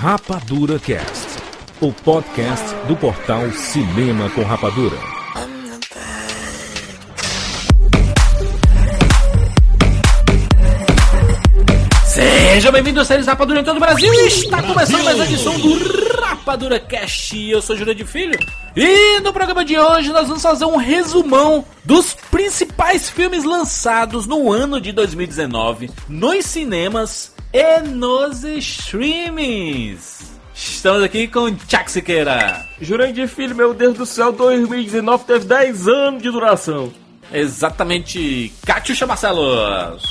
Rapadura Cast, o podcast do portal Cinema com Rapadura. Seja bem-vindo a séries Rapadura em todo o Brasil. Está começando mais uma edição do Rapadura Cast. Eu sou Júlio de Filho e no programa de hoje nós vamos fazer um resumão dos principais filmes lançados no ano de 2019 nos cinemas e nos streamings. Estamos aqui com Tchak Siqueira. Jurandir Filho, meu Deus do céu, 2019 teve 10 anos de duração. Exatamente, Catiuxa Marcelos.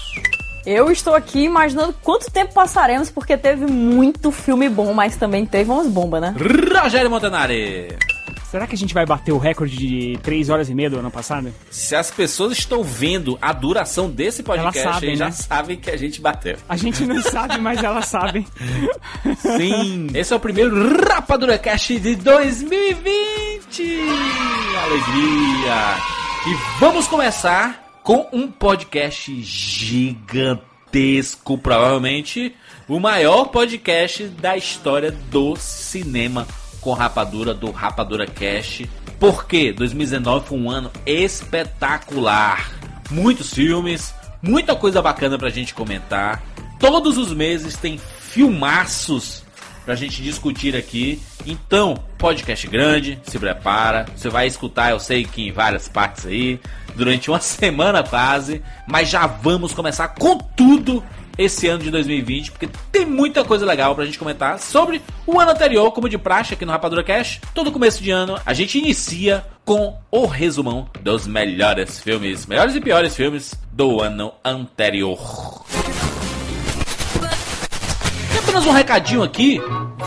Eu estou aqui imaginando quanto tempo passaremos, porque teve muito filme bom, mas também teve umas bombas, né? Rogério Montanari. Será que a gente vai bater o recorde de 3 horas e meia do ano passado? Se as pessoas estão vendo a duração desse podcast, Elas sabem, já né? sabem que a gente bateu. A gente não sabe, mas elas sabem. Sim, esse é o primeiro Rapadura Cast de 2020. Alegria! E vamos começar com um podcast gigantesco, provavelmente o maior podcast da história do cinema com Rapadura, do Rapadura Cast. Porque 2019 foi um ano espetacular. Muitos filmes, muita coisa bacana pra gente comentar. Todos os meses tem filmaços pra gente discutir aqui. Então, podcast grande, se prepara. Você vai escutar, eu sei que em várias partes aí, durante uma semana quase. Mas já vamos começar com tudo esse ano de 2020, porque tem muita coisa legal pra gente comentar sobre o ano anterior, como de praxe aqui no Rapadura Cash. Todo começo de ano a gente inicia com o resumão dos melhores filmes, melhores e piores filmes do ano anterior. E apenas um recadinho aqui.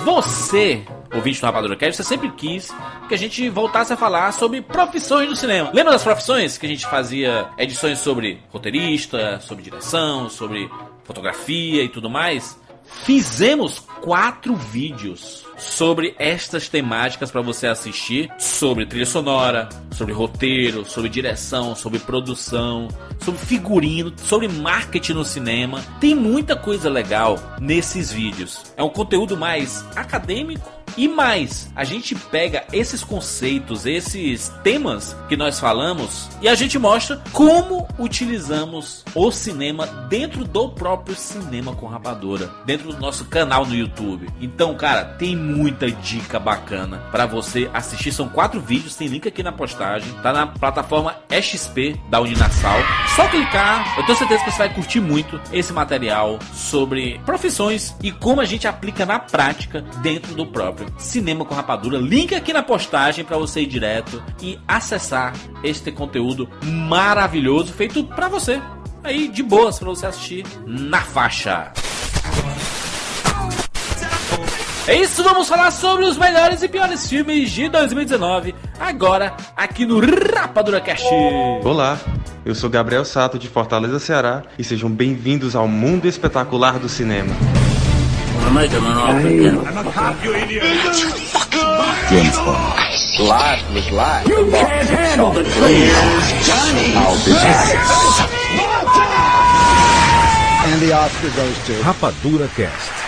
Você, ouvinte do Rapadura Cast, você sempre quis que a gente voltasse a falar sobre profissões do cinema. Lembra das profissões que a gente fazia edições sobre roteirista, sobre direção, sobre fotografia e tudo mais? Fizemos quatro vídeos sobre estas temáticas para você assistir, sobre trilha sonora, sobre roteiro, sobre direção, sobre produção, sobre figurino, sobre marketing no cinema. Tem muita coisa legal nesses vídeos. É um conteúdo mais acadêmico e mais, a gente pega esses conceitos, esses temas que nós falamos e a gente mostra como utilizamos o cinema dentro do próprio cinema com rapadura, dentro do nosso canal no YouTube. Então, cara, tem muita dica bacana para você assistir. São quatro vídeos, tem link aqui na postagem, tá na plataforma XP da Uninasal. Só clicar, eu tenho certeza que você vai curtir muito esse material sobre profissões e como a gente aplica na prática dentro do próprio Cinema com Rapadura. Link aqui na postagem para você ir direto e acessar este conteúdo maravilhoso feito para você. Aí de boas para você assistir na faixa. É isso, vamos falar sobre os melhores e piores filmes de 2019, agora aqui no Rapadura Cast. Olá, eu sou Gabriel Sato de Fortaleza, Ceará e sejam bem-vindos ao mundo espetacular do cinema. Rapadura Cast.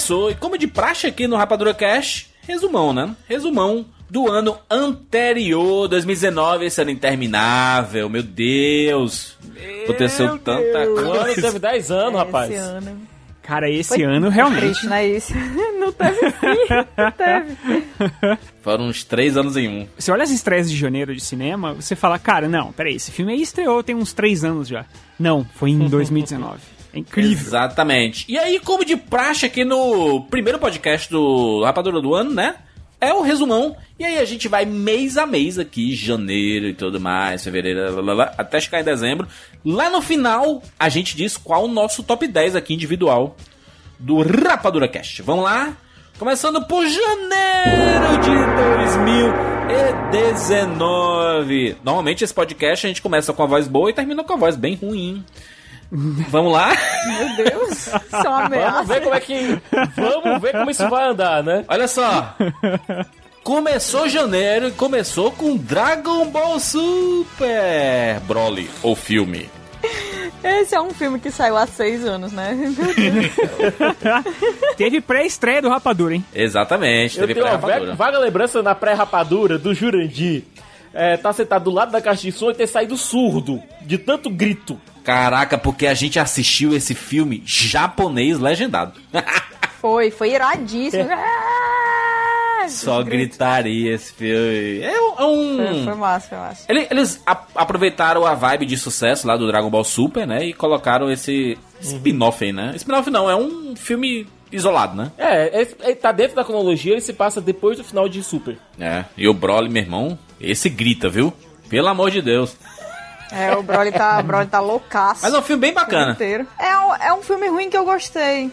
Começou. E como de praxe aqui no Rapadura Cash, resumão, né? Resumão do ano anterior, 2019, esse ano interminável, meu Deus. Aconteceu tanta O ano coisa. teve 10 anos, rapaz. Esse ano. Cara, esse Foi ano realmente. Triste, né? Isso. Não teve fim. Não teve. Foram uns três anos em um. Você olha as estreias de janeiro de cinema, você fala, cara, não, peraí, esse filme aí estreou tem uns 3 anos já. Não, foi em 2019. É incrível. Exatamente. E aí, como de praxe aqui no primeiro podcast do Rapadura do Ano, né? é o resumão. E aí a gente vai mês a mês aqui, janeiro e tudo mais, fevereiro, lá, lá, lá, até chegar em dezembro. Lá no final, a gente diz qual o nosso top 10 aqui individual do Rapadura Cast. Vamos lá? Começando por janeiro de 2019. Normalmente esse podcast a gente começa com a voz boa e termina com a voz bem ruim. Vamos lá? Meu Deus, isso é uma ameaça. Vamos ver como é que. Vamos ver como isso vai andar, né? Olha só. Começou janeiro e começou com Dragon Ball Super Broly, o filme. Esse é um filme que saiu há seis anos, né? Meu Deus. Teve pré-estreia do Rapadura, hein? Exatamente, Eu teve pré-rapadura. vaga lembrança na pré-rapadura do Jurandir. É, tá sentado do lado da caixa de som e ter saído surdo de tanto grito. Caraca, porque a gente assistiu esse filme japonês legendado. Foi, foi iradíssimo. Ah, Só gritaria esse filme. É um. é um- Foi, foi massa, foi massa. Ele- Eles a- aproveitaram a vibe de sucesso lá do Dragon Ball Super, né? E colocaram esse spin-off aí, né? Spin-off não, é um filme isolado, né? É, esse- ele tá dentro da cronologia e se passa depois do final de Super. É. E o Broly, meu irmão, esse grita, viu? Pelo amor de Deus. É, o Broly tá, o Broly tá loucaço. Mas é um filme bem filme bacana. É um, é um filme ruim que eu gostei.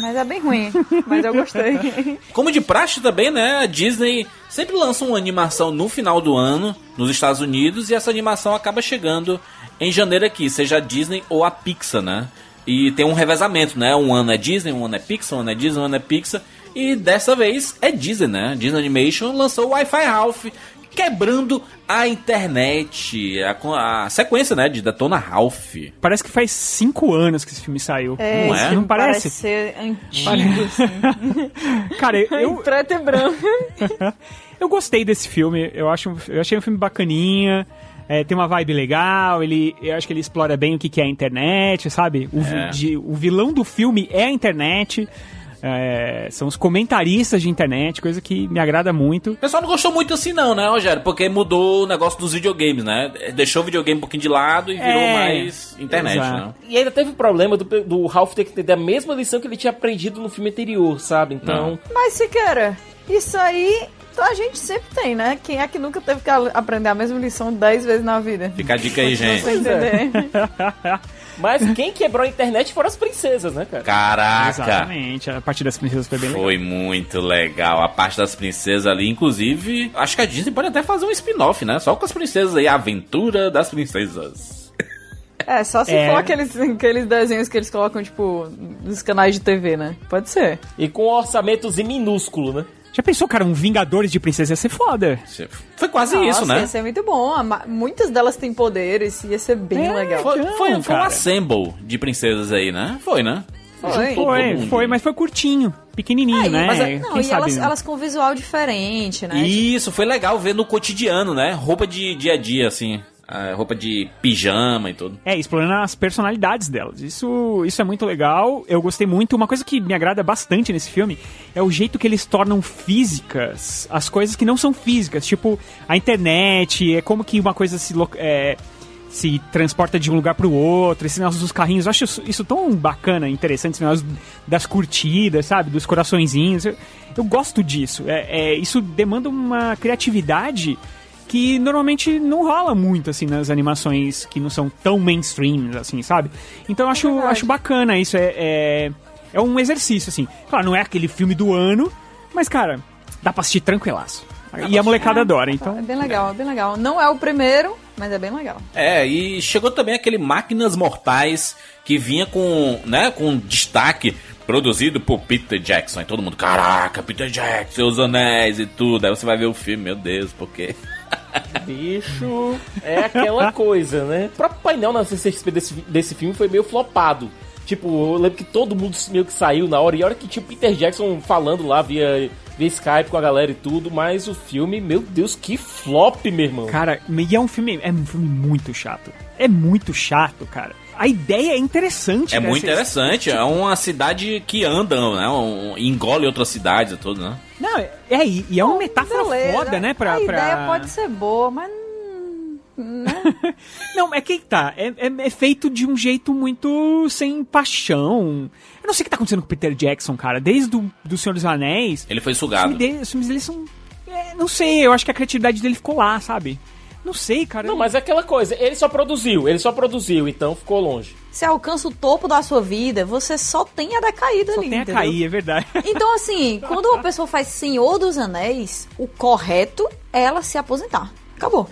Mas é bem ruim. Mas eu gostei. Como de praxe também, né? A Disney sempre lança uma animação no final do ano nos Estados Unidos e essa animação acaba chegando em janeiro aqui, seja a Disney ou a Pixar, né? E tem um revezamento, né? Um ano é Disney, um ano é Pixar, um ano é Disney, um ano é Pixar. E dessa vez é Disney, né? Disney Animation lançou o Wi-Fi Ralph, quebrando a internet, a, a sequência, né? De Detona Ralph. Parece que faz cinco anos que esse filme saiu. É, Não é? Não parece? parece ser antigo, assim. Cara, Em eu, preto e branco. eu gostei desse filme. Eu, acho, eu achei um filme bacaninha. É, tem uma vibe legal. Ele, eu acho que ele explora bem o que, que é a internet, sabe? O, É. de- o vilão do filme é a internet. é, são os comentaristas de internet, coisa que me agrada muito. O pessoal não gostou muito assim não, né, Rogério? Porque mudou o negócio dos videogames, né? Deixou o videogame um pouquinho de lado e virou É, mais internet, exato. né? E ainda teve o problema do, do Ralph ter que entender a mesma lição que ele tinha aprendido no filme anterior, sabe? Então. Mas, Siqueira, isso aí a gente sempre tem, né? Quem é que nunca teve que aprender a mesma lição dez vezes na vida? Fica a dica aí, gente. Mas quem quebrou a internet foram as princesas, né, cara? Caraca! Exatamente. A parte das princesas foi bem legal. Foi muito legal. A parte das princesas ali, inclusive, acho que a Disney pode até fazer um spin-off, né? Só com as princesas aí, a aventura das princesas. É, só se É. for aqueles, aqueles desenhos que eles colocam, tipo, nos canais de TV, né? Pode ser. E com um orçamentozinho minúsculo, né? Já pensou, cara, um Vingadores de princesa ia ser foda. Foi quase Nossa, isso, né? Ia ser muito bom. Muitas delas têm poderes, ia ser bem É, legal. Foi, foi, foi um assemble de princesas aí, né? Foi, né? Foi. Foi, foi, mas foi curtinho, pequenininho, Aí, né? mas, é- não, Quem e sabe? elas, né? elas com visual diferente, né? Isso, foi legal ver no cotidiano, né? Roupa de dia a dia, assim. Roupa de pijama e tudo. É, explorando as personalidades delas. Isso, isso é muito legal. Eu gostei muito. Uma coisa que me agrada bastante nesse filme é o jeito que eles tornam físicas as coisas que não são físicas. Tipo, a internet, é como que uma coisa se, é, se transporta de um lugar pro outro, esse negócio dos carrinhos. Eu acho isso, isso tão bacana, interessante, esse negócio das curtidas, sabe? Dos coraçõezinhos. Eu, eu gosto disso. É, é, isso demanda uma criatividade que normalmente não rola muito, assim, nas animações que não são tão mainstream, assim, sabe? Então eu acho, verdade. acho bacana isso, é, é, é um exercício, assim. Claro, não é aquele filme do ano, mas, cara, dá pra assistir tranquilaço. E a molecada adora, É então... bem legal, é bem legal. Não é o primeiro, mas é bem legal. É, e chegou também aquele Máquinas Mortais que vinha com, né, com destaque produzido por Peter Jackson. E todo mundo, caraca, Peter Jackson, seus anéis e tudo. Aí você vai ver o filme, meu Deus, por quê? Bicho, é aquela coisa, né? O próprio painel na CCXP desse, desse filme foi meio flopado. Tipo, eu lembro que todo mundo meio que saiu na hora. E a hora que tinha o Peter Jackson falando lá via, via Skype com a galera e tudo. Mas o filme, meu Deus, que flop, meu irmão. Cara, e é um filme, é um filme muito chato. É muito chato, cara. A ideia é interessante, É né? muito Cês- interessante, é uma cidade que anda, né? Um, engole outras cidades e tudo, né? Não, é, e, e é uma metáfora Beleza. foda, né? Pra, a pra... ideia pode ser boa, mas. Não, é que tá. É, é, é feito de um jeito muito sem paixão. Eu não sei o que tá acontecendo com o Peter Jackson, cara. Desde o do Senhor dos Anéis. Ele foi Os sugado. filmes dele, os filmes dele são. é, não sei, eu acho que a criatividade dele ficou lá, sabe? Não sei, cara. Não, mas é aquela coisa, ele só produziu, ele só produziu, então ficou longe. Você alcança o topo da sua vida, você só tem a decaída só ali, tem a cair, é verdade. Então, assim, quando uma pessoa faz Senhor dos Anéis, o correto é ela se aposentar. Acabou.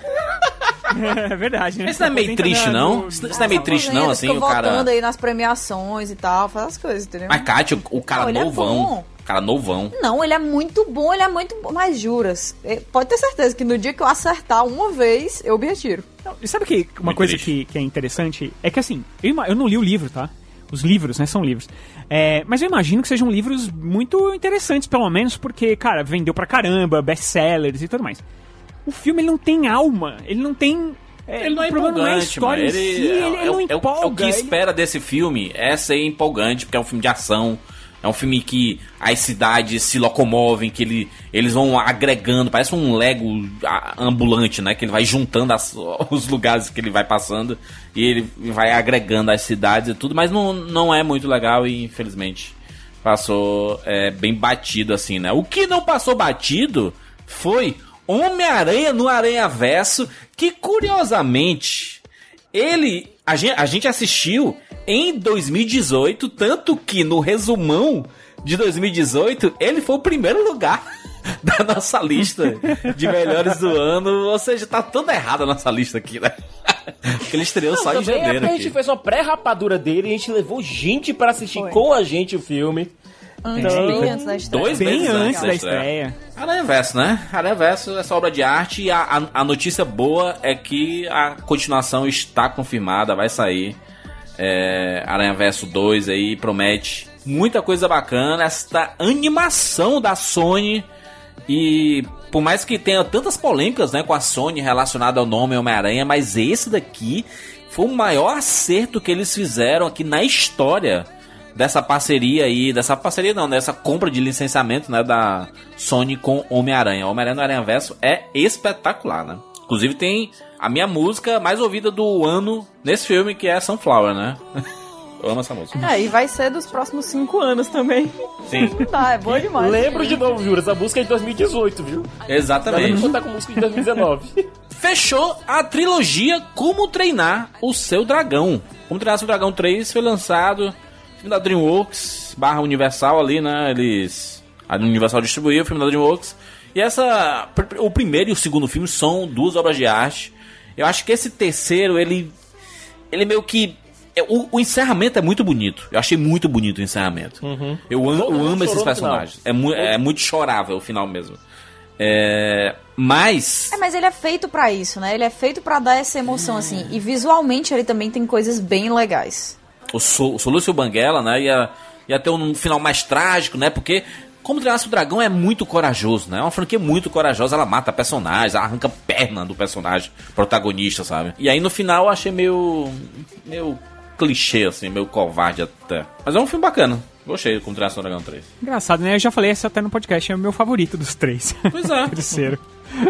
é verdade, né? Isso não é meio triste, não? Isso isso não é meio triste, não, assim, o cara... votando aí nas premiações e tal, faz as coisas, entendeu? Mas, Kátia, o cara Não, ele é novão. bom. o cara novão. Não, ele é muito bom, ele é muito bom. Mas juras, eh, pode ter certeza que no dia que eu acertar uma vez, eu me retiro. Não, e sabe que uma Muito coisa que, que é interessante? É que assim, eu, eu não li o livro, tá? Os livros, né? São livros. É, mas eu imagino que sejam livros muito interessantes, pelo menos, porque, cara, vendeu pra caramba, best-sellers e tudo mais. O filme ele não tem alma, ele não tem. é, Ele não é o problema não é a empolgante, história em Ele, si, ele, é, ele é, não o- é o- empolga. é o que ele- espera desse filme é ser empolgante, porque é um filme de ação. É um filme que as cidades se locomovem, que ele, eles vão agregando, parece um Lego ah, ambulante, né? Que ele vai juntando as- os lugares que ele vai passando e ele vai agregando as cidades e tudo, mas não, não é muito legal e infelizmente passou é, bem batido assim, né? O que não passou batido foi Homem-Aranha no Aranha Verso, que curiosamente ele a gente, a gente assistiu em 2018, tanto que no resumão de 2018 ele foi o primeiro lugar da nossa lista de melhores do ano, ou seja, tá toda errada a nossa lista aqui, né? Porque ele estreou só em é janeiro a aqui. gente fez uma pré-rapadura dele e a gente levou gente pra assistir Foi. com a gente o filme. Antes, Então, bem antes da estreia. Dois Bem meses antes da estreia. Aranha Verso, né? Aranha Verso, essa obra de arte e a, a, a notícia boa é que a continuação está confirmada, vai sair. É, Aranha Verso 2 aí promete muita coisa bacana. Esta animação da Sony e por mais que tenha tantas polêmicas né, com a Sony relacionada ao nome Homem-Aranha, mas esse daqui foi o maior acerto que eles fizeram aqui na história dessa parceria aí, dessa parceria não, dessa compra de licenciamento, né, da Sony com Homem-Aranha. Homem-Aranha no Aranha Verso é espetacular, né? Inclusive tem a minha música mais ouvida do ano nesse filme, que é Sunflower, né? Eu amo essa música. É, e vai ser dos próximos cinco anos também. Sim, Tá, é boa demais. Lembro de novo, Juras, a música é de 2018, viu? Exatamente. contar com música de 2019. Fechou a trilogia Como Treinar o Seu Dragão. Como Treinar o Seu Dragão 3 foi lançado filme da DreamWorks barra Universal ali, né? Eles. A Universal distribuiu o filme da DreamWorks. E essa. O primeiro e o segundo filme são duas obras de arte. Eu acho que esse terceiro, ele. Ele meio que. é, O, o encerramento é muito bonito. Eu achei muito bonito o encerramento. Eu, am- Todo eu mundo amo esses personagens. É, mu é muito chorável o final mesmo. É, mas. É, mas ele é feito pra isso, né? Ele é feito pra dar essa emoção, assim. E visualmente ele também tem coisas bem legais. o, Sol, o Solúcio Banguela, né? Ia, ia ter um final mais trágico, né? Porque como treinar o dragão é muito corajoso, né? É uma franquia muito corajosa, ela mata personagens, ela arranca perna do personagem protagonista, sabe? E aí no final eu achei meio. meio clichê, assim, meio covarde até. Mas é um filme bacana. Gostei do Treinar o Dragão 3. Engraçado, né? Eu já falei esse até no podcast, é o meu favorito dos três. Pois é. Terceiro.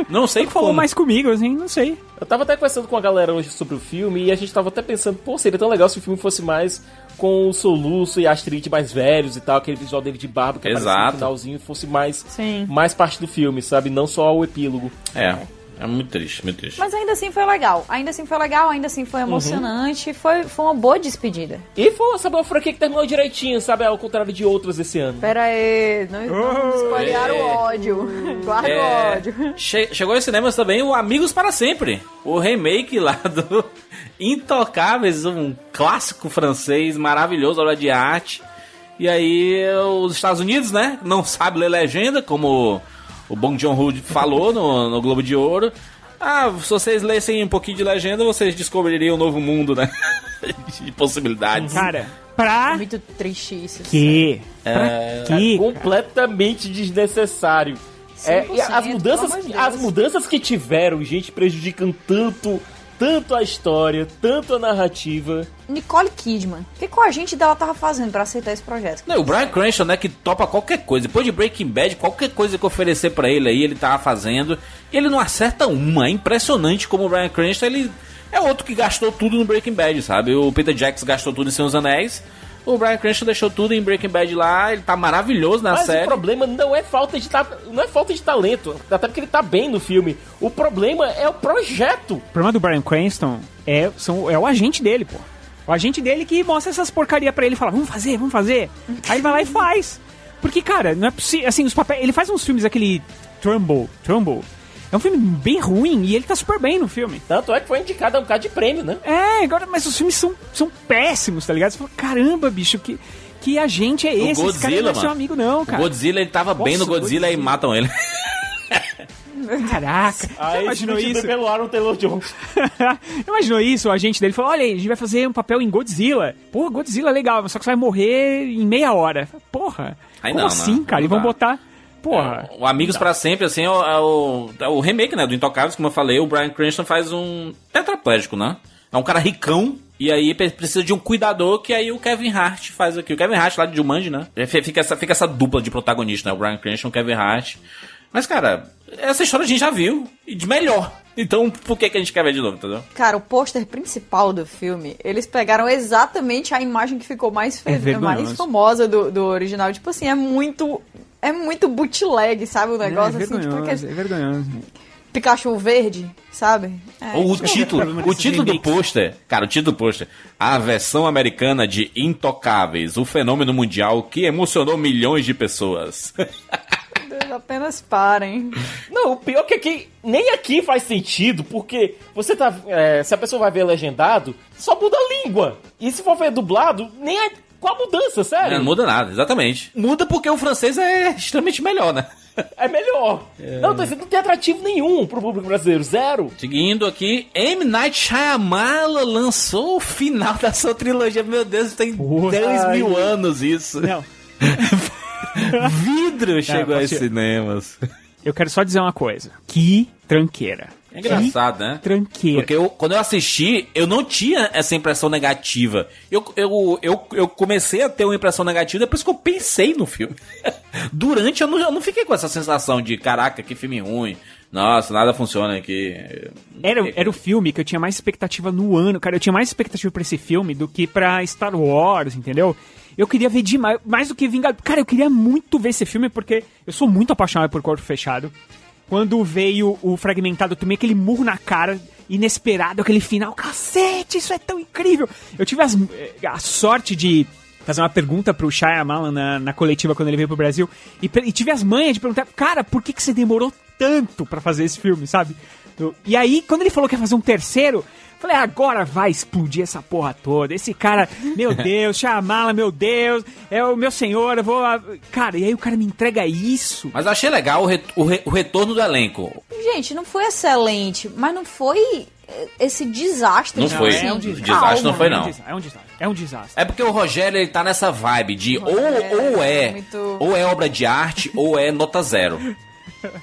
Não sei Falou como. mais comigo, assim, não sei. Eu tava até conversando com a galera hoje sobre o filme e a gente tava até pensando, pô, seria tão legal se o filme fosse mais com o Soluço e a Astrid mais velhos e tal, aquele visual dele de barba que aparece Exato. no finalzinho, fosse mais, Sim. mais parte do filme, sabe? Não só o epílogo. É. É muito triste, muito triste. Mas ainda assim foi legal. Ainda assim foi legal, ainda assim foi emocionante. Foi, foi uma boa despedida. E foi, sabe, uma franquia que terminou direitinho, sabe? Ao contrário de outras esse ano. Pera aí, não, não espalhar o ódio. Guarda o É, ódio. che- chegou aos cinemas também o Amigos para Sempre, o remake lá do Intocáveis, um clássico francês maravilhoso, obra de arte. E aí os Estados Unidos, né, não sabe ler legenda, como o Bong Joon-ho falou no, no Globo de Ouro. Ah, se vocês lessem um pouquinho de legenda, vocês descobririam um novo mundo, né, de possibilidades. Cara, pra Muito triste isso. Pra É quê? cara? completamente desnecessário. É, e as 100%, mudanças, as mudanças que tiveram, gente prejudicando tanto tanto a história, tanto a narrativa. Nicole Kidman. O que, que o agente dela tava fazendo pra aceitar esse projeto? Não, o Brian Cranston, né, que topa qualquer coisa. Depois de Breaking Bad, qualquer coisa que oferecer pra ele aí, ele tava fazendo. E ele não acerta uma. É impressionante como o Brian Cranston, ele é outro que gastou tudo no Breaking Bad, sabe? O Peter Jackson gastou tudo em Seus Anéis. O Brian Cranston deixou tudo em Breaking Bad lá, ele tá maravilhoso na Mas série. o problema não é falta de ta... não é falta de talento, até porque ele tá bem no filme. O problema é o projeto. O problema do Brian Cranston é, são, é o agente dele, pô. O agente dele que mostra essas porcaria pra ele e fala, vamos fazer, vamos fazer. Aí ele vai lá e faz. Porque, cara, não é possível. Assim, os papéis. Ele faz uns filmes aquele Trumbull. Trumbull. É um filme bem ruim e ele tá super bem no filme. Tanto é que foi indicado a um bocado de prêmio, né? É, agora, mas os filmes são, são péssimos, tá ligado? Você fala, caramba, bicho, que, que agente é esse? esse cara não é seu amigo, não, O cara. Godzilla, ele tava bem no Nossa, Godzilla e Godzilla. matam ele. Caraca, já imaginou isso? pelo Aaron Taylor Jones. Imaginou isso? O agente dele falou: Olha, a gente vai fazer um papel em Godzilla. Pô, Godzilla é legal, só que você vai morrer em meia hora. Porra. Aí como não, assim, não, cara? não e vão botar. Porra. O Amigos pra Sempre, assim, é o, é o, é o remake, né, do Intocáveis, como eu falei, o Brian Cranston faz um tetraplégico, né? É um cara ricão, e aí precisa de um cuidador, que aí o Kevin Hart faz aqui. O Kevin Hart lá de Jumanji, né? É, Fica essa, fica essa dupla de protagonista, né? O Brian Cranston e o Kevin Hart. Mas, cara, essa história a gente já viu, e de melhor. Então, por que, que a gente quer ver de novo, entendeu? Cara, o pôster principal do filme, eles pegaram exatamente a imagem que ficou mais, fe- É mais famosa do, do original. Tipo assim, é muito. É muito bootleg, sabe? O negócio é assim, tipo vergonhoso, aquele é vergonhoso. Pikachu verde, sabe? É. Ou o título, problema o título do pôster, cara, o título do pôster, a versão americana de Intocáveis, o fenômeno mundial que emocionou milhões de pessoas. Meu Deus, apenas parem. Não, o pior é que aqui, nem aqui faz sentido, porque você tá. é, se a pessoa vai ver legendado, só muda a língua. E se for ver dublado, nem é. Qual a mudança, sério? Não muda nada, exatamente. Muda porque o francês é extremamente melhor, né? É melhor. Não, tá- não tem atrativo nenhum pro público brasileiro. Zero. Seguindo aqui, M. Night Shyamala lançou o final da sua trilogia. Meu Deus, tem Porra. 10 mil Ai. anos isso. Não, Vidro chegou aos cinemas. eu quero só dizer uma coisa. Que tranqueira. É engraçado, né? Que tranqueira. Porque eu, quando eu assisti, eu não tinha essa impressão negativa. Eu, eu, eu, eu comecei a ter uma impressão negativa depois que eu pensei no filme. Durante, eu não, eu não fiquei com essa sensação de, caraca, que filme ruim. Nossa, nada funciona aqui. Era, era o filme que eu tinha mais expectativa no ano, cara. Eu tinha mais expectativa pra esse filme do que pra Star Wars, entendeu? Eu queria ver demais, mais do que Vingador. Cara, eu queria muito ver esse filme porque eu sou muito apaixonado por Corpo Fechado. Quando veio o Fragmentado, eu tomei aquele murro na cara, inesperado, aquele final. Cacete, isso é tão incrível! Eu tive as- eh, a sorte de fazer uma pergunta pro Shyamalan na, na coletiva quando ele veio pro Brasil e, e tive as manhas de perguntar, cara, por que, que você demorou tanto pra fazer esse filme, sabe? E aí, quando ele falou que ia fazer um terceiro, falei, agora vai explodir essa porra toda. Esse cara, meu Deus, Shyamalan, meu Deus, é o meu senhor, eu vou... Cara, e aí o cara me entrega isso. Mas eu achei legal o, re- o re- o retorno do elenco. Gente, não foi excelente, mas não foi eh, esse desastre. Não foi. assim. É um desastre, Calma. não foi, não. É um desastre, é um desastre. É desastre. Porque o Rogério ele tá nessa vibe de ou, ou é é muito- ou é obra de arte ou é nota zero.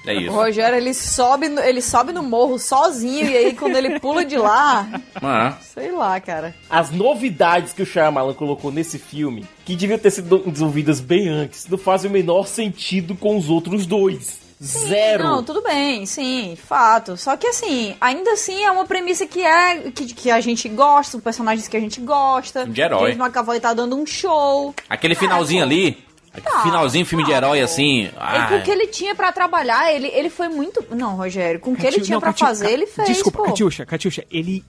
É O isso. Rogério, ele sobe, no, ele sobe no morro sozinho e aí quando ele pula de lá, Ah, sei lá, cara. As novidades que o Shyamalan colocou nesse filme, que deviam ter sido desenvolvidas bem antes, não fazem o menor sentido com os outros dois. Zero. Não, tudo bem, sim, fato. Só que assim, ainda assim é uma premissa que é que, que a gente gosta, os personagens que a gente gosta. De herói. James McAvoy tá dando um show. aquele finalzinho É, ali, Tá, finalzinho filme de herói assim. Ah, com o que ele tinha pra trabalhar, ele, ele foi muito. Não, Rogério, com o que ele tinha não, pra Cati- fazer, Ca- ele fez. Desculpa, pô. Catiuxa, Catiuxa, ele.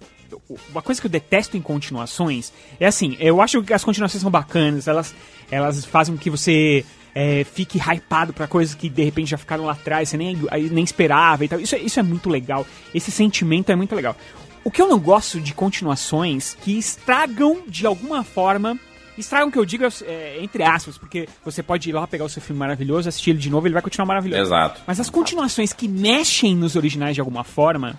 Uma coisa que eu detesto em continuações é assim, eu acho que as continuações são bacanas, elas, elas fazem com que você é, fique hypado pra coisas que de repente já ficaram lá atrás, você nem, aí nem esperava e tal. Isso, é- isso é muito legal. Esse sentimento é muito legal. O que eu não gosto de continuações que estragam de alguma forma. Estragam o que eu digo é, entre aspas, porque você pode ir lá pegar o seu filme maravilhoso, assistir ele de novo, ele vai continuar maravilhoso. Exato. Mas as continuações que mexem nos originais de alguma forma,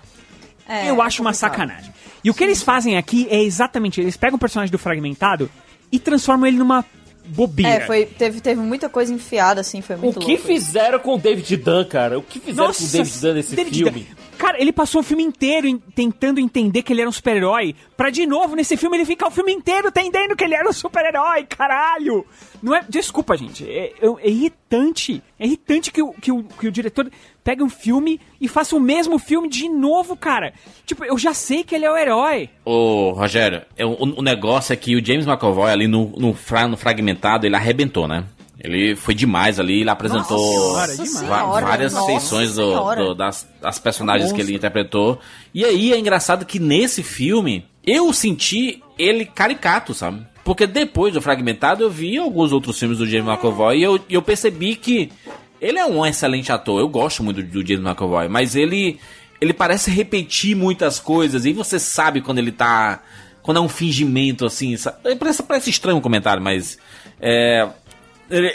É, eu acho é uma sacanagem. E o que eles fazem aqui é exatamente, eles pegam o personagem do fragmentado e transformam ele numa bobeira. É, foi, teve, teve muita coisa enfiada, assim, foi O muito que louco. fizeram com o David Dunn, cara? O que fizeram com o David Dunn nesse David filme? Dunn. Cara, ele passou o filme inteiro tentando entender que ele era um super-herói, pra de novo, nesse filme, ele ficar o filme inteiro entendendo que ele era um super-herói, caralho! Não é. Desculpa, gente. É, é- é irritante. É irritante que o, que, o, que o diretor pegue um filme e faça o mesmo filme de novo, cara. Tipo, eu já sei que ele é o herói. Ô, Rogério, é, o, o negócio é que o James McAvoy ali no, no, fra- no fragmentado, ele arrebentou, né? Ele foi demais ali, ele apresentou Senhora, Nossa demais. va- senhora, várias nossa feições do- do- das, das personagens que ele interpretou. E aí é engraçado que nesse filme eu senti ele caricato, sabe? Porque depois do Fragmentado eu vi alguns outros filmes do James McAvoy e eu, eu percebi que ele é um excelente ator. Eu gosto muito do, do James McAvoy, mas ele ele parece repetir muitas coisas e você sabe quando ele tá quando é um fingimento assim, sabe? Parece, parece estranho o comentário, mas é,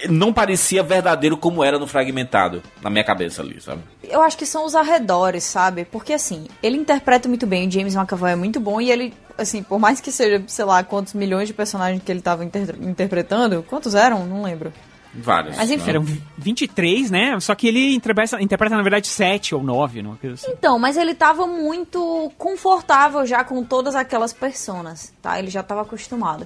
não parecia verdadeiro como era no fragmentado, na minha cabeça ali, sabe? Eu acho que são os arredores, sabe? Porque assim, ele interpreta muito bem, o James McAvoy é muito bom e ele, assim, por mais que seja, sei lá, quantos milhões de personagens que ele tava inter- interpretando, quantos eram? Não lembro. Vários. Mas enfim. né? Eram 23, né? Só que ele interpreta, interpreta na verdade, 7 ou 9, não assim. Então, mas ele tava muito confortável já com todas aquelas personas, tá? Ele já tava acostumado.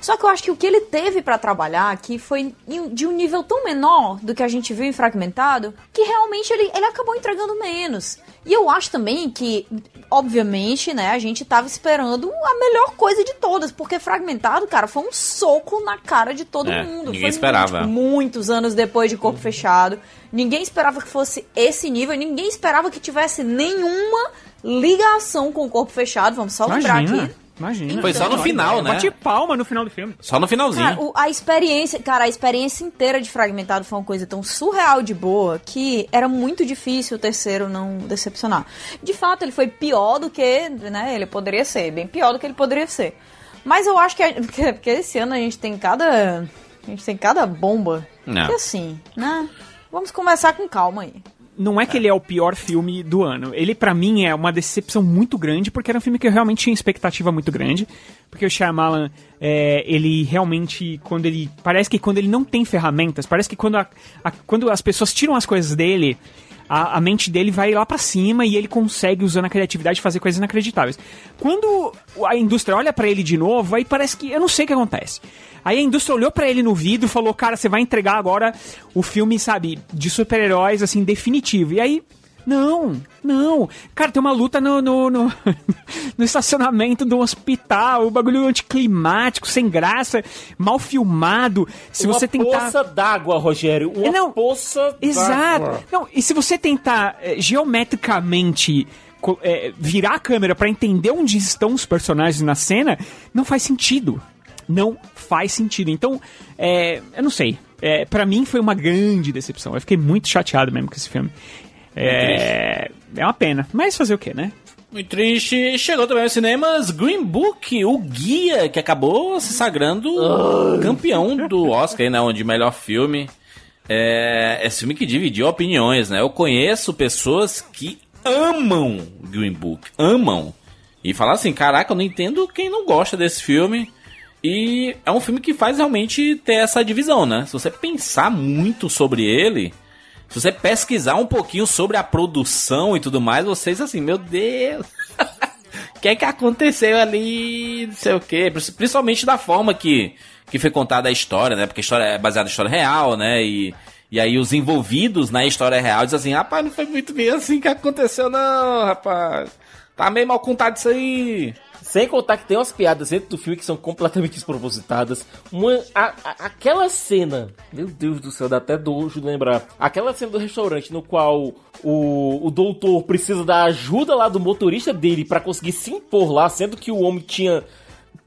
Só que eu acho que o que ele teve pra trabalhar aqui foi de um nível tão menor do que a gente viu em Fragmentado, que realmente ele, ele acabou entregando menos. E eu acho também que, obviamente, né, a gente tava esperando a melhor coisa de todas, porque Fragmentado, cara, foi um soco na cara de todo É, mundo. ninguém foi esperava. Muito, muitos anos depois de Corpo Fechado. Ninguém esperava que fosse esse nível, ninguém esperava que tivesse nenhuma ligação com o Corpo Fechado. Vamos só lembrar aqui. Imagina. Foi só no final, né? Bate palma no final do filme. Só no finalzinho. Cara, o- a experiência, cara, a experiência inteira de Fragmentado foi uma coisa tão surreal de boa que era muito difícil o terceiro não decepcionar. De fato, ele foi pior do que, né, ele poderia ser, bem pior do que ele poderia ser. Mas eu acho que, a- porque, porque esse ano a gente tem cada, a gente tem cada bomba. Não. Que assim, né? Vamos começar com calma aí. Não é que ele é o pior filme do ano. Ele, pra mim, é uma decepção muito grande, porque era um filme que eu realmente tinha expectativa muito grande. Porque o Shyamalan, é, ele realmente, quando ele... Parece que quando ele não tem ferramentas, parece que quando, a- a- quando as pessoas tiram as coisas dele, a, a mente dele vai lá pra cima e ele consegue, usando a criatividade, fazer coisas inacreditáveis. Quando a indústria olha pra ele de novo, aí parece que... Eu não sei o que acontece. Aí a indústria olhou pra ele no vidro e falou, cara, você vai entregar agora o filme, sabe, de super-heróis, assim, definitivo. E aí, não, não. Cara, tem uma luta no, no, no, no estacionamento do hospital, o bagulho anticlimático, sem graça, mal filmado. Se uma você tentar... poça d'água, Rogério. Uma É, não, poça Exato. d'água. Não, e se você tentar eh, geometricamente eh, virar a câmera pra entender onde estão os personagens na cena, não faz sentido. Não faz sentido. Então, é, eu não sei. É, para mim foi uma grande decepção. Eu fiquei muito chateado mesmo com esse filme. É, é uma pena. Mas fazer o quê, né? Muito triste. Chegou também aos cinemas Green Book, o guia que acabou se sagrando campeão do Oscar, né? Onde melhor filme. É esse filme que dividiu opiniões, né? Eu conheço pessoas que amam Green Book, amam. E falar assim, caraca, eu não entendo quem não gosta desse filme. E é um filme que faz realmente ter essa divisão, né? Se você pensar muito sobre ele, se você pesquisar um pouquinho sobre a produção e tudo mais, vocês assim, meu Deus. O que é que aconteceu ali? Não sei o quê. Pri- Principalmente da forma que, que foi contada a história, né? Porque a história é baseada em história real, né? E, e aí os envolvidos na história real dizem assim, rapaz, não foi muito bem assim que aconteceu, não, rapaz. Tá meio mal contado isso aí. Sem contar que tem umas piadas dentro do filme que são completamente despropositadas. Uma, a- a- aquela cena, meu Deus do céu, dá até dojo lembrar. Aquela cena do restaurante no qual o, o doutor precisa da ajuda lá do motorista dele pra conseguir se impor lá, sendo que o homem tinha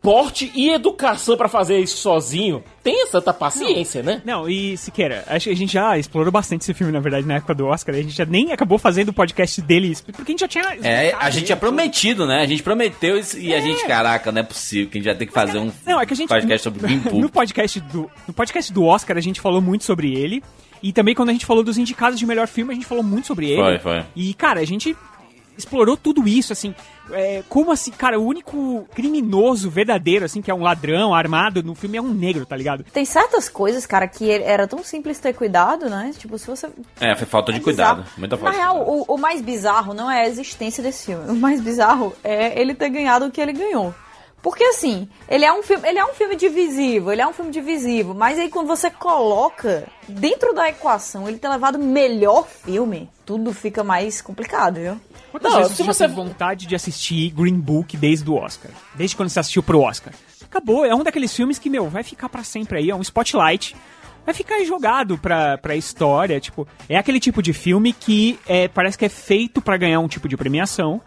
porte e educação pra fazer isso sozinho. Tenha santa paciência, né? Não, e Siqueira, acho que a gente já explorou bastante esse filme, na verdade, na época do Oscar. A gente já nem acabou fazendo o podcast dele, porque a gente já tinha. É, a gente tinha prometido, né? A gente prometeu isso, e a gente, caraca, não é possível que a gente vai ter que fazer um Não, é que a gente. podcast sobre Green Book. No podcast, do, no podcast do Oscar, a gente falou muito sobre ele. E também quando a gente falou dos indicados de melhor filme, a gente falou muito sobre ele. Foi, foi. E, cara, a gente. Explorou tudo isso, assim. É, como assim, cara, o único criminoso verdadeiro, assim, que é um ladrão armado no filme é um negro, tá ligado? Tem certas coisas, cara, que era tão simples ter cuidado, né? Tipo, se você. É, foi falta de É cuidado. bizarro. Muita Na falta. de real, cuidado. o, o mais bizarro não é a existência desse filme. O mais bizarro é ele ter ganhado o que ele ganhou. Porque assim, ele é um filme, ele é um filme divisivo, ele é um filme divisivo, mas aí quando você coloca dentro da equação ele ter levado o melhor filme, tudo fica mais complicado, viu? Quantas Não, vezes se você já você- teve vontade de assistir Green Book desde o Oscar? Desde quando você assistiu pro Oscar? Acabou, é um daqueles filmes que, meu, vai ficar pra sempre aí, é um spotlight. Vai ficar jogado pra, pra história, tipo... É aquele tipo de filme que é, parece que é feito pra ganhar um tipo de premiação.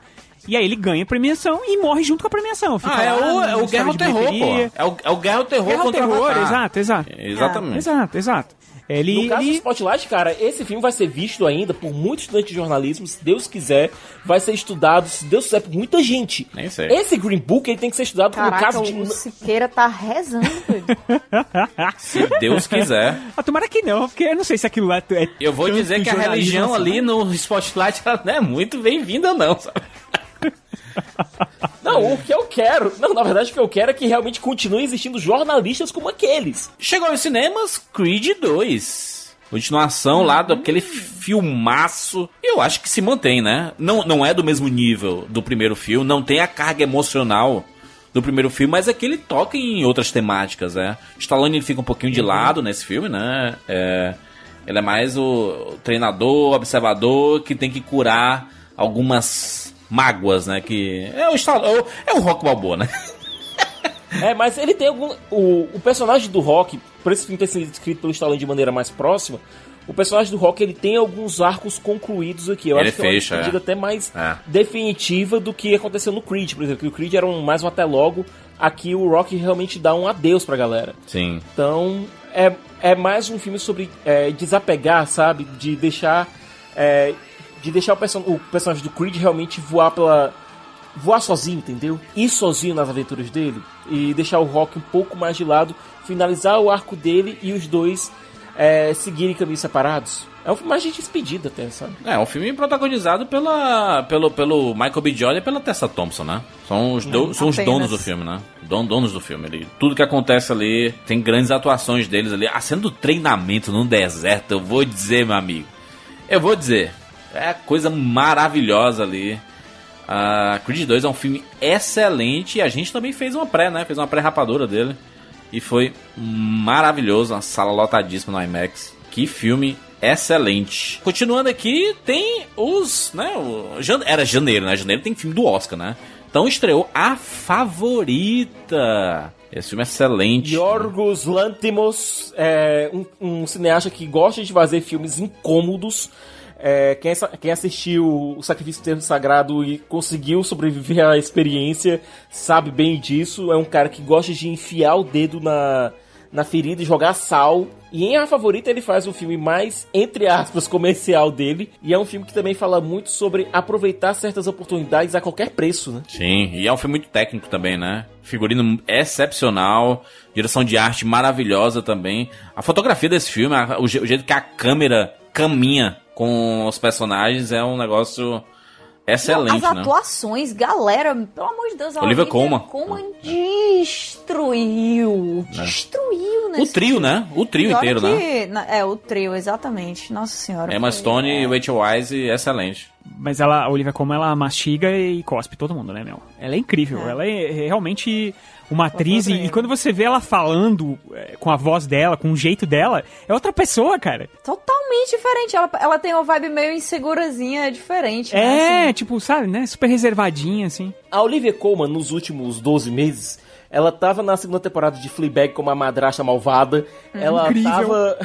E aí ele ganha a premiação e morre junto com a premiação. Fica Ah, é lá o, é o Guerra ao Terror, pô. É o, é o Guerra ao Terror Guerra ao contra Terror, Avatar. exato, exato. Exatamente. Exato, exato. Ele, No caso do ele- Spotlight, cara, esse filme vai ser visto ainda por muitos estudantes de jornalismo, se Deus quiser, vai ser estudado, se Deus quiser, por muita gente. Nem sei. Esse Green Book ele tem que ser estudado Caraca, caso o, de. o Siqueira tá rezando. Se Deus quiser. Ah, tomara que não, porque eu não sei se aquilo lá é. Eu vou dizer que a religião assim. ali no Spotlight ela não é muito bem-vinda, não, sabe? Não, o que eu quero. Não, na verdade, o que eu quero é que realmente continue existindo jornalistas como aqueles. Chegou aos cinemas Creed 2. Continuação lá daquele filmaço. E eu acho que se mantém, né? Não, não é do mesmo nível do primeiro filme, não tem a carga emocional do primeiro filme, mas é que ele toca em outras temáticas, né? Stallone ele fica um pouquinho de lado nesse filme, né? É, ele é mais o treinador, observador, que tem que curar algumas mágoas, né? Que é o Stallone, é o Rock Balboa, né? É, mas ele tem algum. O, o personagem do Rock, por esse filme ter sido escrito pelo Stallone de maneira mais próxima, o personagem do Rock ele tem alguns arcos concluídos aqui. Eu Ele acho que é uma fecha, medida é. até mais É. definitiva do que aconteceu no Creed, por exemplo. Que o Creed era um, mais um até logo. Aqui o Rock realmente dá um adeus pra galera. Sim. Então, é, é mais um filme sobre é, desapegar, sabe? De deixar. é, de deixar o, perso o personagem do Creed realmente voar pela. voar sozinho, entendeu? Ir sozinho nas aventuras dele. E deixar o Rock um pouco mais de lado. Finalizar o arco dele e os dois é, seguirem caminhos separados. É um filme mais de despedida até, sabe? É, um filme protagonizado pela, pelo, pelo Michael B. Jordan e pela Tessa Thompson, né? São os, do- são os donos do filme, né? Don, donos do filme. ali. tudo que acontece ali, tem grandes atuações deles ali. A cena do treinamento no deserto, eu vou dizer, meu amigo. Eu vou dizer. É coisa maravilhosa ali. A Creed 2 é um filme excelente e a gente também fez uma pré, né? Fez uma pré-rapadura dele. E foi maravilhoso, uma sala lotadíssima no IMAX. Que filme excelente. Continuando aqui, tem os, né, o, era janeiro, né? Janeiro tem filme do Oscar, né? Então estreou A Favorita. Esse filme é excelente. Yorgos Lanthimos é um, um cineasta que gosta de fazer filmes incômodos. É, quem, quem assistiu o Sacrifício Termo Sagrado e conseguiu sobreviver à experiência sabe bem disso. É um cara que gosta de enfiar o dedo na, na ferida e jogar sal. E em A Favorita ele faz o filme mais, entre aspas, comercial dele. E é um filme que também fala muito sobre aproveitar certas oportunidades a qualquer preço, né? Sim, e é um filme muito técnico também, né? Figurino excepcional, direção de arte maravilhosa também. A fotografia desse filme, o jeito que a câmera caminha com os personagens é um negócio excelente, As né? atuações, galera, pelo amor de Deus, a Olivia Olivia Colman. destruiu. Destruiu, né? O trio, né? O trio inteiro, né? né? É, o trio, exatamente. Nossa senhora. Emma foi- Stone é. e Rachel Wise, excelente. Mas ela, a Olivia Colman, ela mastiga e cospe todo mundo, né, meu? Ela é incrível. Ela é realmente uma atriz. E, e quando você vê ela falando é, com a voz dela, com o jeito dela, é outra pessoa, cara. Totalmente diferente. Ela, ela tem uma vibe meio insegurazinha, diferente. né? É, Assim, tipo, sabe, né? Super reservadinha, assim. A Olivia Colman, nos últimos 12 meses, ela tava na segunda temporada de Fleabag como a madrasta malvada. ela Incrível. tava.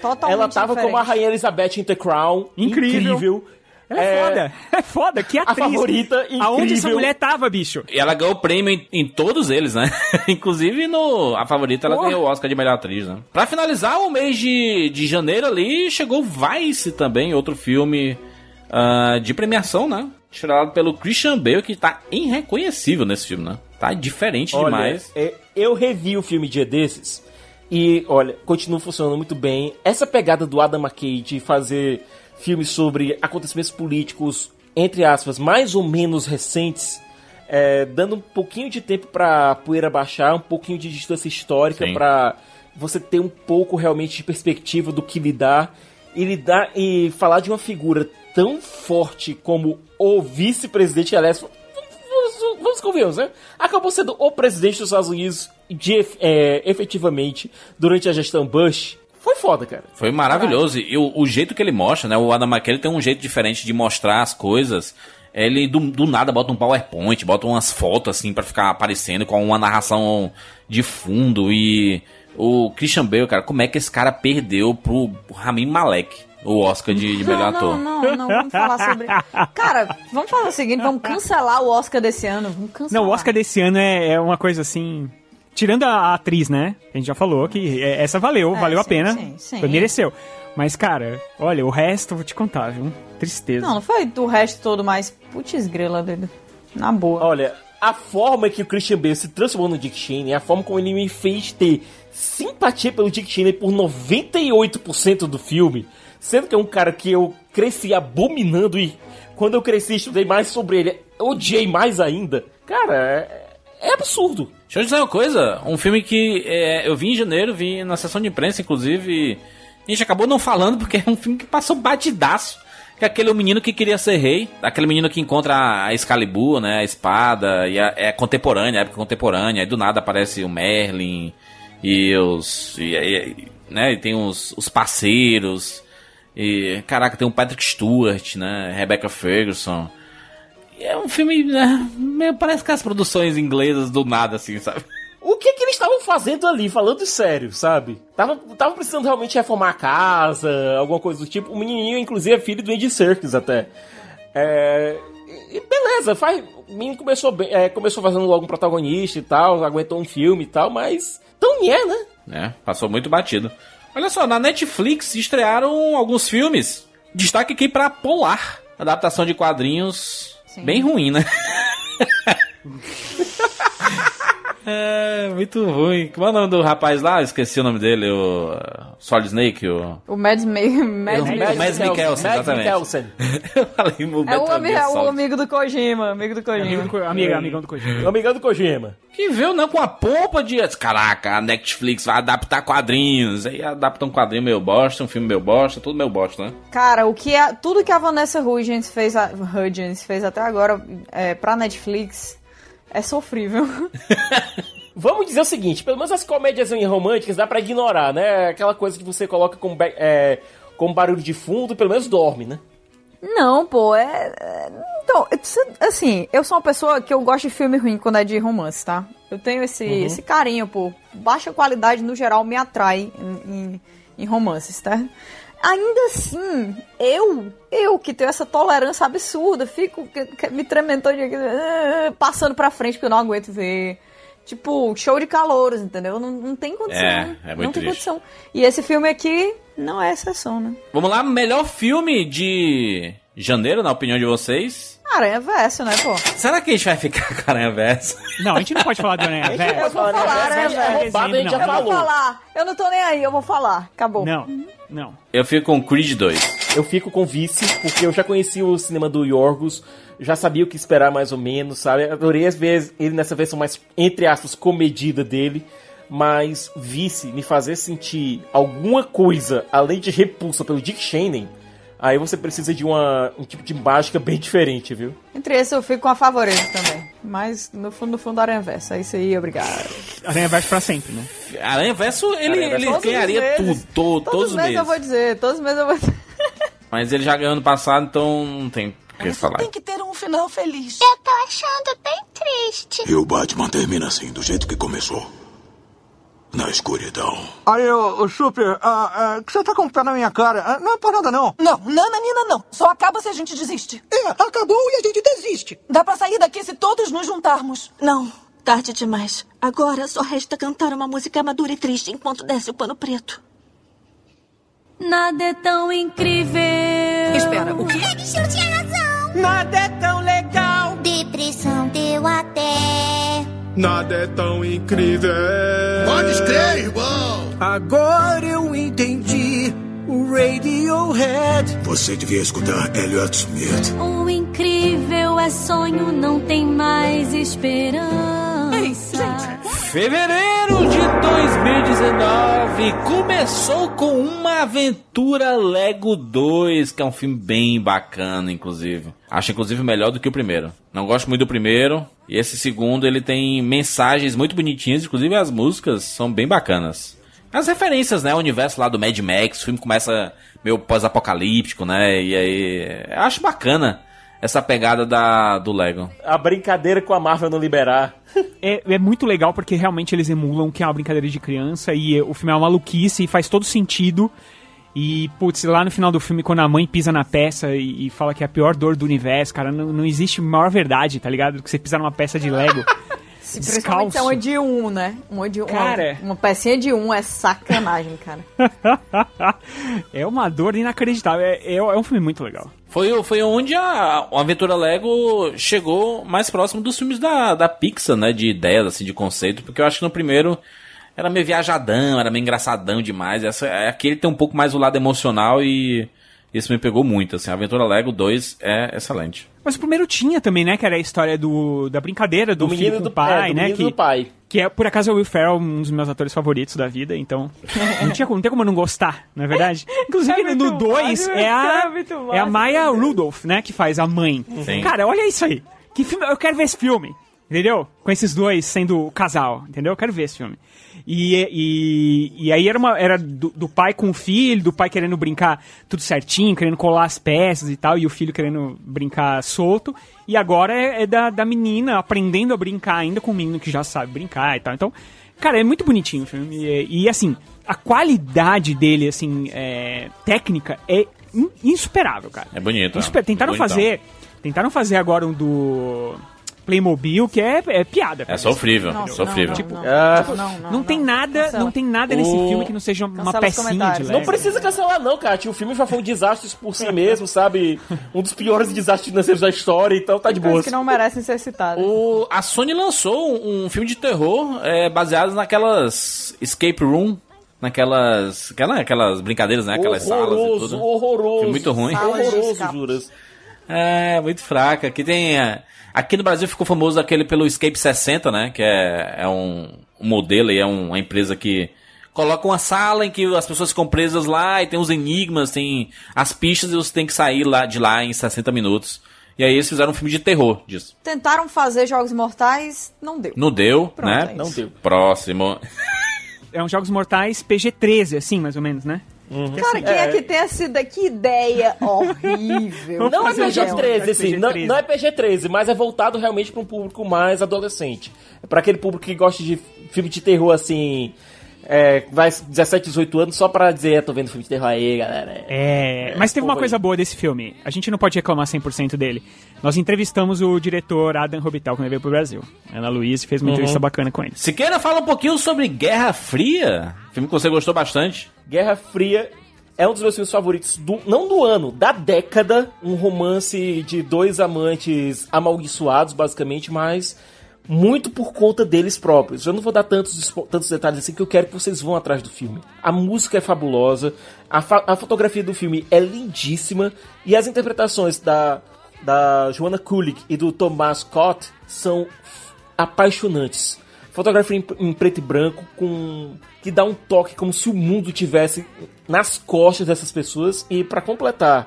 Totalmente ela tava como a diferente. Rainha Elizabeth em The Crown. Incrível. Incrível. Ela é, foda. É foda. Que atriz. favorita, Aonde essa incrível. mulher tava, bicho? E ela ganhou prêmio em, em todos eles, né? Inclusive no A Favorita, ela Porra. ganhou o Oscar de melhor atriz, né? Pra finalizar, o mês de, de janeiro ali, chegou Vice também, outro filme ah, de premiação, né? Estrelado pelo Christian Bale, que tá irreconhecível nesse filme, né? Tá diferente Olha, demais. é, eu revi o filme dia desses e, olha, continua funcionando muito bem. Essa pegada do Adam McKay de fazer filmes sobre acontecimentos políticos entre aspas, mais ou menos recentes, é, dando um pouquinho de tempo pra poeira baixar, um pouquinho de distância histórica pra você ter um pouco realmente de perspectiva do que lidar e lidar e falar de uma figura tão forte como o vice-presidente, aliás, vamos, vamos convenhamos, né? Acabou sendo o presidente dos Estados Unidos de, é, efetivamente durante a gestão Bush. Foi foda, cara. Foi maravilhoso. E o, o jeito que ele mostra, né? O Adam McKay tem um jeito diferente de mostrar as coisas. Ele do, do nada bota um PowerPoint, bota umas fotos assim pra ficar aparecendo com uma narração de fundo. E o Christian Bale, cara, como é que esse cara perdeu pro Rami Malek o Oscar de, de melhor não, ator? não, não, não, vamos falar sobre. Cara, vamos fazer o seguinte: vamos cancelar o Oscar desse ano. Vamos cancelar. Não, o Oscar desse ano é, é uma coisa assim. Tirando a, a atriz, né? A gente já falou que é- essa valeu, É, valeu a sim, pena. sim, sim. Foi mereceu. Mas, cara, olha, o resto, vou te contar, viu? Tristeza. Não, não foi do resto todo, mas putz grila dele. Na boa. Olha, a forma que o Christian Bale se transformou no Dick Cheney, a forma como ele me fez ter simpatia pelo Dick Cheney por 98% do filme, sendo que é um cara que eu cresci abominando e quando eu cresci estudei mais sobre ele, odiei mais ainda. Cara, é, é absurdo. Deixa eu dizer uma coisa, um filme que é, eu vi em janeiro, vi na sessão de imprensa, inclusive, e a gente acabou não falando porque é um filme que passou batidaço. Que é aquele menino que queria ser rei, aquele menino que encontra a Excalibur, né, a espada, e a- é contemporânea, época contemporânea, aí do nada aparece o Merlin e os. E, e- né, e tem os, os parceiros, e caraca, tem o Patrick Stewart, né, Rebecca Ferguson. É um filme, né, meio- parece que as produções inglesas do nada, assim, sabe? O que que eles estavam fazendo ali, falando sério, sabe? Tava, tava precisando realmente reformar a casa, alguma coisa do tipo. O menininho, inclusive, é filho do Andy Serkis até. É, e beleza, faz, o menino começou, bem, é, começou fazendo logo um protagonista e tal, aguentou um filme e tal, mas tão é, né? né? Passou muito batido. Olha só, na Netflix estrearam alguns filmes. Destaque aqui pra Polar. Adaptação de quadrinhos Sim. bem ruim, né? é, muito ruim. Como é o nome do rapaz lá? Esqueci o nome dele, o Solid Snake, o... O Mads, Ma Mads o Mikkelsen. Mads Mikkelsen, Mads exatamente. Mikkelsen. Eu falei o É o, ami- Gear é o amigo do Kojima, amigo do Amigo Kojima. do Co- amiga, amigão do Kojima. O amigão do Kojima. Que veio, não, com a pompa de... Caraca, a Netflix vai adaptar quadrinhos. Aí adapta um quadrinho meio bosta, um filme meio bosta, tudo meio bosta, né? Cara, o que a, tudo que a Vanessa Hudgens fez, a, Hudgens fez até agora é, pra Netflix é sofrível. Vamos dizer o seguinte, pelo menos as comédias românticas dá pra ignorar, né? Aquela coisa que você coloca como, ba- é, como barulho de fundo, pelo menos dorme, né? Não, pô, é. é- Então, assim, eu sou uma pessoa que eu gosto de filme ruim quando é de romance, tá? Eu tenho esse, esse carinho, pô. Baixa qualidade, no geral, me atrai em, em- em romances, tá? Ainda assim, eu, eu que tenho essa tolerância absurda, fico que- que- me dia, ah, passando pra frente porque eu não aguento ver. Tipo, show de calouros, entendeu? Não, não tem condição. É, é muito não tem triste. condição. E esse filme aqui não é exceção, né? Vamos lá, melhor filme de janeiro, na opinião de vocês. Aranha Verso, né, pô? Será que a gente vai ficar com Aranha Verso? Não, a gente não pode falar do Aranha Eu Verso. vou falar, falar, né? né, É velho? roubado, a gente já. Eu falou. vou falar. Eu não tô nem aí, eu vou falar. Acabou. Não, não. Eu fico com Creed 2. Eu fico com Vice, porque eu já conheci o cinema do Yorgos, já sabia o que esperar mais ou menos, sabe? Adorei às vezes ele nessa versão mais, entre aspas, comedida dele, mas Vice me fazer sentir alguma coisa além de repulsa pelo Dick Cheney, aí você precisa de uma, um tipo de mágica bem diferente, viu? Entre esse eu fico com a favorita também. Mas no fundo, no fundo, Aranha Verso. É isso aí, obrigado. Aranha Verso pra sempre, né? Aranha Verso, ele, Aranha Verso ele ganharia meses. tudo, to- todos, os meses. eu vou dizer, todos os meses eu vou dizer. Mas ele já ganhou ano passado, então não tem o que falar. Tem que ter um final feliz. Eu tô achando bem triste. E o Batman termina assim, do jeito que começou. Na escuridão. Aí, ô, ô Super, ah, ah, que você tá com o pé na minha cara? Ah, não é por nada, não. Não, Nananina não. Só acaba se a gente desiste. É, acabou e a gente desiste. Dá pra sair daqui se todos nos juntarmos. Não, tarde demais. Agora só resta cantar uma música madura e triste enquanto desce o pano preto. Nada é tão incrível. Espera, o quê? Bicho tinha razão. Nada é tão legal. Depressão deu até. Nada é tão incrível. Pode escrever, irmão. Agora eu entendi o Radiohead. Você devia escutar Elliot Smith. O incrível é sonho, não tem mais esperança. Fevereiro de 2019 começou com uma aventura Lego 2, que é um filme bem bacana, inclusive. Acho inclusive melhor do que o primeiro. Não gosto muito do primeiro. E esse segundo ele tem mensagens muito bonitinhas, inclusive as músicas são bem bacanas. As referências, né? O universo lá do Mad Max, o filme começa meio pós-apocalíptico, né? E aí. eu Acho bacana essa pegada da, do Lego. A brincadeira com a Marvel não liberar. É, é muito legal porque realmente eles emulam que é uma brincadeira de criança e o filme é uma maluquice e faz todo sentido. E, putz, lá no final do filme, quando a mãe pisa na peça e, e fala que é a pior dor do universo, cara, não, não existe maior verdade, tá ligado? Do que você pisar numa peça de Lego. Se principalmente é uma de um, né? Uma, de, Cara. uma, uma pecinha de um é sacanagem, cara. é uma dor inacreditável. É, é, é um filme muito legal. Foi, foi onde a, a Aventura Lego chegou mais próximo dos filmes da, da Pixar, né? De ideias, assim, de conceito. Porque eu acho que no primeiro era meio viajadão, era meio engraçadão demais. Essa, aqui ele tem um pouco mais o lado emocional e isso me pegou muito. Assim, a Aventura Lego 2 é excelente. Mas o primeiro tinha também, né? Que era a história do, da brincadeira do, Do filho menino com do o pai, é, do né? menino que, do pai. Que é, por acaso, é o Will Ferrell, um dos meus atores favoritos da vida, então. não, tinha, como- não tem como eu não gostar, não é verdade? Inclusive, É no 2 massa, é a, é a Maya Rudolph, né? Que faz a mãe. Sim. Cara, olha isso aí. Que filme. Eu quero ver esse filme. Entendeu? Com esses dois sendo o casal, entendeu? Eu quero ver esse filme. E, e, e aí era, uma, era do, do pai com o filho, do pai querendo brincar tudo certinho, querendo colar as peças e tal, e o filho querendo brincar solto. E agora é, é da, da menina aprendendo a brincar ainda com o menino que já sabe brincar e tal. Então, cara, é muito bonitinho o filme. E, e, assim, a qualidade dele, assim, é, técnica é in- insuperável, cara. É bonito. Insuper- é. Tentaram Bonitão. fazer. Tentaram fazer agora um do Playmobil, que é, é piada. É sofrível, Não, sofrível. não, Tipo, não, Ah, não, não, não, Não tem nada, Cancela. não tem nada nesse O- filme que não seja uma Cancela os pecinha de. Não precisa cancelar, não, cara. O filme já foi um desastre por si mesmo, sabe? Um dos piores desastres financeiros da história, então tá de boa. Que não merecem ser citadas. O, a Sony lançou um, filme de terror é, baseado naquelas escape room, naquelas aquela, aquelas brincadeiras, né? Aquelas salas e horroroso, tudo. horroroso. Foi muito ruim. Salas Horroroso, juras. É, muito fraca. Aqui tem. é, Aqui no Brasil ficou famoso aquele pelo Escape 60, né? Que é, é um, um modelo e é um- uma empresa que coloca uma sala em que as pessoas ficam presas lá e tem os enigmas, tem as pistas e você tem que sair lá, de lá em 60 minutos. E aí eles fizeram um filme de terror disso. Tentaram fazer Jogos Mortais, não deu. Não deu, Pronto, né? é. Não deu. Próximo. É um Jogos Mortais PG-13, assim, mais ou menos, né? Cara, quem é, que tem essa que ideia horrível? Não é fazer um jogo PG-13, assim, não, PG-13. não é PG-13, mas é voltado realmente para um público mais adolescente. É para aquele público que gosta de filme de terror, assim, é, vai 17, 18 anos, só pra dizer, é, tô vendo filme de terror aí, galera. É, mas teve uma coisa aí. boa desse filme. A gente não pode reclamar 100% dele. Nós entrevistamos o diretor Adam Robital quando ele veio pro Brasil. Ana Luiz fez uma Uhum. entrevista bacana com ele. Siqueira fala um pouquinho sobre Guerra Fria. Filme que você gostou bastante. Guerra Fria é um dos meus filmes favoritos, do, não do ano, da década. Um romance de dois amantes amaldiçoados, basicamente, mas muito por conta deles próprios. Eu não vou dar tantos, tantos detalhes assim que eu quero que vocês vão atrás do filme. A música é fabulosa, a, fa- a fotografia do filme é lindíssima e as interpretações da, da Joanna Kulik e do Thomas Scott são apaixonantes. Fotografia em, em preto e branco, com que dá um toque como se o mundo tivesse nas costas dessas pessoas. E para completar,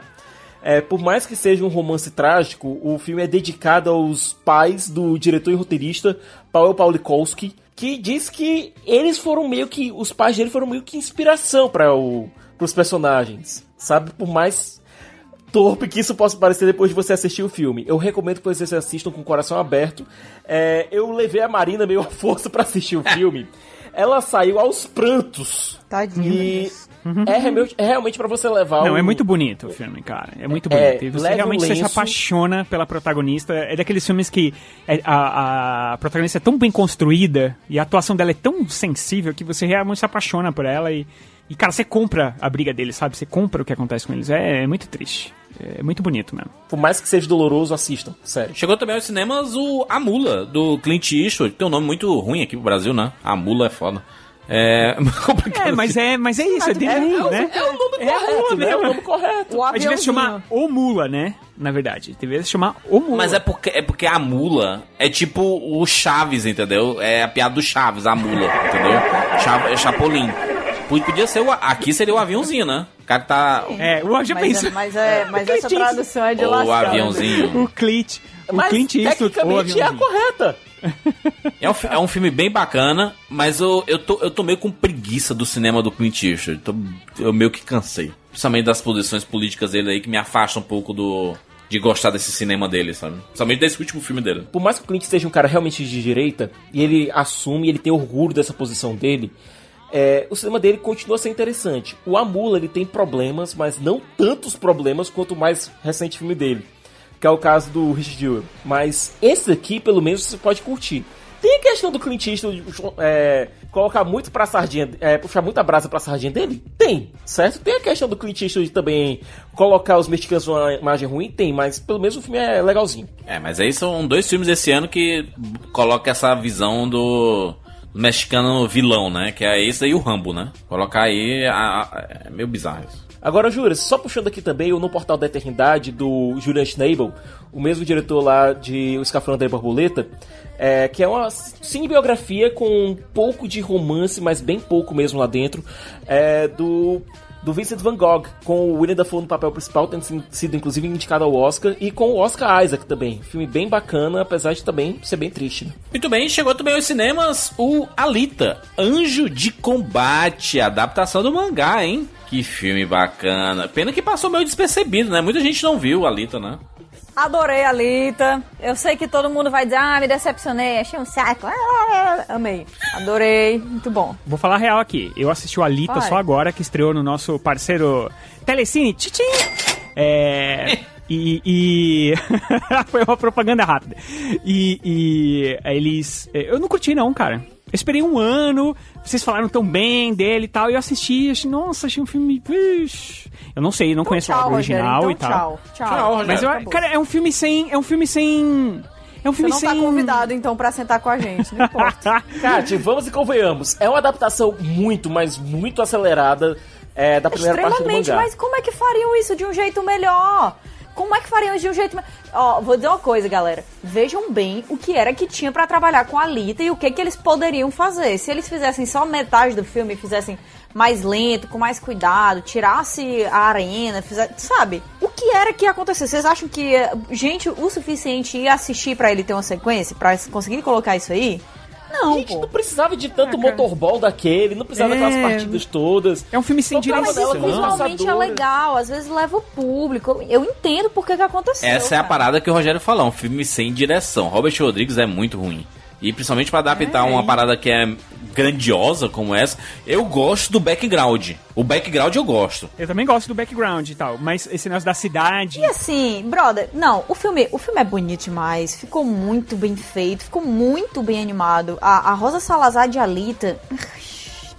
é, por mais que seja um romance trágico, o filme é dedicado aos pais do diretor e roteirista Paweł Pawlikowski, que diz que eles foram meio que os pais dele foram meio que inspiração para os personagens, sabe? Por mais torpe que isso possa parecer depois de você assistir o filme. Eu recomendo que vocês assistam com o coração aberto. É, eu levei a Marina meio à força pra assistir o filme. Ela saiu aos prantos. Tadinho. E é, realmente- é realmente pra você levar Não, o... é muito bonito o filme, cara. É muito É, bonito. e você um realmente você se apaixona pela protagonista. É daqueles filmes que é- a, a protagonista é tão bem construída e a atuação dela é tão sensível que você realmente se apaixona por ela e, e cara, você compra a briga deles, sabe? Você compra o que acontece com eles. É, é muito triste. É muito bonito mesmo. Por mais que seja doloroso, assistam. Sério. Chegou também aos cinemas o A Mula, do Clint Eastwood. Tem um nome muito ruim aqui pro Brasil, né? A Mula é foda. É complicado. É, mas é, mas é isso, é dele, né? É o nome É a correto, mula né? É o nome correto. O Mas devia se chamar O Mula, né? Na verdade. Devia se chamar O Mula. Mas é porque, é porque a mula é tipo o Chaves, entendeu? É a piada do Chaves, a mula, entendeu? É Chapolin. Podia ser o. Aqui seria o aviãozinho, né? O cara tá. É, o já Mas, pensa. é, mas, é, mas essa tradução é de O lascar. aviãozinho. O Clint. O Mas Clint Eastwood. O tecnicamente é a correta. É um, é um filme bem bacana, mas eu, eu, tô, eu tô meio com preguiça do cinema do Clint Eastwood. Tô- eu meio que cansei. Principalmente das posições políticas dele aí, que me afastam um pouco do de gostar desse cinema dele, sabe? Principalmente desse último filme dele. Por mais que o Clint seja um cara realmente de direita, e ele assume, ele tem orgulho dessa posição dele, é, o cinema dele continua a ser interessante. O Amula, ele tem problemas, mas não tantos problemas quanto o mais recente filme dele, que é o caso do Richard Jewell. Mas esse aqui, pelo menos, você pode curtir. Tem a questão do Clint Eastwood é, colocar muito pra sardinha, é, puxar muita brasa pra sardinha dele? Tem, certo? Tem a questão do Clint Eastwood também colocar os mexicanos numa imagem ruim? Tem, mas pelo menos o filme é legalzinho. É, mas aí são dois filmes desse ano que coloca essa visão do mexicano vilão, né? Que é esse aí o Rambo, né? Colocar aí a- a- é meio bizarro isso. Agora, Júlia, só puxando aqui também No Portal da Eternidade, do Julian Schnabel, o mesmo diretor lá de O Escafandro da Borboleta, é, que é uma cinebiografia com um pouco de romance, mas bem pouco mesmo lá dentro, é, do, do Vincent Van Gogh, com o William Dafoe no papel principal, tendo sido inclusive indicado ao Oscar, e com o Oscar Isaac também. Filme bem bacana, apesar de também ser bem triste. Né? Muito bem, chegou também aos cinemas o Alita, Anjo de Combate, adaptação do mangá, hein? Que filme bacana. Pena que passou meio despercebido, né? Muita gente não viu o Alita, né? Adorei a Lita. Eu sei que todo mundo vai dizer, ah, me decepcionei, achei um saco. Ah, amei. Adorei. Muito bom. Vou falar a real aqui. Eu assisti o Alita Vai. só agora, que estreou no nosso parceiro Telecine. Tchim! É. E. e- Foi uma propaganda rápida. E, e eles. Eu não curti, não, cara. Eu esperei um ano, vocês falaram tão bem dele e tal, e eu assisti, achei, nossa, achei um filme. Ixi. Eu não sei, não conheço Tchau, o original Rogério, e então tal. Tchau, tchau. Mas eu, cara, é um filme sem. É um filme sem. É um Você filme não sem. tá convidado, então, pra sentar com a gente, não importa. Kátia, vamos e convenhamos. É uma adaptação muito, mas muito acelerada é, da primeira parte do Extremamente, mangá. mas como é que fariam isso de um jeito melhor? Como é que fariam isso de um jeito? Ó, vou dizer uma coisa, galera. Vejam bem o que era que tinha pra trabalhar com a Lita e o que que eles poderiam fazer. Se eles fizessem só metade do filme, fizessem mais lento, com mais cuidado, tirasse a arena, fizesse, sabe? O que era que ia acontecer? Vocês acham que eh, gente o suficiente ia assistir pra ele ter uma sequência, Pra conseguir colocar isso aí? Não, Gente, pô. não precisava de tanto motorball daquele, não precisava É. daquelas partidas todas. É um filme sem direção. como Visualmente é legal, às vezes leva o público. Eu entendo por que, que aconteceu. Essa é a cara. parada que o Rogério falou, um filme sem direção. Robert Rodrigues é muito ruim. E principalmente pra adaptar É. uma parada que é grandiosa como essa, eu gosto do background. O background eu gosto. Eu também gosto do background e tal, mas esse negócio da cidade. E assim, brother, não, o filme, o filme é bonito demais, ficou muito bem feito, ficou muito bem animado. A, a Rosa Salazar de Alita,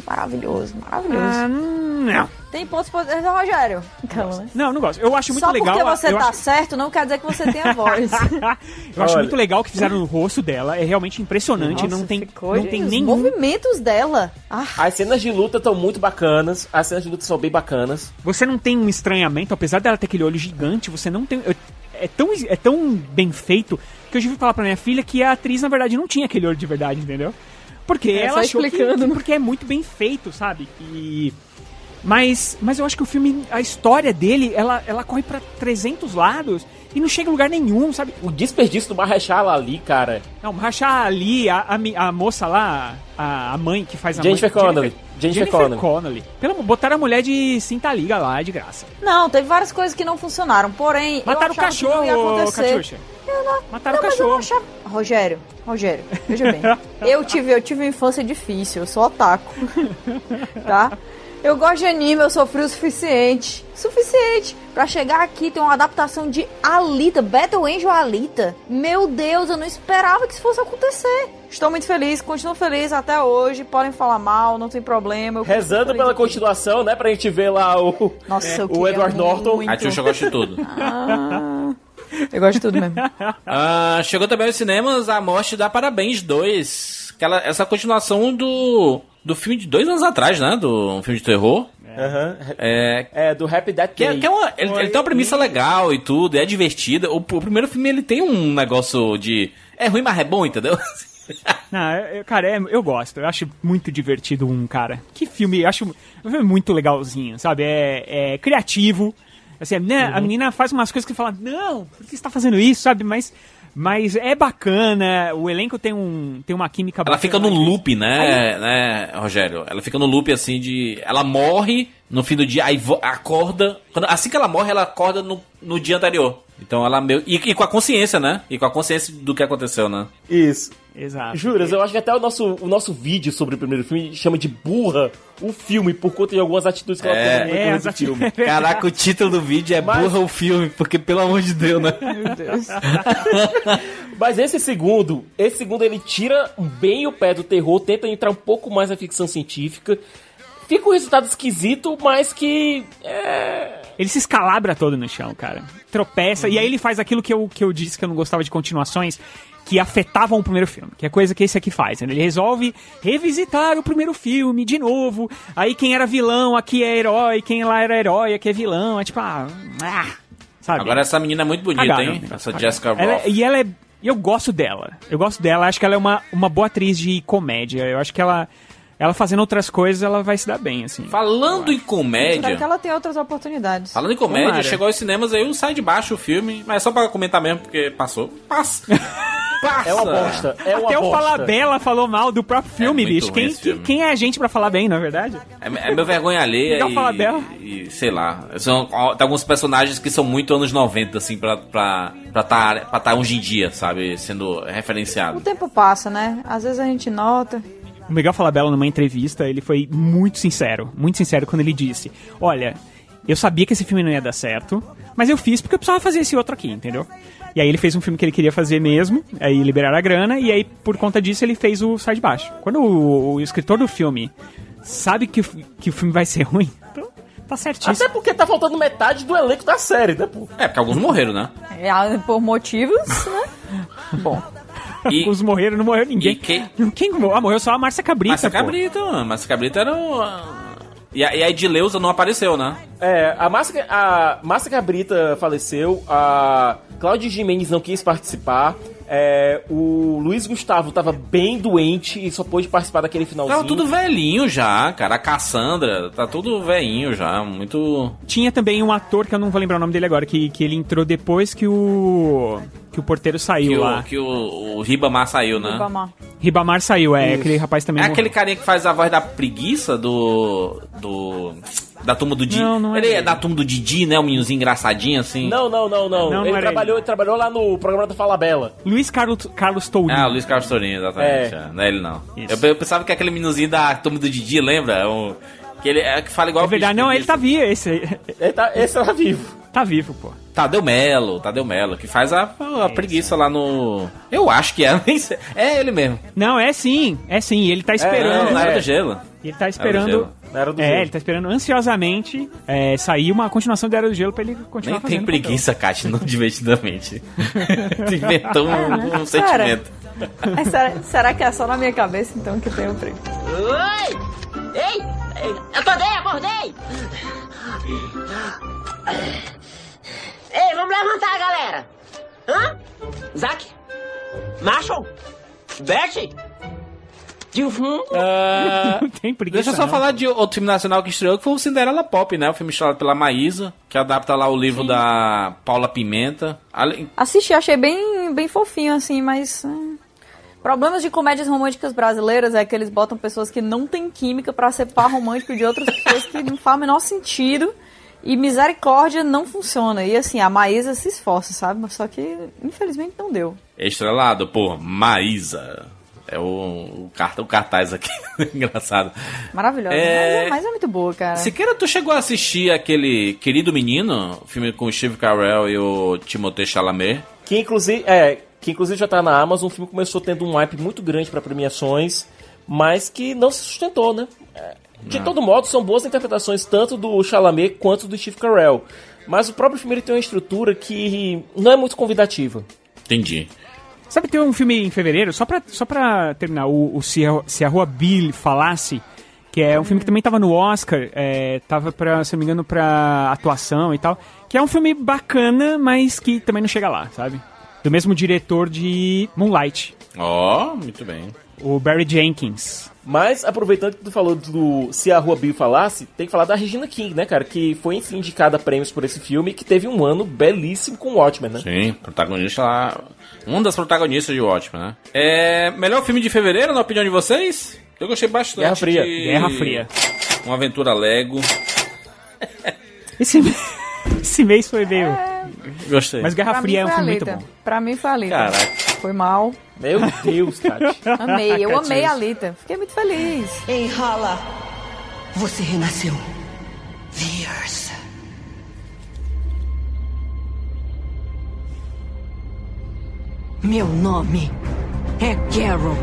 maravilhoso, maravilhoso. Ah, não. Tem pontos positivos, Rogério. Então, né? Não, não gosto. Eu acho muito Só legal. porque você tá acho... certo não quer dizer que você tem a voz. Eu acho Olha. muito legal o que fizeram no rosto dela. É realmente impressionante. Nossa, não tem, ficou- não tem os nenhum. movimentos dela. Ah, As cenas de luta estão muito bacanas, as cenas de luta são bem bacanas. Você não tem um estranhamento, apesar dela ter aquele olho gigante, você não tem. É tão, é tão bem feito que eu tive que falar pra minha filha que a atriz, na verdade, não tinha aquele olho de verdade, entendeu? Porque É, ela achou explicando, que- né? porque é muito bem feito, sabe? E mas, mas eu acho que o filme, a história dele, ela, ela corre pra 300 lados e não chega a lugar nenhum, sabe? O desperdício do Marrechala ali, cara. Não, rachar ali, a, a, a moça lá, a, a mãe que faz a Jennifer mãe... Connelly. Jennifer Jennifer Connelly. Connelly. Pelo, amor, botaram a mulher de cinta liga lá, de graça. não, teve várias coisas que não funcionaram, porém, Mataram eu o achava que não ia cachorro, acontecer. Catiuxa. Eu não, Mataram não, o cachorro. achava... Rogério, Rogério, veja bem. eu, tive, eu tive uma infância difícil, eu sou otaku. tá? Eu gosto de anime, eu sofri o suficiente. Suficiente. Pra chegar aqui tem uma adaptação de Alita, Battle Angel Alita. Meu Deus, eu não esperava que isso fosse acontecer. Estou muito feliz, continuo feliz até hoje. Podem falar mal, não tem problema. Rezando pela aqui. continuação, né? Pra gente ver lá o, Nossa, eu o Edward Norton. muito. A Xuxa gosta de tudo. Ah, eu gosto de tudo mesmo. Ah, chegou também aos cinemas A Morte dá Parabéns 2. Aquela, essa continuação do do filme de dois anos atrás, né? Do um filme de terror. Aham. É, É, do Happy Death que é, que é uma, ele, ele tem uma premissa legal e tudo, é divertida. O, o primeiro filme ele tem um negócio de. É ruim, mas é bom, entendeu? Não, eu- cara, é- eu gosto. Eu acho muito divertido um, cara. Que filme, eu acho um filme muito legalzinho, sabe? É, é criativo. Assim, né, Uhum. a menina faz umas coisas que fala, não, por que você tá fazendo isso, sabe? Mas, mas é bacana, o elenco tem, um, tem uma química Ela bacana. fica num loop, né, né, Rogério? Ela fica num loop assim de. Ela morre no fim do dia, aí acorda. quando- assim que ela morre, ela acorda no, no dia anterior. Então ela meio. E, e com a consciência, né? E com a consciência do que aconteceu, né? Isso. Exato. Juras, eu acho que até o nosso, o nosso vídeo sobre o primeiro filme chama de burra o filme, por conta de algumas atitudes que ela É. teve no É, do filme. Caraca, o título do vídeo é Mas- burra o filme, porque pelo amor de Deus, né? Meu Deus. Mas esse segundo, esse segundo ele tira bem o pé do terror, tenta entrar um pouco mais na ficção científica. Fica um resultado esquisito, mas que. É... Ele se escalabra todo no chão, cara. Tropeça. Uhum. E aí ele faz aquilo que eu, que eu disse que eu não gostava de continuações, que afetavam o primeiro filme. Que é coisa que esse aqui faz. né? Ele resolve revisitar o primeiro filme de novo. Aí quem era vilão aqui é herói, quem lá era herói aqui é vilão. É tipo, ah. ah sabe? Agora essa menina é muito bonita, hein? né? Essa. Jessica Ela Roth. é- E ela é. E eu gosto dela. Eu gosto dela. Acho que ela é uma, uma boa atriz de comédia. Eu acho que ela. Ela fazendo outras coisas, ela vai se dar bem, assim. Falando em comédia. que ela tenha outras oportunidades. Falando em comédia, Tomara. chegou aos cinemas aí o Sai de Baixo o filme, mas é só pra comentar mesmo, porque passou. Passa! Passa! É uma bosta. É uma Até o bosta. Falabella falou mal do próprio filme, muito bicho. Quem, filme. quem é a gente pra falar bem, na verdade? É, é meu vergonha alheia Legal falar dela. e, e sei lá. São, tem alguns personagens que são muito anos 90, assim, pra estar pra, pra tá, pra tá hoje em dia, sabe? Sendo O referenciado. tempo passa, né? Às vezes a gente nota. O Miguel Falabella, numa entrevista, ele foi muito sincero. Muito sincero quando ele disse: Olha, eu sabia que esse filme não ia dar certo, mas eu fiz porque eu precisava fazer esse outro aqui, entendeu? E aí ele fez um filme que ele queria fazer mesmo, aí liberaram a grana, e aí por conta disso ele fez o Sai de Baixo. Quando o, o escritor do filme sabe que, o- que o filme vai ser ruim, então tá certíssimo. Até porque tá faltando metade do elenco da série, né, pô? É, porque alguns morreram, né? É, ah, por motivos, né? Bom. E, Os morreram, não morreu e ninguém. quem. Quem morreu? Ah, morreu só a Márcia Cabrita. Márcia pô. Cabrita, mano. Márcia Cabrita era o. E a, e a Edileuza não apareceu, né? É, a Márcia, a Márcia Cabrita faleceu, a Cláudia Jimenez não quis participar, é, o Luiz Gustavo tava bem doente e só pôde participar daquele finalzinho. Tava tudo velhinho já, cara. A Cassandra, tá tudo velhinho já. Muito. Tinha também um ator que eu não vou lembrar o nome dele agora, que, que ele entrou depois que o. que o porteiro saiu Que, lá. o, que o, o Ribamar saiu, né? Ribamar. Ribamar saiu, é, aquele rapaz também. É morreu. aquele carinha que faz a voz da preguiça do. do. Da turma do Didi. Não, não é ele é ele. da turma do Didi, né? Um meninozinho engraçadinho assim. Não, não, não, não. Não, não ele, trabalhou, ele trabalhou lá no programa do Falabella. Luiz Carlos, Carlos Tourinho. Ah, o Luiz Carlos Tourinho, exatamente. É. é. Não é ele não. Eu, eu pensava que aquele meninozinho da turma do Didi, lembra? Um, que ele é que fala igual É verdade, não, ele tá vivo, esse aí. Ele tá, esse tá vivo. Tá vivo, pô. Tadeu Melo, Tadeu Melo, que faz a, a preguiça lá no. Eu acho que é. É ele mesmo. Não, é sim, é sim, ele tá Não, esperando. na era é. do gelo. Ele tá Era do esperando. Era do É, Gelo. ele tá esperando ansiosamente é, sair uma continuação da Era do Gelo pra ele continuar Nem fazendo. tem preguiça, Kátia, não divertidamente. Tu inventou um, um Cara. sentimento. É, será, será que é só na minha cabeça então que tem o prego? Oi! Ei! Ei, Acordei, acordei! Ei, vamos levantar, galera! Hã? Zack? Marshall? Beth? Dilfum? Ah, Não tem preguiça. Deixa eu só não. falar de outro filme nacional que estreou, que foi o Cinderela Pop, né? O filme estrelado pela Maísa, que adapta lá o livro da Paula Pimenta. Ale- Assisti, achei bem, bem fofinho, assim, mas. hum, Problemas de comédias românticas brasileiras é que eles botam pessoas que não têm química pra ser par romântico de outras pessoas que não faz o menor sentido. E misericórdia não funciona. E assim, a Maísa se esforça, sabe? Só que, infelizmente, não deu. Estrelado por Maísa. É o, o, o cartaz aqui. Engraçado. Maravilhosa. É. Mas, é, mas é muito boa, cara. Siqueira, tu chegou a assistir aquele Querido Menino? Filme com o Steve Carell e o Timothée Chalamet. que inclusive, é, que inclusive já tá na Amazon, o filme começou tendo um hype muito grande pra premiações, mas que não se sustentou, né? É, De todo modo, são boas interpretações tanto do Chalamet quanto do Steve Carell. Mas o próprio filme ele tem uma estrutura que não é muito convidativa. Entendi. Sabe, tem um filme em fevereiro, só pra, só pra terminar, o, o se, a, se a Rua Bill falasse, que é um filme que também tava no Oscar, é, tava pra, se não me engano, pra atuação e tal, que é um filme bacana, mas que também não chega lá, sabe? Do mesmo diretor de Moonlight, Ó, muito bem. O Barry Jenkins. Mas, aproveitando que tu falou do Se a Rua Bill Falasse, tem que falar da Regina King, né, cara? Que foi, enfim, indicada a prêmios por esse filme e que teve um ano belíssimo com Watchmen, né? Sim, protagonista lá. Um das protagonistas de Watchmen, né? É. Melhor filme de fevereiro, na opinião de vocês? Eu gostei bastante. Guerra Fria. de- Guerra Fria. Uma aventura Lego. Esse, esse mês foi meio... Gostei. Mas Guerra Pra Fria é um filme muito bom. Pra mim foi a Alita. Caraca. Foi mal. Meu Deus, Tati. Amei, eu amei a Alita. Fiquei muito feliz. Ei, Hala. Você renasceu. Viers. Meu nome é Carol.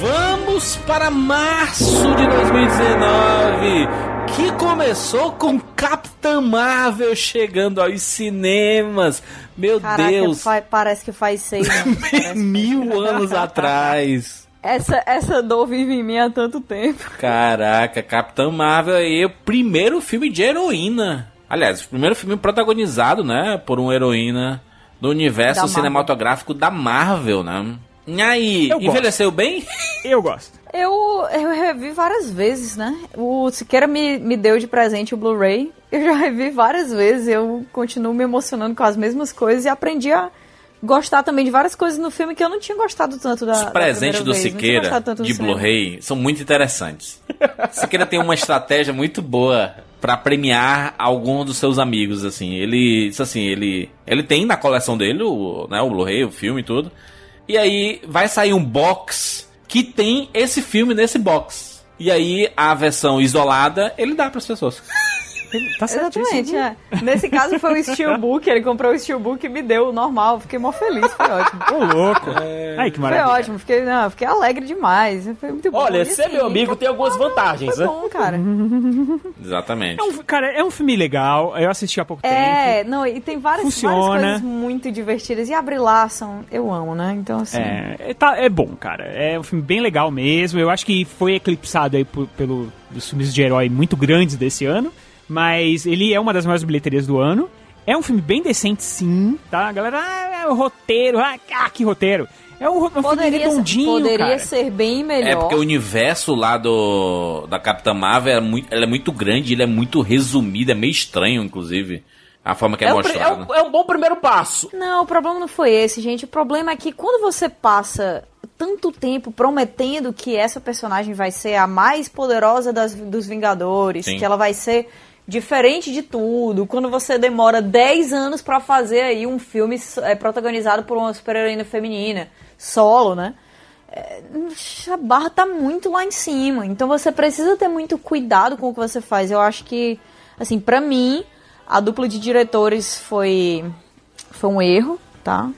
Vamos para março de 2019, que começou com Capitã Marvel chegando aos cinemas. Meu Caraca, Deus, parece que faz seis anos. mil anos atrás. Essa, essa dor vive em mim há tanto tempo. Caraca, Capitã Marvel aí, o primeiro filme de heroína. Aliás, o primeiro filme protagonizado, né, por uma heroína do universo Da Marvel. cinematográfico da Marvel, né? E aí, Eu gosto. envelheceu bem? Eu gosto. Eu, eu revi várias vezes, né? O Siqueira me, me deu de presente o Blu-ray. Eu já revi várias vezes. Eu continuo me emocionando com as mesmas coisas e aprendi a gostar também de várias coisas no filme que eu não tinha gostado tanto da. Os presentes primeira do vez. Siqueira de. Blu-ray são muito interessantes. Siqueira tem uma estratégia muito boa pra premiar algum dos seus amigos, assim. Ele, isso assim, ele, ele tem na coleção dele o, né, o Blu-ray, o filme e tudo. E aí vai sair um box que tem esse filme nesse box. E aí a versão isolada ele dá pras pessoas. Tá Exatamente, é. Nesse caso foi o Steelbook, ele comprou o Steelbook e me deu o normal. Fiquei mó feliz, foi ótimo. Ô, louco. É. Ai, que Foi maravilha. ótimo, fiquei, não, fiquei alegre demais. Foi muito bom. Olha, ser assim, meu amigo tem algumas vantagens, Foi né? bom, cara. Exatamente. É um, cara, é um filme legal. Eu assisti há pouco É, tempo. não, e tem várias, Funciona. várias coisas muito divertidas. E a Brie Larson, eu amo, né? Então, assim... É, é, tá, é bom, cara. É um filme bem legal mesmo. Eu acho que foi eclipsado aí por- pelo dos filmes de herói muito grandes desse ano. Mas ele é uma das maiores bilheterias do ano. É um filme bem decente, sim, tá? A galera, ah, é o roteiro, ah, ah, que roteiro. É um, ro- um filme Poderia, redondinho, poderia cara. ser bem melhor. É porque o universo lá do da Capitã Marvel é muito, ela é muito grande, ele é muito resumido, é meio estranho, inclusive, a forma que é, É pri- é, mostrada. um, é um bom primeiro passo. Não, o problema não foi esse, gente. O problema é que quando você passa tanto tempo prometendo que essa personagem vai ser a mais poderosa das, dos Vingadores, Sim. que ela vai ser diferente de tudo, quando você demora 10 anos pra fazer aí um filme é, protagonizado por uma super-heroína feminina, solo, né? É, a barra tá muito lá em cima. Então você precisa ter muito cuidado com o que você faz. Eu acho que, assim, pra mim, a dupla de diretores foi, foi um erro, tá?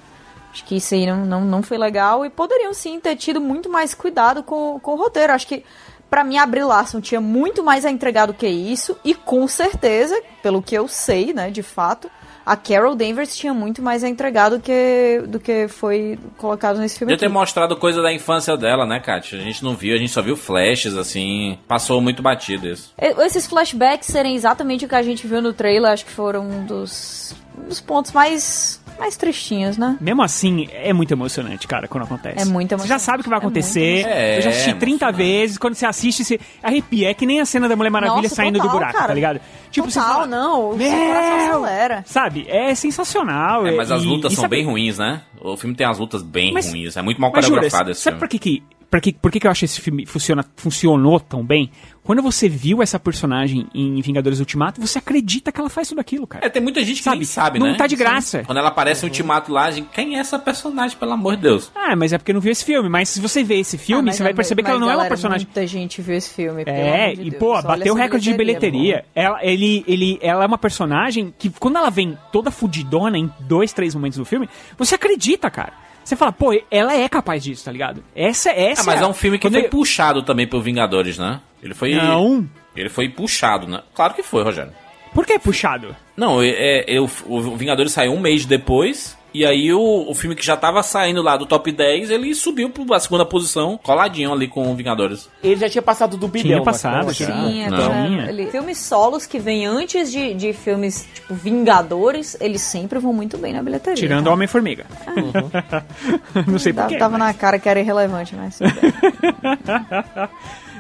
Acho que isso aí não, não, não foi legal. E poderiam sim ter tido muito mais cuidado com, com o roteiro. Acho que, pra mim, a Brie Larson tinha muito mais a entregar do que isso. E com certeza, pelo que eu sei, né, de fato, a Carol Danvers tinha muito mais a entregar do que, do que foi colocado nesse filme. Podia ter mostrado coisa da infância dela, né, Kátia? A gente não viu, a gente só viu flashes, assim. Passou muito batido isso. Esses flashbacks serem exatamente o que a gente viu no trailer, acho que foram um dos, um dos pontos mais, mais tristinhos, né? Mesmo assim, é muito emocionante, cara, quando acontece. É muito Você já emocionante. sabe o que vai É acontecer. emocionante. eu já assisti É, 30 vezes. Quando você assiste, você arrepia. É que nem a cena da Mulher Maravilha Nossa, saindo do total, buraco, cara. tá ligado? Tipo, você Total, fala, não. Meu! coração acelera. Sabe? É sensacional. É, mas as lutas e são sabe- bem ruins, né? O filme tem as lutas bem Mas- ruins. É muito mal Mas, coreografado esse sabe filme. por que que... Por que, por que que eu acho que esse filme funciona, funcionou tão bem? Quando você viu essa personagem em Vingadores Ultimato, você acredita que ela faz tudo aquilo, cara. É, tem muita gente que Sabe, nem sabe, não né? tá de graça. Quando ela aparece no ultimato lá, a gente, quem é essa personagem, pelo amor de Deus? Ah, mas é porque não viu esse filme. Mas se você vê esse filme, Ah, você vai é- perceber que ela não é uma galera, personagem... Muita gente viu esse filme. pelo É, amor de e pô, Olha bateu o recorde de bilheteria. Ela, ele, ele, ela é uma personagem que, quando ela vem toda fudidona em dois, três momentos do filme, você acredita, cara. Você fala, pô, ela é capaz disso, tá ligado? Essa, essa Ah, mas é um filme que quando foi ele- puxado também por Vingadores, né? Ele foi. Não. Ele foi puxado, né? Claro que foi, Rogério. Por que puxado? Não, é, é, eu- o Vingadores saiu um mês depois. E aí o, o filme que já tava saindo lá do top 10, ele subiu pra segunda posição, coladinho ali com o Vingadores. Ele já tinha passado do bilhão. Tinha passado, mas- já. Tinha, Não. tinha. Ele- filmes solos que vêm antes de, de filmes tipo Vingadores, eles sempre vão muito bem na bilheteria. Tirando tá? Homem-Formiga. Não sei Tava, porquê. tava na cara que era irrelevante, mas.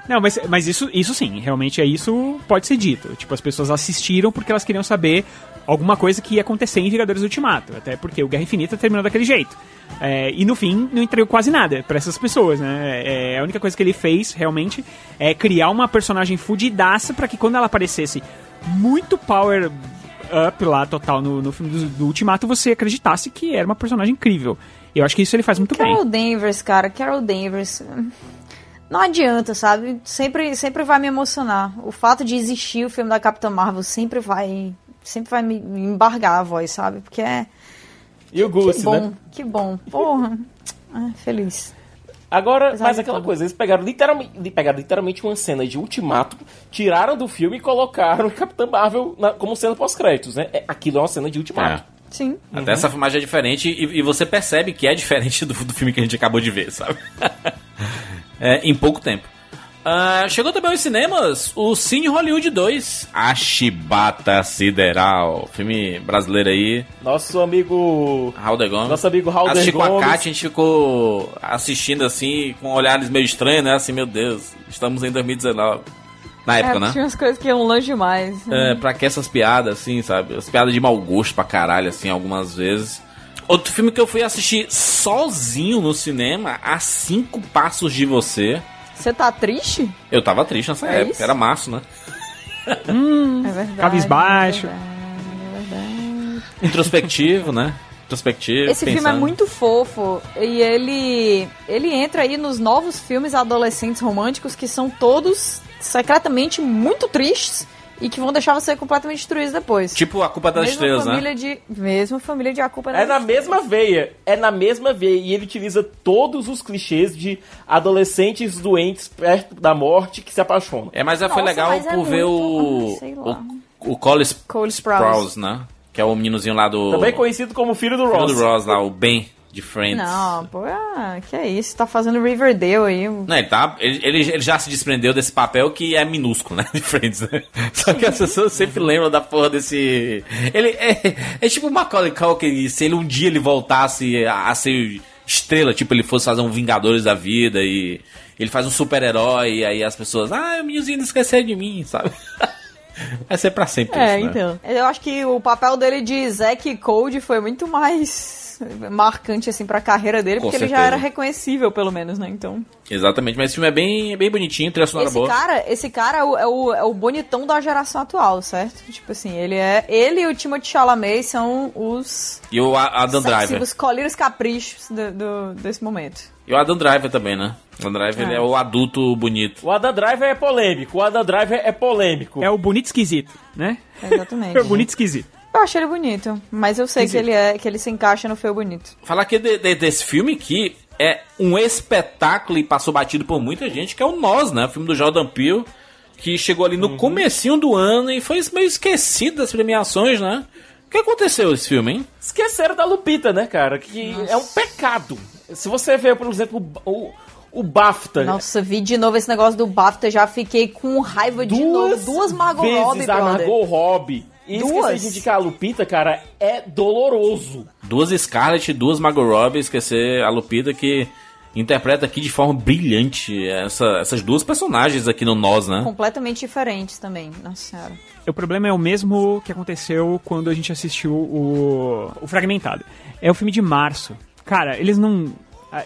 Não, mas, mas isso, isso sim, realmente é isso pode ser dito. Tipo, as pessoas assistiram porque elas queriam saber alguma coisa que ia acontecer em Vingadores Ultimato. Até porque o Guerra Infinita terminou daquele jeito. É, e no fim, não entregou quase nada pra essas pessoas, né? É, a única coisa que ele fez, realmente, é criar uma personagem fudidaça pra que quando ela aparecesse muito power up lá, total, no, no filme do, do Ultimato, você acreditasse que era uma personagem incrível. E eu acho que isso ele faz muito bem. Carol Danvers, cara, Carol Danvers. Não adianta, sabe? Sempre, sempre vai me emocionar. O fato de existir o filme da Capitã Marvel sempre vai. Sempre vai me embargar a voz, sabe? Porque é. E o Que Goose, bom, né? que bom. Porra. Ah, feliz. Agora, Apesar mas aquela tudo. coisa, eles pegaram literalmente, pegaram literalmente uma cena de Ultimato, tiraram do filme e colocaram o Capitã Marvel na- como cena pós-créditos, né? É, Aquilo é uma cena de Ultimato. Sim. Até essa filmagem é diferente e, e você percebe que é diferente do, do filme que a gente acabou de ver, sabe? É, em pouco tempo. Ah, chegou também aos cinemas o Cine Hollywood 2, A Chibata Sideral, filme brasileiro aí, Nosso amigo. Raul de Gomes. Nosso amigo Raul de Assisti com a Gomes. Kátia, a gente ficou assistindo assim, com olhares meio estranhos, né? Assim, meu Deus, estamos em 2019. Na época, é, né? Tinha umas coisas que iam longe demais. É, pra que essas piadas, assim, sabe? As piadas de mau gosto pra caralho, assim, algumas vezes. Outro filme que eu fui assistir sozinho no cinema, A Cinco Passos de Você. Você tá triste? Eu tava triste nessa É época, isso? era março, né? É verdade. Cabisbaixo. é verdade, é verdade. Introspectivo, né? Introspectivo. Esse filme é pensando. muito fofo e ele ele entra aí nos novos filmes adolescentes românticos que são todos secretamente muito tristes e que vão deixar você completamente destruído depois. Tipo A Culpa das mesma Estrelas, né? família de mesma família de A Culpa das É na mesma veia, é na mesma veia. E ele utiliza todos os clichês de adolescentes doentes perto da morte que se apaixonam. É, mas foi Nossa, legal mas é por ver muito- o, ah, sei lá. o. O Cole, Cole Sprouse. Sprouse. né? Que é o meninozinho lá do. Também conhecido como filho do filho Ross. do Ross lá, o Ben de Friends. Não, pô, ah, que é isso? Tá fazendo Riverdale aí. Não, ele, tá, ele, ele- ele já se desprendeu desse papel que é minúsculo, né? De Friends, né? Só que as pessoas sempre lembram da porra desse. Ele é, é tipo o Macaulay Culkin, se ele um dia ele voltasse a, a ser estrela, tipo ele fosse fazer um Vingadores da vida e ele faz um super-herói e aí as pessoas, ah, o meninozinho esqueceu de mim, sabe? Vai ser pra sempre É, isso, né? então. Eu acho que o papel dele de Zack Code foi muito mais marcante, assim, pra carreira dele, Com porque ele já certeza. era reconhecível, pelo menos, né? Então. Exatamente, mas esse filme é bem, bem bonitinho, trilha sonora Esse boa. cara, esse cara é o, é, o, é o bonitão da geração atual, certo? Tipo assim, ele é. Ele e o Timothée Chalamet são os. E o A- Adam Driver. os colírios caprichos do, do- desse momento. E o Adam Driver também, né? O Adam Driver É. é o adulto bonito. O Adam Driver é polêmico. O Adam Driver é polêmico. É o bonito esquisito, né? Exatamente. É o bonito esquisito. Eu achei ele bonito, mas eu sei que ele é que ele se encaixa no feio bonito. Falar aqui de- de- desse filme que é um espetáculo e passou batido por muita gente, que é o Nós, né? O filme do Jordan Peele, que chegou ali no comecinho do ano e foi meio esquecido das premiações, né? O que aconteceu esse filme, hein? Esqueceram da Lupita, né, cara? Que é um pecado. Se você vê, por exemplo, o, o, o BAFTA. Nossa, vi de novo esse negócio do BAFTA, já fiquei com raiva de novo. Duas Margot vezes Robbie, a brother. Margot Robbie. E Duas? esquecer de indicar a Lupita, cara, é doloroso. Duas Scarlett e duas Margot Robbie, esquecer a Lupita que interpreta aqui de forma brilhante essa- essas duas personagens aqui no Nós, né? Completamente diferentes também, nossa senhora. O problema é o mesmo que aconteceu quando a gente assistiu o, o Fragmentado. É o filme de março. Cara, eles não.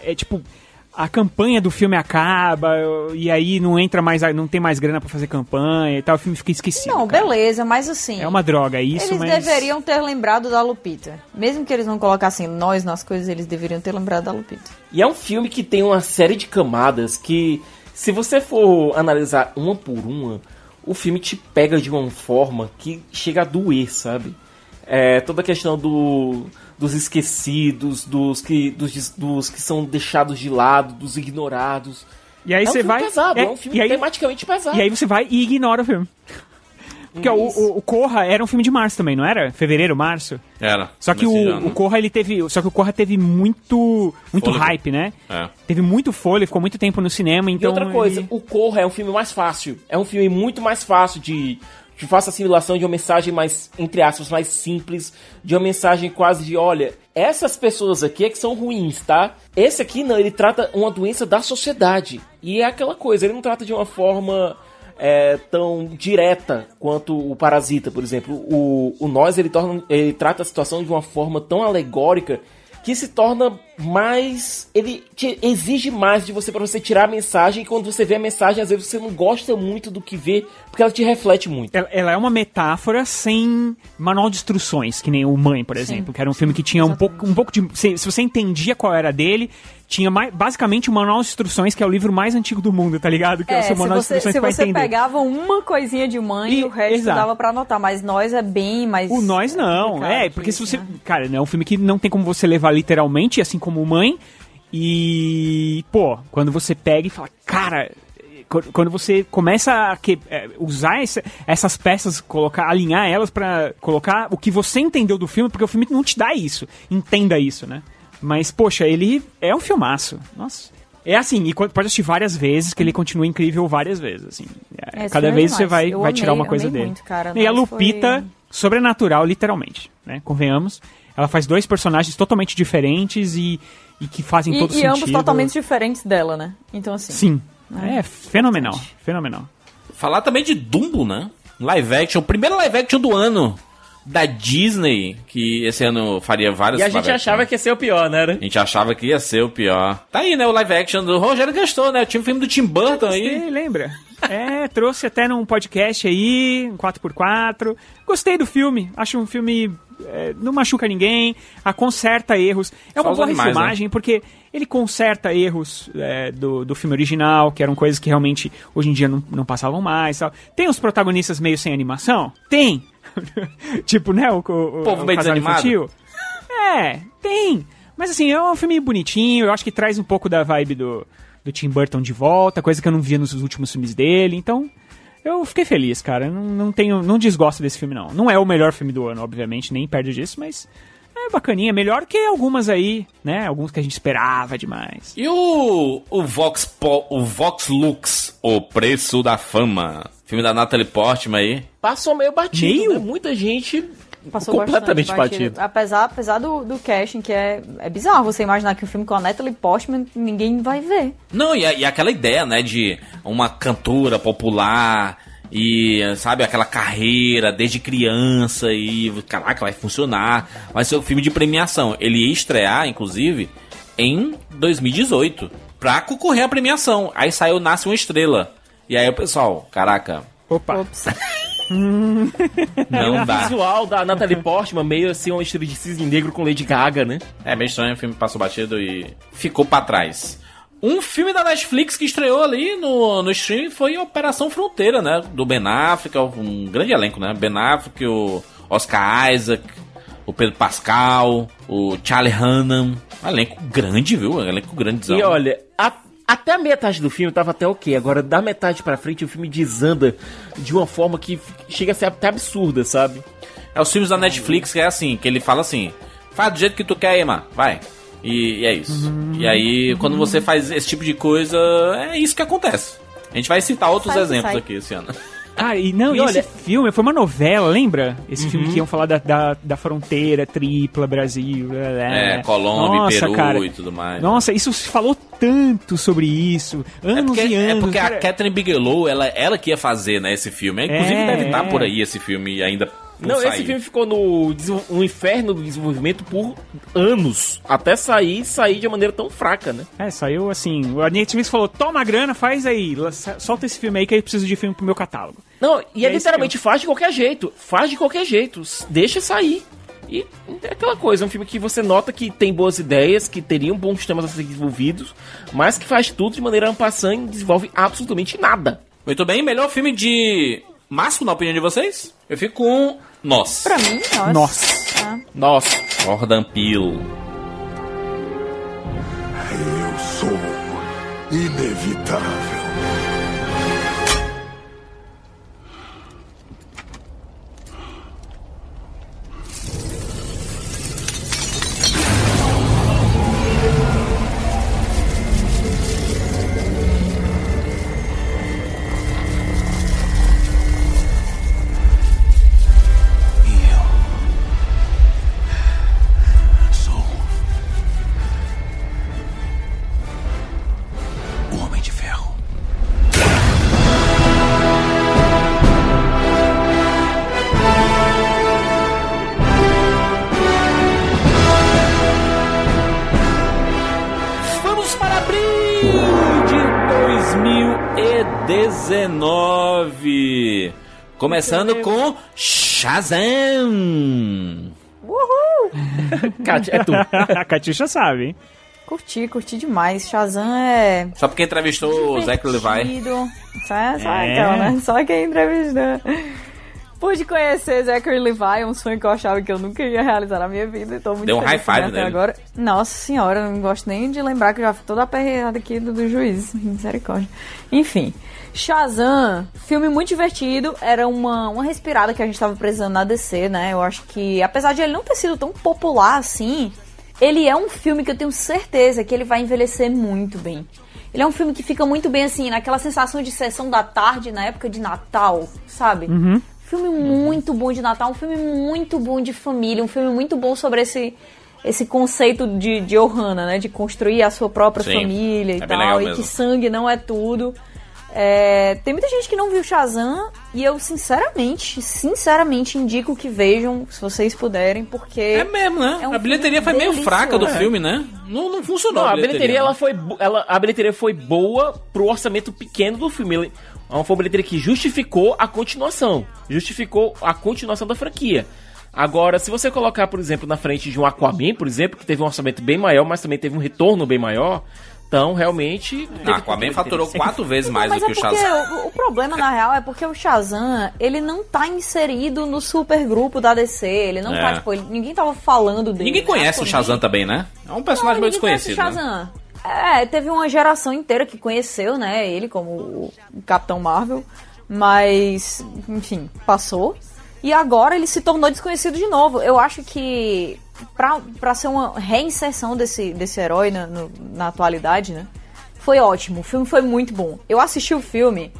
É tipo. A campanha do filme acaba e aí não entra mais, não tem mais grana pra fazer campanha e tal, o filme fica esquecido. Não, cara. beleza, mas assim. É uma droga isso, Eles mas deveriam ter lembrado da Lupita. Mesmo que eles não colocassem nós nas coisas, eles deveriam ter lembrado da Lupita. E é um filme que tem uma série de camadas que, se você for analisar uma por uma, o filme te pega de uma forma que chega a doer, sabe? É, toda a questão do, dos esquecidos, dos que, dos, dos que são deixados de lado, dos ignorados. E aí é um você filme vai- pesado, é, é, um filme e aí- tematicamente pesado. E aí você vai e ignora o filme. Porque o, o, o Corra era um filme de março também, não era? Fevereiro, março? Era. Só que o, ano. o Corra ele teve, só que o Corra teve muito muito Fôlego. hype, né? É. Teve muito folha, ficou muito tempo no cinema, E então outra coisa, ele- o Corra é um filme mais fácil. É um filme muito mais fácil de, de fácil assimilação de uma mensagem mais, entre aspas, mais simples. De uma mensagem quase de, olha, essas pessoas aqui é que são ruins, tá? Esse aqui não, ele trata uma doença da sociedade. E é aquela coisa, ele não trata de uma forma é, tão direta quanto o Parasita, por exemplo. O, o Nós, ele, torna, ele trata a situação de uma forma tão alegórica que se torna mais. Ele te exige mais de você para você tirar a mensagem. E quando você vê a mensagem, às vezes você não gosta muito do que vê, porque ela te reflete muito. ela, ela é uma metáfora sem manual de instruções, que nem o Mãe, por exemplo, que era um filme que tinha um pouco, um pouco de. Se, se você entendia qual era dele, tinha mais, basicamente o manual de instruções, que é o livro mais antigo do mundo, tá ligado? Que é, É, o seu se manual de instruções se você entender. pegava uma coisinha de mãe e, E- o resto exato. dava pra anotar, mas nós é bem mais. O Nós não, é, que porque se isso, você. né? Cara, é um filme que não tem como você levar literalmente, assim como Mãe. E. Pô, quando você pega e fala, cara. qu- Quando você começa a que- é, usar essa- essas peças, colocar, alinhar elas pra colocar o que você entendeu do filme, porque o filme não te dá isso. Entenda isso, né? Mas, poxa, ele é um filmaço. Nossa. É assim, e pode assistir várias vezes, que ele continua incrível várias vezes, assim. É, Esse Cada filme é vez você vai, Eu vai tirar amei- uma coisa dele. muito, cara. E a Lupita, foi- sobrenatural, literalmente, né? Convenhamos. Ela faz dois personagens totalmente diferentes e, e que fazem E, todo e sentido. ambos totalmente diferentes dela, né? Então, assim. Sim. É, fenomenal. Fenomenal. Falar também de Dumbo, né? Live action, o primeiro live action do ano da Disney, que esse ano faria vários E a gente achava action. que ia ser o pior, né? A gente achava que ia ser o pior. Tá aí, né? O live action do Rogério gastou, né? Tinha um filme do Tim Burton aí. Você lembra? É, trouxe até num podcast aí, um 4x4. Gostei do filme. Acho um filme. é, não machuca ninguém, a conserta erros. É Só uma boa animais, né? refilmagem, porque ele conserta erros é, do, do filme original, que eram coisas que realmente hoje em dia não, não passavam mais. Tal. Tem os protagonistas meio sem animação? Tem! tipo, né? O, o, Povo o meio casal desanimado. infantil. É, tem. Mas assim, é um filme bonitinho, eu acho que traz um pouco da vibe do, do Tim Burton de volta, coisa que eu não via nos últimos filmes dele, então eu fiquei feliz, cara. Não, não tenho. Não desgosto desse filme, não. Não é o melhor filme do ano, obviamente, nem perto disso, mas é bacaninha, melhor que algumas aí, né? Alguns que a gente esperava demais. E o, o Vox Po- o Vox Lux, O Preço da Fama. Filme da Natalie Portman aí. Passou meio batido, Meio? né? Muita gente Passou completamente bastante batido. Apesar, apesar do, do casting, que é, é bizarro você imaginar que um filme com a Natalie Portman ninguém vai ver. Não, e, a- e aquela ideia, né, de uma cantora popular e, sabe, aquela carreira desde criança e, caraca, vai funcionar. Vai ser um filme de premiação. Ele ia estrear, inclusive, em 2018, pra concorrer à premiação. Aí saiu Nasce uma Estrela. E aí o pessoal, caraca, Opa. Ops. não o dá. visual da Natalie Portman meio assim, um estilo de cisne negro com Lady Gaga, né? É meio estranho, o filme passou batido e ficou pra trás. Um filme da Netflix que estreou ali no, no stream foi Operação Fronteira, né? Do Ben Affleck, um grande elenco, né? Ben Affleck, o Oscar Isaac, o Pedro Pascal, o Charlie Hunnam. Um elenco grande, viu? Um elenco grandezão. E olha, a- até a metade do filme tava até ok. Agora, da metade pra frente, o filme desanda de uma forma que chega a ser até absurda, sabe? É os filmes da Netflix que é assim, que ele fala assim, faz do jeito que tu quer mano, vai. E, e é isso. E aí, quando você faz esse tipo de coisa, é isso que acontece. A gente vai citar outros Sai, exemplos sai. aqui esse ano. Ah, e não, E e esse olha- filme foi uma novela, lembra? Esse Uhum. filme que iam falar da, da, da fronteira tripla, Brasil. É, Colômbia, Nossa, Peru cara. e tudo mais. Nossa, isso se falou tanto sobre isso. Anos É porque, e anos. é porque a cara. Catherine Bigelow, ela, ela que ia fazer, né, esse filme. Inclusive É, deve estar é. por aí esse filme ainda Não, sair. esse filme ficou no, no inferno do desenvolvimento por anos. Até sair, sair de maneira tão fraca, né? É, saiu assim. A Netflix falou: toma a grana, faz aí. Solta esse filme aí que eu preciso de filme pro meu catálogo. Não, e é É literalmente faz de qualquer jeito. Faz de qualquer jeito. Deixa sair. E é aquela coisa, é um filme que você nota que tem boas ideias, que teriam bons temas a ser desenvolvidos, mas que faz tudo de maneira ampassã e não desenvolve absolutamente nada. Muito bem, melhor filme de Márcio, na opinião de vocês? Eu fico com Nós. Pra mim, nossa. Nossa. Ah, Nossa. Jordan Peele. Eu sou inevitável. Começando com Shazam. Uhul! Kátia, é tu. a Catiuxa sabe, hein? Curti, curti demais. Shazam é. Só porque entrevistou o Zach Levi. divertido. Só, só É. então, né? Só quem entrevistou. Pude conhecer Zachary Levi, um sonho que eu achava que eu nunca ia realizar na minha vida. Então muito Deu um high five nele. agora. Nossa senhora, eu não gosto nem de lembrar que eu já fui toda aperreada aqui do, do juiz. Misericórdia. Enfim. Shazam, filme muito divertido, era uma, uma respirada que a gente tava precisando na DC, né? Eu acho que, apesar de ele não ter sido tão popular assim, ele é um filme que eu tenho certeza que ele vai envelhecer muito bem. Ele é um filme que fica muito bem assim, naquela sensação de sessão da tarde na época de Natal, sabe? Uhum. Filme muito bom de Natal, um filme muito bom de família, um filme muito bom sobre esse esse conceito de, de Ohana, né? De construir a sua própria Sim, família e é tal, e que sangue não é tudo. É, tem muita gente que não viu Shazam e eu sinceramente, sinceramente indico que vejam, se vocês puderem, porque É mesmo, né? É um a bilheteria foi meio fraca do delicioso. filme, né? Não, não funcionou Não, a a bilheteria ela né? foi, ela, a bilheteria foi boa pro orçamento pequeno do filme. Ele- Ela foi uma bilheteria que justificou a continuação, justificou a continuação da franquia. Agora, se você colocar, por exemplo, na frente de um Aquaman, por exemplo, que teve um orçamento bem maior, mas também teve um retorno bem maior, então realmente. Ah, Aquaman faturou quatro vezes mais Mas do é que o porque Shazam. o, o problema, na real, é porque o Shazam, ele não tá inserido no supergrupo da DC. Ele não É. tá, tipo, ele- ninguém tava falando dele. Ninguém né? conhece o Shazam também, né? É um personagem Não, meio ninguém conhece desconhecido, o né? Shazam. É, teve uma geração inteira que conheceu, né, ele como o Capitão Marvel, mas, enfim, passou. E agora ele se tornou desconhecido de novo. Eu acho que pra ser uma reinserção desse, desse herói na, no- na atualidade, né, foi ótimo. O filme foi muito bom. Eu assisti o filme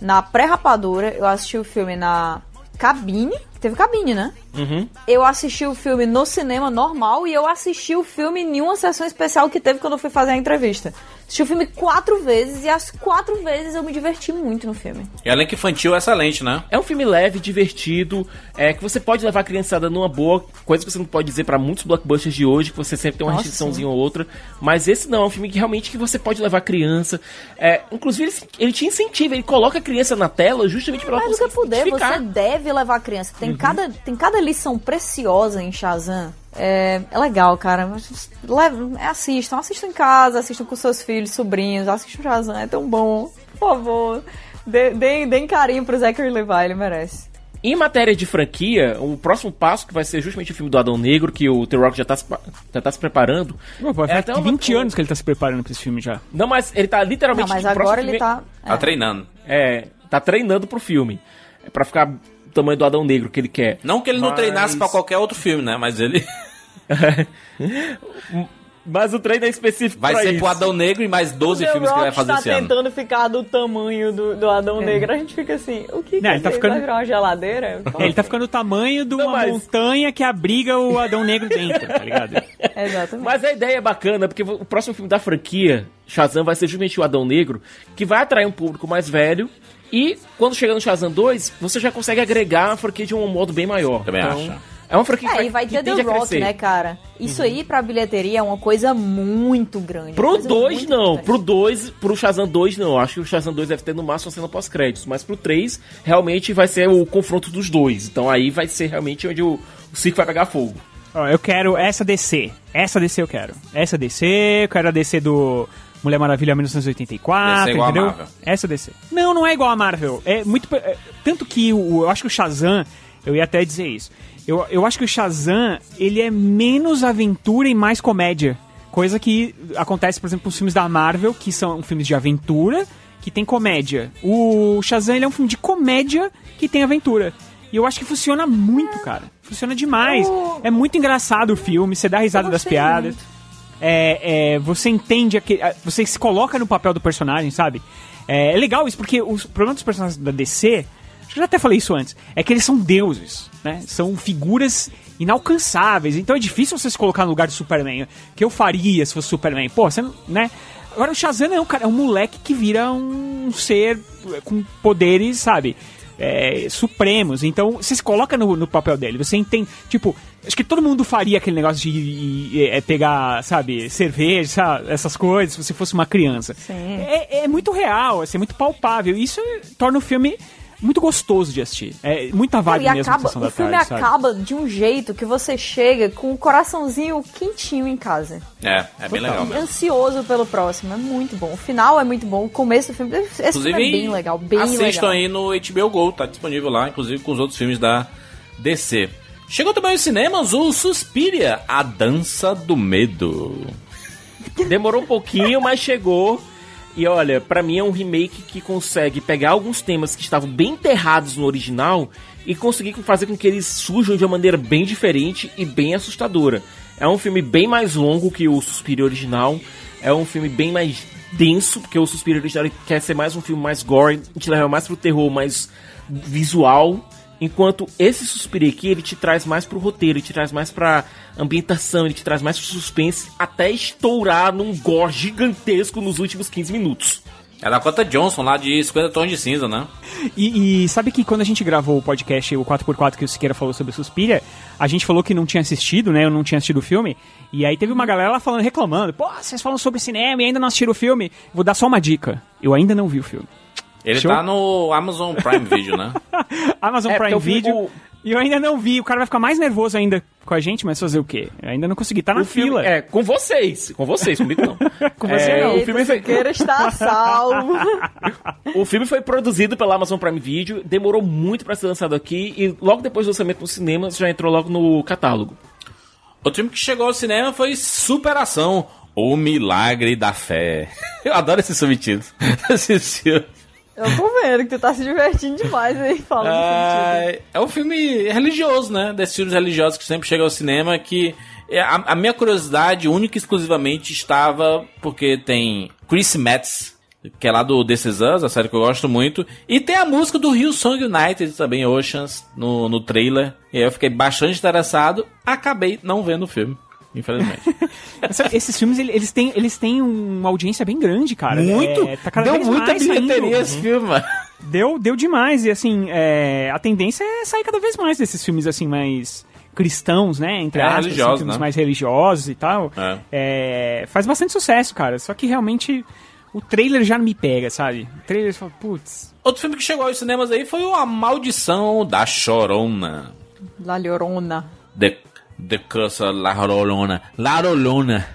na pré-rapadura, eu assisti o filme na cabine, teve cabine, né? Uhum. Eu assisti o filme no cinema normal e eu assisti o filme em uma sessão especial que teve quando eu fui fazer a entrevista. Assisti o filme quatro vezes e as quatro vezes eu me diverti muito no filme. E além que infantil é excelente, né? É um filme leve, divertido, é, que você pode levar a criançada numa boa, coisa que você não pode dizer pra muitos blockbusters de hoje, que você sempre tem uma Nossa, restriçãozinha ou outra. Mas esse não, é um filme que realmente que você pode levar a criança. É, inclusive, ele, ele te incentiva, ele coloca a criança na tela justamente pra ela que conseguir puder, identificar. você deve levar a criança. Tem, Uhum. cada, tem cada lição preciosa em Shazam. É, é legal, cara. Leve, é, assistam, assistam em casa, assistam com seus filhos, sobrinhos, assistam Shazam, é tão bom. Por favor. Deem deem carinho pro Zachary Levi, ele merece. Em matéria de franquia, o próximo passo, que vai ser justamente o filme do Adão Negro, que o The Rock já tá se, já tá se preparando. Pô, vai É até uma- 20 anos que ele tá se preparando pra esse filme já. Não, mas ele tá literalmente. Não, mas agora ele filme- tá. Tá treinando. É, tá treinando pro filme. É pra ficar tamanho do Adão Negro que ele quer. Não que ele não Mas- treinasse pra qualquer outro filme, né? Mas ele Mas o treino é específico vai pra ser isso. pro Adão Negro e mais 12 O The filmes que ele vai Rock fazer tá esse ano. tentando ficar do tamanho do, do Adão É. Negro. A gente fica assim, o que, Não, que ele tá é? ficando- Vai virar uma geladeira? É, ele tá ficando o tamanho de uma mas- montanha que abriga o Adão Negro dentro, tá ligado? Exatamente. Mas a ideia é bacana, porque o próximo filme da franquia, Shazam, vai ser justamente o Adão Negro, que vai atrair um público mais velho. E quando chegar no Shazam 2, você já consegue agregar a franquia de um modo bem maior. Também Então, acho. É uma franquia que É, vai, e vai que ter The Rock, né, cara? Isso aí pra bilheteria é uma coisa muito grande. Pro coisa 2 muito não, pro 2, pro Shazam 2 não. Acho que o Shazam 2 deve ter no máximo uma cena pós-créditos, mas pro 3 realmente vai ser o confronto dos dois. Então aí vai ser realmente onde o, o circo vai pegar fogo. Ó, eu quero essa DC. Essa DC eu quero. Essa DC, eu quero a DC do Mulher Maravilha 1984, DC igual a? Marvel. Essa DC. Não, não é igual a Marvel. É muito. é, tanto que o, eu acho que o Shazam, eu ia até dizer isso. Eu, eu acho que o Shazam, ele é menos aventura e mais comédia. Coisa que acontece, por exemplo, nos filmes da Marvel, que são filmes de aventura, que tem comédia. O Shazam, ele é um filme de comédia que tem aventura. E eu acho que funciona muito, cara. Funciona demais. É muito engraçado o filme, você dá risada das piadas. É, é, você entende, aquele, você se coloca no papel do personagem, sabe? É, é legal isso, porque o problema dos personagens da DC, acho que eu já até falei isso antes, é que eles são deuses, né? São figuras inalcançáveis, então é difícil você se colocar no lugar do Superman. que eu faria se fosse Superman? Pô, você né? Agora o Shazam é um cara, é um moleque que vira um ser com poderes, sabe? É, supremos. Então, você se coloca no, no papel dele. Você entende. Tipo, acho que todo mundo faria aquele negócio de é, pegar, sabe, cerveja, sabe, essas coisas, se você fosse uma criança. É, é muito real, assim, é muito palpável. Isso torna o filme muito gostoso de assistir. É muita vibe e mesmo acaba, o da filme tarde, sabe? acaba de um jeito que você chega com o coraçãozinho quentinho em casa. É, é bem legal mesmo. ansioso pelo próximo. É muito bom. O final é muito bom. O começo do filme. Esse Inclusive, filme é bem legal. Bem assistam legal. aí no HBO Go, tá disponível lá, inclusive com os outros filmes da DC. Chegou também aos cinemas o Suspiria, A Dança do Medo. Demorou um pouquinho, mas chegou. E olha, pra mim é um remake que consegue pegar alguns temas que estavam bem enterrados no original e conseguir fazer com que eles surjam de uma maneira bem diferente e bem assustadora. É um filme bem mais longo que o Suspiria original. É um filme bem mais denso, porque o Suspiria original quer ser mais um filme mais gore, te leva mais pro terror, mais visual. Enquanto esse Suspiria aqui, ele te traz mais pro roteiro, ele te traz mais pra ambientação, ele te traz mais pro suspense, até estourar num gore gigantesco nos últimos 15 minutos. É da Cota Johnson, lá de 50 Tons de Cinza, né? E, e sabe que quando a gente gravou o podcast, o 4x4, que o Siqueira falou sobre Suspiria, a gente falou que não tinha assistido, né? Eu não tinha assistido o filme. E aí teve uma galera lá falando, reclamando. Pô, vocês falam sobre cinema e ainda não assistiram o filme. Vou dar só uma dica. Eu ainda não vi o filme. Ele Show? tá no Amazon Prime Video, né? Amazon É, Prime o Video. E eu ainda não vi. O cara vai ficar mais nervoso ainda com a gente, mas fazer o quê? Eu ainda não consegui. Tá na O filme- fila. É, com vocês. Com vocês, comigo não. Com você É, não. o filme foi- Siqueira está salvo. O filme foi produzido pela Amazon Prime Video, demorou muito pra ser lançado aqui e logo depois do lançamento nos cinemas já entrou logo no catálogo. Outro filme que chegou ao cinema foi Superação, O Milagre da Fé. Eu adoro esse subtítulo. Esse filme. Eu tô vendo que tu tá se divertindo demais aí falando Ah, é um filme religioso, né? Desses filmes religiosos que sempre chegam ao cinema. Que é, a, a minha curiosidade única e exclusivamente estava porque tem Chris Metz, que é lá do This Is Us, a série que eu gosto muito. E tem a música do Rio Song United também, Oceans, no, no trailer. E aí eu fiquei bastante interessado. Acabei não vendo o filme, infelizmente. Esses filmes, ele- eles têm, eles têm uma audiência bem grande, cara. Muito? É, tá cada Deu vez muita mais bilheteria saindo. esse filme, mano. Deu, deu demais. E assim, é, a tendência é sair cada vez mais desses filmes assim, mais cristãos, né? Entre É, aspas, assim, filmes né? mais religiosos e tal. É. É, faz bastante sucesso, cara. Só que realmente o trailer já não me pega, sabe? O trailer fala, putz. Outro filme que chegou aos cinemas aí foi o A Maldição da Chorona. La Llorona. The, the Curse of La Llorona. La Llorona.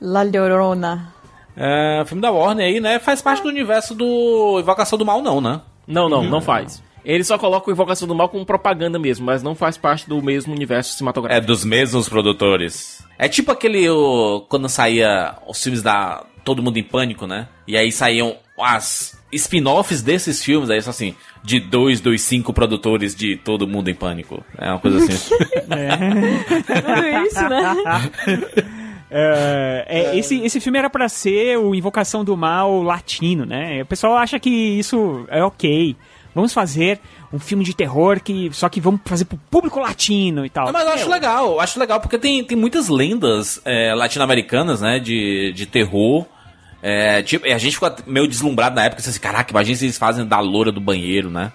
La Llorona. É, filme da Warner aí, né? Faz parte do universo do Invocação do Mal, não, né? Não, não, não faz. Ele só coloca o Invocação do Mal como propaganda mesmo, mas não faz parte do mesmo universo É cinematográfico. dos mesmos produtores. É tipo aquele. O, quando saía os filmes da Todo Mundo em Pânico, né? E aí saíam as spin-offs desses filmes, aí assim, de dois, dois, cinco produtores de Todo Mundo em Pânico. É uma coisa assim. Tudo isso, né? É, é, esse, esse filme era pra ser o Invocação do Mal latino, né? O pessoal acha que isso é ok. Vamos fazer um filme de terror que só que vamos fazer pro público latino e tal. Não, mas eu acho legal, eu acho legal porque tem, tem muitas lendas é, latino-americanas, né, de, de terror. É, tipo, e a gente ficou meio deslumbrado na época, assim, caraca, imagina se eles fazem da loura do banheiro, né?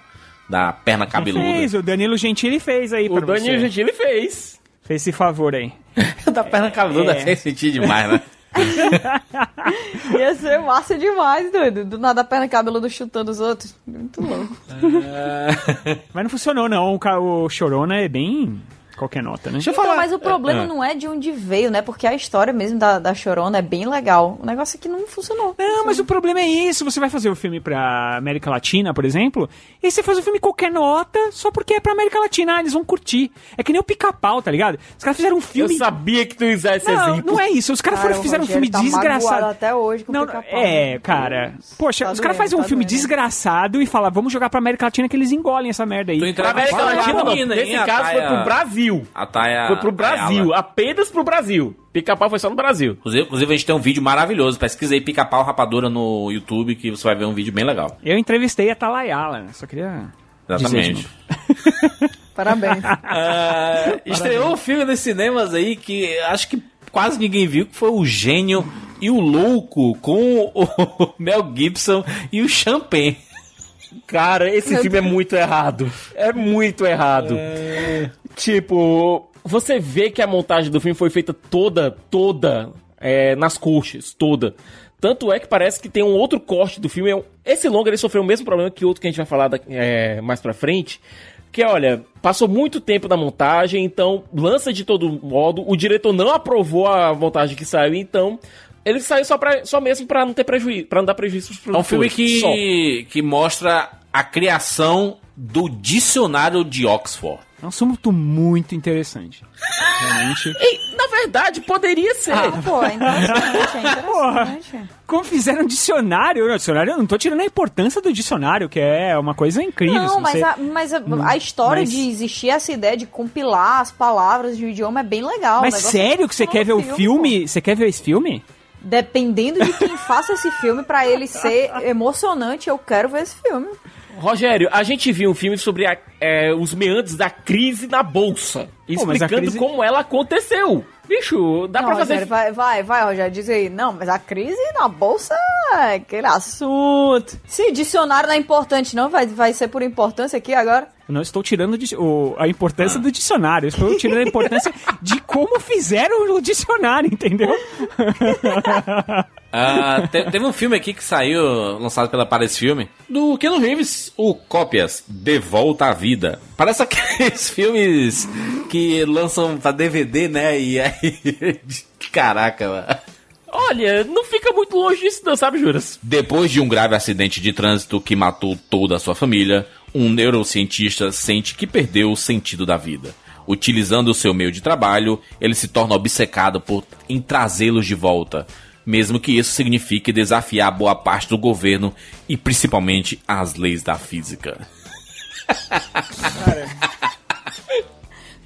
Da perna cabeluda. Fez, o Danilo Gentili fez aí O Danilo você. Gentili fez. Fez esse favor aí. da perna cabeluda É. fez sentir demais, né? Ia ser massa demais, doido. Do nada a perna cabeludo chutando os outros. Muito louco. Mas não funcionou não, o, o Chorona é bem qualquer nota, né? Deixa eu Então, falar. mas o problema É. não é de onde veio, né? Porque a história mesmo da, da Chorona é bem legal. O negócio é que não funcionou. Não, mas o problema é isso. Você vai fazer o filme pra América Latina, por exemplo, e você faz o filme qualquer nota só porque é pra América Latina. Ah, eles vão curtir. É que nem o pica-pau, tá ligado? Os caras fizeram um Eu filme. sabia que tu ia usar esse Não, exemplo. não é isso. Os caras Cara, foram, o fizeram um filme tá desgraçado. até hoje com o Não, pica-pau. é, cara. Poxa, Tá os caras fazem um tá filme doendo. desgraçado e falam, vamos jogar pra América Latina que eles engolem essa merda aí. Tô Pra entrando América Latina, menina, Nesse hein, caso foi pro Brasil. A Taia, Foi pro Brasil, Ayala. apenas pro Brasil. Pica-pau foi só no Brasil. Inclusive, a gente tem um vídeo maravilhoso. Pesquisa aí pica-pau rapadura no YouTube que você vai ver um vídeo bem legal. Eu entrevistei a Talayala, né? Só queria. Exatamente. Parabéns. Ah, estreou um filme nos cinemas aí que acho que quase ninguém viu, que foi o Gênio e o Louco com o Mel Gibson e o Champagne. Cara, esse Meu filme é muito errado. É muito errado. Tipo, você vê que a montagem do filme foi feita toda, toda é, nas coxas, toda. Tanto é que parece que tem um outro corte do filme. É Esse longa ele sofreu o mesmo problema que outro que a gente vai falar da- é, mais pra frente. Que é, olha, passou muito tempo na montagem, então lança de todo modo. O diretor não aprovou a montagem que saiu, então ele saiu só, pra, só mesmo pra não ter prejuízo, para não dar prejuízo pros É um filme produtores. Só. que, que mostra a criação do dicionário de Oxford. É um assunto muito interessante. Realmente. Ei, na verdade, poderia ser. Ah, pô, é interessante, é interessante. Como fizeram um dicionário? O dicionário, eu não tô tirando a importância do dicionário, que é uma coisa incrível. Não, mas, você- a, mas a, a história mas- de existir essa ideia de compilar as palavras de um idioma é bem legal. Mas é sério que você quer ver o filme? Você quer ver esse filme? Dependendo de quem faça esse filme, pra ele ser emocionante, eu quero ver esse filme. Rogério, a gente viu um filme sobre a- é, os meandros da crise na bolsa. Pô, Explicando crise- como ela aconteceu. Bicho, dá não, pra fazer. Rogério, vai, vai, vai, Rogério, diz aí. Não, mas a crise na bolsa é aquele assunto. Se dicionário não é importante, não, vai, vai ser por importância aqui agora. Não estou tirando o a importância do dicionário, estou tirando a importância de como fizeram o dicionário, entendeu? Ah, te- teve um filme aqui que saiu, lançado pela Paris Filme, do Keanu Reeves, o Cópias, De Volta à Vida. Parece aqueles filmes que lançam pra DVD, né? E aí... Caraca, mano. Olha, não fica muito longe disso, não, sabe, Juras? Depois de um grave acidente de trânsito que matou toda a sua família, um neurocientista sente que perdeu o sentido da vida. Utilizando o seu meio de trabalho, ele se torna obcecado por em trazê-los de volta, mesmo que isso signifique desafiar boa parte do governo e principalmente as leis da física.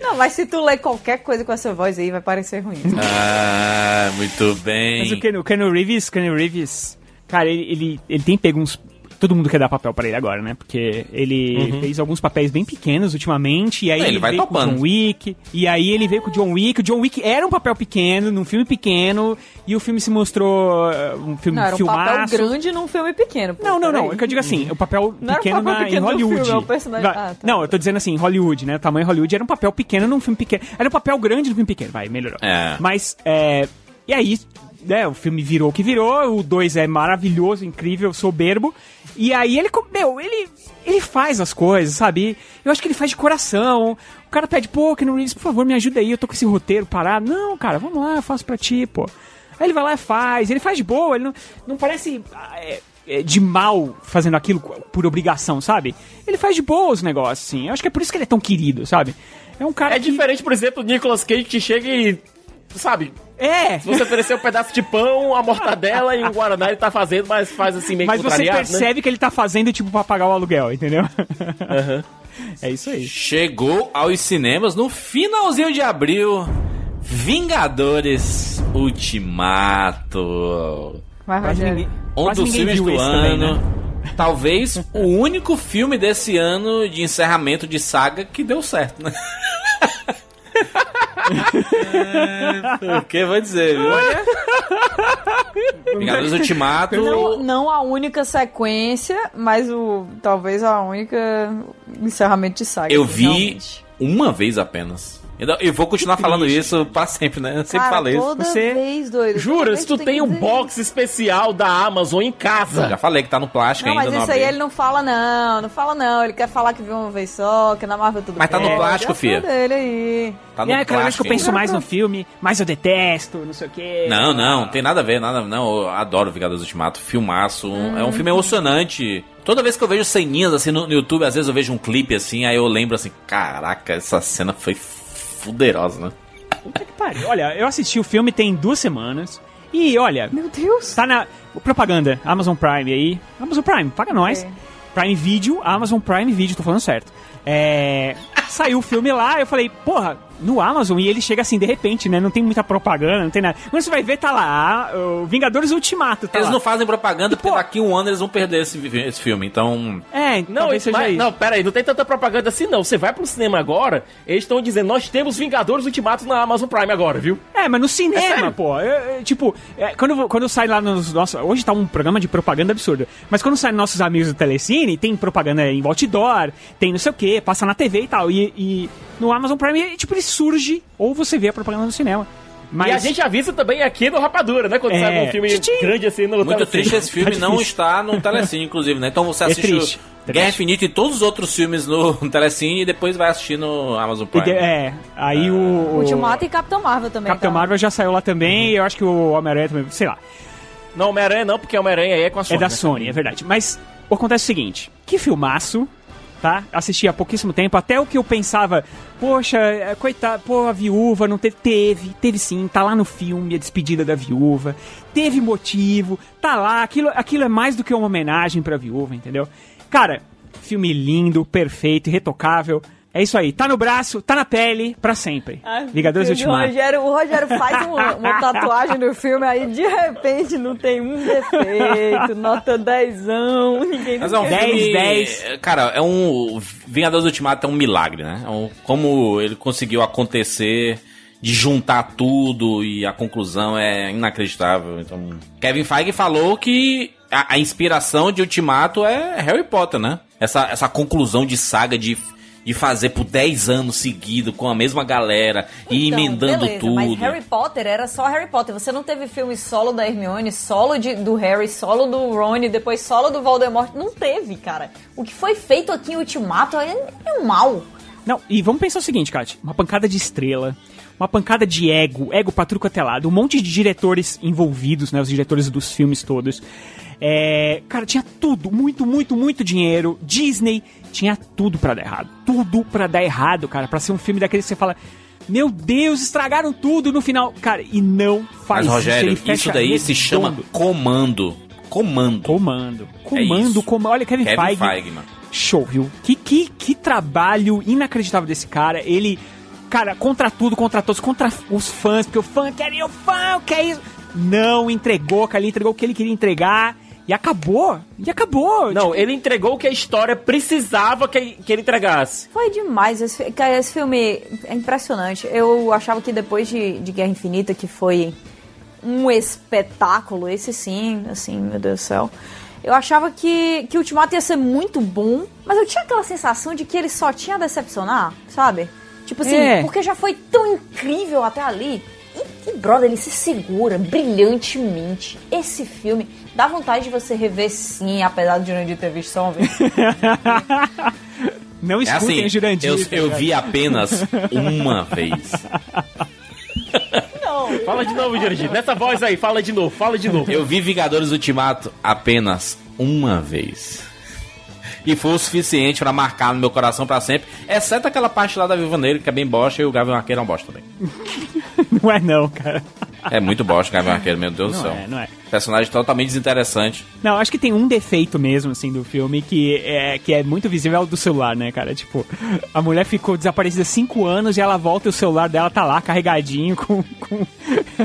Não, mas se tu ler qualquer coisa com essa voz aí, vai parecer ruim. Ah, muito bem. Mas o Ken, o Keanu Reeves, Keanu Reeves, cara, ele, ele, ele tem pego uns... Todo mundo quer dar papel pra ele agora, né? Porque ele Uhum. fez alguns papéis bem pequenos ultimamente, e aí É, ele ele, vai veio com o topando. John Wick, e aí ele veio com o John Wick. O John Wick era um papel pequeno, num filme pequeno, e o filme se mostrou uh, um filme Não, era um papel filmaço. grande num filme pequeno. pô, Não, não, não. É que eu digo assim, o papel Não era um pequeno papel na, pequeno em Hollywood. filme, é um personagem- Ah, tá. Não, eu tô dizendo assim, Hollywood, né? O tamanho Hollywood era um papel pequeno num filme pequeno. Era um papel grande num filme pequeno, vai, melhorou. É. Mas, é. E aí, né, o filme virou o que virou, o 2 é maravilhoso, incrível, soberbo. E aí ele, meu, ele, ele faz as coisas, sabe? Eu acho que ele faz de coração. O cara pede, pô, Keanu Reeves, por favor, me ajuda aí, eu tô com esse roteiro parado. Não, cara, vamos lá, eu faço pra ti, pô. Aí ele vai lá e faz, ele faz de boa, ele não, não parece é, é, de mal fazendo aquilo por obrigação, sabe? Ele faz de boa os negócios, assim. Eu acho que é por isso que ele é tão querido, sabe? É um cara É diferente, por exemplo, o Nicolas Cage que chega e. Sabe? É! Se você oferecer um pedaço de pão, a mortadela e um Guaraná, ele tá fazendo, mas faz assim meio Mas você né? percebe que ele tá fazendo, tipo, pra pagar o aluguel, entendeu? É isso aí. Chegou aos cinemas no finalzinho de abril. Vingadores Ultimato. Vai, ninguém, Um dos filmes do ano. também, né? Talvez o único filme desse ano de encerramento de saga que deu certo, né? é, o que vou dizer, viu? Vingadores Ultimato. Não, não a única sequência, mas o talvez a única encerramento de saga. Eu vi realmente. uma vez apenas. Eu eu vou continuar falando isso pra sempre, né? Eu sempre Cara, falei isso. toda Você- vez, doido. Jura, se tu que tem um box especial da Amazon em casa. Já falei que tá no plástico Não, ainda. mas não isso aí ele não fala não, não fala não. Ele quer falar que viu uma vez só, que na Marvel tudo Mas tá no bem. plástico, filha. falei dele aí. Tá E no aí, cada vez que plástico eu penso mais no filme, mais eu detesto, não sei o quê. Não, não, tem nada a ver, nada. Não, eu adoro Vingadores Ultimato, filmaço. É um filme emocionante. Toda vez que eu vejo ceninhas assim no, no YouTube, às vezes eu vejo um clipe assim, aí eu lembro assim, caraca, essa cena foi fuderosa, né? Puta que pariu. Olha, eu assisti o filme tem duas semanas. E olha, Meu Deus. tá na. Propaganda, Amazon Prime aí. Amazon Prime, paga nós. Ok. Prime Video, Amazon Prime Video, tô falando certo. É. Saiu o filme lá, eu falei, porra, no Amazon e ele chega assim de repente, né? Não tem muita propaganda, não tem nada. Quando você vai ver, tá lá, o Vingadores Ultimato. Tá Eles lá. não fazem propaganda porque daqui um ano eles vão perder esse, esse filme. Então. É, Não, isso, mas, isso. não, pera aí, não tem tanta propaganda assim não. Você vai pro cinema agora, eles estão dizendo, nós temos Vingadores Ultimatos na Amazon Prime agora, viu? É, mas no cinema, sério? pô. Eu- eu, tipo, é, quando, quando eu saio lá nos nossos. Hoje tá um programa de propaganda absurda. Mas quando saem nossos amigos do Telecine, tem propaganda em outdoor, tem não sei o que, passa na TV e tal. E, e no Amazon Prime, tipo, ele surge, ou você vê a propaganda no cinema. Mas E a gente avisa também aqui no Rapadura, né? Quando É. sai um filme Tchim. grande assim no Muito telecine. triste esse filme Tá não está no Telecine, inclusive, né? Então você É assiste triste, o Guerra Infinita e todos os outros filmes no Telecine e depois vai assistir no Amazon Prime. É, aí o. o Ultimato e Capitão Marvel também. Capitão tá? Marvel já saiu lá também, e eu acho que o Homem-Aranha também, sei lá. Não, Homem-Aranha não, porque Homem-Aranha aí é com a É Sony. da né? Sony, é verdade. Mas acontece o seguinte: que filmaço, tá? Assisti há pouquíssimo tempo, até o que eu pensava, poxa, é, coitado, pô, a viúva não teve. Teve, teve sim, tá lá no filme a despedida da viúva, teve motivo, tá lá, aquilo, aquilo é mais do que uma homenagem pra viúva, entendeu? Cara, filme lindo, perfeito, irretocável. É isso aí, tá no braço, tá na pele, pra sempre. Ai, Vingadores Ultimato. O Rogério, o Rogério faz uma, uma tatuagem no filme, aí de repente não tem um defeito, nota 10, ninguém Mas é um 10, filme, 10. é, Cara, é um. Vingadores Ultimato é um milagre, né? É um- como ele conseguiu acontecer de juntar tudo e a conclusão é inacreditável. Então, Kevin Feige falou que a, a inspiração de Ultimato é Harry Potter, né? Essa, essa conclusão de saga de, de fazer por 10 anos seguidos com a mesma galera e Então, emendando beleza, tudo. Mas Harry Potter era só Harry Potter. Você não teve filme solo da Hermione, solo de- do Harry, solo do Ron, depois solo do Voldemort. Não teve, cara. O que foi feito aqui em Ultimato é, é mal. Não, e vamos pensar o seguinte, Kat. Uma pancada de estrela, uma pancada de ego, ego pra tudo quanto é lado, um monte de diretores envolvidos, né? Os diretores dos filmes todos. É, cara, tinha tudo, muito, muito, muito dinheiro. Disney tinha tudo pra dar errado. Tudo pra dar errado, cara. Pra ser um filme daquele que você fala. Meu Deus, estragaram tudo no final. Cara, e não faz Mas, Rogério, isso. isso daí se chama redondo. comando. Comando. Comando. É Comando, comando. Olha, Kevin, Kevin Feige. Feige. Show, viu? Que, que, que trabalho inacreditável desse cara. Ele, cara, contra tudo, contra todos, contra os fãs, porque o fã quer o fã, quer isso. Não entregou, cara, ele entregou o que ele queria entregar. E acabou. E acabou. Não, ele entregou o que a história precisava que, que ele entregasse. Foi demais. Esse, cara, esse filme é impressionante. Eu achava que depois de, de Guerra Infinita, que foi um espetáculo, esse sim, assim, meu Deus do céu. Eu achava que, que o Ultimato ia ser muito bom, mas eu tinha aquela sensação de que ele só tinha a decepcionar, sabe? Tipo assim, É. porque já foi tão incrível até ali. E, e, brother, ele se segura brilhantemente. Esse filme dá vontade de você rever sim, apesar de Jurandir ter visto só uma vez. Não É escutem assim, o Jurandir. eu, tá eu ligado? vi apenas uma vez. Fala de novo, Jurandir. Nessa voz aí, fala de novo, fala de novo. Eu vi Vingadores Ultimato apenas uma vez. E foi o suficiente pra marcar no meu coração pra sempre. Exceto aquela parte lá da Viva Negra, que é bem bosta, e o Gavião Arqueiro é um bosta também. Não é não, cara. É muito bosta o Gavião Arqueiro, meu Deus Não do céu. é, não é. Personagem totalmente desinteressante. Não, acho que tem um defeito mesmo, assim, do filme que é, que é muito visível é o do celular, né, cara? Tipo, a mulher ficou desaparecida cinco anos e ela volta e o celular dela tá lá carregadinho com. com...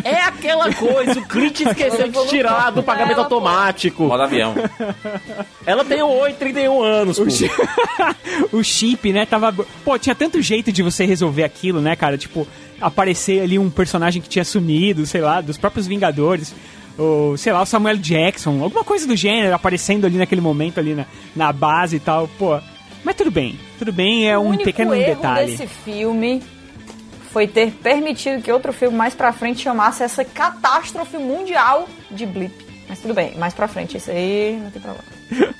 É aquela coisa, o Clint esqueceu de tirar do pagamento automático. Modo avião. Ela tem 8, 31 anos, pô. o chip, né, tava. Pô, tinha tanto jeito de você resolver aquilo, né, cara? Tipo, aparecer ali um personagem que tinha sumido, sei lá, dos próprios Vingadores. Ou, sei lá, o Samuel Jackson, alguma coisa do gênero aparecendo ali naquele momento ali na, na base e tal, pô. Mas tudo bem, tudo bem, é o um único pequeno erro detalhe. desse filme foi ter permitido que outro filme mais pra frente chamasse essa catástrofe mundial de Blip. Mas tudo bem, mais pra frente, isso aí não tem problema.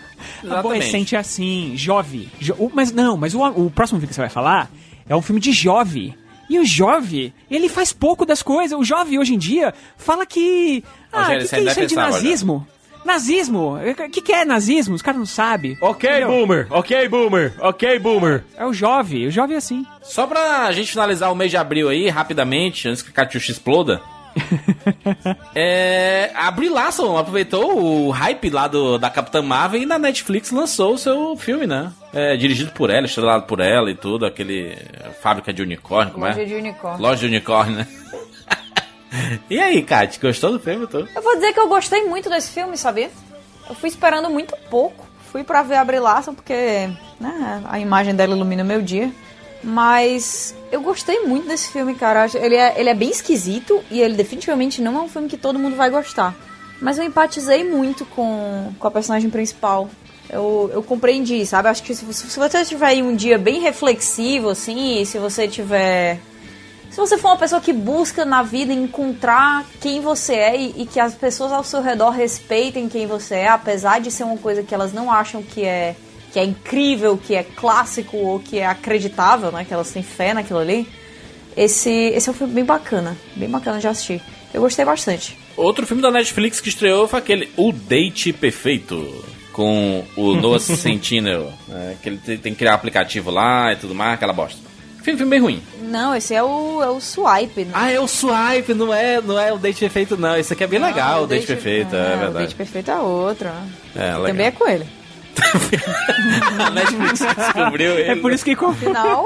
Adolescente é assim, jovem. Jo- mas não, mas o, o próximo filme que você vai falar é um filme de jovem. E o jovem, ele faz pouco das coisas. O jovem hoje em dia fala que. Ah, o Rogério, que, que é isso aí de pensava, nazismo? Nazismo? O que, que é nazismo? Os caras não sabem. Ok, Entendeu? boomer. Ok, boomer. Ok, boomer. É o jovem, o jovem é assim. Só pra gente finalizar o mês de abril aí, rapidamente, antes que a Catiuxa exploda. é, a Brie Larson aproveitou o hype lá do, da Capitã Marvel e na Netflix lançou o seu filme, né? É, dirigido por ela, estrelado por ela e tudo, aquele fábrica de unicórnio, como Loja é? de unicórnio. Loja de unicórnio, né? e aí, Kat, gostou do filme todo? Eu vou dizer que eu gostei muito desse filme, sabia? Eu fui esperando muito pouco. Fui pra ver a Brie Larson porque né, a imagem dela ilumina meu dia. Mas eu gostei muito desse filme, cara. Ele é, ele é bem esquisito e ele definitivamente não é um filme que todo mundo vai gostar. Mas eu empatizei muito com, com a personagem principal. Eu, eu compreendi, sabe? Acho que se, você- se você tiver um dia bem reflexivo, assim, se você tiver se você for uma pessoa que busca na vida encontrar quem você é e, e que as pessoas ao seu redor respeitem quem você é, apesar de ser uma coisa que elas não acham que é que é incrível, que é clássico ou que é acreditável, né? Que elas têm fé naquilo ali. Esse, esse é um filme bem bacana, bem bacana de assistir. Eu gostei bastante. Outro filme da Netflix que estreou foi aquele O Date Perfeito. Com o Noah Sentinel. né, que ele tem tem que criar aplicativo lá e tudo mais, aquela bosta. Filme, filme bem ruim. Não, esse é o, é o Swipe. Né? Ah, é o Swipe, não é, não é o Date Perfeito, não. Esse aqui é bem legal, o Date, Perfeito, é, O verdade. Date Perfeito é outro. É, legal. Também é com ele. A Netflix descobriu ele. É por isso que confio. Final.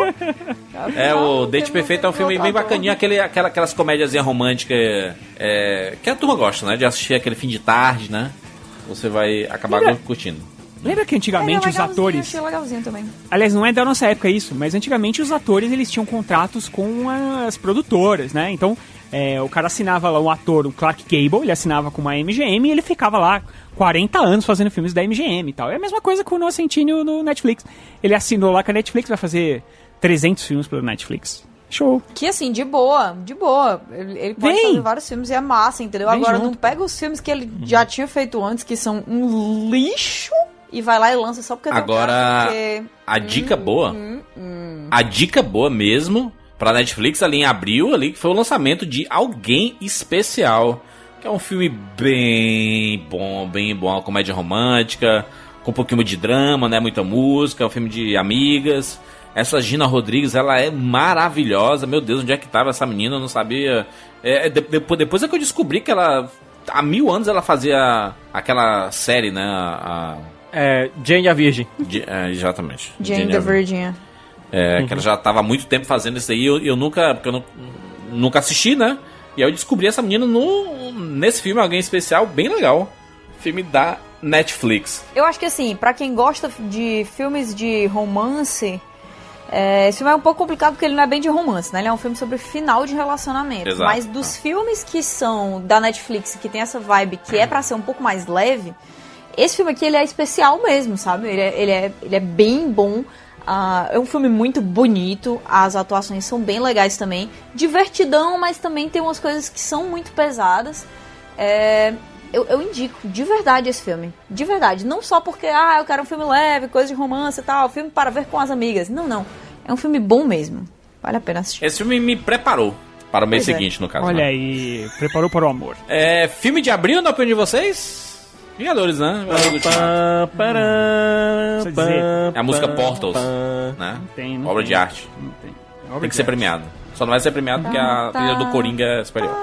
É, o Date Perfeito é um filme bem bacaninho, aquele, aquela, aquelas comédias românticas é, que a turma gosta, né? De assistir aquele fim de tarde, né? Você vai acabar Lembra- curtindo. Lembra que antigamente é os atores. Achei legalzinho também. Aliás, não é da nossa época isso, mas antigamente os atores eles tinham contratos com as produtoras, né? Então, é, o cara assinava lá um ator, o Clark Gable, ele assinava com uma MGM e ele ficava lá 40 anos fazendo filmes da MGM e tal. É a mesma coisa com o Noah Centineo no Netflix. Ele assinou lá com a Netflix, vai fazer 300 filmes pela Netflix. Show. Que assim, de boa, de boa. Ele, ele pode Vem. fazer vários filmes e é massa, entendeu? Vem Agora junto. não pega os filmes que ele já tinha feito antes, que são um lixo, e vai lá e lança só porque tem um Agora, cara, porque... a dica boa, Hum, hum. a dica boa mesmo pra Netflix ali em abril, ali, que foi o lançamento de Alguém Especial. Que é um filme bem bom, bem bom, uma comédia romântica, com um pouquinho de drama, né? Muita música, é um filme de amigas. Essa Gina Rodrigues, ela é maravilhosa. Meu Deus, onde é que tava essa menina? Eu não sabia. É, é, de- depois, depois é que eu descobri que ela. Há mil anos ela fazia aquela série, né? A, É, Jane a Virgem. é, exatamente. Jane Jane the a Virgin. Virgin. É, que ela já tava há muito tempo fazendo isso aí. Eu, eu nunca. Porque eu não- nunca assisti, né? E aí eu descobri essa menina no, nesse filme, alguém especial, bem legal. Filme da Netflix. Eu acho que assim, pra quem gosta de filmes de romance, é, esse filme é um pouco complicado porque ele não é bem de romance, né? Ele é um filme sobre final de relacionamento. Exato. Mas dos filmes que são da Netflix, que tem essa vibe que é pra ser um pouco mais leve, esse filme aqui ele é especial mesmo, sabe? Ele é, ele é, ele é bem bom. Ah, é um filme muito bonito, as atuações são bem legais também. Divertidão, mas também tem umas coisas que são muito pesadas. É, eu, eu indico de verdade esse filme. De verdade. Não só porque, ah, eu quero um filme leve, coisa de romance e tal, filme para ver com as amigas. Não, não. É um filme bom mesmo. Vale a pena assistir. Esse filme me preparou para o mês Pois é. seguinte, no caso. Olha né? aí, preparou para o amor. É, filme de abril, na opinião de vocês? Vingadores, né? Vingadores. Pá, pará, pá, É a música pá, Portals, né? Tem, não Obra tem. de arte. Não tem. Tem que ser premiado. Só não vai ser premiado porque a trilha do Coringa é superior.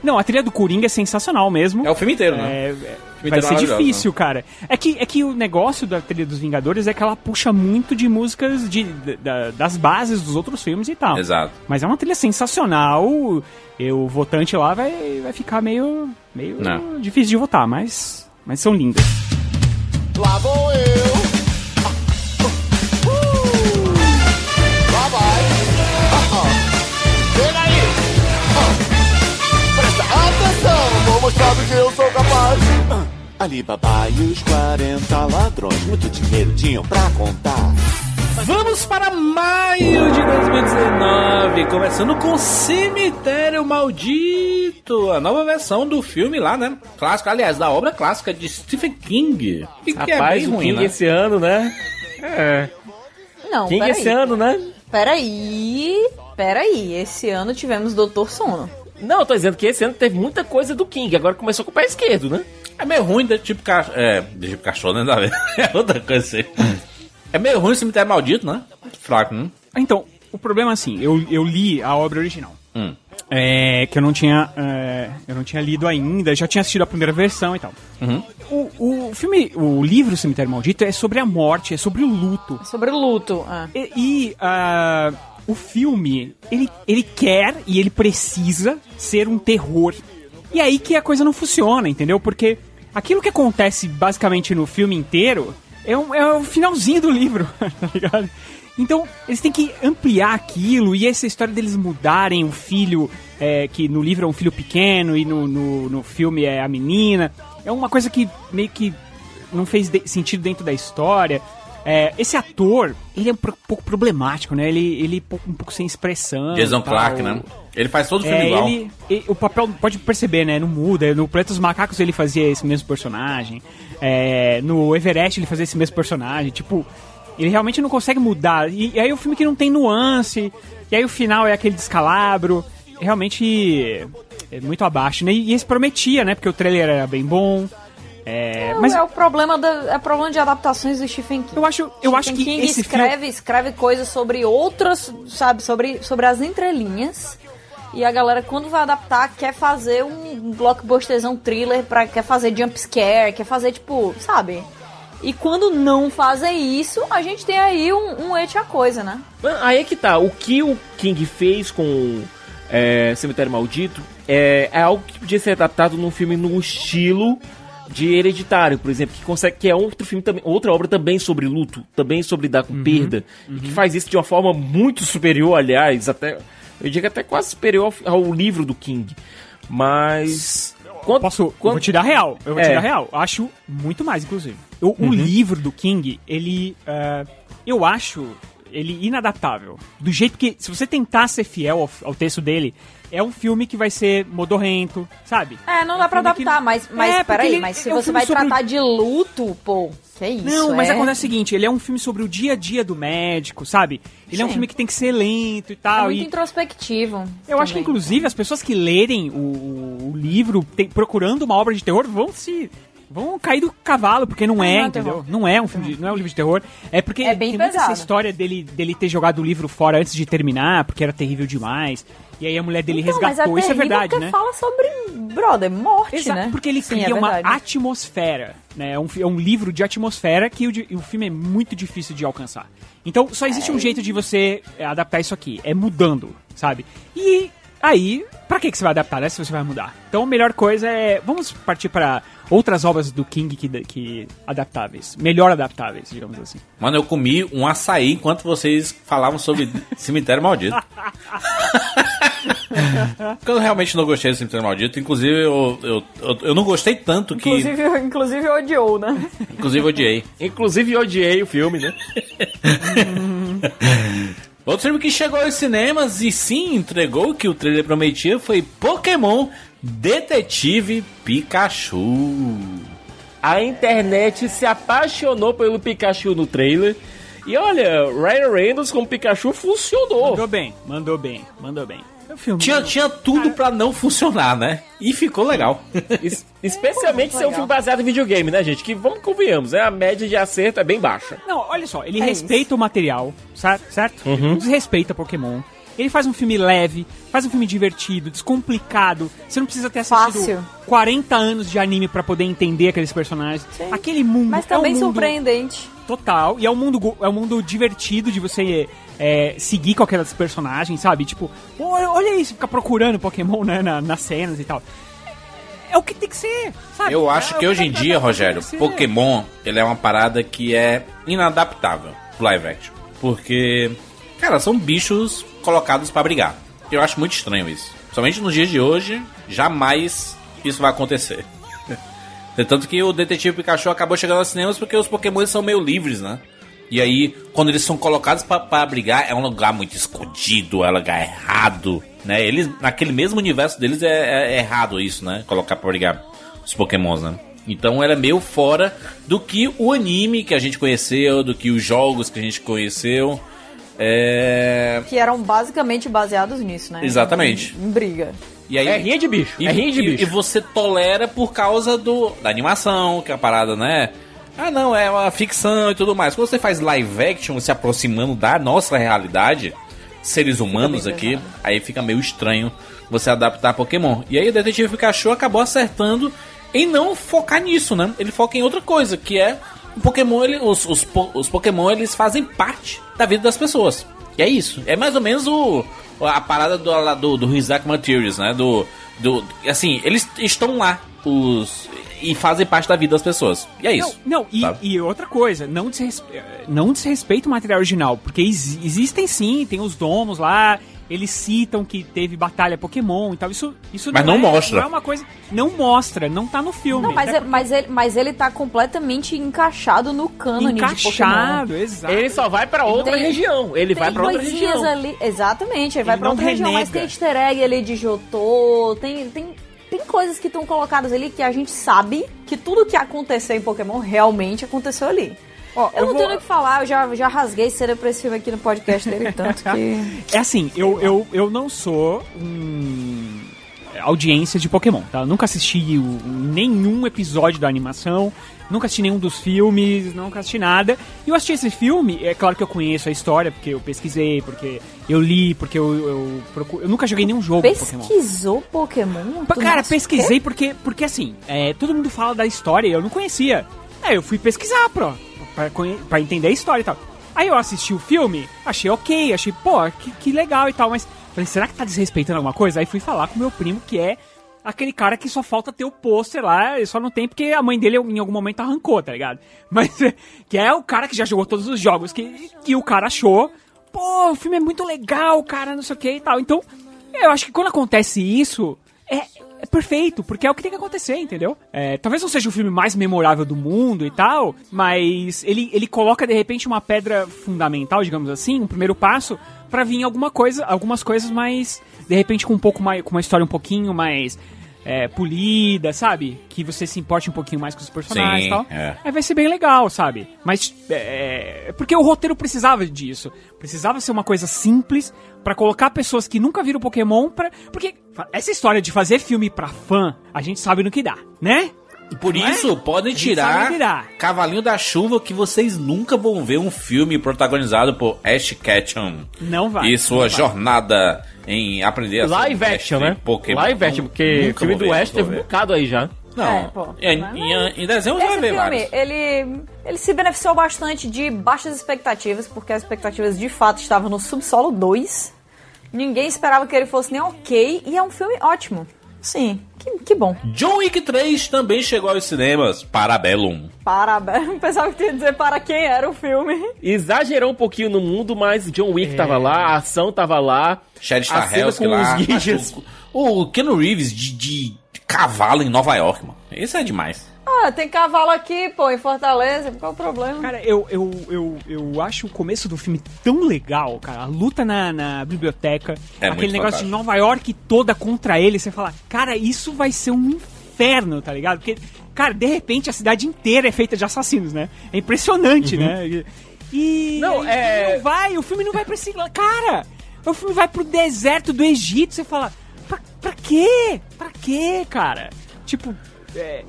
Não, a trilha do Coringa é sensacional mesmo. É o filme inteiro, né? É, vai ser maravilhoso, difícil, cara. É que, é que o negócio da trilha dos Vingadores é que ela puxa muito de músicas de, da- das bases dos outros filmes e tal. Exato. Mas é uma trilha sensacional. E o votante lá vai, vai ficar meio, meio Não. difícil de votar, mas, mas são lindas. Lá vou eu. Lá vai. Chega aí. Presta atenção, vou mostrar do que eu sou capaz. Alibaba e os 40 ladrões, muito dinheiro tinham pra contar. Vamos para maio de 2019, começando com Cemitério Maldito, a nova versão do filme lá, né? Clássico, aliás, da obra clássica de Stephen King. E que Rapaz, é bem ruim, King né? esse ano, né? É. Não, King peraí. esse ano, né? Peraí, peraí. Esse ano tivemos Doutor Sono. Não, eu tô dizendo que esse ano teve muita coisa do King, agora começou com o pé esquerdo, né? É meio ruim, né? tipo cachorro. É, tipo cachorro, né? É outra coisa assim. É meio ruim o Cemitério Maldito, né? Fraco, né? Então, o problema é assim, eu, eu li a obra original. Hum. é, que eu não tinha é, eu não tinha lido ainda, já tinha assistido a primeira versão e tal. Uhum. O, o filme, o livro Cemitério Maldito é sobre a morte, é sobre o luto. Sobre o luto. ah. E, e, ah, o filme, ele, ele quer e ele precisa ser um terror. E é aí que a coisa não funciona, entendeu? Porque aquilo que acontece basicamente no filme inteiro é, um, é o finalzinho do livro, tá ligado? Então, eles têm que ampliar aquilo e essa história deles mudarem o filho, é, que no livro é um filho pequeno e no, no, no filme é a menina, é uma coisa que meio que não fez de- sentido dentro da história. É, esse ator, ele é um pouco problemático, né? Ele, ele é um pouco sem expressão. Jason. Clark, né? Ele faz todo o filme É, igual. ele, e- o papel, pode perceber, né? Não muda. No Planeta dos Macacos ele fazia esse mesmo personagem. É, no Everest ele fazia esse mesmo personagem. Tipo, ele realmente não consegue mudar. E, e aí o filme que não tem nuance. E aí o final é aquele descalabro. Realmente é muito abaixo, né? E esse prometia, né? Porque o trailer era bem bom. É, É, mas é o problema da, é o problema de adaptações do Stephen King. Eu acho, eu acho que King esse escreve, escreve coisas sobre outras, sabe, sobre, sobre as entrelinhas. E a galera, quando vai adaptar, quer fazer um blockbusterzão thriller, pra, quer fazer jump scare, quer fazer, tipo, sabe? E quando não fazem isso, a gente tem aí um, um et a coisa, né? Aí é que tá. O que o King fez com é, Cemitério Maldito é, é algo que podia ser adaptado num filme no estilo de Hereditário, por exemplo, que consegue que é outro filme também, outra obra também sobre luto, também sobre lidar com perda, e que faz isso de uma forma muito superior, aliás, até eu digo até quase superior ao, ao livro do King. Mas quando, Posso, eu vou te dar real. Eu vou te dar real. Acho muito mais, inclusive. O, o Uhum. livro do King, ele. ah, eu acho ele inadaptável. Do jeito que. Se você tentar ser fiel ao, ao texto dele, é um filme que vai ser modorrento, sabe? É, não dá pra filme que- adaptar, mas, mas É, peraí, ele- mas se é um você vai sobre- tratar de luto, pô, que é isso? Não, mas é... acontece o seguinte, ele é um filme sobre o dia a dia do médico, sabe? Ele é um Sim. filme que tem que ser lento e É tal. muito e introspectivo. eu acho que, também. inclusive, as pessoas que lerem o, o livro tem- procurando uma obra de terror vão se. Vão cair do cavalo, porque não Não é, é entendeu? terror. Não é um filme de- não é um livro de terror. É porque É bem tem muito essa história dele, dele ter jogado o livro fora antes de terminar, porque era terrível demais. E aí a mulher dele Então, resgatou. mas Isso é verdade, né? fala sobre, brother, morte, Exato, né? porque ele Sim, cria é uma atmosfera, né? É um, é um livro de atmosfera que o, o filme é muito difícil de alcançar. Então, só existe um jeito de você é, adaptar isso aqui, é mudando, sabe? E aí, pra que, que você vai adaptar, né? Se você vai mudar. Então, a melhor coisa é... Vamos partir para outras obras do King que, que adaptáveis. Melhor adaptáveis, digamos assim. Mano, eu comi um açaí enquanto vocês falavam sobre Cemitério Maldito. Porque eu realmente não gostei do Cemitério Maldito. Inclusive, eu, eu, eu, eu não gostei tanto que. Inclusive, inclusive odiou, né? Inclusive, eu odiei. Inclusive, odiei o filme, né? Outro filme que chegou aos cinemas e sim entregou o que o trailer prometia foi Pokémon Detetive Pikachu. A internet se apaixonou pelo Pikachu no trailer. E olha, Ryan Reynolds como Pikachu funcionou. Mandou bem, mandou bem, mandou bem. É filme. Tinha, tinha tudo pra não funcionar, né? E ficou legal. Es- Especialmente se é um filme baseado em videogame, né, gente? Que vamos convenhamos, né? A média de acerto é bem baixa. Não, olha só, ele É respeita o material, cer- certo? Uhum. Desrespeita Pokémon. Ele faz um filme leve, faz um filme divertido, descomplicado. Você não precisa ter assistido Fácil. 40 anos de anime pra poder entender aqueles personagens. Aquele mundo Mas é um também mundo surpreendente. Total e é um mundo é um mundo divertido de você é, seguir com aquelas personagens, sabe? Tipo, olha, isso, ficar procurando Pokémon né, na- nas cenas e tal. É o que tem que ser, sabe? Eu acho É que hoje em dia, Rogério. Pokémon, ele é uma parada que é inadaptável pro live action. Porque, cara, são bichos colocados pra brigar. Eu acho muito estranho isso. Somente nos dias de hoje, jamais isso vai acontecer. Tanto que o Detetive Pikachu acabou chegando aos cinemas porque os Pokémon são meio livres, né? E aí, quando eles são colocados pra, pra brigar, é um lugar muito escondido, é um lugar errado, né? Eles, naquele mesmo universo deles, é, é errado isso, né? Colocar pra brigar os Pokémons, né? Então era meio fora do que o anime que a gente conheceu, do que os jogos que a gente conheceu. É... Que eram basicamente baseados nisso, né? Exatamente. Em, em briga. E aí, É rinha de bicho. E, é rinha de e- bicho. e você tolera por causa do, da animação, que é a parada, né? Ah, não, é uma ficção e tudo mais. Quando você faz live action se aproximando da nossa realidade, seres humanos aqui, pesado. aí fica meio estranho você adaptar Pokémon. E aí o Detetive Pikachu acabou acertando em não focar nisso, né? Ele foca em outra coisa, que é o Pokémon, ele, os, os, os Pokémon eles fazem parte da vida das pessoas. E é isso. É mais ou menos o, a parada do, lá do, do Isaac Materials, né? Do, do, assim, eles estão lá, os. E fazem parte da vida das pessoas. E é isso. Não, não, e, e outra coisa, não, desrespe... não desrespeita o material original, porque ex- existem sim, tem os domos lá, eles citam que teve batalha Pokémon e tal, isso, isso Mas não é, mostra. Não é uma coisa, não mostra, não tá no filme. Não, mas, é- mas, ele, mas ele tá completamente encaixado no cânone Encaixado, de Pokémon. exato. Ele só vai pra outra Tem- região. Ele vai pra outra região. ali, exatamente, ele vai Ele pra não outra região, mas renega. tem easter egg ali de Jotô, tem, tem, tem coisas que estão colocadas ali que a gente sabe que tudo que aconteceu em Pokémon realmente aconteceu ali. Ó, eu, não vou- tenho o que falar, eu já, já rasguei cera pra esse filme aqui no podcast dele, tanto que... É assim, eu, eu, eu não sou um audiência de Pokémon, tá? Eu nunca assisti o- nenhum episódio da animação, nunca assisti nenhum dos filmes, nunca assisti nada. E eu assisti esse filme, é claro que eu conheço a história, porque eu pesquisei, porque eu li, porque eu, eu, procu- eu nunca joguei nenhum jogo Pokémon. Pesquisou Pokémon? Tu Cara, pesquisei porque, porque assim, é, todo mundo fala da história e eu não conhecia. Aí eu fui pesquisar, pro, pra entender a história e tal. Aí eu assisti o filme, achei ok, achei, pô, que, que legal e tal, mas falei, será que tá desrespeitando alguma coisa? Aí fui falar com meu primo, que é aquele cara que só falta ter o pôster lá, ele só não tem porque a mãe dele em algum momento arrancou, tá ligado? Mas que é o cara que já jogou todos os jogos, que, que o cara achou, pô, o filme é muito legal, cara, não sei o que e tal. Então, eu acho que quando acontece isso, é, é perfeito, porque é o que tem que acontecer, entendeu? É, talvez não seja o filme mais memorável do mundo e tal, mas ele, ele coloca de repente uma pedra fundamental, digamos assim, um primeiro passo pra vir alguma coisa, algumas coisas mais de repente com um pouco mais, com uma história um pouquinho mais é, polida, sabe? Que você se importe um pouquinho mais com os personagens Sim, e tal. é. Aí vai ser bem legal, sabe? Mas é, porque o roteiro precisava disso. Precisava ser uma coisa simples pra colocar pessoas que nunca viram Pokémon pra. Porque essa história de fazer filme pra fã, a gente sabe no que dá, né? E por Não é? isso, podem gente sabe tirar dá. Cavalinho da Chuva que vocês nunca vão ver um filme protagonizado por Ash Ketchum. Não vai. E sua não vai. Em aprender a ser Live action, né? Pokémon. Live action, porque Nunca filme do nunca teve um bocado aí já. Não, É, pô. em, Mas- em, em dezembro você vai Esse ver filme, vários. ele, ele se beneficiou bastante de baixas expectativas, porque as expectativas de fato estavam no Subsolo 2. Ninguém esperava que ele fosse nem ok, e é um filme ótimo. Sim, que, que bom. John Wick 3 também chegou aos cinemas. Parabellum. Parabéns. Pensava que ia dizer para quem era o filme. Exagerou um pouquinho no mundo, mas John Wick tava lá, a ação tava lá. Sherry Stahelski com lá. os. O, o Keanu Reeves de, de cavalo em Nova York, mano. Isso é demais. Ah, tem cavalo aqui, pô, em Fortaleza. Qual o problema? Cara, eu, eu, eu, eu acho o começo do filme tão legal, cara. A luta na, na biblioteca, É aquele negócio fantástico. de Nova York toda contra ele, você fala, cara, isso vai ser um inferno, tá ligado? Porque, cara, de repente a cidade inteira é feita de assassinos, né? É impressionante, né? E-. Não, é- filme não vai, o filme não vai pra esse. Cara, o filme vai pro deserto do Egito, você fala, pra, pra quê? Pra quê, cara? Tipo, é,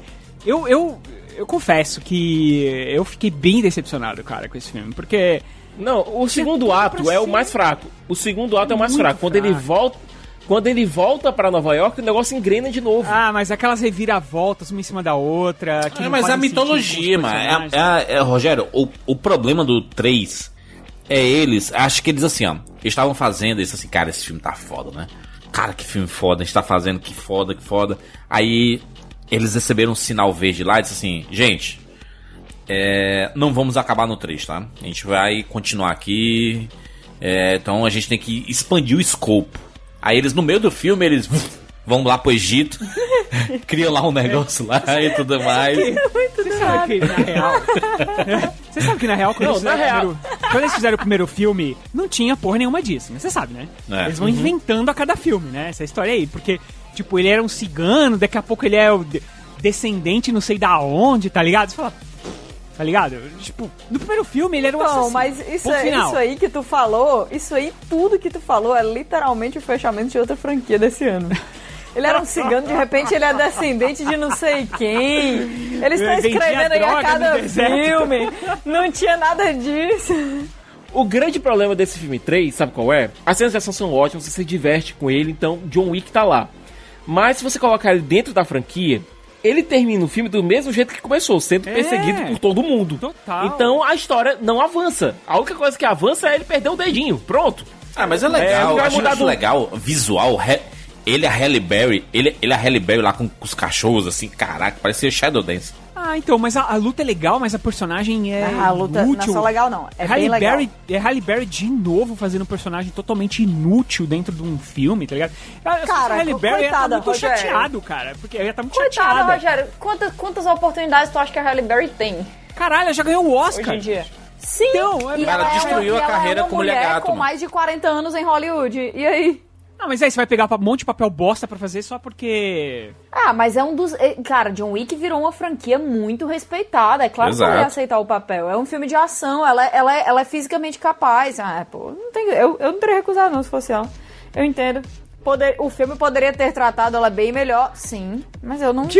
eu, eu, eu confesso que eu fiquei bem decepcionado, cara, com esse filme, porque. Não, o segundo tudo ato é o ser- mais fraco. O segundo ato é o mais Muito fraco. Quando ele fraco. volta, quando ele volta para Nova York, o negócio engrena de novo. Ah, mas aquelas reviravoltas uma em cima da outra. Que É, não mas a mitologia, mano. É, é- é, Rogério, o, o problema do 3 é eles. Acho que eles assim, ó. Eles estavam fazendo isso assim, cara, esse filme tá foda, né? Cara, que filme foda, a gente tá fazendo, que foda, que foda. Aí eles receberam um sinal verde lá e disse assim, gente. é, não vamos acabar no 3, tá? A gente vai continuar aqui. é, então a gente tem que expandir o escopo. Aí eles, no meio do filme, eles vão lá pro Egito, criam lá um negócio lá e tudo mais. Você sabe que na real. Você sabe que na real, quando, Não, eles, na fizeram real. o primeiro- quando eles fizeram o primeiro filme, não tinha porra nenhuma disso, né? Você sabe, né? É. Eles vão inventando a cada filme, né? Essa história aí. Porque, tipo, ele era um cigano, daqui a pouco ele é o de- descendente não sei da onde, tá ligado? Você fala. Tá ligado? Tipo, no primeiro filme ele era um Não, assassino. mas isso, é- isso aí que tu falou, isso aí, tudo que tu falou é literalmente o fechamento de outra franquia desse ano. Ele era um cigano, de repente ele é descendente de não sei quem. Eles estão escrevendo aí a cada filme. Não tinha nada disso. O grande problema desse filme 3, sabe qual é? As cenas de ação são ótimas, você se diverte com ele, então John Wick tá lá. Mas se você colocar ele dentro da franquia, ele termina o filme do mesmo jeito que começou, sendo É. perseguido por todo mundo. Total. Então a história não avança. A única coisa que avança é ele perder o dedinho. Pronto. Ah, mas é É, legal, não vai acho, acho do- legal, visual, he- ele a Halle Berry, ele, ele a Halle Berry lá com, com os cachorros, assim, caraca, parecia Shadow Dance. Ah, então, mas a, a luta é legal, mas a personagem é Ah, a luta não é inútil. só legal, não. É Halle bem legal. Berry, é Halle Berry de novo fazendo um personagem totalmente inútil dentro de um filme, tá ligado? Ah, Cara, a Halle Berry ia estar coitada, muito Rogério. chateado, cara. Porque eu ia estar muito Coitada, chateada. Rogério. Quantas, quantas oportunidades tu acha que a Halle Berry tem Caralho, ela já ganhou o Oscar. hoje em dia? Sim, Então, é- e Ela ela destruiu é, a ela carreira é uma como mulher mulher gato, com mano. mais de 40 anos em Hollywood. E aí? Ah, mas aí você vai pegar um monte de papel bosta pra fazer só porque... Ah, mas é um dos. eh, Cara, John Wick virou uma franquia muito respeitada. É claro que Exato. ela ia aceitar o papel. É um filme de ação, ela, ela, ela é fisicamente capaz. Ah, pô, não tem, eu, eu não teria recusado, não, se fosse ela. Eu entendo. Poder, o filme poderia ter tratado ela bem melhor, sim. Mas eu não. Que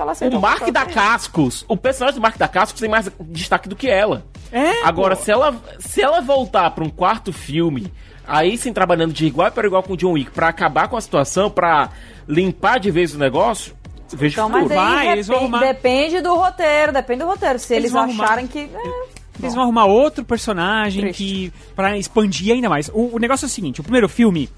ela aceitou o Mark da. Cascos, o personagem do Mark da Cascos tem mais destaque do que ela. É, Agora, pô. se ela, se ela voltar pra um quarto filme, aí sim trabalhando de igual para igual com o John Wick, pra acabar com a situação, pra limpar de vez o negócio, vejo Então, mas aí Vai, eles vão arrumar- depende do roteiro, depende do roteiro. Se Eles eles, vão arrumar- acharem que. é, Eles vão arrumar outro personagem Triste. que para expandir ainda mais. O, o negócio é o seguinte: o primeiro filme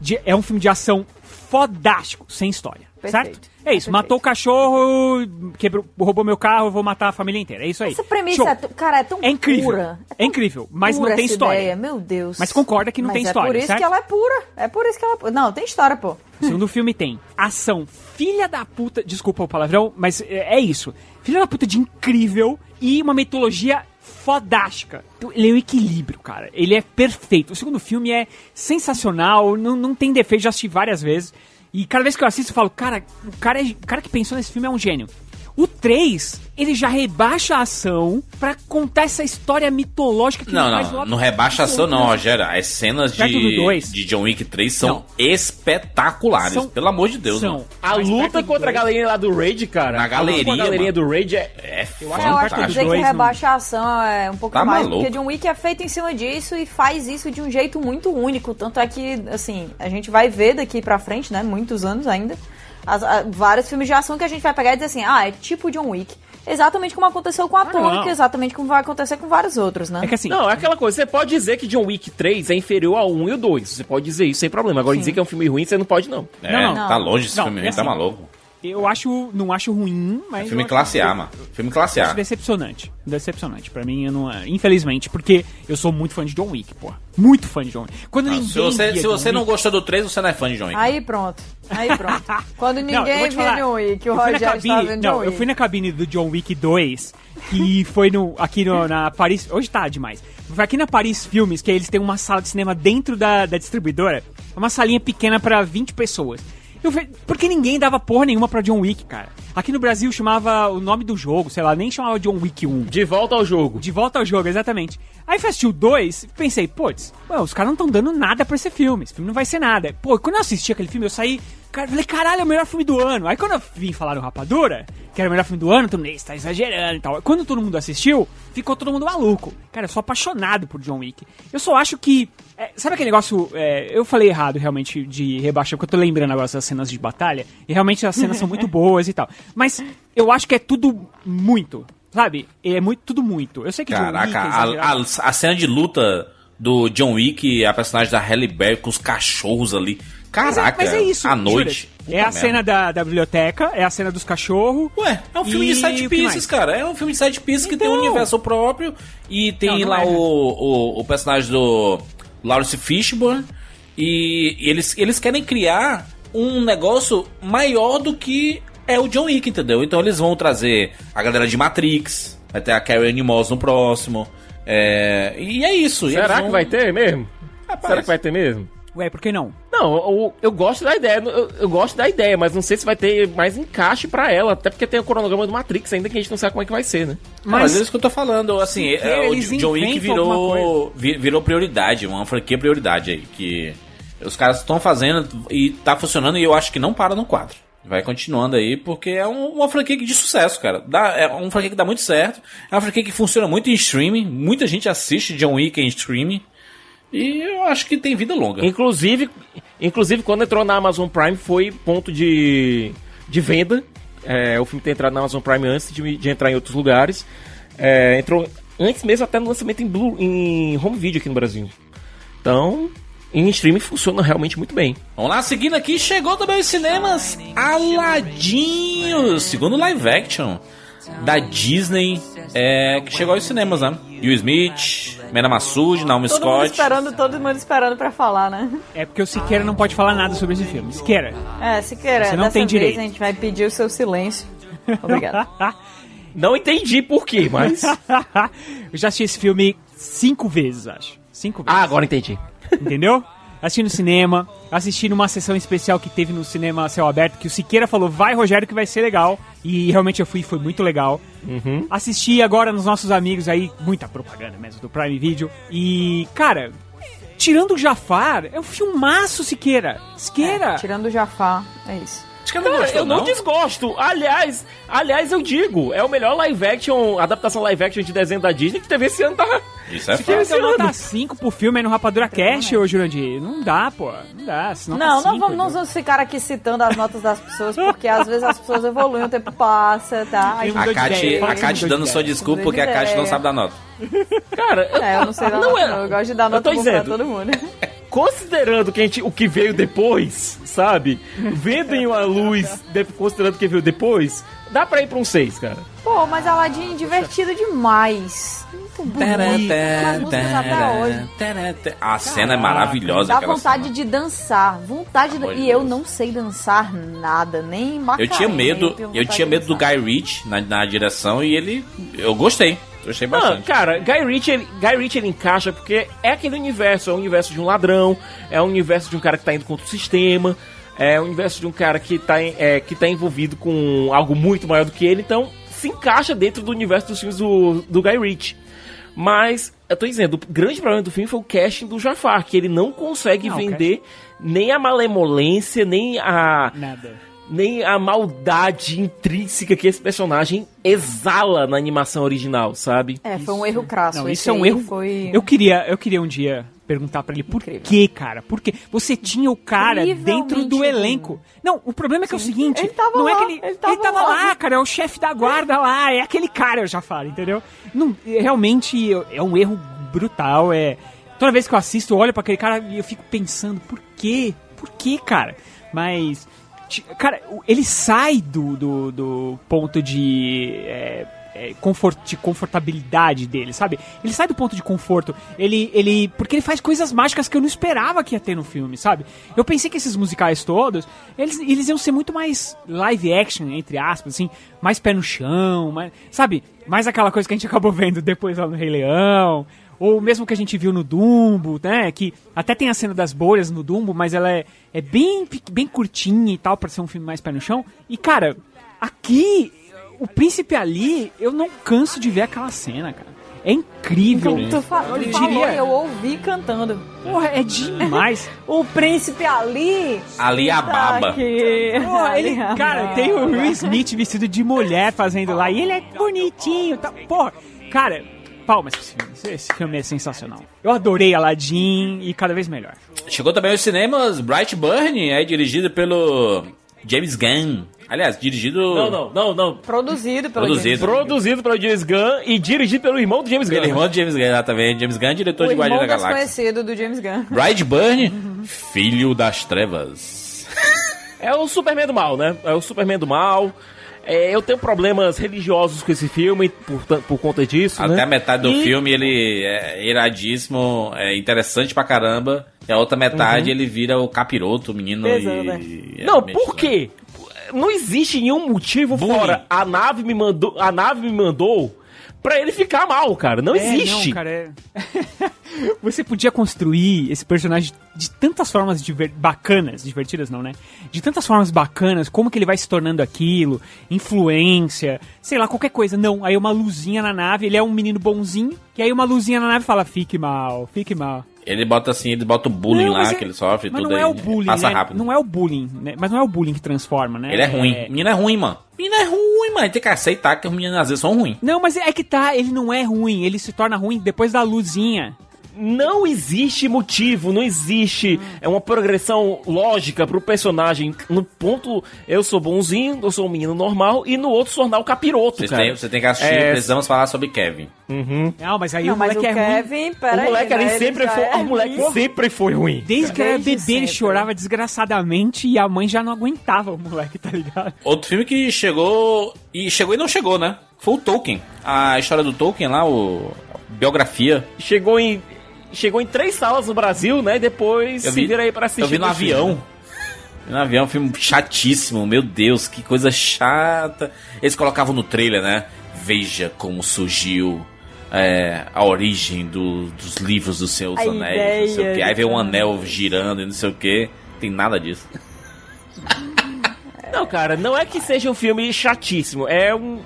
de- é um filme de ação fodástico, sem história. Perfeito. Certo? É isso. Matou o cachorro, quebrou, roubou meu carro, vou matar a família inteira. É isso aí. Essa premissa, Show. é, cara, é tão É incrível. pura. É incrível, mas não tem história. Ideia, meu Deus. Mas concorda que não Mas tem é história, por isso certo? que ela é pura. É por isso que ela é pura. Não, tem história, pô. O segundo filme tem ação filha da puta, desculpa o palavrão, mas é é isso. Filha da puta de incrível e uma mitologia fodástica. Ele é o equilíbrio, cara. Ele é perfeito. O segundo filme é sensacional, não, não tem defeito, já assisti várias vezes. E cada vez que eu assisto, eu falo, cara, o cara, é- o cara que pensou nesse filme é um gênio. O 3, ele já rebaixa a ação pra contar essa história mitológica que Não, não, logo- não rebaixa ação não, Rogério. As cenas de, de John Wick 3 são Não. espetaculares, São- pelo amor de Deus. São. mano. A luta contra a galerinha lá do Raid, cara. Na a galeria, a galerinha mano. do Raid é... É eu acho que dizer que rebaixa a ação é um pouco Tá mais, maluco. porque John Wick é feito em cima disso e faz isso de um jeito muito único. Tanto é que, assim, a gente vai ver daqui pra frente, né? Muitos anos ainda. As- a- vários filmes de ação que a gente vai pegar e dizer assim, ah, é tipo John Wick. Exatamente como aconteceu com a Atômica, não. exatamente como vai acontecer com vários outros, né? É que assim, Não, é aquela coisa, você pode dizer que John Wick 3 é inferior ao 1 e o 2. Você pode dizer isso sem problema. Agora dizer que é um filme ruim, você não pode, não. É, Não, não. tá longe esse Não, filme, é tá assim, maluco. Eu acho, não acho ruim, mas... É filme eu classe A, mano. Filme classe Acho A. decepcionante. Decepcionante. Pra mim, eu não. Infelizmente, porque eu sou muito fã de John Wick, pô. Muito fã de John Wick. Quando Não, ninguém se você, se você não Wick- gostou do 3, você não é fã de John Wick. Aí pronto. Aí pronto. Quando eu ninguém via falar, John Wick, o eu Rogério cabine- estava vendo Não, John eu Wick. fui na cabine do John Wick 2, que foi no, aqui no, na Paris. Hoje tá demais. Foi aqui na Paris Filmes, que eles têm uma sala de cinema dentro da, da distribuidora. Uma salinha pequena pra 20 pessoas. Eu falei, por que ninguém dava porra nenhuma pra John Wick, cara? Aqui no Brasil chamava o nome do jogo, sei lá, nem chamava John Wick 1. De volta ao jogo. De volta ao jogo, exatamente. Aí fui assistir o 2 e pensei, putz, os caras não estão dando nada pra esse filme. Esse filme não vai ser nada. Pô, quando eu assisti aquele filme, eu saí. Cara, falei, caralho, é o melhor filme do ano. Aí quando eu vim falar no Rapadura, que era o melhor filme do ano, todo mundo, "Ih, você tá exagerando e tal. Quando todo mundo assistiu, ficou todo mundo maluco. Cara, eu sou apaixonado por John Wick. Eu só acho que. é, sabe aquele negócio. é, eu falei errado realmente de rebaixar, porque eu tô lembrando agora das cenas de batalha. E realmente as cenas são muito boas e tal. Mas eu acho que é tudo muito. Sabe? É muito, tudo muito. Eu sei que John Wick Caraca, é a, a, a cena de luta do John Wick, a personagem da Halle Berry com os cachorros ali. Mas é- Caraca, mas é isso, à jura. noite. É a merda. cena da, da biblioteca, é a cena dos cachorros. Ué, é um filme E de sete pieces, cara. É um filme de sete pieces que tem um Então. universo próprio. E tem Não, não lá é. o, o, o personagem do Lawrence Fishburne. E eles, eles querem criar um negócio maior do que é o John Wick, entendeu? Então eles vão trazer a galera de Matrix. Vai ter a Carrie Ann Moss no próximo. É, e é isso. Será vão- que vai ter mesmo? Rapaz, Será que vai ter mesmo? Ué, por que não? Não, eu, eu gosto da ideia, eu, eu gosto da ideia, mas não sei se vai ter mais encaixe pra ela, até porque tem o cronograma do Matrix ainda que a gente não sabe como é que vai ser, né? Mas, mas é isso que eu tô falando, assim, Porque é, o John Wick virou, vi- virou prioridade, uma franquia prioridade aí, que os caras estão fazendo e tá funcionando e eu acho que não para no 4. Vai continuando aí, porque é um- uma franquia de sucesso, cara. Dá, é uma franquia que dá muito certo. É uma franquia que funciona muito em streaming. Muita gente assiste John Wick em streaming. E eu acho que tem vida longa. Inclusive, inclusive quando entrou na Amazon Prime foi ponto de, de venda. É, o filme tem entrado na Amazon Prime antes de, de entrar em outros lugares. É, entrou antes mesmo até no lançamento em, Blue, em home video aqui no Brasil. Então, em streaming funciona realmente muito bem. Vamos lá, seguindo aqui, chegou também os cinemas Aladdin, o segundo live action da Disney, é, que chegou aos cinemas, né? Will Smith, Mena Massoud, Naomi Todo mundo Scott. esperando, todo mundo esperando pra falar, né? É porque o Siqueira não pode falar nada sobre esse filme. Siqueira. É, se queira, Você não dessa tem vez direito. a gente vai pedir o seu silêncio. Obrigado. Não entendi por quê, mas. Eu já assisti esse filme cinco vezes, acho. Cinco vezes. Ah, agora entendi. Entendeu? Assisti no cinema, assisti numa sessão especial que teve no cinema céu aberto, que o Siqueira falou, vai Rogério que vai ser legal. E realmente eu fui, foi muito legal. Assisti agora nos nossos amigos aí, muita propaganda mesmo do Prime Video. E, cara, tirando o Jafar, é um filmaço, Siqueira. Siqueira. Tirando o Jafar, é isso. Acho que não Cara, gostou, eu não, não? desgosto. Aliás, aliás, eu digo, é o melhor live action, adaptação live action de desenho da Disney que teve esse ano, tá? Isso é Se fácil. eu nota 5 pro filme aí no Rapadura Cash, ô Jurandir. Não dá, pô. Não dá. Senão Não, tá não cinco, vamos, não vamos ficar aqui citando as notas das pessoas, porque às vezes as pessoas evoluem, o tempo passa, tá? Aí A Kate, a Kate dando sua desculpa porque a Kate não sabe dar nota. Cara, eu, É, eu não sei dar Não nota, é- não. Eu gosto de dar eu nota tô pra todo mundo. considerando que a gente, o que veio depois, sabe? Vendem a luz, de- considerando o que veio depois, dá pra ir pra um 6, cara. Pô, mas Aladdin é divertido demais. Muito bonito. A cena é maravilhosa. Dá vontade de dançar. Vontade E eu não sei dançar nada, nem Macarena. Eu tinha medo, eu tinha medo do. Guy Ritchie na, na direção e ele. Eu gostei. Gostei Ah, bastante. cara, Guy Ritchie, ele, Guy Ritchie ele encaixa porque é aquele universo, é o universo de um ladrão, é o universo de um cara que tá indo contra o sistema, é o universo de um cara que tá, é, que tá envolvido com algo muito maior do que ele, então se encaixa dentro do universo dos filmes do, do Guy Ritchie. Mas, eu tô dizendo, o grande problema do filme foi o casting do Jafar, que ele não consegue Não, vender nem a malemolência, nem a Nada. Nem a maldade intrínseca que esse personagem exala na animação original, sabe? É, foi um erro crasso. Não, isso é um erro. Foi... Eu queria, eu queria um dia perguntar pra ele por quê, cara? Porque você tinha o cara dentro do elenco. Não, o problema é que é o seguinte, Ele tava não é lá, que ele, ele tava lá. lá. cara, é o chefe da guarda lá, é aquele cara, eu já falo, entendeu? Não, realmente é um erro brutal, é toda vez que eu assisto, eu olho pra aquele cara e eu fico pensando, por quê? Por quê, cara? Mas Cara, ele sai do, do, do ponto de, é, é, confort, de confortabilidade dele, sabe? Ele sai do ponto de conforto. Ele, ele. Porque ele faz coisas mágicas que eu não esperava que ia ter no filme, sabe? Eu pensei que esses musicais todos, eles, eles iam ser muito mais live action, entre aspas, assim, mais pé no chão, mais, sabe? Mais aquela coisa que a gente acabou vendo depois lá no Rei Leão. Ou mesmo que a gente viu no Dumbo, né? Que até tem a cena das bolhas no Dumbo, mas ela é, é bem, bem curtinha e tal, pra ser um filme mais pé no chão. E, cara, aqui, o príncipe ali, eu não canso de ver aquela cena, cara. É incrível. Tu, fa tu Eu falou diria- e eu ouvi cantando. Porra, é demais. o príncipe ali. Ali a baba. Aqui. Pô, ele, a cara, baba. tem o Will Smith vestido de mulher fazendo lá. E ele é bonitinho. Tá, porra, cara, palmas pra esse filme. Esse- Esse filme é sensacional. Eu adorei Aladdin e cada vez melhor. Chegou também aos cinemas Brightburn, é dirigido pelo James Gunn. Aliás, dirigido. Não, não, não, não. Produzido pelo Produzido. James Gunn. Produzido pelo James Gunn e dirigido pelo irmão do James Gunn. Pelo irmão de James Gunn, exatamente. James Gunn, diretor O de Guardião da Galáxia. desconhecido do James Gunn. Brightburn, filho das trevas. É o Superman do mal, né? É o Superman do mal. É, eu tenho problemas religiosos com esse filme por, por conta disso, Até né? a metade do E- filme ele é iradíssimo, é interessante pra caramba. E a outra metade Uhum. ele vira o capiroto, o menino. E... né? é Não, por quê? Não existe nenhum motivo Bullying. fora a nave me mandou, a nave me mandou pra ele ficar mal, cara. Não É, existe. não, cara, é... Você podia construir esse personagem de tantas formas diver- bacanas, divertidas não, né? De tantas formas bacanas, como que ele vai se tornando aquilo, influência, sei lá, qualquer coisa. Não, aí uma luzinha na nave, ele é um menino bonzinho, e aí uma luzinha na nave fala, fique mal, fique mal. Ele bota assim, ele bota o bullying Não, lá é- que ele sofre, Mas tudo não aí. é o bullying, Passa né? rápido. Não é o bullying, né? Mas não é o bullying que transforma, né? Ele é ruim. O menino é ruim, mano. O menino é ruim, mano. Tem que aceitar que os meninos às vezes são ruins. Não, mas é que tá, ele não é ruim, ele se torna ruim depois da luzinha. Não existe motivo, não existe é uma progressão lógica pro personagem. No ponto, eu sou bonzinho, eu sou um menino normal, e no outro se tornar o capiroto, Você cara. tem, você tem que assistir, É, precisamos falar sobre Kevin. Uhum. Não, mas aí Não, o mas moleque o é ruim. Kevin, O peraí. moleque ali né, ele sempre foi. é o moleque ruim. sempre foi ruim. Desde que era bebê, ele chorava desgraçadamente e a mãe já não aguentava o moleque, tá ligado? Outro filme que chegou. E chegou e não chegou, né? Foi o Tolkien. A história do Tolkien lá, o. a biografia. Chegou em. Chegou em três salas no Brasil, né? E depois Eu se vi- vira aí pra assistir. Eu vi no filme. avião. Vi No avião, um filme chatíssimo, meu Deus, que coisa chata. Eles colocavam no trailer, né? Veja como surgiu é, a origem do- dos livros dos Seus A Anéis, não sei o ideia quê. Aí vem um anel girando e não sei o que. Tem nada disso. Não, cara, não é que seja um filme chatíssimo. É um.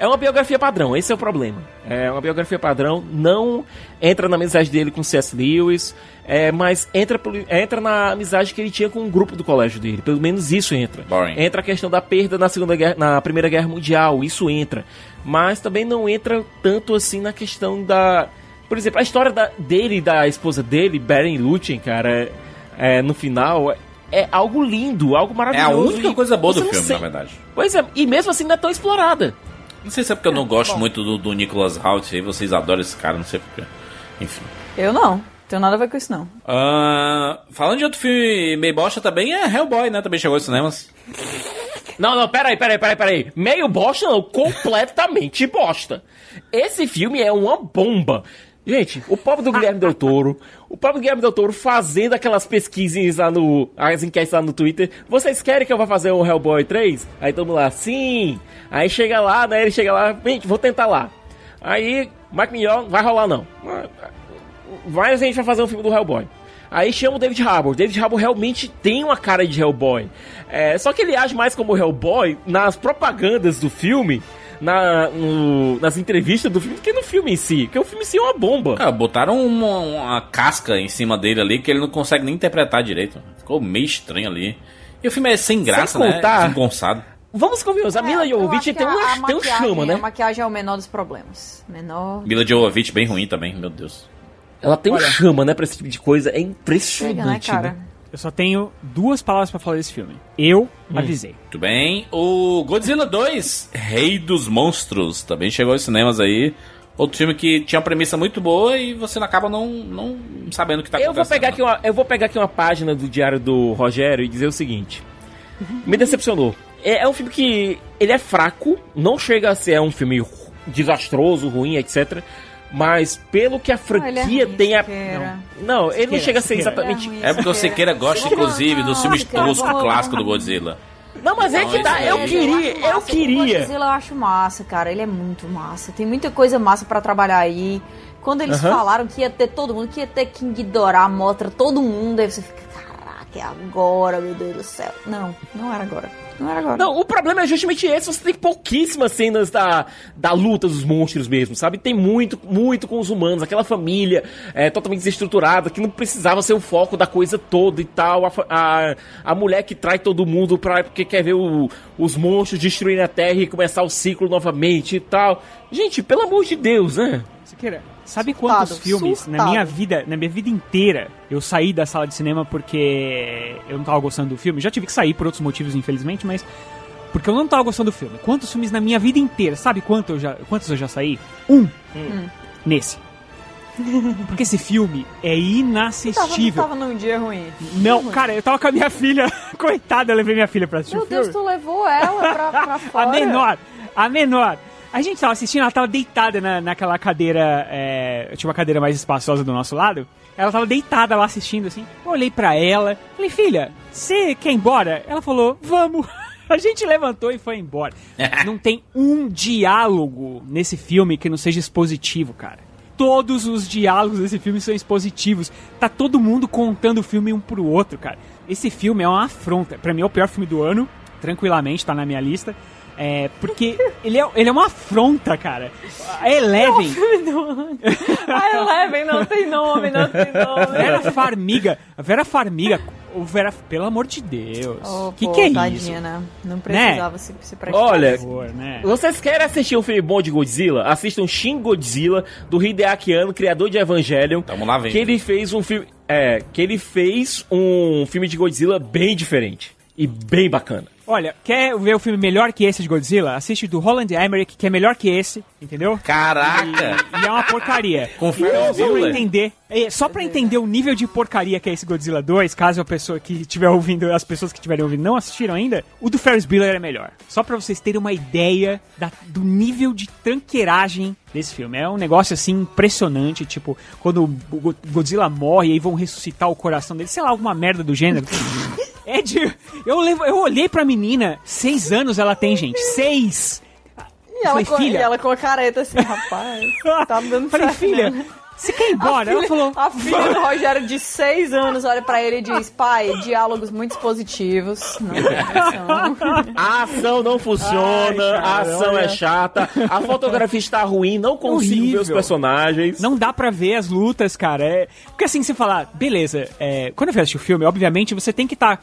É uma biografia padrão, esse é o problema. É uma biografia padrão, não entra na amizade dele com C.S. Lewis, é, mas entra, entra na amizade que ele tinha com o grupo do colégio dele. Pelo menos isso entra. Boring. Entra a questão da perda na, segunda guerra, na Primeira Guerra Mundial, isso entra. Mas também não entra tanto assim na questão da. Por exemplo, a história da- dele e da esposa dele, Beren Lúthien, cara, é, no final, é, é algo lindo, algo É maravilhoso. a única coisa boa do filme, sente- na verdade. Pois é, e mesmo assim não é tão explorada. Não sei se é porque eu não gosto muito do, do Nicholas Hoult aí, vocês adoram esse cara, não sei porquê. Enfim. Eu não. Tenho nada a ver com isso, não. Ah, falando de outro filme meio bosta também, é Hellboy, né? Também chegou aos cinemas. Não, não, peraí, peraí, peraí, peraí. Meio bosta não, completamente bosta. Esse filme é uma bomba. Gente, o pobre do Guilherme Del Toro, o pobre do Guilherme Del Toro fazendo aquelas pesquisas lá no. as enquetes lá no Twitter. Vocês querem que eu vá fazer um Hellboy 3? Aí todo mundo lá, sim. Aí chega lá, né? Ele chega lá, gente, vou tentar lá. Aí, Mike Mignon, vai rolar não. Mas a gente vai fazer um filme do Hellboy. Aí chama o David Harbour. David Harbour realmente tem uma cara de Hellboy. É, só que ele age mais como Hellboy nas propagandas do filme, na, no- nas entrevistas do filme, do que no filme em si. Porque o filme em si é uma bomba. Ah, botaram uma, uma casca em cima dele ali que ele não consegue nem interpretar direito. Ficou meio estranho ali. E o filme é sem graça, Sem né? contar- Desengonçado. Vamos convenhamos, a Mila É, Jovovich tem, uma, a, a tem um chama, A né? maquiagem é o menor dos problemas. Menor. Mila Jovovich bem ruim também, meu Deus. Ela tem um Olha. chama, né, pra esse tipo de coisa. É Chega, né, impressionante, cara? né? Eu só tenho duas palavras pra falar desse filme. Eu avisei. Muito bem. O Godzilla 2, Rei dos Monstros, também chegou aos cinemas aí. Outro filme que tinha uma premissa muito boa e você acaba não, não sabendo o que tá Eu vou, acontecendo. pegar aqui uma, eu vou pegar aqui uma página do diário do Rogério e dizer o seguinte. Me decepcionou. É, é um filme que ele é fraco, não chega a ser um filme desastroso, ruim, etc. Mas pelo que a franquia é tem a... Siqueira. Não, ele não chega a ser Siqueira. exatamente... É. É porque o Sequeira gosta, inclusive, dos filmes toscos vamos- clássicos do Godzilla. Não, mas é Não, que tá, isso eu aí. queria, acho eu massa. O queria. Godzilla eu acho massa, cara. Ele é muito massa. Tem muita coisa massa pra trabalhar aí. Quando eles falaram que ia ter todo mundo, que ia ter King Ghidorah, Motra, todo mundo, aí você fica, caraca, é agora, meu Deus do céu. Não, não era agora. Não era agora. Não, o problema é justamente esse. Você tem pouquíssimas cenas da, da luta dos monstros mesmo, sabe? Tem muito, muito com os humanos. Aquela família é, totalmente desestruturada, que não precisava ser o foco da coisa toda e tal. A, a, a mulher que trai todo mundo pra, porque quer ver o- os monstros destruírem a Terra e começar o ciclo novamente e tal. Gente, pelo amor de Deus, né? Siqueira, sabe Surtado, quantos filmes na minha vida, na minha vida inteira, eu saí da sala de cinema porque eu não tava gostando do filme? Já tive que sair por outros motivos, infelizmente, mas porque eu não tava gostando do filme. Quantos filmes na minha vida inteira? Sabe quanto eu já, quantos eu já saí? Um. Nesse. Porque esse filme é tava, inassistível. tava num dia ruim. Não, cara, eu tava com a minha filha. Coitada, eu levei minha filha pra assistir Meu o filme. Deus, tu levou ela pra, pra fora. A menor, a menor. A gente tava assistindo, ela tava deitada na, naquela cadeira, é, tinha uma cadeira mais espaçosa do nosso lado. Ela tava deitada lá assistindo, assim. Eu olhei pra ela, falei, filha, você quer ir embora? Ela falou, vamos. A gente levantou e foi embora. não tem um diálogo nesse filme que não seja expositivo, cara. Todos os diálogos desse filme são expositivos. Tá todo mundo contando o filme um pro outro, cara. Esse filme é uma afronta. Pra mim é o pior filme do ano, tranquilamente, tá na minha lista. É, porque ele é, ele é uma afronta, cara. A Eleven. A Eleven não tem nome, não tem nome. Vera Farmiga. A Vera Farmiga. O Vera, pelo amor de Deus. Oh, que pô, que é tadinha, isso? né? Não precisava se, se prestar. Olha, Por favor, né? vocês querem assistir um filme bom de Godzilla? Assistam Shin Godzilla, do Hideaki Anno, criador de Evangelion. Tamo lá vendo. Que ele fez um filme... É, que ele fez um filme de Godzilla bem diferente. E bem bacana. Olha, quer ver o filme melhor que esse de Godzilla? Assiste do Roland Emmerich, que é melhor que esse, entendeu? Caraca! E, e é uma porcaria. Ferris Então, só pra entender, é, só pra entender o nível de porcaria que é esse Godzilla 2, caso a pessoa que estiver ouvindo, as pessoas que estiverem ouvindo não assistiram ainda, o do Ferris Bueller é melhor. Só pra vocês terem uma ideia da- do nível de tranqueiragem desse filme. É um negócio assim impressionante, tipo, quando o Go- Godzilla morre e aí vão ressuscitar o coração dele, sei lá, alguma merda do gênero. É de. Eu, levo- eu olhei pra menina, seis anos ela tem, gente. Seis! E ela, Falei, com, filha. e ela com a careta assim, rapaz, tá me dando Falei, certo, filha, né? Você quer ir embora? A Ela filha, falou. a filha do Rogério de 6 anos olha pra ele e diz: Pai, diálogos muito positivos. Não tem atenção." A ação não funciona, Ai, cara, a ação olha. é chata, a fotografia está ruim, não consigo ver os Horrível. personagens. Não dá pra ver as lutas, cara. É... Porque assim, você falar, beleza, é, quando eu assistir o filme, obviamente você tem que estar.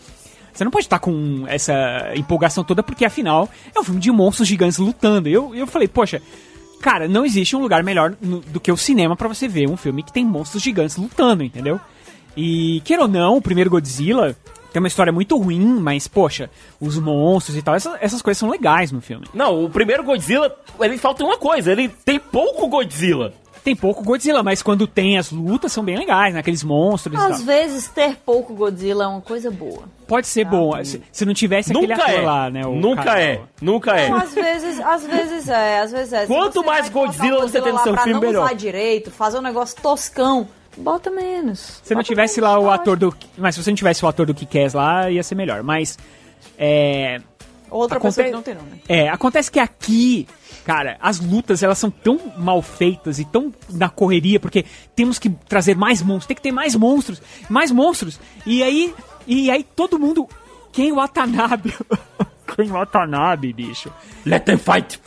Você não pode estar com essa empolgação toda, porque afinal é um filme de monstros gigantes lutando. E Eu, eu falei, poxa, cara, não existe um lugar melhor no- do que o cinema pra você ver um filme que tem monstros gigantes lutando, entendeu? E, queira ou não, o primeiro Godzilla tem uma história muito ruim, mas, poxa, os monstros e tal, essas, essas coisas são legais no filme. Não, o primeiro Godzilla, ele falta uma coisa, ele tem pouco Godzilla. Tem pouco Godzilla, mas quando tem as lutas são bem legais, né? Aqueles monstros e Às tal. vezes ter pouco Godzilla é uma coisa boa. Pode ser bom, se, se não tivesse aquele Nunca ator é, lá, né? o nunca cara- é, nunca é. Não, às vezes, às vezes é, às vezes é. Quanto mais Godzilla você tem no seu filme, não melhor. usar direito, fazer um negócio toscão, bota menos. Se não tivesse lá o ator do. Mas se você não tivesse o ator do Kick-Ass lá, ia ser melhor. Mas. É. Outra Aconte- pessoa que não tem nome. É, acontece que aqui, cara, as lutas elas são tão mal feitas e tão na correria, porque temos que trazer mais monstros, tem que ter mais monstros, mais monstros. E aí, e aí todo mundo. Quem o Watanabe? Quem o Watanabe, bicho? Let them fight!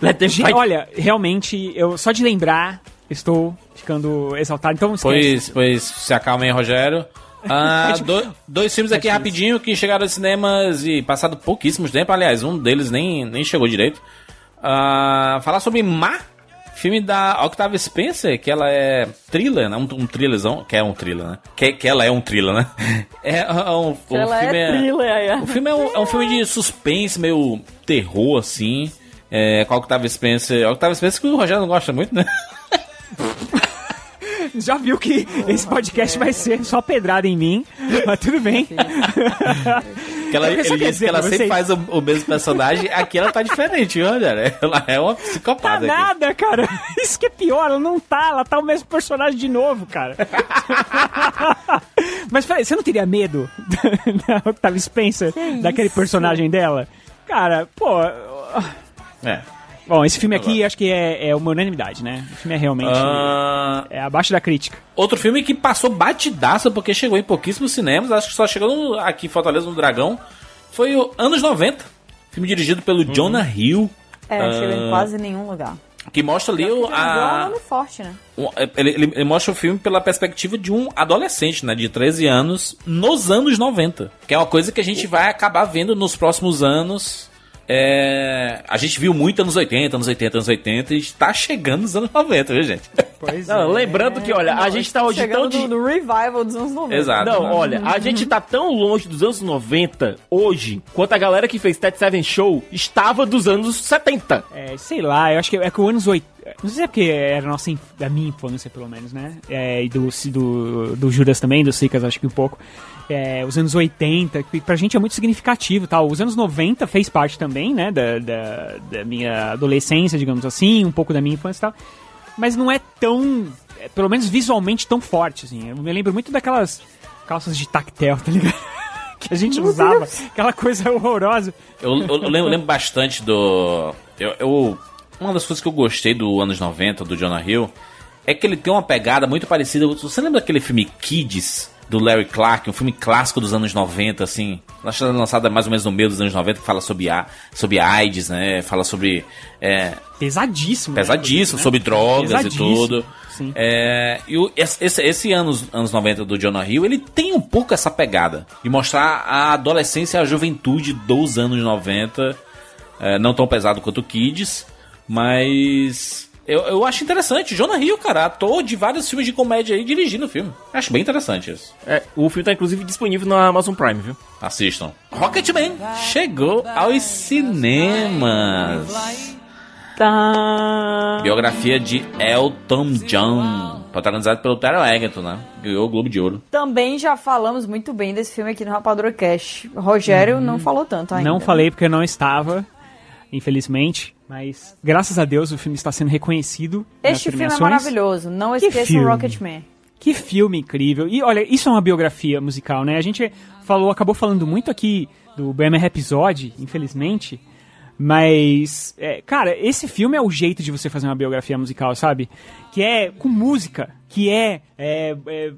Let them fight! Olha, realmente, eu só de lembrar, estou ficando exaltado. Então, esquece. Pois, pois se acalma aí, Rogério. Ah, do- dois filmes aqui rapidinho que chegaram aos cinemas e passado pouquíssimos tempo. Aliás, um deles nem, nem chegou direito. Ah, falar sobre Ma, filme da Octavia Spencer, que ela é thriller, né? Um, um thrillerzão, que é um thriller, né? Que, que ela é um thriller, né? É um, Que o ela filme é thriller, aí, ó. O filme é um, é um filme de suspense, meio terror, assim. É, com a Octavia Spencer. Octavia Spencer que o Rogério não gosta muito, né? Já viu que esse podcast vai ser só pedrada em mim, mas tudo bem. Que ela, ele disse que ela sempre vocês- faz o, o mesmo personagem. Aqui ela tá diferente, viu, Rogério? Ela é uma Tá psicopata. aqui. nada, cara. Isso que é pior, ela não tá, ela tá o mesmo personagem de novo, cara. Mas peraí, você não teria medo da Octavia Spencer, daquele personagem dela? Cara, pô. É. Bom, esse filme aqui acho que é, é uma unanimidade, né? O filme é realmente. Ah, É abaixo da crítica. outro filme que passou batidaça porque chegou em pouquíssimos cinemas, acho que só chegou no- aqui em Fortaleza no Dragão, foi o Anos 90. Filme dirigido pelo Jonah Hill. É, chegou em ah, quase nenhum lugar. Que mostra ali o, É um a, nome forte, né? um- ele, ele- ele mostra o filme pela perspectiva de um adolescente, né, de 13 anos, nos anos 90. Que é uma coisa que a gente vai acabar vendo nos próximos anos. É, a gente viu muito anos 80, anos 80, anos 80 e está chegando nos anos 90, viu, gente? Pois Não, lembrando que, olha, a gente tá hoje tão Chegando de... no, no revival dos anos 90. Exato. Não, olha, a gente tá tão longe dos anos 90 hoje, quanto a galera que fez Ted Seven Show estava dos anos 70. É, sei lá, eu acho que é que o anos 80. Não sei se é porque era a nossa, da minha infância, pelo menos, né? É, e do, do, do Judas também, do Sicas, acho que um pouco. É, os anos 80, que pra gente é muito significativo tal. Os anos 90 fez parte também, né? Da, da, da minha adolescência, digamos assim, um pouco da minha infância e tal. Mas não é tão, é, pelo menos visualmente, tão forte, assim. Eu me lembro muito daquelas calças de tactel, tá ligado? que a gente usava. Aquela coisa horrorosa. Eu, eu- eu lembro, lembro bastante do. Eu, eu- uma das coisas que eu gostei do anos 90, do Jonah Hill, é que ele tem uma pegada muito parecida. Você lembra daquele filme Kids? Do Larry Clark, um filme clássico dos anos 90, assim. Acho que lançado mais ou menos no meio dos anos 90, que fala sobre, a, sobre AIDS, né? Fala sobre. É, Pesadíssimo. pesadíssimo, né? sobre drogas e Pesadíssimo. tudo. Sim. É, e o- esse, esse- esse anos, anos 90 do Jonah Hill, ele tem um pouco essa pegada de mostrar a adolescência e a juventude dos anos 90. é, não tão pesado quanto o Kids, mas eu, eu acho interessante. Jonah Hill, cara, ator de vários filmes de comédia aí dirigindo o filme. Acho bem interessante isso. É, o filme tá inclusive disponível na Amazon Prime, viu? Assistam. Rocketman chegou aos cinemas. Tá. Biografia de Elton John, protagonizado pelo Taron Egerton, né? Ganhou o Globo de Ouro. Também já falamos muito bem desse filme aqui no Rapadura Cash. Rogério não falou tanto ainda. Não falei porque não estava, infelizmente. Mas, graças a Deus, o filme está sendo reconhecido. Este filme é maravilhoso. Não Que esqueçam filme. Rocketman. Que filme incrível. E olha, isso é uma biografia musical, né? A gente falou, acabou falando muito aqui do Bohemian Rhapsody, infelizmente. Mas, é, cara, esse filme é o jeito de você fazer uma biografia musical, sabe? Que é com música, que é, é, é,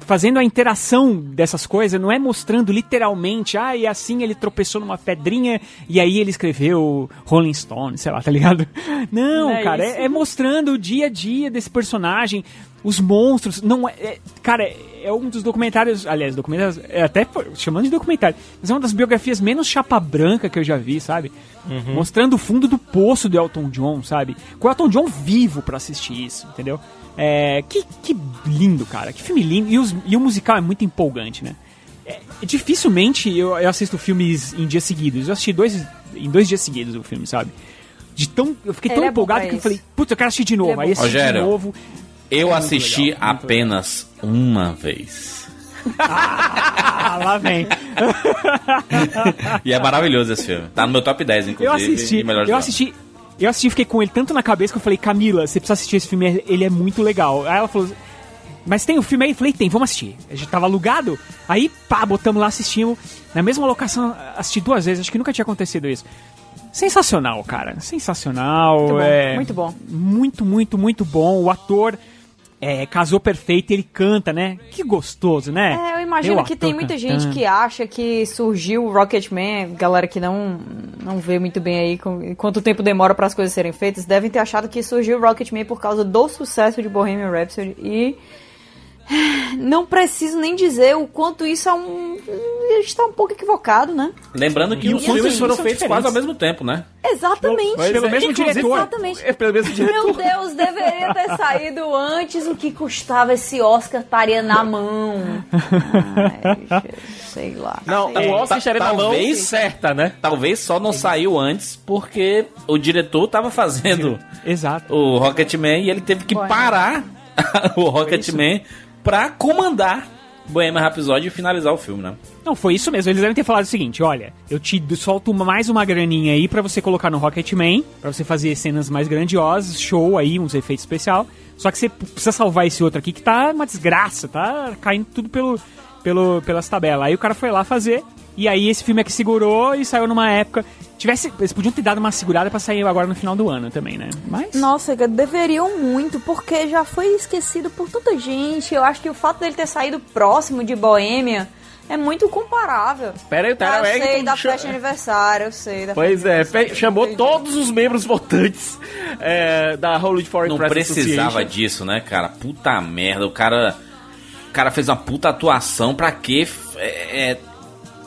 fazendo a interação dessas coisas, não é mostrando literalmente, ah, e assim ele tropeçou numa pedrinha e aí ele escreveu Rolling Stone, sei lá, tá ligado? Não, Não é cara, é, é mostrando o dia a dia desse personagem, os monstros, não é, é- cara, é um dos documentários, aliás, documentários, é até chamando de documentário, mas é uma das biografias menos chapa branca que eu já vi, sabe? Mostrando o fundo do poço do Elton John, sabe? Com o Elton John vivo pra assistir isso, entendeu? É, que, que lindo, cara, que filme lindo, e, os- e o musical é muito empolgante, né? É, dificilmente eu, eu assisto filmes em dias seguidos, eu assisti dois, em dois dias seguidos o filme, sabe? De tão, eu fiquei Ele tão é empolgado que eu isso. falei, putz, eu quero assistir de novo. É Aí bom. assisti Rogério, de novo. Eu É assisti legal, apenas uma vez. Ah, lá vem. E é maravilhoso esse filme. Tá no meu top 10, inclusive. Eu assisti, e eu do ano. assisti, eu assisti fiquei com ele tanto na cabeça que eu falei, Camila, você precisa assistir esse filme, ele é muito legal. Aí ela falou, mas tem o filme aí? Eu falei, tem, vamos assistir. A gente tava alugado, aí pá, botamos lá, assistimos. Na mesma locação, assisti duas vezes, acho que nunca tinha acontecido isso. Sensacional, cara. Sensacional. Muito bom, é, muito bom. Muito, muito, muito bom. O ator é, casou perfeito, ele canta, né? Que gostoso, né? É, eu imagino o que tem muita cantando. gente que acha que surgiu o Rocketman, galera que não, não vê muito bem aí com, quanto tempo demora para as coisas serem feitas, devem ter achado que surgiu o Rocketman por causa do sucesso de Bohemian Rhapsody e não preciso nem dizer o quanto isso é um está um pouco equivocado, né? Lembrando que E os filmes foram feitos diferentes. quase ao mesmo tempo, né? Exatamente. Mas Pelo é, mesmo diretor. Exatamente. É pelo mesmo diretor. Meu Deus, deveria ter saído antes o que custava esse Oscar estaria na mão. Ai, sei lá. Não, sei o lá. Oscar estaria na mão talvez- certa, né? Talvez só não saiu antes porque o diretor tava fazendo Exato. o Rocketman e ele teve que Boa. parar o Rocketman pra comandar Bohemian Rhapsody e finalizar o filme, né? Não, foi isso mesmo. Eles devem ter falado o seguinte: olha, eu te solto mais uma graninha aí pra você colocar no Rocketman, pra você fazer cenas mais grandiosas, show aí, uns efeitos especial. Só que você precisa salvar esse outro aqui que tá uma desgraça, tá caindo tudo pelo, pelo, pelas tabelas. Aí o cara foi lá fazer, e aí esse filme aqui segurou e saiu numa época. Tivesse, eles podiam ter dado uma segurada pra sair agora no final do ano também, né? Mas. Nossa, deveriam muito, porque já foi esquecido por tanta gente. Eu acho que o fato dele ter saído próximo de Boêmia é muito comparável. Pera aí, o Ah, eu sei, Egerton da festa de aniversário, eu sei. Da Pois é, chamou entendi. todos os membros votantes é, da Hollywood Foreign Não Press precisava disso, né, cara? Puta merda, o cara. O cara fez uma puta atuação pra quê? É, é-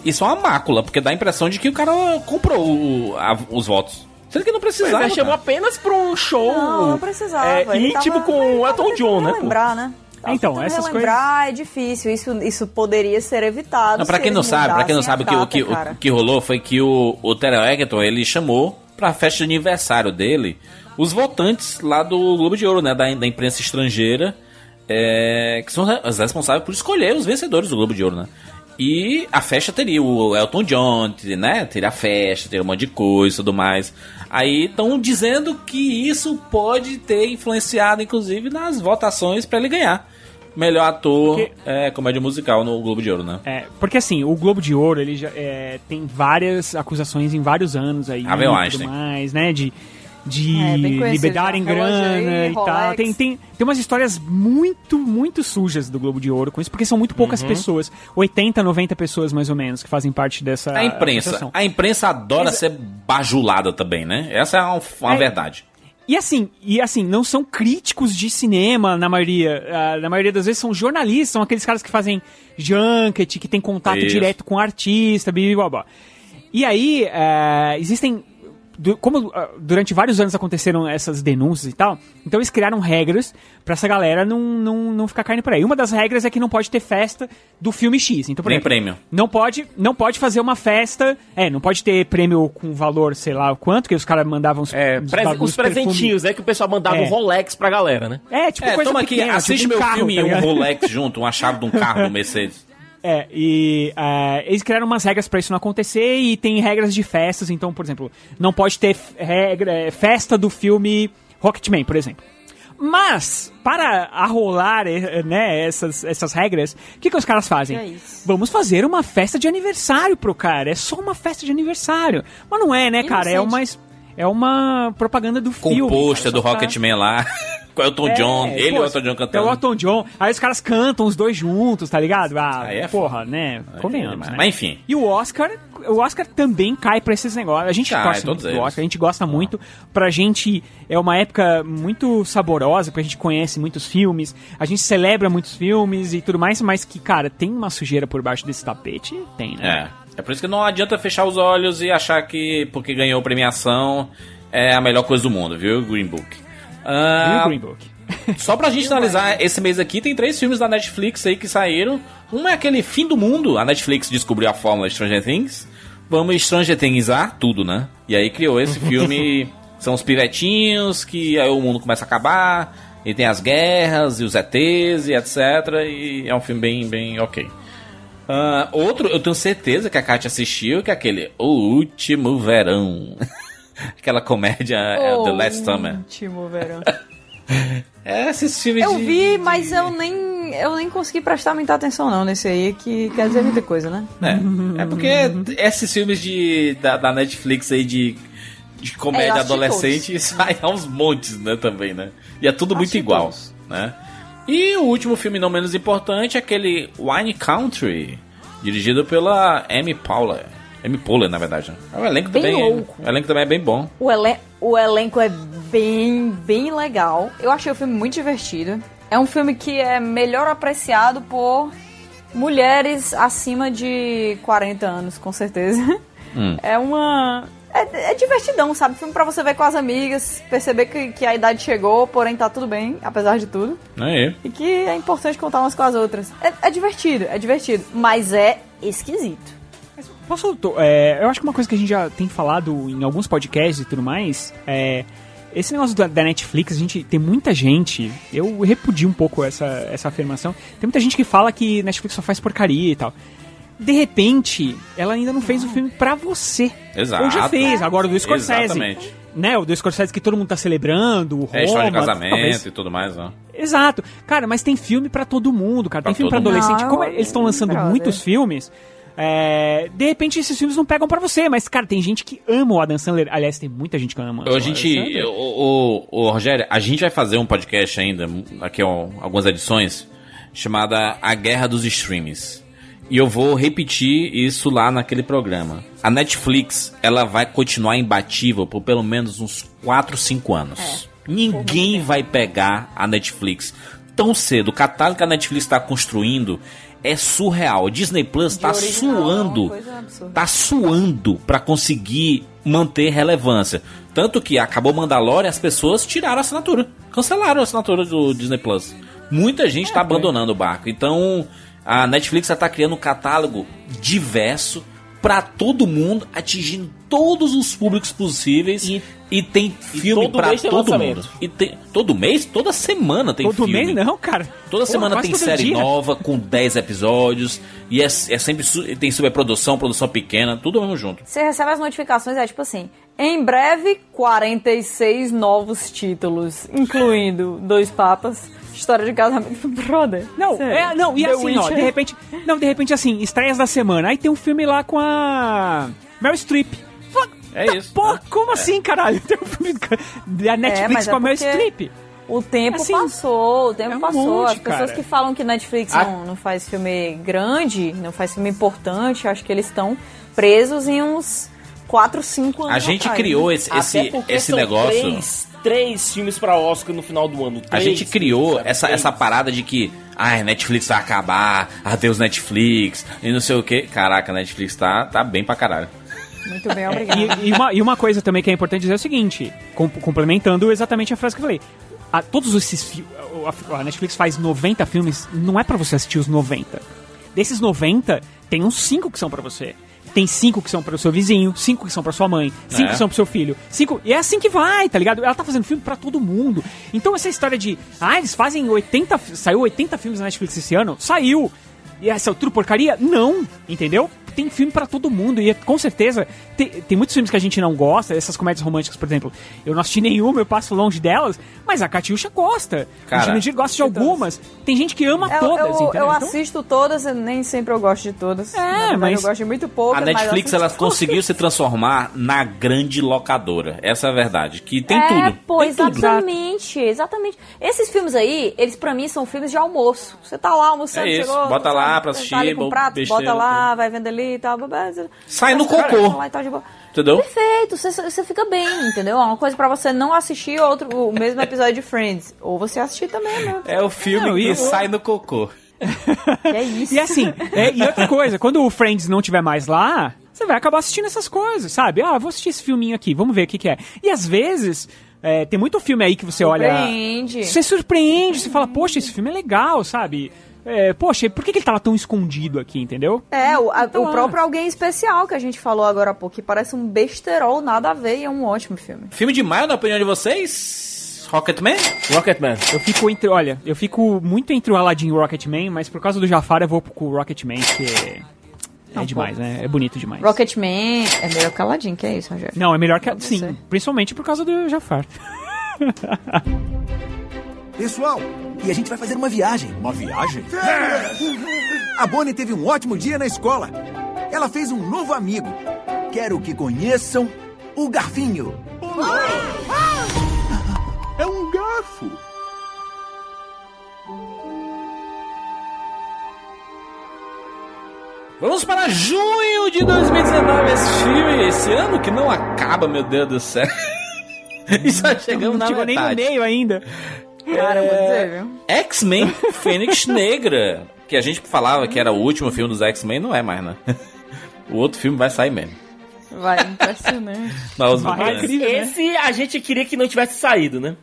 isso é uma mácula, porque dá a impressão de que o cara comprou o- a- os votos. Sendo que não Pois precisava. é, chamou apenas pra um show Não, não precisava. é, ele íntimo tava- com ele o Elton John, né? Lembrar, né? Tava Então, essas relembrar, é difícil. Isso, isso poderia ser evitado. Não, pra se quem não sabe, pra quem não sabe, a o que, o, data, que, o que rolou foi que o, o Terrell Egerton, ele chamou pra festa de aniversário dele os votantes lá do Globo de Ouro, né, da, da imprensa estrangeira, é, que são os responsáveis por escolher os vencedores do Globo de Ouro, né. E a festa teria o Elton John, né? Teria a festa, teria um monte de coisa e tudo mais. Aí estão dizendo que isso pode ter influenciado, inclusive, nas votações pra ele ganhar. Melhor ator Porque- é, comédia musical no Globo de Ouro, né? É, porque assim, o Globo de Ouro, ele já é, tem várias acusações em vários anos aí. Harvey Weinstein. mais, né? De, de É, já. Relógio grana aí, e tal. Tem, tem, tem umas histórias muito, muito sujas do Globo de Ouro com isso, porque são muito poucas Uhum. pessoas. 80, 90 pessoas mais ou menos que fazem parte dessa A imprensa. associação. A imprensa adora ser bajulada também, né? Essa é uma, uma É. verdade. E assim, e assim, não são críticos de cinema na maioria. Ah, na maioria das vezes são jornalistas, são aqueles caras que fazem junket, que tem contato Isso. direto com o artista, blá, blá, blá. E aí, eh, existem. Como ah, durante vários anos aconteceram essas denúncias e tal, então eles criaram regras pra essa galera não, não, não ficar caindo por aí. Uma das regras é que não pode ter festa do filme X. Então, por Nem exemplo, prêmio. não pode, não pode fazer uma festa. É, não pode ter prêmio com valor, sei lá quanto, que os caras mandavam os, É, os presentinhos, é que o pessoal mandava É. um Rolex pra galera, né? É, tipo É, coisa toma aqui, pequena, assiste tipo um meu carro, filme tá e um ligado? Rolex junto, uma chave de um carro do Mercedes. É, e é, eles criaram umas regras pra isso não acontecer e tem regras de festas. Então, por exemplo, não pode ter regra, é, festa do filme Rocketman, por exemplo. Mas, para arrolar né, essas, essas regras, o que, que os caras fazem? Que é isso? Vamos fazer uma festa de aniversário pro cara. É só uma festa de aniversário. Mas não é, né, cara? É uma, é uma propaganda do Com filme. cara. do Rocketman lá. Com o Elton John. Ele e pô, o Elton John É o cantando. Elton John. Aí os caras cantam os dois juntos, tá ligado? Ah, Aí é porra, né? Convenhamos, mas- né? mas enfim. E o Oscar, o Oscar também cai pra esses negócios. A gente Cai, gosta muito do. Oscar, a gente gosta muito. Pra gente é uma época muito saborosa, porque a gente conhece muitos filmes, a gente celebra muitos filmes e tudo mais, mas que, cara, tem uma sujeira por baixo desse tapete? Tem, né? É. É por isso que não adianta fechar os olhos e achar que porque ganhou premiação é a melhor coisa do mundo, viu? Green Book. Ah, E o Green Book? Só pra gente analisar, esse mês aqui tem três filmes da Netflix aí que saíram. Um é aquele Fim do Mundo. A Netflix descobriu a fórmula Stranger Things. Vamos Stranger Thingsar tudo, né? E aí criou esse filme. São os pivetinhos que aí o mundo começa a acabar. E tem as guerras e os ETs e etc. E é um filme bem, bem ok. Ah, outro, eu tenho certeza que a Kátia assistiu, que é aquele O Último Verão. Aquela comédia é, The Last Summer. Último verão. É, esses filmes Eu de- vi, mas eu nem, eu nem consegui prestar muita atenção não nesse aí, que quer dizer muita coisa, né? É, é porque esses filmes de, da, da Netflix aí de, de É, comédia assisti adolescente saem aos montes, né, também, né? E é tudo muito igual, todos. né? E o último filme não menos importante é aquele Wine Country, dirigido pela Amy Poehler. Amy Poehler, na verdade. né? O elenco Bem também, louco. o elenco também é bem bom. O, elen o elenco é bem, bem legal. Eu achei o filme muito divertido. É um filme que é melhor apreciado por mulheres acima de 40 anos, com certeza. Hum. É uma. É, é divertidão, sabe? Filme pra você ver com as amigas, perceber que, que a idade chegou, porém tá tudo bem, apesar de tudo. Aí. E que é importante contar umas com as outras. É, é divertido, é divertido. Mas é esquisito. Posso. to- é, eu acho que uma coisa que a gente já tem falado em alguns podcasts e tudo mais é. Esse negócio da, da Netflix, a gente tem muita gente. Eu repudio um pouco essa, essa afirmação. Tem muita gente que fala que Netflix só faz porcaria e tal. De repente, ela ainda não fez o filme pra você. Exato. Ou já fez, agora o do Scorsese. Exatamente. Né, o do Scorsese que todo mundo tá celebrando, o É história de Roma, casamento talvez. e tudo mais, ó. Exato. Cara, mas tem filme pra todo mundo, cara. Pra tem filme pra mundo. adolescente. Não, Como eles estão lançando brother. muitos filmes, é, de repente esses filmes não pegam pra você. Mas, cara, tem gente que ama o Adam Sandler. Aliás, tem muita gente que ama o A Adam gente, Sandler. o, o, o Rogério, a gente vai fazer um podcast ainda, aqui ó, algumas edições, chamada A Guerra dos Streams. E eu vou repetir isso lá naquele programa. A Netflix, ela vai continuar imbatível por pelo menos uns 4, 5 anos. Ninguém vai pegar a Netflix tão cedo. O catálogo que a Netflix está construindo é surreal. Disney Plus está original, suando coisa absurda. tá suando pra conseguir manter relevância. Tanto que acabou Mandalorian, as pessoas tiraram a assinatura. Cancelaram a assinatura do Disney Plus. Muita gente tá abandonando o barco. Então, a Netflix já tá criando um catálogo diverso pra todo mundo, atingindo todos os públicos possíveis. E, tem filme todo pra todo lançamento. mundo. E tem, todo mês? Toda semana tem Todo filme. mês não, cara. Toda Pô, semana tem todo série dia. nova com 10 episódios. E é, é sempre tem superprodução, produção pequena, tudo mesmo junto. Você recebe as notificações, é tipo assim: em breve, 46 novos títulos, incluindo Dois Papas, História de Casamento Brother. Não, Sério. é, não, e The assim, ó, de repente. Não, de repente, assim, estreias da semana. Aí tem um filme lá com a. Meryl Streep. É isso. Pô, como assim, caralho? Tem um filme da Netflix é com a Meryl porque- Streep. O tempo Assim, passou, o tempo é um passou. monte, As pessoas cara. que falam que Netflix Ah. não, não faz filme grande, não faz filme importante, acho que eles estão presos em uns 4, 5 anos. A gente atrás, criou né? esse, Até esse, esse são negócio. Três, três filmes pra Oscar no final do ano. A gente criou filmes, essa, essa parada de que, ai, Netflix vai acabar, adeus Netflix, e não sei o que. Caraca, Netflix tá, tá bem pra caralho. Muito bem, obrigado. E, e uma, e uma coisa também que é importante dizer é o seguinte, com- complementando exatamente a frase que eu falei. A, todos esses fi- a, a Netflix faz 90 filmes, não é pra você assistir os 90. Desses 90, tem uns 5 que são pra você. Tem 5 que são pro seu vizinho, 5 que são pra sua mãe, 5 É. que são pro seu filho. Cinco, e é assim que vai, tá ligado? Ela tá fazendo filme pra todo mundo. Então essa história de, ah, eles fazem 80, fi- saiu 80 filmes na Netflix esse ano? Saiu. E essa é tudo porcaria? Não, entendeu? Tem filme pra todo mundo e com certeza tem, tem muitos filmes que a gente não gosta, essas comédias românticas, por exemplo. Eu não assisti nenhuma, eu passo longe delas, mas a Catiuxa gosta. Cara, o Jurandir gosta de algumas. Tem gente que ama Eu, todas, eu, eu Então- assisto todas, e nem sempre eu gosto de todas. É, verdade, mas- Eu gosto de muito poucas, A Netflix, ela conseguiu se transformar na grande locadora. Essa é a verdade. Que tem é, tudo. pô, tem tudo. exatamente, exatamente. Esses filmes aí, eles pra mim são filmes de almoço. Você tá lá almoçando, É isso, chegou, bota lá pra tá assistir, ali com bo- prato, bota lá, vai vendo ali e tal. Sai no cocô. tá e. Entendeu? Perfeito, você, você fica bem, entendeu? É uma coisa pra você não assistir outro, o mesmo episódio de Friends. Ou você assistir também, né? É o filme Não, que isso. sai no cocô. É isso. E assim, é, e outra coisa, quando o Friends não tiver mais lá, você vai acabar assistindo essas coisas, sabe? Ah, vou assistir esse filminho aqui, vamos ver o que, que é. E às vezes, é, tem muito filme aí que você olha. Surpreende. Você surpreende, você fala, poxa, esse filme é legal, sabe? É, poxa, por que, que ele tava tão escondido aqui, entendeu? É, o, a- Então, o próprio Alguém Especial que a gente falou agora há pouco, que parece um besterol, nada a ver, e é um ótimo filme. Filme de maio, na opinião de vocês? Rocketman? Rocketman. Eu fico entre, olha, eu fico muito entre o Aladdin e o Rocketman, mas por causa do Jafar eu vou com o Rocketman, que é, é demais, né? É bonito demais. Rocketman é melhor que Aladdin, que é isso, Rogério? Não, é melhor que Sim, principalmente por causa do Jafar. Pessoal, e a gente vai fazer uma viagem. Uma viagem? A Bonnie teve um ótimo dia na escola. Ela fez um novo amigo. Quero que conheçam o Garfinho. É um garfo. Vamos para junho de 2019, esse filme, esse ano que não acaba, meu Deus do céu. e só chegamos não na chegou nem no metade. meio ainda. Cara, eu vou dizer, viu? X-Men Fênix Negra, que a gente falava que era o último filme dos X-Men, não é mais, né? O outro filme vai sair mesmo. Vai, impressionante. Mas, Vai, mas- né? Esse a gente queria que não tivesse saído, né?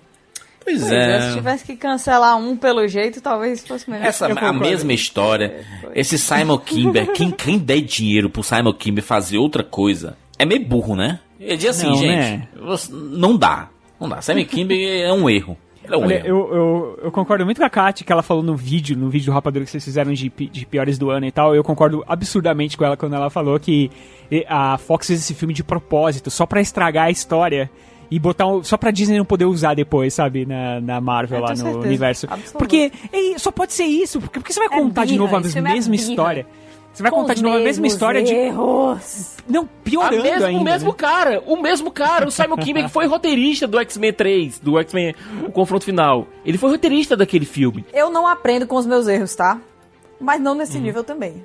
pois Pois é, se é. tivesse que cancelar um pelo jeito, talvez fosse melhor. Essa a mesma história. Esse Simon Kimber, quem, quem der dinheiro pro Simon Kimber fazer outra coisa, é meio burro, né? Ele diz assim, Não, gente, né? você- não dá. Não dá. Simon Kimber é um erro. É um Olha, eu, eu, eu concordo muito com a Kátia que ela falou no vídeo, no vídeo do Rapadura que vocês fizeram de, de piores do ano e tal. Eu concordo absurdamente com ela quando ela falou que a Fox fez esse filme de propósito, só pra estragar a história e botar um, só pra Disney não poder usar depois, sabe, na, na Marvel Eu lá no certeza. universo. Absoluto. Porque é, só pode ser isso, porque, porque você vai É contar de birra, novo a filme é mesma birra. história. Você vai Com contar de novo a mesma história de. erros. Não, A piorando mesmo- ainda. o mesmo né? cara, o mesmo cara, o Simon Kimber que foi roteirista do X-Men 3, do X-Men O Confronto Final. Ele foi roteirista daquele filme. Eu não aprendo com os meus erros, tá? Mas não nesse nível também.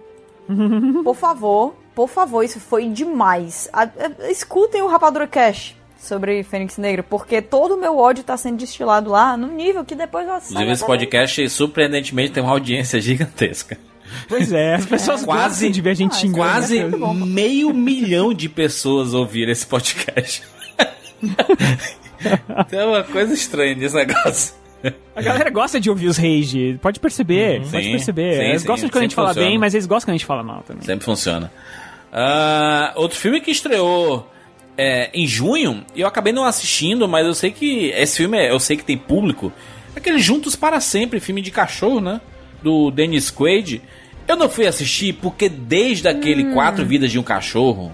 por favor, por favor, isso foi demais. A- a- escutem o Rapadura Cash sobre Fênix Negra, porque todo o meu ódio tá sendo destilado lá no nível que depois eu assisto. Inclusive, esse podcast, surpreendentemente, tem uma audiência gigantesca. Pois é, as pessoas Quase- gostam de ver a gente Ah, xingando. Quase né? meio milhão de pessoas ouviram esse podcast. Tem uma coisa estranha nesse negócio. A galera gosta de ouvir os rage, pode perceber, pode Sim, perceber. sim, eles sim, gostam de quando a gente sempre fala funciona. bem, mas eles gostam quando a gente fala mal também. Sempre funciona. Ah, outro filme que estreou é, em junho, e eu acabei não assistindo, mas eu sei que esse filme, é- eu sei que tem público. é Aquele Juntos para Sempre, filme de cachorro, né? Do Dennis Quaid. Eu não fui assistir porque desde aquele Quatro Vidas de um Cachorro,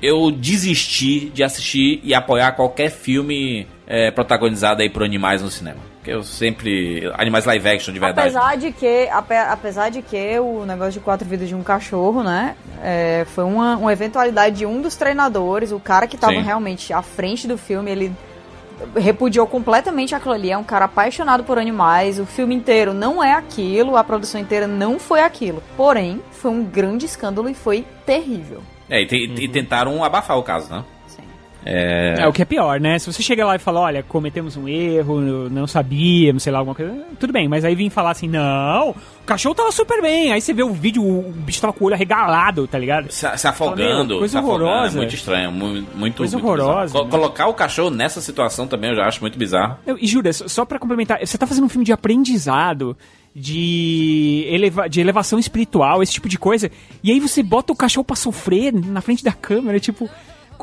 eu desisti de assistir e apoiar qualquer filme é, protagonizado aí por animais no cinema. Que eu sempre. Animais live action de verdade. Apesar de que, ape- apesar de que o negócio de quatro vidas de um cachorro, né? é, foi uma, uma eventualidade de um dos treinadores, o cara que tava Sim. realmente à frente do filme, ele repudiou completamente aquilo ali. É um cara apaixonado por animais. O filme inteiro não é aquilo, a produção inteira não foi aquilo. Porém, foi um grande escândalo e foi terrível. É, e, te- e tentaram abafar o caso, né? Sim. É. É o que é pior, né? Se você chega lá e fala, olha, cometemos um erro, não sabíamos, sei lá, alguma coisa, tudo bem, mas aí vem falar assim, não, o cachorro tava super bem. Aí você vê o vídeo, o bicho tava com o olho arregalado, tá ligado? Se, se afogando, coisa se afogando, horrorosa. é muito estranho, muito, muito, Coisa muito horrorosa, Co-? Colocar o cachorro nessa situação também eu já acho muito bizarro. Eu- e Júlia, só só pra complementar, você tá fazendo um filme de aprendizado, de, eleva, de elevação espiritual, esse tipo de coisa, e aí você bota o cachorro pra sofrer na frente da câmera, tipo,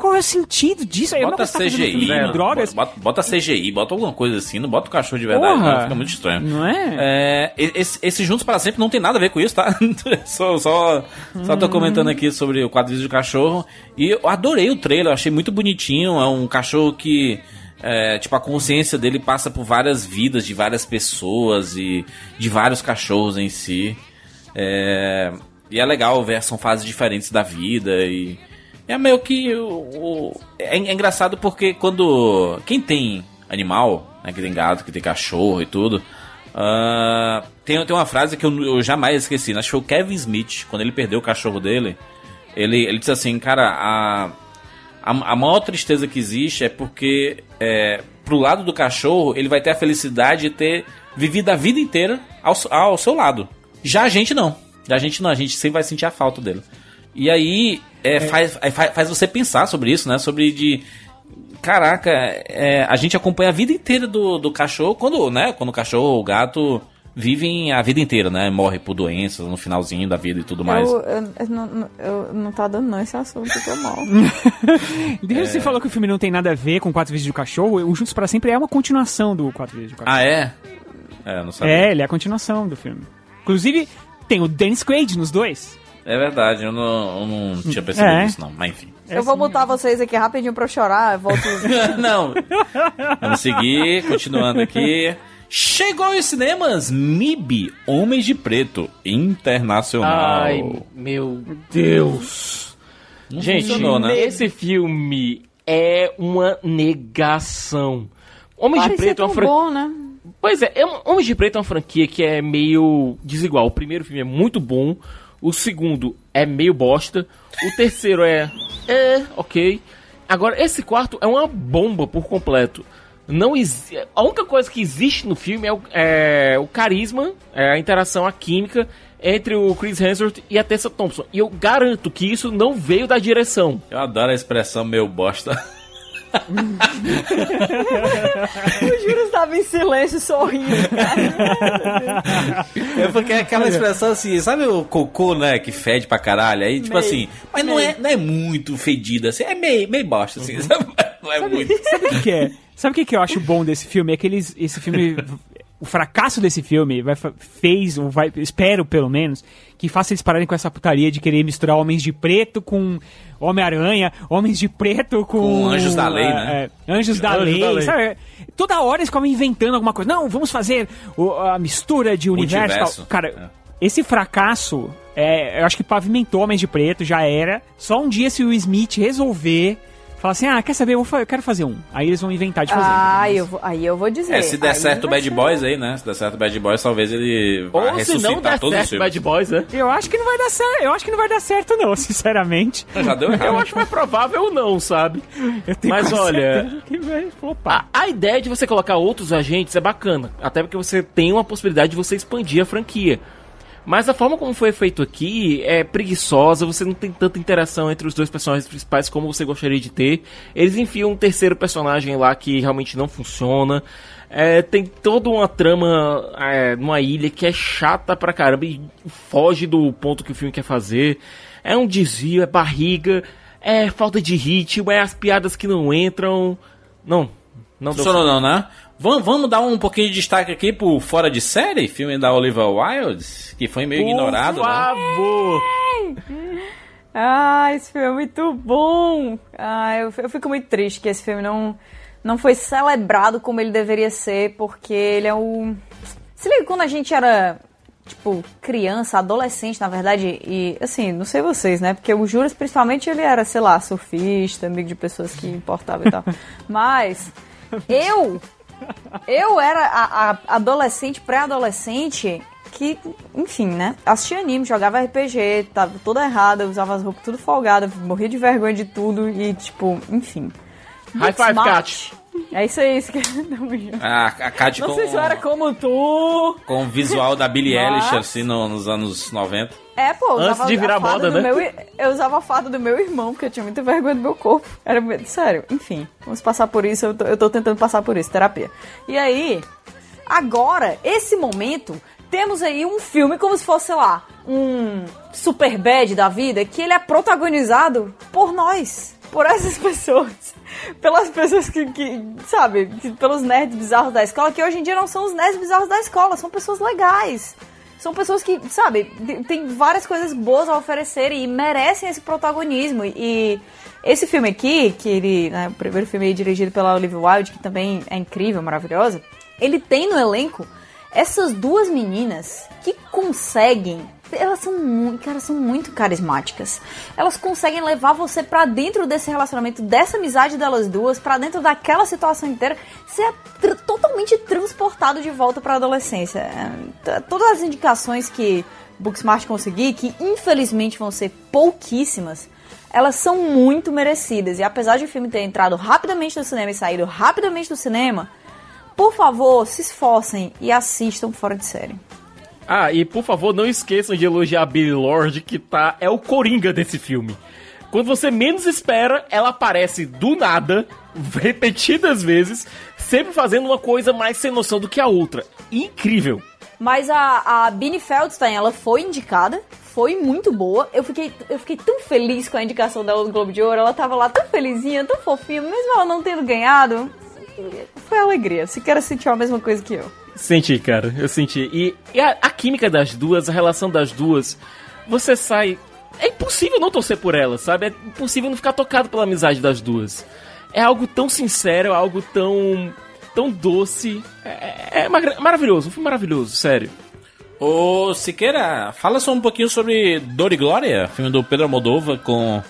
qual é o sentido disso? Eu Bota filme CGI, de mano. drogas. Bota, bota CGI, bota alguma coisa assim, não bota o cachorro de verdade, Porra. não, fica muito estranho. Não é? É, esse, esse Juntos para Sempre não tem nada a ver com isso, tá? só, só, só tô Hum. comentando aqui sobre o quadro vídeo do cachorro. E eu adorei o trailer, achei muito bonitinho. É um cachorro que. é, tipo, a consciência dele passa por várias vidas de várias pessoas e de vários cachorros em si. É, e é legal ver, são fases diferentes da vida e. É meio que. O, é, é engraçado porque quando. Quem tem animal, né, que tem gato, que tem cachorro e tudo. ah, tem, tem uma frase que eu, eu jamais esqueci. Acho que foi o Kevin Smith, quando ele perdeu o cachorro dele. Ele, ele disse assim, cara, a, a, a maior tristeza que existe é porque é, pro lado do cachorro ele vai ter a felicidade de ter vivido a vida inteira ao, ao seu lado. Já a gente não. Já a gente não, a gente sempre vai sentir a falta dele. E aí é, Faz, aí faz, faz você pensar sobre isso, né? Sobre de. Caraca, é, a gente acompanha a vida inteira do, do cachorro quando, né? Quando o cachorro ou o gato vivem a vida inteira, né? Morre por doenças no finalzinho da vida e tudo mais. Eu, eu, eu não, eu não tá dando não esse assunto, eu tô mal. Desde que você falou que o filme não tem nada a ver com Quatro Vezes do Cachorro, o Juntos para Sempre é uma continuação do Quatro Vezes do Cachorro. Ah, é? É, eu não sabia. É, ele é a continuação do filme. Inclusive, tem o Dennis Quaid nos dois. É verdade, eu não, eu não tinha percebido É. isso, não. Mas enfim. eu vou botar vocês aqui rapidinho pra eu chorar, eu volto... não. Vamos seguir, continuando aqui. Chegou aos cinemas MIB, Homens de Preto, Internacional. Ai, meu Deus. Não Gente, né? esse filme é uma negação. Homens de Preto é uma franquia. bom, né? Pois é, é um- Homens de Preto é uma franquia que é meio desigual. O primeiro filme é muito bom, o segundo é meio bosta, o terceiro é. É, ok. Agora, esse quarto é uma bomba por completo. Não A única coisa que existe no filme é o, é o carisma, é a interação, a química entre o Chris Hemsworth e a Tessa Thompson. E eu garanto que isso não veio da direção. Eu adoro a expressão meu bosta. O Júlio estava em silêncio, sorrindo. É porque é aquela expressão assim, sabe o cocô, né, que fede pra caralho? Aí, tipo Meio, assim, mas não é, não é muito fedido, assim, é meio, meio bosta, assim, sabe? Não é muito. Sabe o que, que é? Sabe o que, que eu acho bom desse filme? É que eles, esse filme. O fracasso desse filme vai, fez, ou vai, espero pelo menos, que faça eles pararem com essa putaria de querer misturar Homens de Preto com Homem-Aranha, Homens de Preto com. Com Anjos da Lei, é, né? é, Anjos da, Anjos lei, da Lei. sabe? Toda hora eles ficam inventando alguma coisa. Não, vamos fazer o- a mistura de universo. e. Tal. Cara, esse fracasso, é, eu acho que pavimentou Homens de Preto, já era. Só um dia se o Smith resolver. Falar assim, ah, quer saber, eu, vou fa- eu quero fazer um. Aí eles vão inventar de fazer. Ah, eu vou, aí eu vou dizer. É, se der Aí certo o Bad ser- Boys aí, né? Se der certo o Bad Boys, talvez ele vá Ou se ressuscitar não der todos os certo filmes. Bad Boys, né? Eu acho que não vai dar certo. Eu acho que não vai dar certo, não, sinceramente. Já deu errado. Eu acho mais provável não, sabe? Eu tenho Mas olha, que vai flopar. A, a ideia de você colocar outros agentes é bacana, até porque você tem uma possibilidade de você expandir a franquia. Mas a forma como foi feito aqui é preguiçosa, você não tem tanta interação entre os dois personagens principais como você gostaria de ter. Eles enfiam um terceiro personagem lá que realmente não funciona. É, tem toda uma trama é, numa ilha que é chata pra caramba e foge do ponto que o filme quer fazer. É um desvio, é barriga, é falta de ritmo, é as piadas que não entram. Não, não Funcionou não, né? Vamos, vamos dar um pouquinho de destaque aqui pro Fora de Série, filme da Oliver Wilde, que foi meio ignorado, Por né? favor! Ah, esse filme é muito bom. Ah, eu, eu fico muito triste que esse filme não, não foi celebrado como ele deveria ser, porque ele é o. Se liga quando a gente era, tipo, criança, adolescente, na verdade, e assim, não sei vocês, né? Porque o Juras, principalmente, ele era, sei lá, surfista, amigo de pessoas que importavam e tal. Mas eu. Eu era a, a adolescente, pré-adolescente, que, enfim, né? Assistia anime, jogava RPG, tava toda errada, usava as roupas tudo folgada, morria de vergonha de tudo e, tipo, enfim. High five. Kat. É isso aí, isso que A, a Kat Não com, sei se era como tu. com o visual da Billie Mas- Eilish, assim, no- nos anos 90. É, pô, Antes de virar moda, né? Meu, eu usava a farda do meu irmão, porque eu tinha muita vergonha do meu corpo. Era sério, enfim. Vamos passar por isso, eu tô, eu tô tentando passar por isso, terapia. E aí, agora, esse momento, temos aí um filme como se fosse, sei lá, um super bad da vida, que ele é protagonizado por nós, por essas pessoas. Pelas pessoas que, que sabe, que- pelos nerds bizarros da escola, que hoje em dia não são os nerds bizarros da escola, são pessoas legais. São pessoas que, sabe, tem várias coisas boas a oferecer e merecem esse protagonismo. E esse filme aqui, que ele, né, o primeiro filme dirigido pela Olivia Wilde, que também é incrível, maravilhosa, ele tem no elenco essas duas meninas que conseguem, elas são muito, cara, são muito carismáticas. Elas conseguem levar você pra dentro desse relacionamento, dessa amizade delas duas, pra dentro daquela situação inteira, ser tr- totalmente transportado de volta pra adolescência. É, Todas as indicações que Booksmart conseguir, que infelizmente vão ser pouquíssimas, elas são muito merecidas. E apesar de o filme ter entrado rapidamente no cinema e saído rapidamente do cinema, por favor, se esforcem e assistam fora de série. Ah, e por favor, não esqueçam de elogiar a Billy Lord, que tá é o coringa desse filme. Quando você menos espera, ela aparece do nada, repetidas vezes, sempre fazendo uma coisa mais sem noção do que a outra. Incrível. Mas a, a Bini Feldstein, ela foi indicada, foi muito boa. Eu fiquei, eu fiquei tão feliz com a indicação dela no Globo de Ouro. Ela tava lá tão felizinha, tão fofinha, mesmo ela não tendo ganhado. Foi alegria. Se quer sentir a mesma coisa que eu. Senti, cara, eu senti. E, e a, a química das duas, a relação das duas, você sai. É impossível não torcer por elas, sabe? É impossível não ficar tocado pela amizade das duas. É algo tão sincero, algo tão. tão doce. É, é magra- maravilhoso, um filme maravilhoso, sério. Ô, Siqueira, fala só um pouquinho sobre Dor e Glória, filme do Pedro Moldova com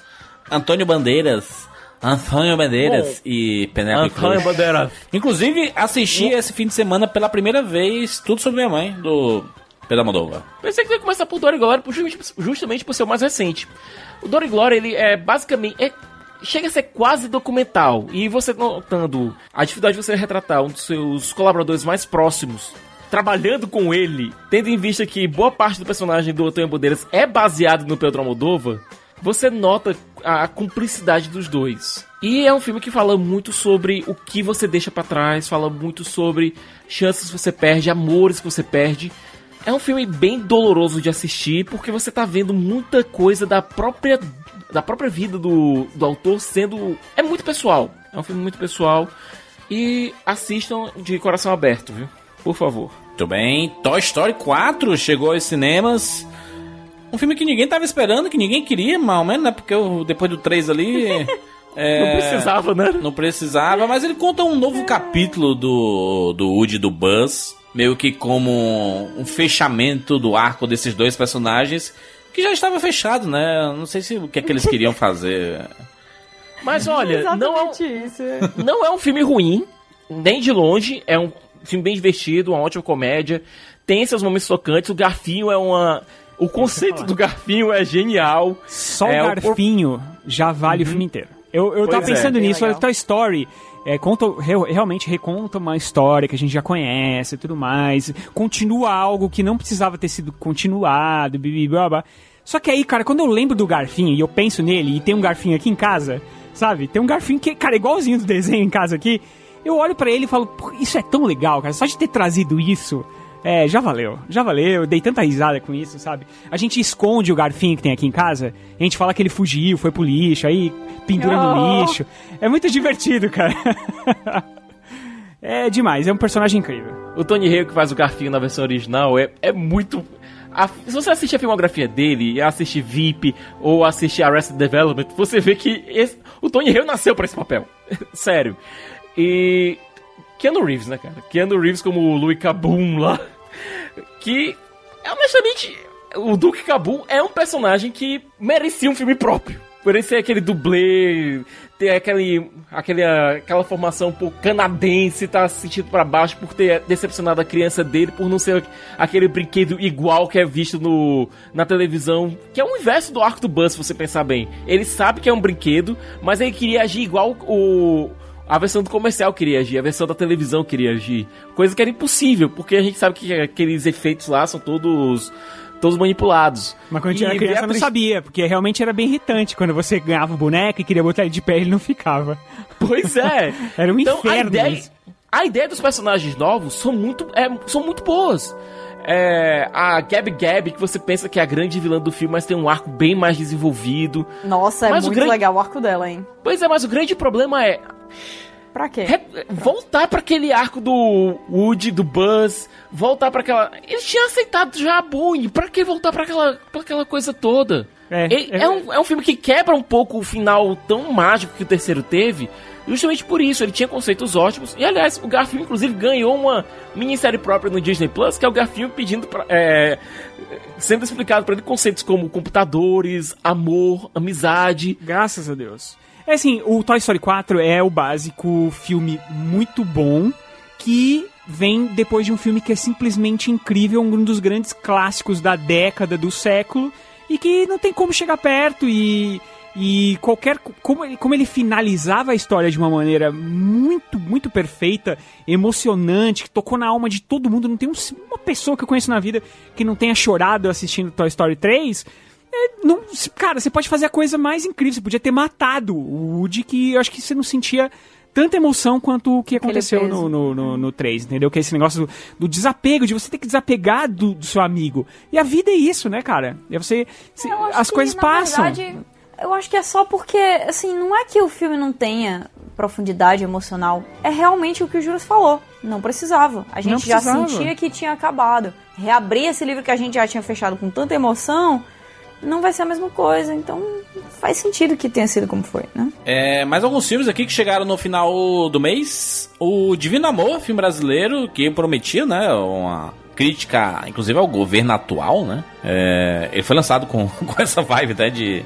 Antônio Bandeiras. Antônio Bandeiras Bom, e Penélope Antônio Cruz. Bandeiras. Inclusive, assisti esse fim de semana pela primeira vez Tudo Sobre Minha Mãe, do Pedro Moldova. Pensei que ia começar por Dor e Glória, justamente, justamente por ser o mais recente. O Dor e Glória, ele é basicamente. é- chega a ser quase documental. E você notando a dificuldade de você retratar um dos seus colaboradores mais próximos. Trabalhando com ele, tendo em vista que boa parte do personagem do Antônio Bandeiras é baseado no Pedro Almodóvar, você nota a cumplicidade dos dois. E é um filme que fala muito sobre o que você deixa pra trás, fala muito sobre chances que você perde, amores que você perde. É um filme bem doloroso de assistir, porque você tá vendo muita coisa da própria da própria vida do, do autor sendo é muito pessoal. É um filme muito pessoal e assistam de coração aberto, viu? Por favor. Muito bem. Toy Story 4 chegou aos cinemas. Um filme que ninguém tava esperando, que ninguém queria, mal ou menos, né? Porque o- depois do 3 ali. é, Não precisava, né? Não precisava, mas ele conta um novo capítulo do, do Woody e do Buzz. Meio que como um fechamento do arco desses dois personagens. Que já estava fechado, né? Não sei se o que é que eles queriam fazer. Mas olha, não é, um, isso. não é um filme ruim, nem de longe. É um filme bem divertido, uma ótima comédia. Tem seus momentos tocantes. O Garfinho é uma. O conceito do Garfinho é genial. Só é, o garfinho já vale o filme inteiro. Eu, eu tava Pois é. pensando Bem nisso, olha, Toy Story é, conta, re- realmente reconta uma história que a gente já conhece e tudo mais. Continua algo que não precisava ter sido continuado, bibi, blá, blá. Só que aí, cara, quando eu lembro do garfinho e eu penso nele, e tem um garfinho aqui em casa, sabe? Tem um garfinho que, cara, igualzinho do desenho em casa aqui. Eu olho pra ele e falo, "Pô, isso é tão legal, cara. Só de ter trazido isso, é, já valeu. Já valeu. Eu dei tanta risada com isso, sabe? A gente esconde o garfinho que tem aqui em casa. A gente fala que ele fugiu, foi pro lixo, aí pendura Oh. no lixo. É muito divertido, cara. é demais. É um personagem incrível. O Tony Hale que faz o Garfinho na versão original é, é muito. a- se você assistir a filmografia dele, assistir VIP ou assistir Arrested Development, você vê que esse- o Tony Hale nasceu pra esse papel. Sério. E. Keanu Reeves, né, cara? Keanu Reeves como o Louis Cabum lá. Que, honestamente, o Duke Cabum é um personagem que merecia um filme próprio. Ser aquele dublê, ter aquele, aquele, aquela formação um pouco canadense, tá se sentindo pra baixo por ter decepcionado a criança dele, por não ser aquele brinquedo igual que é visto no, na televisão, que é o inverso do arco do Buzz, se você pensar bem. Ele sabe que é um brinquedo, mas ele queria agir igual o, a versão do comercial queria agir, a versão da televisão queria agir. Coisa que era impossível, porque a gente sabe que aqueles efeitos lá são todos todos manipulados. Mas quando a gente era criança não sabia, porque realmente era bem irritante. Quando você ganhava o boneco e queria botar ele de pé, ele não ficava. Pois é. era um então, inferno. A ideia, a ideia dos personagens novos são muito, é, são muito boas. É, a Gab Gab, que você pensa que é a grande vilã do filme, mas tem um arco bem mais desenvolvido. Nossa, é mas muito grande... legal o arco dela, hein? Pois é, mas o grande problema é. Pra quê? Re... Voltar para aquele arco do Woody, do Buzz, voltar para aquela. Eles tinham aceitado já a Boeing, pra que voltar para aquela, pra aquela coisa toda? É, é, é, um, é um filme que quebra um pouco o final tão mágico que o terceiro teve, justamente por isso. Ele tinha conceitos ótimos. E aliás, o Garfield, inclusive, ganhou uma minissérie própria no Disney Plus, que é o Garfield pedindo pra. É, sendo explicado para ele conceitos como computadores, amor, amizade. Graças a Deus. É assim, o Toy Story 4 é o básico filme muito bom que vem depois de um filme que é simplesmente incrível, um dos grandes clássicos da década, do século, e que não tem como chegar perto e e qualquer como ele, como ele finalizava a história de uma maneira muito muito perfeita, emocionante, que tocou na alma de todo mundo, não tem um, uma pessoa que eu conheço na vida que não tenha chorado assistindo Toy Story 3. É, não, cara, você pode fazer a coisa mais incrível. Você podia ter matado o Woody, que eu acho que você não sentia tanta emoção quanto o que aconteceu no, no, no, no 3, entendeu? Que é esse negócio do, do desapego, de você ter que desapegar do, do, seu amigo. E a vida é isso, né, cara? É você. você as que, coisas passam. Verdade, eu acho que é só porque, assim, não é que o filme não tenha profundidade emocional. É realmente o que o Juros falou. Não precisava. A gente já sentia que tinha acabado. Reabrir esse livro que a gente já tinha fechado com tanta emoção não vai ser a mesma coisa. Então faz sentido que tenha sido como foi, né? É, mais alguns filmes aqui que chegaram no final do mês. O Divino Amor, filme brasileiro, que prometia, né? Uma crítica, inclusive, ao governo atual, né? É, ele foi lançado com, com essa vibe, né? De,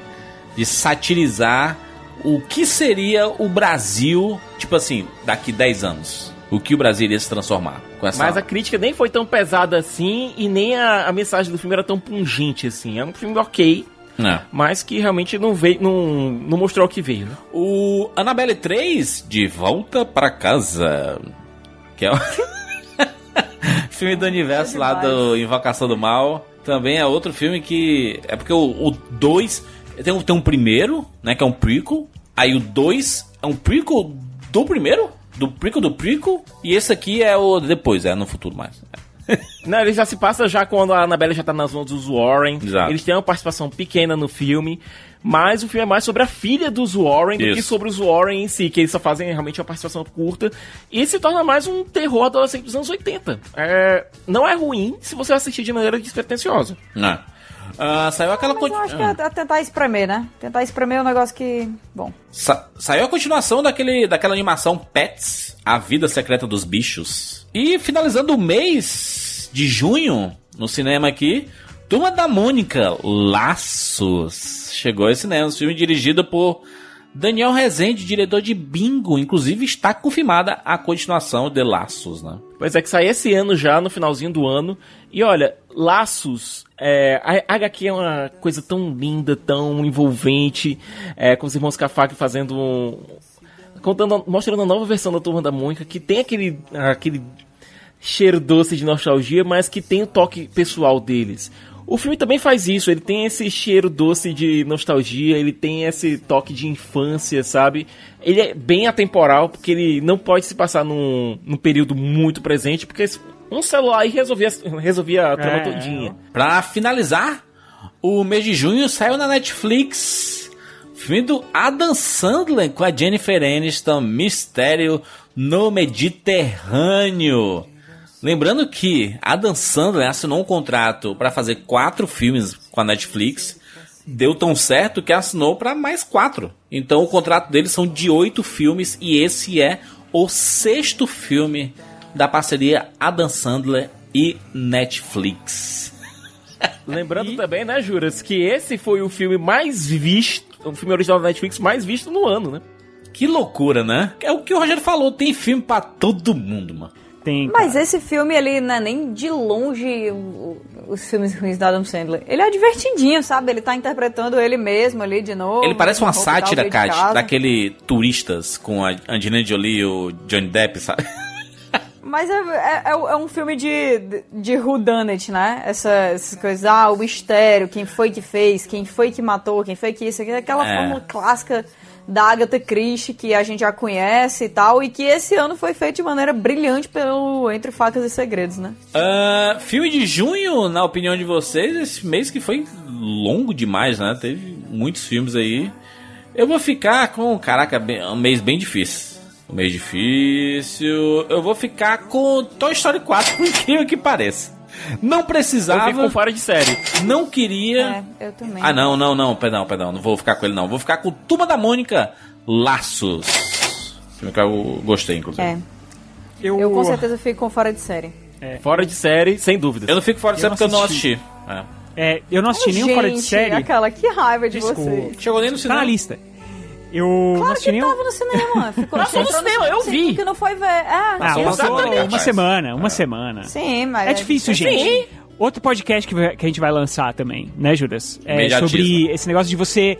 de satirizar o que seria o Brasil, tipo assim, daqui 10 anos o que o Brasil iria se transformar com essa. Mas a crítica nem foi tão pesada assim e nem a, a mensagem do filme era tão pungente assim. É um filme ok. É. Mas que realmente não veio, não, não mostrou o que veio. Né? O Annabelle 3, De Volta para Casa. Que é o filme do universo lá do Invocação do Mal. Também é outro filme que. É porque o 2. Tem, um, tem um primeiro, né? Que é um prequel. Aí o 2 é um prequel do primeiro? Do prequel do prequel, e esse aqui é o depois, é no futuro mais. Não, ele já se passa já quando a Annabelle já tá nas mãos dos Warren. Exato. Eles têm uma participação pequena no filme, mas o filme é mais sobre a filha dos Warren Isso. do que sobre os Warren em si, que eles só fazem realmente uma participação curta. E se torna mais um terror adolescente dos anos 80. É, não é ruim se você assistir de maneira despretensiosa. Não. Uh, saiu aquela Mas eu acho que é, é tentar espremer, né? Tentar espremer é um negócio que. Bom. Sa saiu a continuação daquele, daquela animação Pets, A Vida Secreta dos Bichos. E finalizando o mês de junho, no cinema aqui, Turma da Mônica, Laços. Chegou esse cinema, um filme dirigido por Daniel Rezende, diretor de Bingo. Inclusive está confirmada a continuação de Laços, né? Pois é, que sai esse ano já, no finalzinho do ano. E olha, Laços, é, a HQ é uma coisa tão linda, tão envolvente, é, com os irmãos Cafag fazendo um, contando, mostrando a nova versão da Turma da Mônica, que tem aquele, aquele cheiro doce de nostalgia, mas que tem o toque pessoal deles. O filme também faz isso, ele tem esse cheiro doce de nostalgia, ele tem esse toque de infância, sabe? Ele é bem atemporal, porque ele não pode se passar num, num período muito presente, porque um celular aí resolvia, resolvia a trama É. todinha. Pra finalizar, o mês de junho saiu na Netflix filme do Adam Sandler com a Jennifer Aniston, Mistério no Mediterrâneo. Lembrando que Adam Sandler assinou um contrato para fazer quatro filmes com a Netflix. Deu tão certo que assinou para mais quatro. Então o contrato dele são de oito filmes e esse é o sexto filme da parceria Adam Sandler e Netflix. Lembrando também, né, Juras, que esse foi o filme mais visto, o filme original da Netflix mais visto no ano, né? Que loucura, né? É o que o Rogério falou, tem filme pra todo mundo, mano. Tem. Mas esse filme, ele não é nem de longe os filmes ruins do Adam Sandler. Ele é divertidinho, sabe? Ele tá interpretando ele mesmo ali de novo. Ele parece uma e sátira, Kat, daquele turistas com a Angelina Jolie e o Johnny Depp, sabe? Mas é, é, é é um filme de, de, whodunit, né? Essa, essas coisas, ah, o mistério, quem foi que fez, quem foi que matou, quem foi que isso, aquela É. fórmula clássica da Agatha Christie que a gente já conhece e tal, e que esse ano foi feito de maneira brilhante pelo Entre Facas e Segredos, né? Ah, filme de junho, na opinião de vocês, esse mês que foi longo demais, né? Teve muitos filmes aí. Eu vou ficar com, caraca, bem- um mês bem difícil. Um mês difícil. Eu vou ficar com Toy Story 4, por incrível que pareça. Não precisava. Eu fico com fora de série. Não queria. É, eu também. Ah, não, não, não, perdão, perdão. Não vou ficar com ele, não. Vou ficar com Turma da Mônica Laços. Filme que eu gostei, inclusive. É. Eu, Eu com certeza fico com fora de série. Fora de série, sem dúvida. Eu não fico fora de Eu série porque eu não assisti. É. É, eu não assisti nenhum fora de Gente, série. aquela, que raiva de Desculpa. vocês. Chegou nem no Tá cinema. na lista. Eu Claro que nenhum. tava no cinema. Ficou Passou no cinema, eu vi. Que não foi ver. É. Ah, Passou uma semana, uma semana. Sim, mas. É difícil, Sim. gente. Outro podcast que, que a gente vai lançar também, né, Judas? É sobre esse negócio de você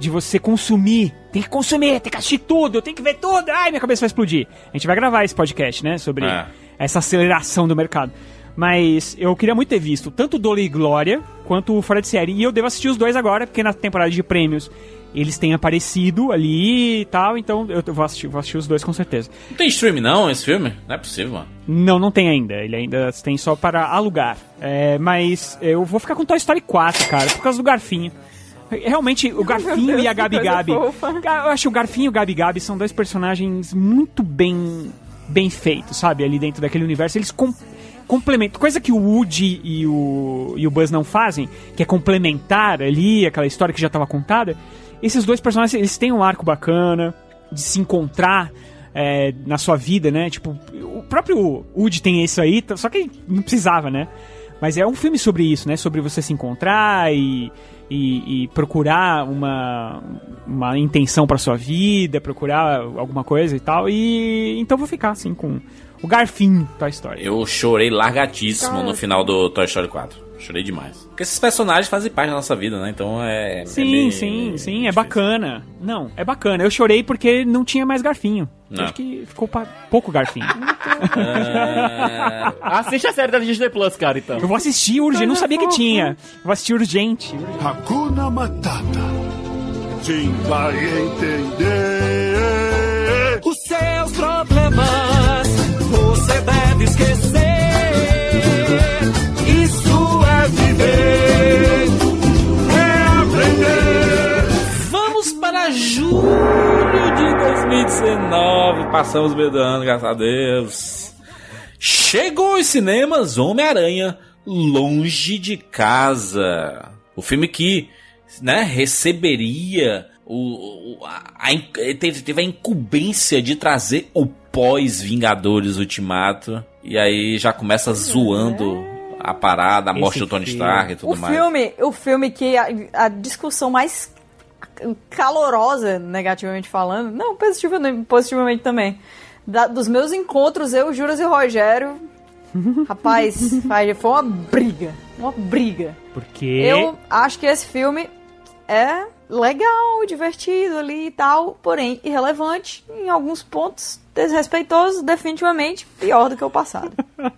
de você consumir. Tem que consumir, tem que assistir tudo, tem que ver tudo. Ai, minha cabeça vai explodir. A gente vai gravar esse podcast, né, sobre É. essa aceleração do mercado. Mas eu queria muito ter visto tanto Dolly e Glória quanto o Fora de Série. E eu devo assistir os dois agora, porque na temporada de prêmios eles têm aparecido ali e tal. Então eu vou assistir, vou assistir os dois com certeza. Não tem stream não, esse filme? Não é possível, mano. Não, não tem ainda. Ele ainda tem só para alugar. É, mas eu vou ficar com Toy Story 4, cara, por causa do Garfinho. Realmente, o Garfinho Deus, e a Gabi Gabi. Eu acho que o Garfinho e o Gabi Gabi são dois personagens muito bem bem feitos, sabe? Ali dentro daquele universo. Eles com, complementam. Coisa que o Woody e o, e o Buzz não fazem, que é complementar ali aquela história que já estava contada. Esses dois personagens, eles têm um arco bacana de se encontrar é, na sua vida, né? Tipo, o próprio Woody tem isso aí, só que não precisava, né? Mas é um filme sobre isso, né? Sobre você se encontrar e, e, e procurar uma, uma intenção pra sua vida, procurar alguma coisa e tal. E então vou ficar assim com o Garfinho Toy Story. Eu chorei largatíssimo Cara. no final do Toy Story 4. Chorei demais. Porque esses personagens fazem parte da nossa vida, né? Então é. é Sim, bem- sim, sim, é bacana. Não, é bacana. Eu chorei porque não tinha mais Garfinho. Não. Acho que ficou pa- pouco Garfinho. É, Assiste a série da Disney Plus, cara, então. Eu vou assistir urgente, não sabia que tinha. Eu vou assistir urgente. Hakuna Matata. Sim, vai entender. Os seus problemas você deve esquecer. Julho de 2019. Passamos o meio do ano, graças a Deus. Chegou aos cinemas Homem-Aranha Longe de Casa. O filme que né, receberia o, a, a teve, teve a incumbência de trazer o pós-Vingadores Ultimato. E aí já começa zoando a parada, a morte Esse do Tony filme. Stark e tudo O mais. filme, o filme que a, a discussão mais calorosa, negativamente falando, não, positivamente, positivamente também, da- dos meus encontros, eu, Juras e Rogério, rapaz, foi uma briga, uma briga. Porque. Eu acho que esse filme é legal, divertido ali e tal, porém irrelevante em alguns pontos, desrespeitoso, definitivamente pior do que o passado.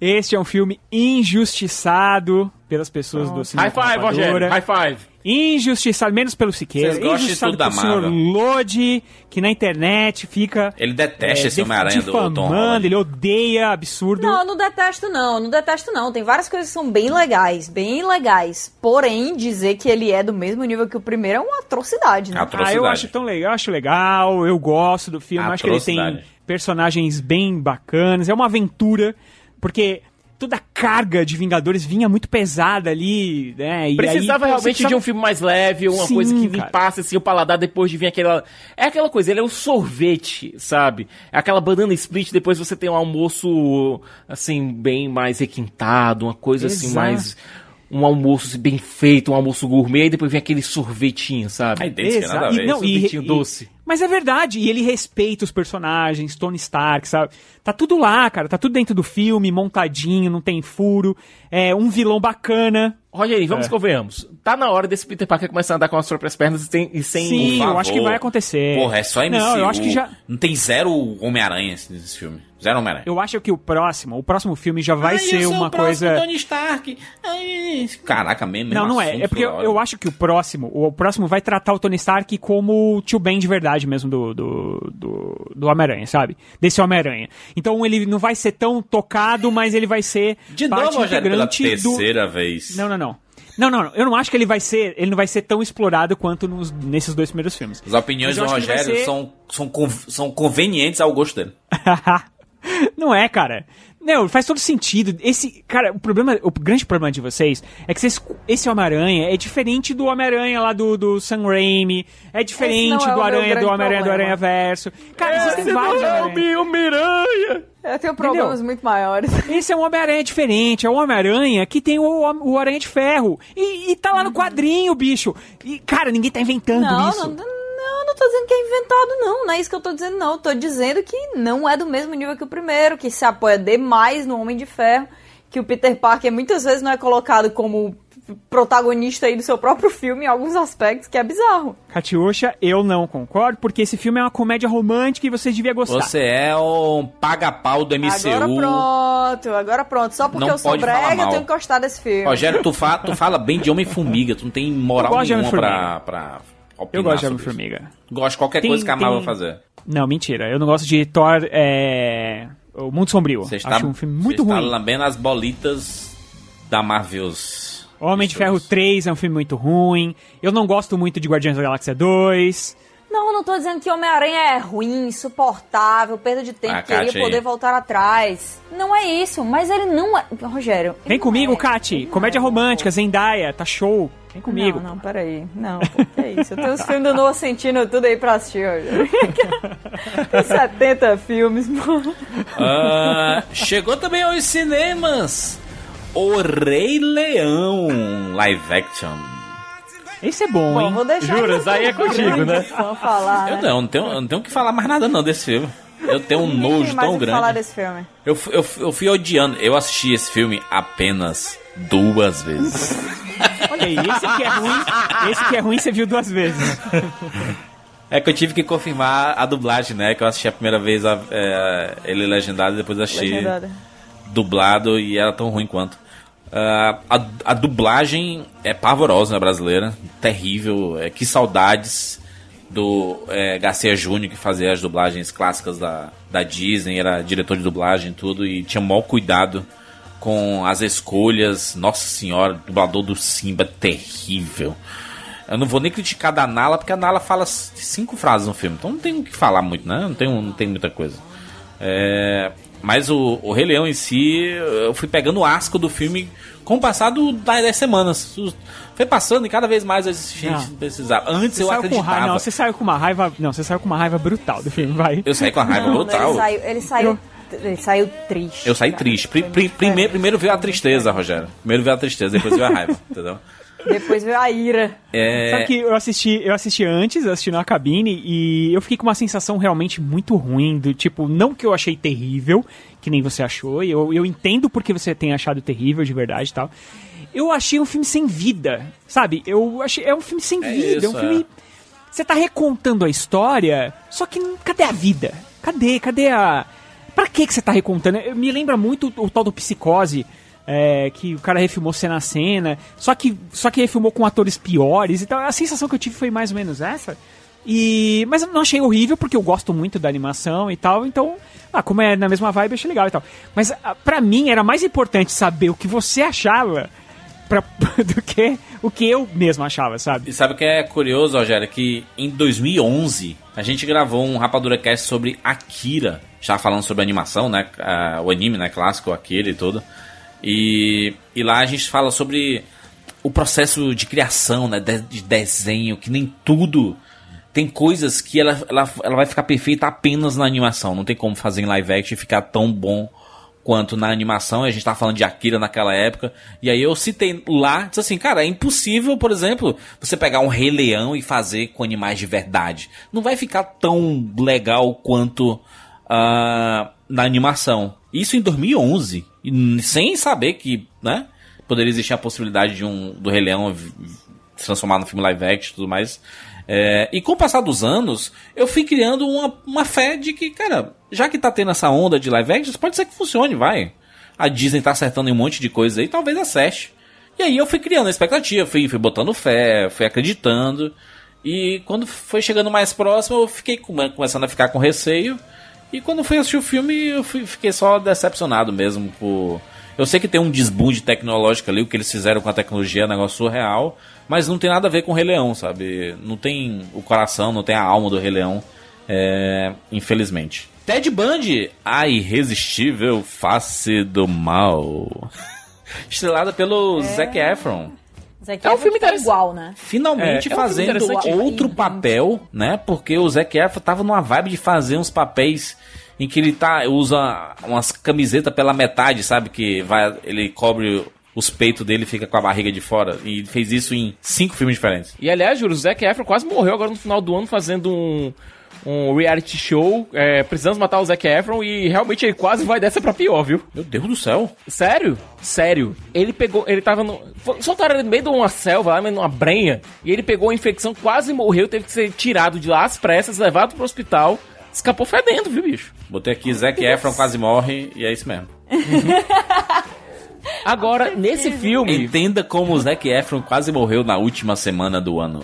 Este é um filme injustiçado pelas pessoas do cinema. High five. Rogério. High five. Injustiçado, menos pelo Siqueira. Vocês gostam de Injustiçado tudo da pelo senhor. Lodi, que na internet fica. Ele detesta é, esse Homem-Aranha do Tom Holland. ele odeia, absurdo. Não, eu não detesto não, não detesto não. Tem várias coisas que são bem legais, bem legais. Porém, dizer que ele é do mesmo nível que o primeiro é uma atrocidade, né? Atrocidade. Ah, eu acho tão legal, eu acho legal, eu gosto do filme, acho que ele tem personagens bem bacanas, é uma aventura, porque toda a carga de Vingadores vinha muito pesada ali, né? E Precisava aí, realmente de um filme mais leve, uma Sim, coisa que cara. limpasse assim, o paladar depois de vir aquela. É aquela coisa, ele é um sorvete, sabe? É aquela banana split, depois você tem um almoço, assim, bem mais requintado, uma coisa assim, Exato. mais. Um almoço assim, bem feito, um almoço gourmet, e depois vem aquele sorvetinho, sabe? Aí dentro, Exato. nada a E ver. não, e- sorvetinho e- doce. Mas é verdade, e ele respeita os personagens, Tony Stark, sabe? Tá tudo lá, cara, tá tudo dentro do filme, montadinho, não tem furo, é um vilão bacana. Rogerinho, vamos É. convenhamos. Tá na hora desse Peter Parker começar a andar com as próprias pernas e, tem- e sem. Sim, eu acho que vai acontecer. Porra, é só MCU. Não, eu acho que já... Não tem zero Homem-Aranha nesse filme. Zero Homem-Aranha. Eu acho que o próximo, o próximo filme já vai Ai, ser eu sou uma o próximo coisa... Tony Stark. Ai, Caraca, mesmo. Não, não é. É porque eu, eu acho que o próximo, o próximo vai tratar o Tony Stark como o tio Ben de verdade mesmo do, do, do, do Homem-Aranha, sabe? Desse Homem-Aranha. Então ele não vai ser tão tocado, mas ele vai ser De parte novo, Rogério, pela do... terceira vez. Não, não, não. Não, não, não. Eu não acho que ele vai ser. Ele não vai ser tão explorado quanto nos, nesses dois primeiros filmes. As opiniões do Rogério ser- são, são, são convenientes ao gosto dele. não é, cara. Não, faz todo sentido. Esse, cara, o problema, o grande problema de vocês é que vocês, esse Homem-Aranha é diferente do Homem-Aranha lá do, do Sam Raimi, é diferente não é do o Aranha do Homem-Aranha do. Aranha Verso. Cara, existem vários Homem-Aranha. Homem-Aranha! Eu tenho problemas muito maiores. Esse é um Homem-Aranha diferente, é um Homem-Aranha que tem o, o Aranha de Ferro. E, e tá lá no quadrinho, bicho. E, cara, ninguém tá inventando Não, isso. não, não, não tô dizendo que é inventado, não. Não é isso que eu tô dizendo, não. Eu tô dizendo que não é do mesmo nível que o primeiro, que se apoia demais no Homem de Ferro, que o Peter Parker muitas vezes não é colocado como protagonista aí do seu próprio filme em alguns aspectos, que é bizarro. Catiuxa, eu não concordo, porque esse filme é uma comédia romântica e vocês deviam gostar. Você é um paga-pau do MCU. Agora pronto, agora pronto. Só porque Não eu sou brega, eu tenho que gostar desse filme. Rogério, tu, fa tu fala bem de Homem-Formiga. Tu não tem moral nenhuma pra, pra Eu gosto de Homem-Formiga. isso. Gosto de qualquer Tem- coisa que a Marvel tem- fazer. Não, mentira. Eu não gosto de Thor, é... O Mundo Sombrio. Você está, Acho um filme muito você ruim. está lambendo as bolitas da Marvels. Homem de Ferro 3 é um filme muito ruim. Eu não gosto muito de Guardiões da Galáxia 2. Não, eu não tô dizendo que Homem-Aranha é ruim, insuportável, perda de tempo, Ah, queria aí. poder voltar atrás. Não é isso, mas ele não é. Rogério. Vem não comigo, é. Kati. Comédia romântica, Zendaya, tá show. Vem comigo. Não, não, peraí. Não, pô, que é isso? Eu tenho os filmes do Noah Centino tudo aí pra assistir, Rogério. Tem 70 filmes, mano. Ah, chegou também aos cinemas O Rei Leão live action. Esse é bom, Bom, hein? vou deixar Juras, aí é contigo, né? falar, Eu né? não, não tenho, eu não tenho o que falar mais nada não desse filme. Eu tenho um nojo tão que falar grande. desse filme. Eu, eu, eu fui odiando. Eu assisti esse filme apenas duas vezes. Olha aí, esse que é ruim. Esse que é ruim você viu duas vezes. É que eu tive que confirmar a dublagem, né? Que eu assisti a primeira vez a- é, ele legendado e depois assisti Legendada. dublado e era tão ruim quanto. Ah, a, a dublagem é pavorosa na brasileira, terrível. É, que saudades do é, Garcia Júnior que fazia as dublagens clássicas da, da Disney, era diretor de dublagem e tudo, e tinha maior cuidado com as escolhas. Nossa senhora, o dublador do Simba terrível. Eu não vou nem criticar da Nala, porque a Nala fala cinco frases no filme, então não tem o que falar muito, né? Não tem, não tem muita coisa. É, mas o, o Rei Leão em si, eu fui pegando o asco do filme com o passar das das semanas. Foi passando e cada vez mais a gente Não. precisava. Antes Você eu com raiva. acreditava. Não, você saiu com uma raiva. Não, você saiu com uma raiva brutal do filme, vai. Eu saí com a raiva Não, brutal. Ele saiu, ele saiu, ele saiu triste. Eu saí cara. triste. Pri- pri- primeiro, primeiro veio a tristeza, Rogério. Primeiro veio a tristeza, depois veio a raiva, entendeu? Depois veio a ira. É, Sabe que eu assisti, eu assisti antes, assisti na cabine, e eu fiquei com uma sensação realmente muito ruim, do tipo, não que eu achei terrível, que nem você achou, e eu, eu entendo porque você tem achado terrível de verdade e tal. Eu achei um filme sem vida, sabe? Eu achei, é um filme sem É vida, é um isso, filme... Você tá recontando a história, só que cadê a vida? Cadê? Cadê a... Pra que você tá recontando? Eu- Me lembra muito o, tal do Psicose, é, que o cara refilmou cena a cena, só que, só que refilmou com atores piores e tal. A sensação que eu tive foi mais ou menos essa. E, mas eu não achei horrível, porque eu gosto muito da animação e tal, então, ah, como é na mesma vibe, achei legal e tal. Mas ah, pra mim era mais importante saber o que você achava pra, do que o que eu mesmo achava, sabe? E sabe o que é curioso, Rogério? Que em 2011 a gente gravou um Rapadura Cast sobre Akira. Já falando sobre animação, né? Ah, o anime, né? Clássico, Akira e tudo. E, e lá a gente fala sobre o processo de criação, né, de, de desenho, que nem tudo tem coisas que ela, ela, ela vai ficar perfeita apenas na animação. Não tem como fazer em live action e ficar tão bom quanto na animação. A gente tava falando de Akira naquela época. E aí eu citei lá, disse assim, cara, é impossível, por exemplo, você pegar um Rei Leão e fazer com animais de verdade. Não vai ficar tão legal quanto uh, na animação. Isso em 2011. E sem saber que, né, poderia existir a possibilidade de um do Rei Leão se transformar no filme live action e tudo mais. É, e com o passar dos anos, eu fui criando uma, uma fé de que, cara, já que tá tendo essa onda de live action, pode ser que funcione, vai. A Disney tá acertando em um monte de coisa aí, talvez acerte. E aí eu fui criando a expectativa, fui, fui botando fé, fui acreditando. E quando foi chegando mais próximo, eu fiquei começando a ficar com receio. E quando fui assistir o filme, eu fui, fiquei só decepcionado mesmo por. Eu sei que tem um desbunde tecnológico ali, o que eles fizeram com a tecnologia é um negócio surreal. Mas não tem nada a ver com o Rei Leão, sabe? Não tem o coração, não tem a alma do Rei Leão, é, infelizmente. Ted Bundy, a irresistível face do mal. Estrelada pelo É. Zac Efron. Zac É um filme tá igual, né? Finalmente É, é um fazendo outro papel, né? Porque o Zac Efron tava numa vibe de fazer uns papéis em que ele tá usa umas camisetas pela metade, sabe? Que vai, ele cobre os peitos dele e fica com a barriga de fora. E fez isso em cinco filmes diferentes. E aliás, juro, o Zac Efron quase morreu agora no final do ano fazendo um, um reality show. É, precisamos matar o Zac Efron e realmente ele quase vai dessa pra pior, viu? Meu Deus do céu. Sério? Sério. Ele pegou. Ele tava no. Soltaram ele no meio de uma selva, lá, numa brenha. E ele pegou a infecção, quase morreu, teve que ser tirado de lá às pressas, levado pro hospital. Escapou fedendo, viu, bicho? Botei aqui Zac Efron quase morre e é isso mesmo. Agora, nesse filme. Entenda como o Zac Efron quase morreu na última semana do ano.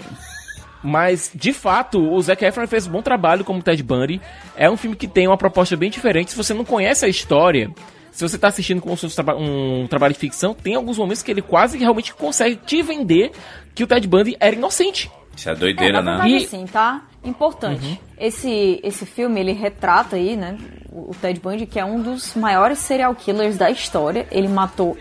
Mas, de fato, o Zac Efron fez um bom trabalho como Ted Bundy. É um filme que tem uma proposta bem diferente. Se você não conhece a história, se você tá assistindo como se fosse um trabalho de ficção, tem alguns momentos que ele quase realmente consegue te vender que o Ted Bundy era inocente. Isso é doideira, é, na né? verdade, assim, tá? Importante. Esse, esse filme, ele retrata aí, né, o Ted Bundy, que é um dos maiores serial killers da história. Ele matou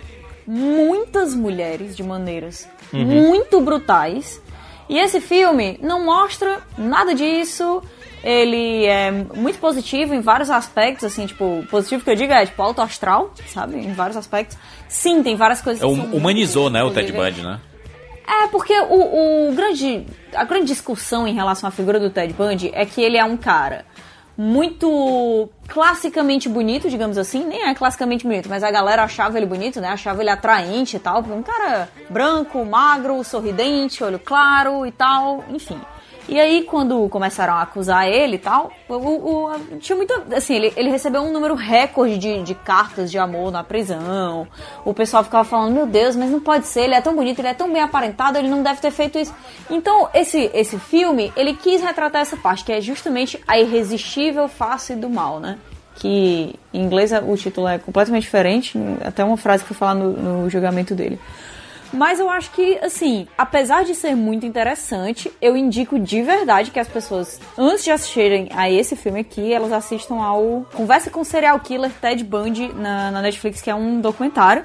muitas mulheres de maneiras Uhum. muito brutais. E esse filme não mostra nada disso. Ele é muito positivo em vários aspectos, assim, tipo, positivo que eu digo é, tipo, alto astral, sabe? Em vários aspectos. Sim, tem várias coisas É, que hum- são muito humanizou, né, o Ted. Bundy, né? É, porque o, o grande, a grande discussão em relação à figura do Ted Bundy é que ele é um cara muito classicamente bonito, digamos assim. Nem é classicamente bonito, mas a galera achava ele bonito, né? Achava ele atraente e tal. Um cara branco, magro, sorridente, olho claro e tal, enfim. E aí, quando começaram a acusar ele e tal, o, o- tinha muita. Assim, ele, ele recebeu um número recorde de, de cartas de amor na prisão. O pessoal ficava falando: Meu Deus, mas não pode ser, ele é tão bonito, ele é tão bem aparentado, ele não deve ter feito isso. Então, esse, esse filme, ele quis retratar essa parte, que é justamente a irresistível face do mal, né? Que em inglês o título é completamente diferente, até uma frase que foi falar no, no julgamento dele. Mas eu acho que, assim, apesar de ser muito interessante, eu indico de verdade que as pessoas, antes de assistirem a esse filme aqui, elas assistam ao Conversa com o Serial Killer Ted Bundy na, na Netflix, que é um documentário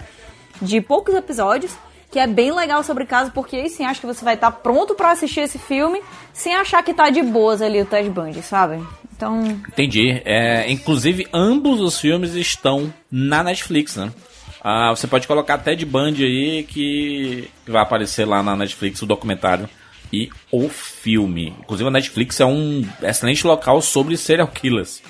de poucos episódios, que é bem legal sobre o caso, porque aí sim acho que você vai estar pronto pra assistir esse filme sem achar que tá de boas ali o Ted Bundy, sabe? Então, Entendi. É, inclusive, ambos os filmes estão na Netflix, né? Ah, você pode colocar Ted Bundy aí que vai aparecer lá na Netflix o documentário e o filme. Inclusive a Netflix é um excelente local sobre serial killers.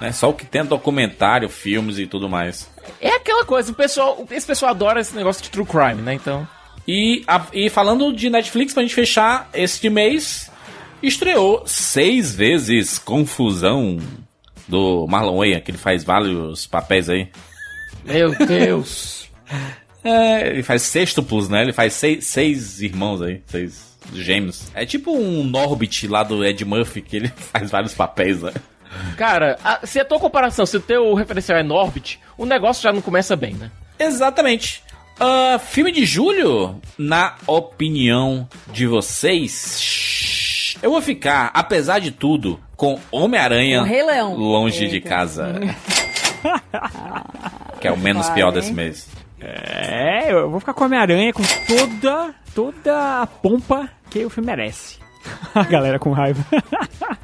Né? Só o que tem é documentário, filmes e tudo mais. É aquela coisa, o pessoal, esse pessoal adora esse negócio de true crime, né? Então. E, a- e falando de Netflix, pra gente fechar este mês, estreou seis vezes Confusão do Marlon Wayans, que ele faz vários papéis aí. Meu Deus. É, ele faz sextuplos, né? Ele faz seis, seis irmãos aí, seis gêmeos. É tipo um Norbit lá do Ed Murphy, que ele faz vários papéis, né? Cara, a- se a tua comparação, se o teu referencial é Norbit, o negócio já não começa bem, né? Exatamente. Ah, filme de julho, na opinião de vocês, eu vou ficar, apesar de tudo, com Homem-Aranha longe de Eita. casa. que é o menos Vai, pior desse mês. É, eu vou ficar com a Homem-Aranha com toda, toda a pompa que o filme merece. A galera com raiva.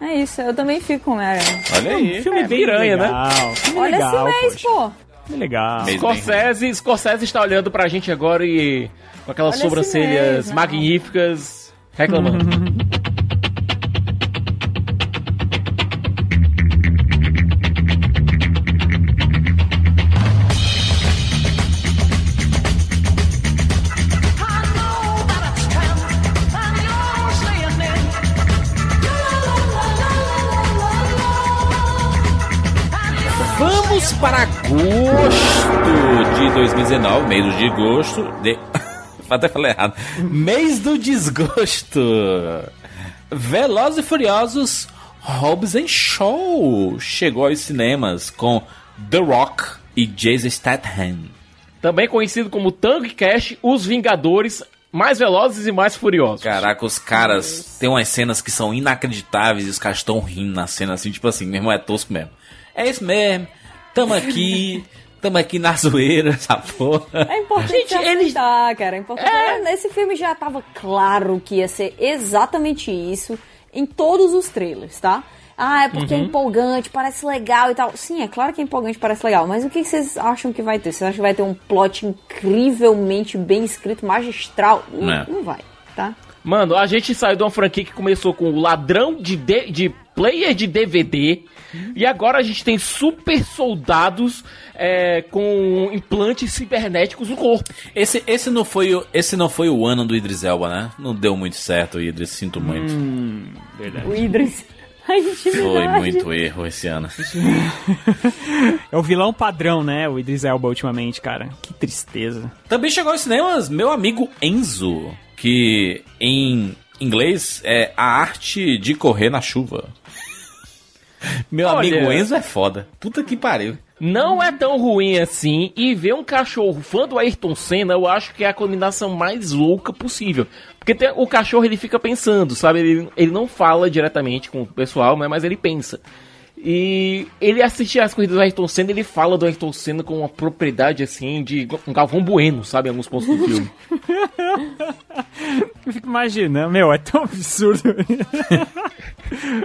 É isso, eu também fico com Homem-Aranha. Olha aí. filme É, bem piranha, né? legal. Filme Olha legal, esse mês, poxa. pô. Filme legal. Scorsese, Scorsese está olhando pra gente agora e com aquelas Olha sobrancelhas magníficas reclamando. para agosto de 2019, mês de agosto. De... Até falei errado. Mês do desgosto. Velozes e Furiosos Hobbs and Show chegou aos cinemas com The Rock e Jason Statham. Também conhecido como Tango e Cash, os Vingadores mais velozes e mais furiosos. Caraca, os caras tem umas cenas que são inacreditáveis e os caras estão rindo na cena assim, tipo assim, meu irmão é tosco mesmo. É isso mesmo. Tamo aqui, tamo aqui na zoeira, essa porra. É importante eles... cara. É importante. Esse filme já tava claro que ia ser exatamente isso em todos os trailers, tá? Ah, é porque é Uhum. empolgante, parece legal e tal. Sim, é claro que é empolgante, parece legal. Mas o que vocês acham que vai ter? Vocês acham que vai ter um plot incrivelmente bem escrito, magistral? Não, É. não vai, tá? Mano, a gente saiu de uma franquia que começou com o ladrão de, D- de player de DVD. E agora a gente tem super soldados é, com implantes cibernéticos no corpo. Esse, esse, não foi o, esse não foi o ano do Idris Elba, né? Não deu muito certo, Idris, sinto muito. verdade. O Idris. Foi muito erro esse ano. É o vilão padrão, né? O Idris Elba ultimamente, cara. Que tristeza. Também chegou aos cinemas meu amigo Enzo, que em inglês é a arte de correr na chuva. Meu Olha. amigo Enzo é foda. Puta que pariu. Não é tão ruim assim. E ver um cachorro fã do Ayrton Senna, eu acho que é a combinação mais louca possível. Porque tem- o cachorro ele fica pensando, sabe? Ele, ele não fala diretamente com o pessoal, né? mas ele pensa. E ele assistir as corridas do Ayrton Senna, ele fala do Ayrton Senna com uma propriedade assim de um Galvão Bueno, sabe? Em alguns pontos do filme. Eu fico imaginando, meu, é tão absurdo.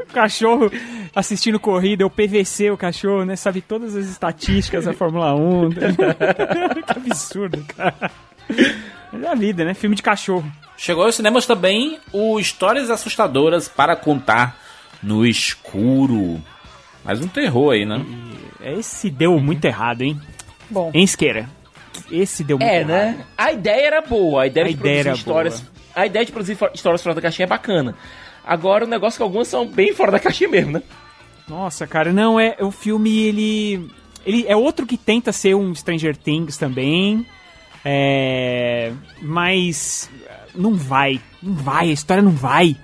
o cachorro assistindo corrida, o PVC, o cachorro, né? Sabe todas as estatísticas da Fórmula 1. que absurdo, cara. Mas é a vida, né? Filme de cachorro. Chegou aos cinemas também o Histórias Assustadoras para Contar no Escuro. Mais um terror aí, né? Esse deu muito errado, hein? Bom. Hein, Isqueira? Esse deu muito É, errado. né? A ideia era boa, a ideia A de ideia produzir histórias. boa. A ideia de produzir histórias fora da caixinha é bacana. Agora o negócio é que algumas são bem fora da caixinha mesmo, né? Nossa, cara, não, é o filme, ele. Ele é outro que tenta ser um Stranger Things também. É. Mas. Não vai. Não vai, a história não vai.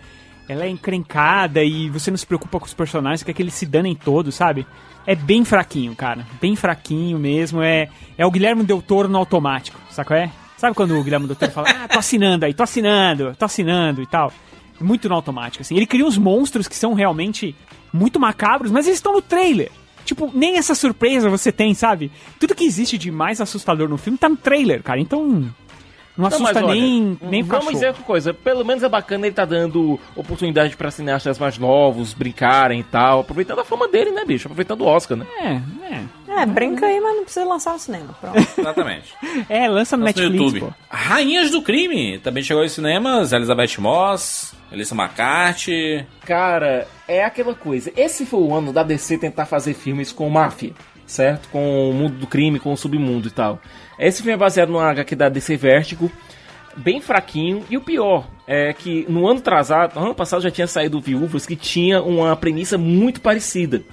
Ela é encrencada e você não se preocupa com os personagens, quer que eles se danem todos, sabe? É bem fraquinho, cara. Bem fraquinho mesmo. É, é o Guilherme Del Toro no automático, qual é? Sabe quando o Guilherme Del Toro fala, ah, tô assinando aí, tô assinando, tô assinando e tal. Muito no automático, assim. Ele cria uns monstros que são realmente muito macabros, mas eles estão no trailer. Tipo, nem essa surpresa você tem, sabe? Tudo que existe de mais assustador no filme tá no trailer, cara. Então. Não Não, assusta mas olha, nem, nem o Vamos cachorro. dizer outra coisa, pelo menos é bacana ele tá dando oportunidade pra cineastas mais novos brincarem e tal, aproveitando a fama dele, né, bicho? Aproveitando o Oscar, né? É, é. É, brinca aí, mas não precisa lançar no cinema. Pronto. Exatamente. É, lança no Lança no Netflix, YouTube. pô. Rainhas do Crime. Também chegou aos cinemas. Elizabeth Moss, Elissa McCarthy. Cara, é aquela coisa. Esse foi o ano da DC tentar fazer filmes com máfia, certo? Com o mundo do crime, com o submundo e tal. Esse filme é baseado no HQ da DC Vertigo, bem fraquinho. E o pior é que no ano atrasado, no ano passado já tinha saído Viúvas, que tinha uma premissa muito parecida.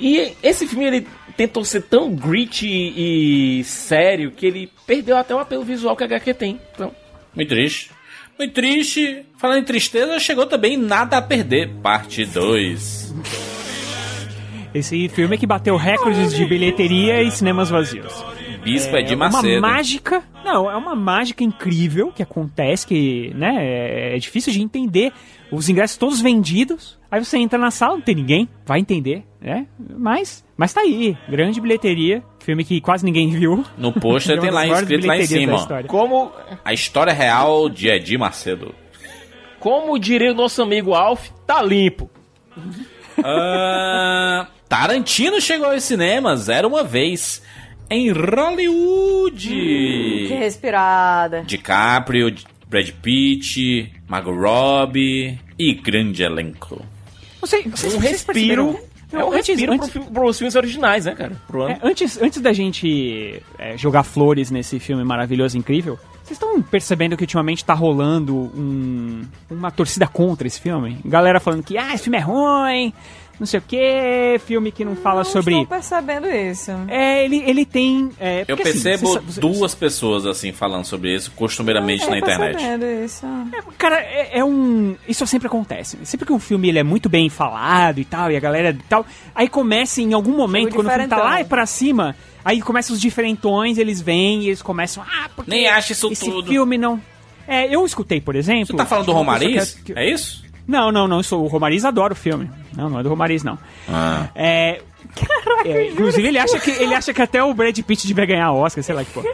E esse filme ele tentou ser tão gritty e sério que ele perdeu até o apelo visual que a HQ tem. Então, Muito triste. Muito triste. Falando em tristeza, chegou também Nada a Perder, parte 2. Esse filme é que bateu recordes de bilheteria e cinemas vazios. Bispo é, de uma Macedo. mágica. Não, é uma mágica incrível que acontece, que né, é, é difícil de entender. Os ingressos todos vendidos. Aí você entra na sala, não tem ninguém, vai entender, né? Mas, mas tá aí, grande bilheteria, filme que quase ninguém viu. No pôster Uma tem lá escrito lá em cima. Como, A história real de Edir Macedo. como diria o nosso amigo Alf, tá limpo. Ah, Tarantino chegou aos cinemas, era uma vez, em Hollywood. Que respirada. DiCaprio, Brad Pitt, Margot Robbie e grande elenco. Não sei, se Um vocês respiro. É um Antes- respiro antes- pro pros filmes originais, né, cara? Pro ano. É, antes, antes da gente é, jogar flores nesse filme maravilhoso e incrível, vocês estão percebendo que ultimamente tá rolando um- uma torcida contra esse filme? Galera falando que ah, esse filme é ruim, não sei o que, filme que não fala sobre. Estou percebendo isso. É, ele, ele tem. é, Eu porque, assim, percebo você- você- duas pessoas assim falando sobre isso costumeiramente na internet. percebendo isso. Cara, é, é um. Isso sempre acontece. Sempre que um filme ele é muito bem falado e tal, e a galera e tal. Aí começa em algum momento, quando o filme tá lá e pra cima, aí começam os diferentões, eles vêm e eles começam. Ah, porque Nem acha isso esse tudo. filme não. É, eu escutei, por exemplo. Você tá falando do Romariz? que- É isso? Não, não, não. Sou, o Romariz adora o filme. Não, não é do Romariz, não. Ah. É. é, inclusive, ele acha, que, ele acha que até o Brad Pitt devia ganhar Oscar, sei lá que porra.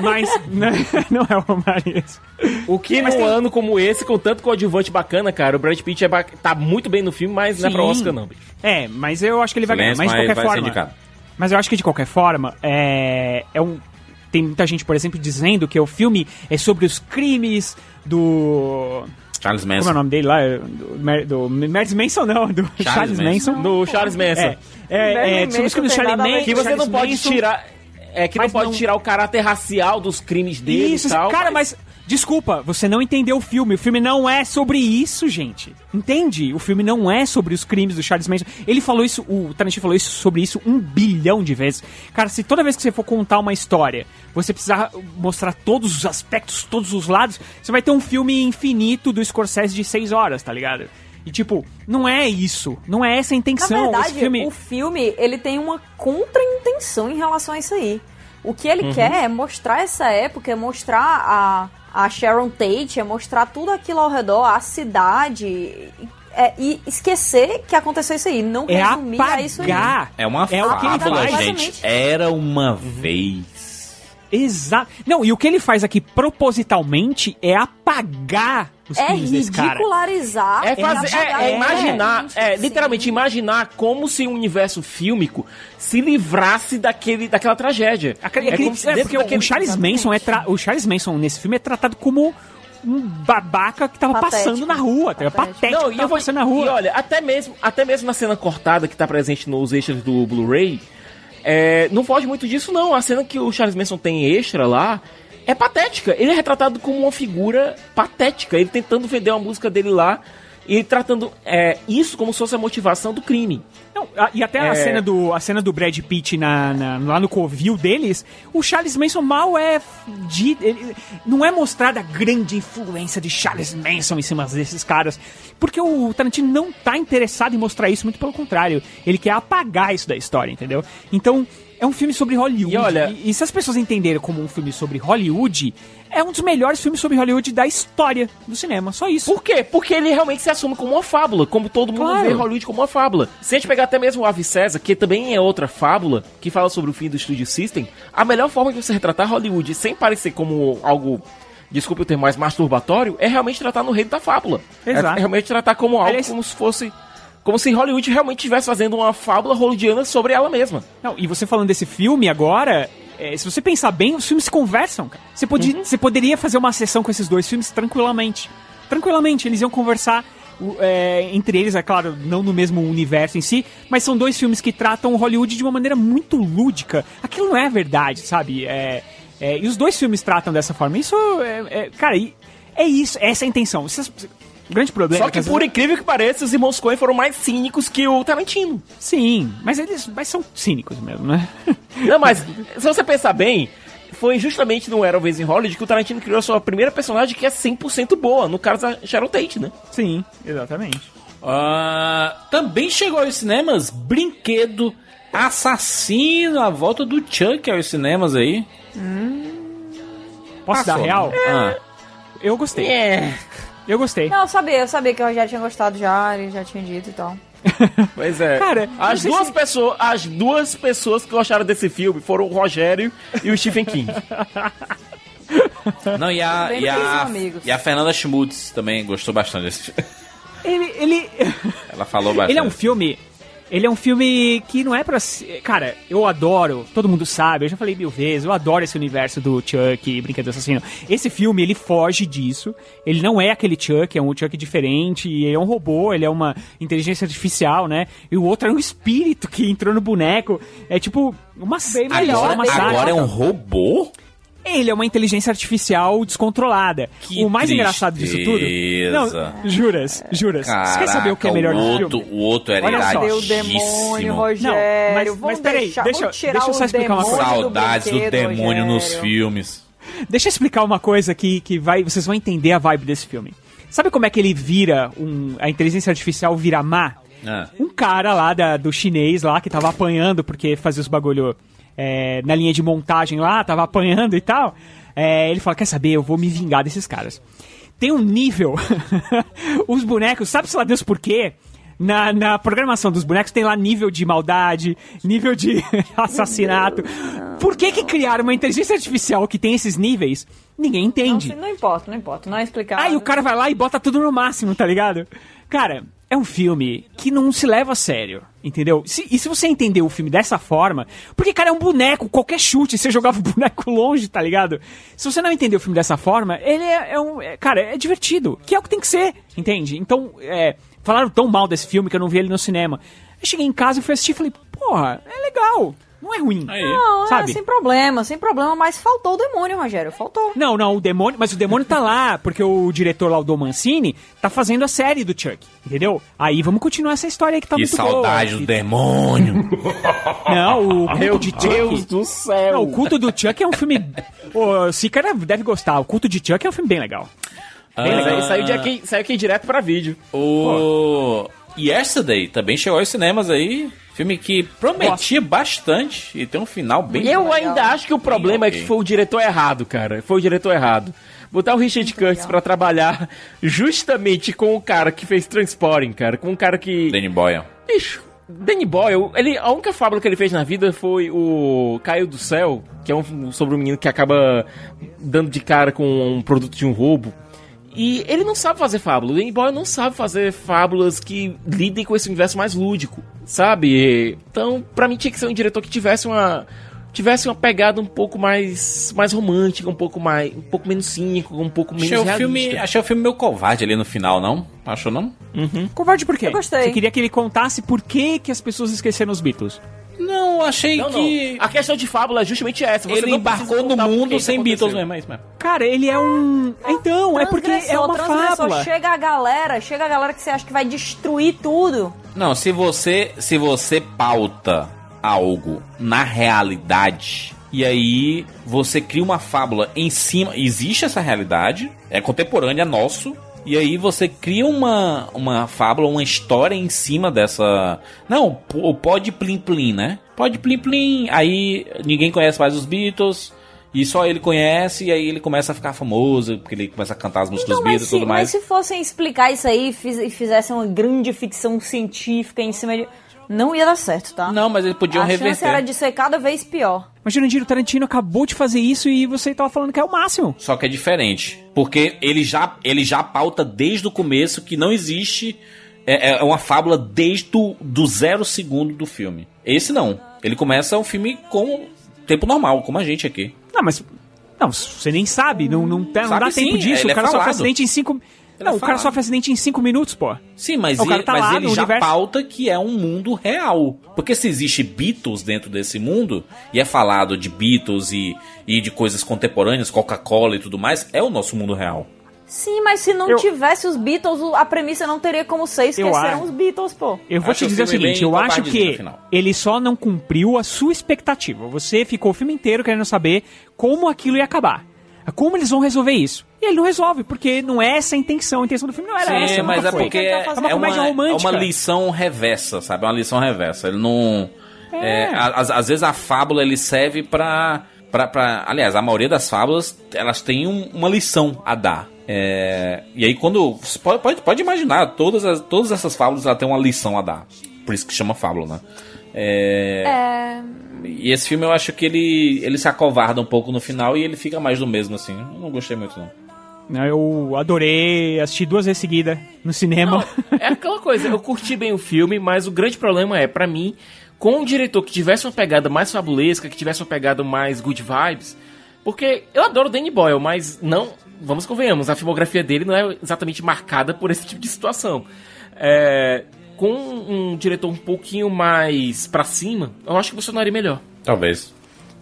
Mas não, não é o Romariz. O que Mas num tem- ano como esse, com tanto coadjuvante bacana, cara, o Brad Pitt é ba- tá muito bem no filme, mas não é pra Sim. Oscar, não, bicho. É, mas eu acho que ele vai Silêncio, ganhar. Mas de mas qualquer vai ser forma. Mas eu acho que de qualquer forma, é, é um. Tem muita gente, por exemplo, dizendo que o filme é sobre os crimes do. Charles Como é Manson. o nome dele lá? Do, do Mads Manson, não, do Charles, Manson. Manson. No Charles Manson. É, é, é, do Charlie Manson. Que você não Charles pode Manson. tirar. É que não Mas pode não- tirar o caráter racial dos crimes dele Isso, e tal. cara, mas... Desculpa, você não entendeu o filme. O filme não é sobre isso, gente. Entende? O filme não é sobre os crimes do Charles Manson. Ele falou isso, o Tarantino falou isso sobre isso um bilhão de vezes. Cara, se toda vez que você for contar uma história, você precisar mostrar todos os aspectos, todos os lados, você vai ter um filme infinito do Scorsese de seis horas, tá ligado? E tipo, não é isso. Não é essa a Na intenção. verdade, Esse filme... o filme, ele tem uma contra-intenção em relação a isso aí. O que ele quer é mostrar essa época, é mostrar a, a Sharon Tate, é mostrar tudo aquilo ao redor, a cidade, é, e esquecer que aconteceu isso aí, não É resumir a isso aí. apagar. É uma É o que ele fábula, gente. Era uma vez. Exato. Não, e o que ele faz aqui propositalmente é apagar os É crimes desse cara. ridicularizar. É, e fazer, é, é imaginar, é, sim. literalmente imaginar como se um universo fílmico se livrasse daquele, daquela tragédia. É, aquele- como se é, porque o daquele- Charles Manson é tra- o Charles Manson nesse filme é tratado como um babaca que tava Patético. passando na rua, tá? Patético. patético Não, que e tava eu vou, passando na rua. E olha, até mesmo, até mesmo na cena cortada que tá presente nos extras do Blu-ray, é, não foge muito disso, não. A cena que o Charles Manson tem extra lá é patética. Ele é retratado como uma figura patética. Ele tentando vender uma música dele lá e tratando é, isso como se fosse a motivação do crime. Não, a- e até a, É. cena do, a cena do Brad Pitt na, na- lá no covil deles, o Charles Manson mal é. De, ele- não é mostrada a grande influência de Charles Manson em cima desses caras. Porque o Tarantino não tá interessado em mostrar isso, muito pelo contrário. Ele quer apagar isso da história, entendeu? Então. É um filme sobre Hollywood. E olha- e, e se as pessoas entenderem como um filme sobre Hollywood, é um dos melhores filmes sobre Hollywood da história do cinema. Só isso. Por quê? Porque ele realmente se assume como uma fábula, como todo mundo Claro. vê Hollywood como uma fábula. Se a gente pegar até mesmo o Ave César, que também é outra fábula, que fala sobre o fim do Studio System, a melhor forma de você retratar Hollywood sem parecer como algo, desculpe o termo mais masturbatório, é realmente tratar no reino da fábula. Exato. É realmente tratar como algo Aliás- como se fosse... Como se Hollywood realmente estivesse fazendo uma fábula hollywoodiana sobre ela mesma. Não, e você falando desse filme agora, é, se você pensar bem, os filmes se conversam, cara. Você, pode, você poderia fazer uma sessão com esses dois filmes tranquilamente. Tranquilamente, eles iam conversar é, entre eles, é claro, não no mesmo universo em si, mas são dois filmes que tratam Hollywood de uma maneira muito lúdica. Aquilo não é verdade, sabe? É, é, e os dois filmes tratam dessa forma. Isso é, é- cara, é isso, essa é a intenção. O grande problema Só é que por vezes- incrível que pareça, os irmãos Coen foram mais cínicos que o Tarantino. Sim, mas eles mas são cínicos mesmo, né? Não, mas se você pensar bem, foi justamente no Era Vez em Hollywood que o Tarantino criou a sua primeira personagem que é 100% boa, no caso da Sharon Tate, né? Sim, exatamente. Ah, também chegou aos cinemas Brinquedo Assassino, a volta do Chuck aos cinemas aí. Posso dar Passou, real? né? Ah. Eu gostei. É. Eu gostei. Não, eu sabia, eu sabia que o Rogério tinha gostado já, ele já tinha dito e tal. Pois é. Cara, as duas se- pessoas, as duas pessoas que gostaram desse filme foram o Rogério e o Stephen King. Não, e a, e a, e a Fernanda Schmutz também gostou bastante desse filme. Ele, ele, Ela falou bastante. ele é um filme. Ele é um filme que não é pra. Cara, eu adoro, todo mundo sabe, eu já falei mil vezes, eu adoro esse universo do Chuck, Brinquedo Assassino. Esse filme, ele foge disso. Ele não é aquele Chuck, é um Chuck diferente, e ele é um robô, ele é uma inteligência artificial, né? E o outro é um espírito que entrou no boneco. É tipo uma bem melhor, Agora, uma sátira. agora é um robô? Ele é uma inteligência artificial descontrolada. Que o mais engraçado disso tudo. tristeza. Não, juras, juras. Você quer saber o que é Caraca, melhor o do outro, filme? O outro era Olha só. O demônio, Rogério? Não, mas- Vamos mas peraí, deixar, deixa- deixa eu só explicar uma coisa. do Saudades do, brinquedo, demônio nos Rogério. filmes. Deixa eu explicar uma coisa que, que vai, vocês vão entender a vibe desse filme. Sabe como é que ele vira, um, a inteligência artificial vira má? Ah. Um cara lá da- do chinês lá que tava apanhando porque fazia os bagulho é, na linha de montagem lá, tava apanhando e tal. É, ele fala, quer saber, eu vou me vingar desses caras. Tem um nível, os bonecos, sabe-se lá Deus por quê? Na, na programação dos bonecos tem lá nível de maldade, nível de assassinato. Por que que criaram uma inteligência artificial que tem esses níveis? Ninguém entende. Não, não importa, não importa, não é explicar. Aí o cara vai lá e bota tudo no máximo, tá ligado? Cara, é um filme que não se leva a sério, entendeu? Se- e se você entender o filme dessa forma, porque, cara, é um boneco, qualquer chute, você jogava o boneco longe, tá ligado? Se você não entender o filme dessa forma, ele é, é um. é- cara, é divertido, que é o que tem que ser, entende? Então, é, falaram tão mal desse filme que eu não vi ele no cinema. Eu cheguei em casa e fui assistir e falei, porra, é legal. Não é ruim. Não, sabe? é sem problema, sem problema, mas faltou o demônio, Rogério, faltou. Não, não, o demônio, mas o demônio tá lá, porque o diretor lá, o Dom Mancini, tá fazendo a série do Chuck, entendeu? Aí vamos continuar essa história aí que tá Que muito saudade boa. do demônio. Não, o culto Meu de Chuck. Deus do céu. Não, o culto do Chuck é um filme. O Sicara deve gostar. O culto de Chuck é um filme bem legal. Bem Ah. legal. E saiu, de aqui, saiu aqui direto pra vídeo. O Yesterday também chegou aos cinemas aí. Filme que prometia bastante e tem um final bem eu legal. ainda acho que o problema é ok. que foi o diretor errado, cara. Foi o diretor errado. Botar o Richard Curtis pra trabalhar justamente com o cara que fez Transporting, cara. Com o cara que. Danny Boyle. Bicho, Danny Boyle, ele, a única fábula que ele fez na vida foi o Caiu do Céu, que é um sobre um menino que acaba dando de cara com um produto de um roubo. E ele não sabe fazer fábula. O Boyle não sabe fazer fábulas que lidem com esse universo mais lúdico, sabe? Então, pra mim tinha que ser um diretor que tivesse uma tivesse uma pegada um pouco mais mais romântica, um pouco mais um pouco menos cínico, um pouco menos Achei o, realista. filme, achei o filme meio covarde ali no final, não? Achou não? Covarde por quê? Eu gostei. Você queria que ele contasse por que, que as pessoas esqueceram os Beatles. Não, achei Não, que. não. A questão de fábula é justamente essa. Você Ele não embarcou no mundo isso sem. Beatles mesmo, é isso mesmo. Cara, ele é um. Então, é porque é Transgressor, uma transgressor. fábula. Chega a galera, chega a galera que você acha que vai destruir tudo. Não, se você, se você pauta algo na realidade e aí você cria uma fábula em cima, existe essa realidade, é contemporânea, é nosso. E aí você cria uma, uma fábula, uma história em cima dessa. Não, o pode plim plim, né? Pode plim plim. Aí ninguém conhece mais os Beatles. E só ele conhece, e aí ele começa a ficar famoso, porque ele começa a cantar as músicas Então, dos mas Beatles e tudo mas mais. se fossem explicar isso aí e fiz- e fizessem uma grande ficção científica em cima de. Não ia dar certo, tá? Não, mas eles podiam a reverter. chance era de ser cada vez pior. Mas Jurandir, o Tarantino acabou de fazer isso e você tava falando que é o máximo. Só que é diferente. Porque ele já, ele já pauta desde o começo que não existe. É, é uma fábula desde o do zero segundo do filme. Esse não. Ele começa o filme com tempo normal, como a gente aqui. Não, mas. Não, você nem sabe, não, não, não Sabe dá sim, tempo disso. ele o é cara sofre falado. acidente em cinco. Ele não, é o cara sofre acidente em cinco minutos, pô. Sim, mas, O cara ele, tá mas lá ele no já universo. pauta que é um mundo real. Porque se existe Beatles dentro desse mundo, e é falado de Beatles e, e de coisas contemporâneas, Coca-Cola e tudo mais, é o nosso mundo real. Sim, mas se não Eu- tivesse os Beatles, a premissa não teria como ser esqueceram acho- os Beatles, pô. Eu vou Acho te dizer o seguinte, eu acho que ele só não cumpriu a sua expectativa. Você ficou o filme inteiro querendo saber como aquilo ia acabar. Como eles vão resolver isso. E ele não resolve, porque não é essa a intenção. A intenção do filme não era essa. Sim, mas nunca é foi. porque é, fazendo é uma, comédia é romântica. uma lição reversa, sabe? É uma lição reversa. Ele não. é, a- às, às vezes a fábula ele serve pra, pra, pra. Aliás, a maioria das fábulas elas têm um- uma lição a dar. É, e aí quando. Você pode, pode, pode imaginar, todas, as, todas essas fábulas ela tem uma lição a dar. Por isso que chama fábula, né? É, É. E esse filme eu acho que ele, ele se acovarda um pouco no final e ele fica mais do mesmo, assim. Eu não gostei muito, não. Eu adorei, assisti duas vezes seguida no cinema. É aquela coisa, eu curti bem o filme, mas o grande problema é, pra mim, com um diretor que tivesse uma pegada mais fabulesca, que tivesse uma pegada mais good vibes, porque eu adoro o Danny Boyle, mas não, vamos convenhamos, a filmografia dele não é exatamente marcada por esse tipo de situação. É, com um diretor um pouquinho mais pra cima, eu acho que funcionaria melhor. Talvez.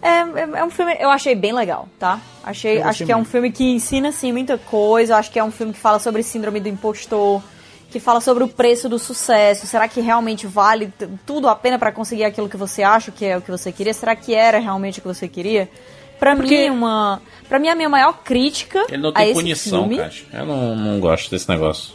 É, é, é um filme, eu achei bem legal, tá? Achei, Eu acho que é um filme que ensina, assim, muita coisa. Acho que é um filme que fala sobre síndrome do impostor, que fala sobre o preço do sucesso. Será que realmente vale tudo a pena pra conseguir aquilo que você acha que é o que você queria? Será que era realmente o que você queria? Pra Porque- mim, uma, pra mim, a minha maior crítica Ele não a tem esse punição, filme... cara. Eu não, não gosto desse negócio.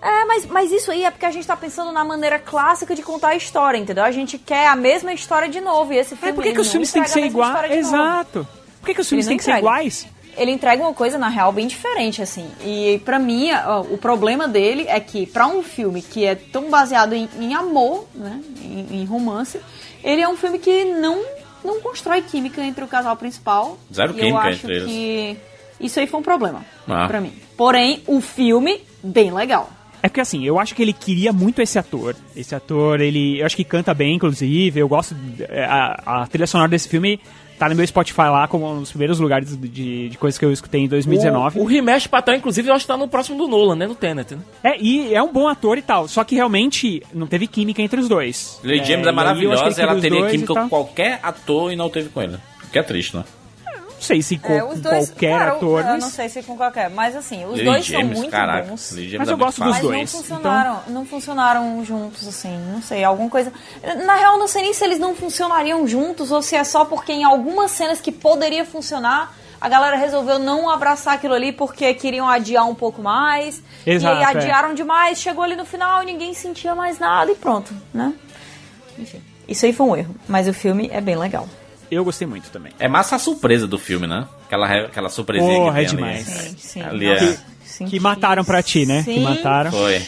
É, mas, mas isso aí é porque a gente tá pensando na maneira clássica de contar a história, entendeu? A gente quer a mesma história de novo. E esse filme. É, por que, que os filmes têm que ser iguais? de novo. Exato. Por que, que os filmes têm que ser iguais? Ele entrega uma coisa, na real, bem diferente, assim. E pra mim, ó, o problema dele é que, pra um filme que é tão baseado em, em amor, né? Em, em romance, ele é um filme que não, não constrói química entre o casal principal. Zero e eu química acho entre eles. que isso aí foi um problema Ah. pra mim. Porém, o filme, bem legal. É porque assim, eu acho que ele queria muito esse ator. Esse ator, ele. Eu acho que canta bem, inclusive. Eu gosto. é, A, a trilha sonora desse filme tá no meu Spotify lá como um dos primeiros lugares de, de coisas que eu escutei em 2019. O, o Remesh Patrão, inclusive, eu acho que tá no próximo do Nolan, né? No Tenet, né? É, e é um bom ator e tal. Só que realmente não teve química entre os dois. James e é acho que ele maravilhosa, ela teria química com qualquer ator e não teve com ele. O que é triste, né? Não sei se com, É, com os dois, qualquer cara, ator, eu mas... não sei se com qualquer, mas assim, os Lily dois James, são muito caraca, bons. Mas é eu gosto dos fácil. Mas dois, não funcionaram, não funcionaram juntos, assim, não sei, alguma coisa. Na real, não sei nem se eles não funcionariam juntos ou se é só porque em algumas cenas que poderia funcionar, a galera resolveu não abraçar aquilo ali porque queriam adiar um pouco mais. Exato, e aí é. adiaram demais, chegou ali no final e ninguém sentia mais nada e pronto, né? Enfim, isso aí foi um erro, mas o filme é bem legal. Eu gostei muito também. É massa a surpresa do filme, né? Aquela, aquela surpresinha Porra, que é tem demais. ali. Sim, sim. Ali Nossa, é... Que mataram pra ti, né? Que mataram. Foi.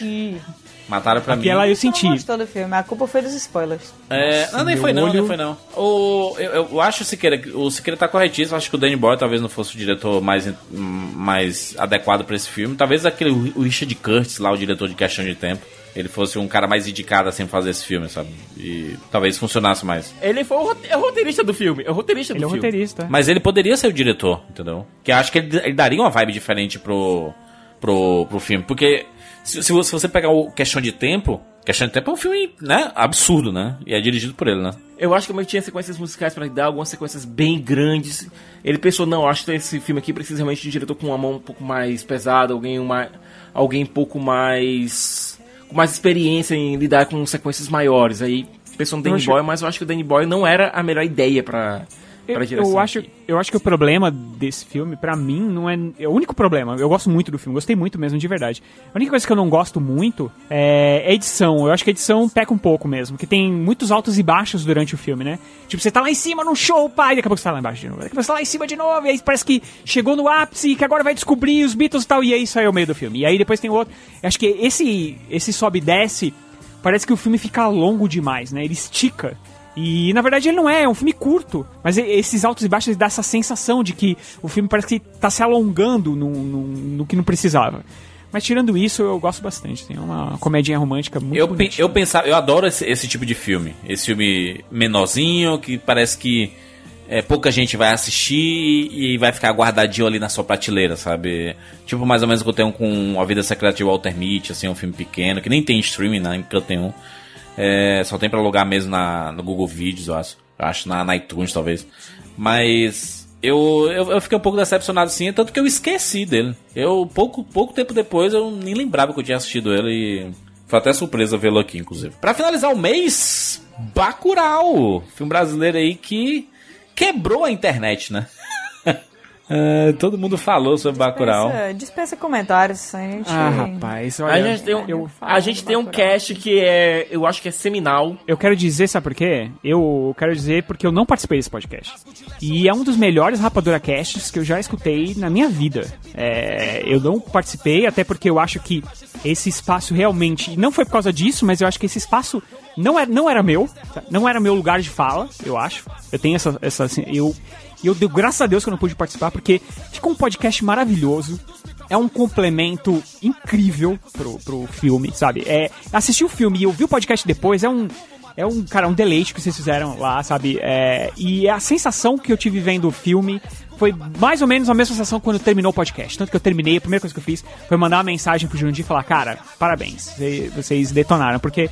Mataram pra Aquela mim. eu senti. Não gostou do filme, a culpa foi dos spoilers. É, não, nem foi não, olho- nem foi não. O, eu, eu acho, Siqueira, que o Siqueira tá corretíssimo. Acho que o Danny Boyle talvez não fosse o diretor mais, mais adequado pra esse filme. Talvez aquele, o Richard Curtis lá, o diretor de Questão de Tempo, ele fosse um cara mais indicado assim pra fazer esse filme, sabe? E talvez funcionasse mais. Ele foi o, é o roteirista do filme. É o roteirista Ele do é o filme. roteirista. Mas ele poderia ser o diretor, entendeu? Que eu acho que ele, ele daria uma vibe diferente pro, pro, pro filme. Porque se, se você pegar o Questão de Tempo, Questão de Tempo é um filme, né, absurdo, né? E é dirigido por ele, né? Eu acho que ele tinha sequências musicais pra dar, algumas sequências bem grandes. Ele pensou, não, acho que esse filme aqui precisa realmente de um diretor com uma mão um pouco mais pesada, alguém, uma, alguém um pouco mais. Com mais experiência em lidar com sequências maiores. Aí pensou no Danny Boyle, mas eu acho que o Danny Boyle não era a melhor ideia pra, pra Eu, acho, eu acho que o problema desse filme, pra mim, não é. É o único problema. Eu gosto muito do filme, gostei muito mesmo, de verdade. A única coisa que eu não gosto muito é a edição. Eu acho que a edição peca um pouco mesmo, que tem muitos altos e baixos durante o filme, né? Tipo, você tá lá em cima num show, pai, daqui a pouco você tá lá embaixo de novo. Daqui a pouco você tá lá em cima de novo, e aí parece que chegou no ápice, que agora vai descobrir os Beatles e tal, e aí é o meio do filme. E aí depois tem outro. Eu acho que esse, esse sobe e desce, parece que o filme fica longo demais, né? Ele estica. E na verdade ele não é, é um filme curto. Mas esses altos e baixos dá essa sensação de que o filme parece que tá se alongando no, no, no que não precisava. Mas tirando isso, eu gosto bastante. Tem uma comédia romântica muito Eu, bonitinha. eu pensava, eu adoro esse, esse tipo de filme. Esse filme menorzinho, que parece que é, pouca gente vai assistir e vai ficar guardadinho ali na sua prateleira, sabe? Tipo mais ou menos o que eu tenho com A Vida Secreta de Walter Mitty, assim, um filme pequeno, que nem tem streaming, né? Que eu tenho. É, só tem pra alugar mesmo na, no Google Vídeos, eu acho. Eu acho na, na iTunes, talvez. Mas eu, eu, eu fiquei um pouco decepcionado assim, tanto que eu esqueci dele. Eu, pouco, pouco tempo depois, eu nem lembrava que eu tinha assistido ele e foi até surpresa vê-lo aqui, inclusive. Pra finalizar o mês, Bacurau, filme brasileiro aí que quebrou a internet, né? É, todo mundo falou sobre Bacurau. Dispensa, dispensa comentários. A gente... Ah, rapaz, olha, a gente tem um, eu- a gente tem um cast que é, eu acho que é seminal. Eu quero dizer, sabe por quê? Eu quero dizer porque eu não participei desse podcast. E é um dos melhores Rapadura Casts que eu já escutei na minha vida. É, eu não participei, até porque eu acho que esse espaço realmente. Não foi por causa disso, mas eu acho que esse espaço não era, não era meu. tá? Não era meu lugar de fala, eu acho. Eu tenho essa. essa assim, eu, e eu dei graças a Deus que eu não pude participar, porque ficou um podcast maravilhoso. É um complemento incrível pro, pro filme, sabe? É, assistir o filme e ouvir o podcast depois é um. É um, cara, um deleite que vocês fizeram lá, sabe? É, e a sensação que eu tive vendo o filme foi mais ou menos a mesma sensação quando terminou o podcast. Tanto que eu terminei, a primeira coisa que eu fiz foi mandar uma mensagem pro Jurandir e falar, cara, parabéns, vocês- vocês detonaram, porque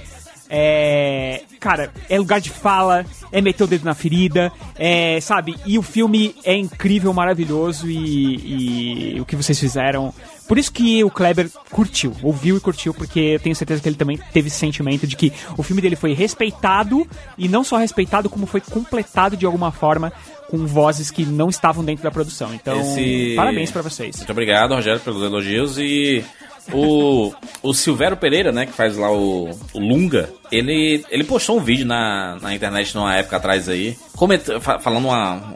é. Cara, é lugar de fala, é meter o dedo na ferida, é. Sabe? E o filme é incrível, maravilhoso e, e o que vocês fizeram. Por isso que o Kleber curtiu, ouviu e curtiu, porque eu tenho certeza que ele também teve esse sentimento de que o filme dele foi respeitado e não só respeitado, como foi completado de alguma forma com vozes que não estavam dentro da produção. Então, Esse- parabéns pra vocês. Muito obrigado, Rogério, pelos elogios. E o, o Silvério Pereira, né, que faz lá o, o Lunga, ele, ele postou um vídeo na, na internet numa época atrás aí, falando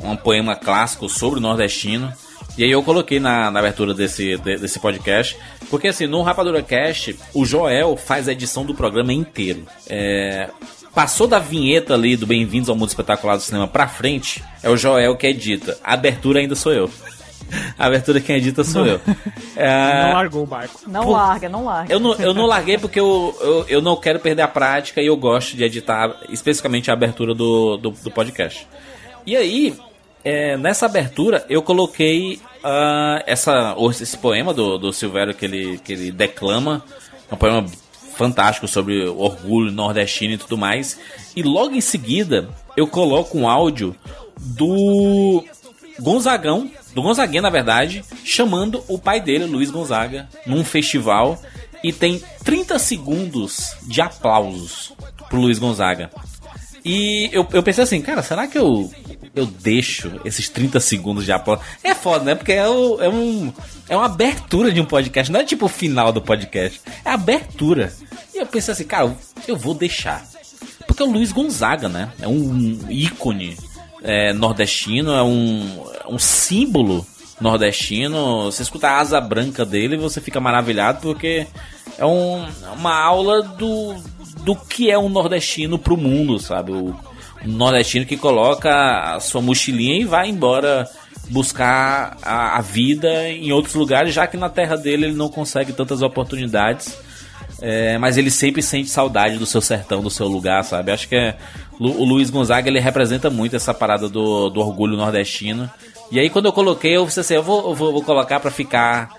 um poema clássico sobre o nordestino. E aí eu coloquei na, na abertura desse, de- desse podcast, porque assim, no Rapadura Cast, o Joel faz a edição do programa inteiro. É, passou da vinheta ali do Bem-vindos ao Mundo Espetacular do Cinema pra frente, é o Joel que edita. A abertura ainda sou eu. A abertura quem edita sou eu. É, Não largou o barco. Não Pô, larga, não larga. eu não, eu não larguei porque eu, eu, eu não quero perder a prática e eu gosto de editar especificamente a abertura do, do, do podcast. E aí, é, nessa abertura, eu coloquei ah, essa, ou esse poema do, do Silvério que ele, que ele declama. É um poema fantástico sobre o orgulho nordestino e tudo mais. E logo em seguida, eu coloco um áudio do Gonzagão, do Gonzaguinha, na verdade, chamando o pai dele, Luiz Gonzaga, num festival. E tem 30 segundos de aplausos pro Luiz Gonzaga. E eu, eu pensei assim, cara, será que eu, eu deixo esses 30 segundos de aplauso? É foda, né? Porque é, é, um, é uma abertura de um podcast, não é tipo o final do podcast, é a abertura. E eu pensei assim, cara, eu vou deixar. Porque é o Luiz Gonzaga, né? É um ícone é, nordestino, é um, é um símbolo nordestino. Você escuta a asa branca dele e você fica maravilhado porque é um- uma aula do, do que é um nordestino pro mundo, sabe? O, nordestino que coloca a sua mochilinha e vai embora buscar a, a vida em outros lugares, já que na terra dele ele não consegue tantas oportunidades. É, mas ele sempre sente saudade do seu sertão, do seu lugar, sabe? Acho que é, o Luiz Gonzaga ele representa muito essa parada do, do orgulho nordestino. E aí quando eu coloquei, eu assim, eu vou, eu vou, vou colocar pra ficar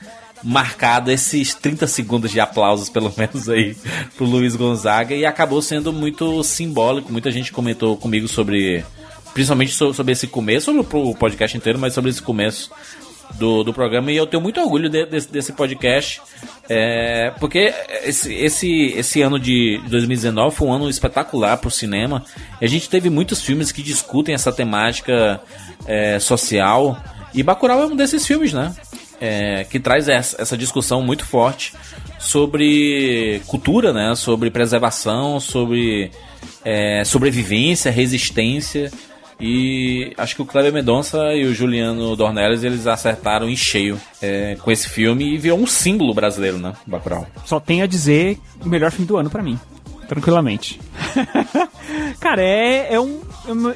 marcado esses 30 segundos de aplausos, pelo menos aí, pro Luiz Gonzaga. E acabou sendo muito simbólico. Muita gente comentou comigo sobre. Principalmente so- sobre esse começo, sobre o podcast inteiro, mas sobre esse começo do, do programa e eu tenho muito orgulho de- desse, desse podcast é, porque esse, esse, esse ano de 2019 foi um ano espetacular pro cinema e a gente teve muitos filmes que discutem essa temática é, social e Bacurau é um desses filmes, né? É, que traz essa, essa discussão muito forte sobre cultura, né? Sobre preservação, sobre é, sobrevivência, resistência. E acho que o Kleber Mendonça e o Juliano Dornelles eles acertaram em cheio é, com esse filme e virou um símbolo brasileiro, né? Bacurau. Só tenho a dizer o melhor filme do ano pra mim. Tranquilamente. Cara, é, é, um,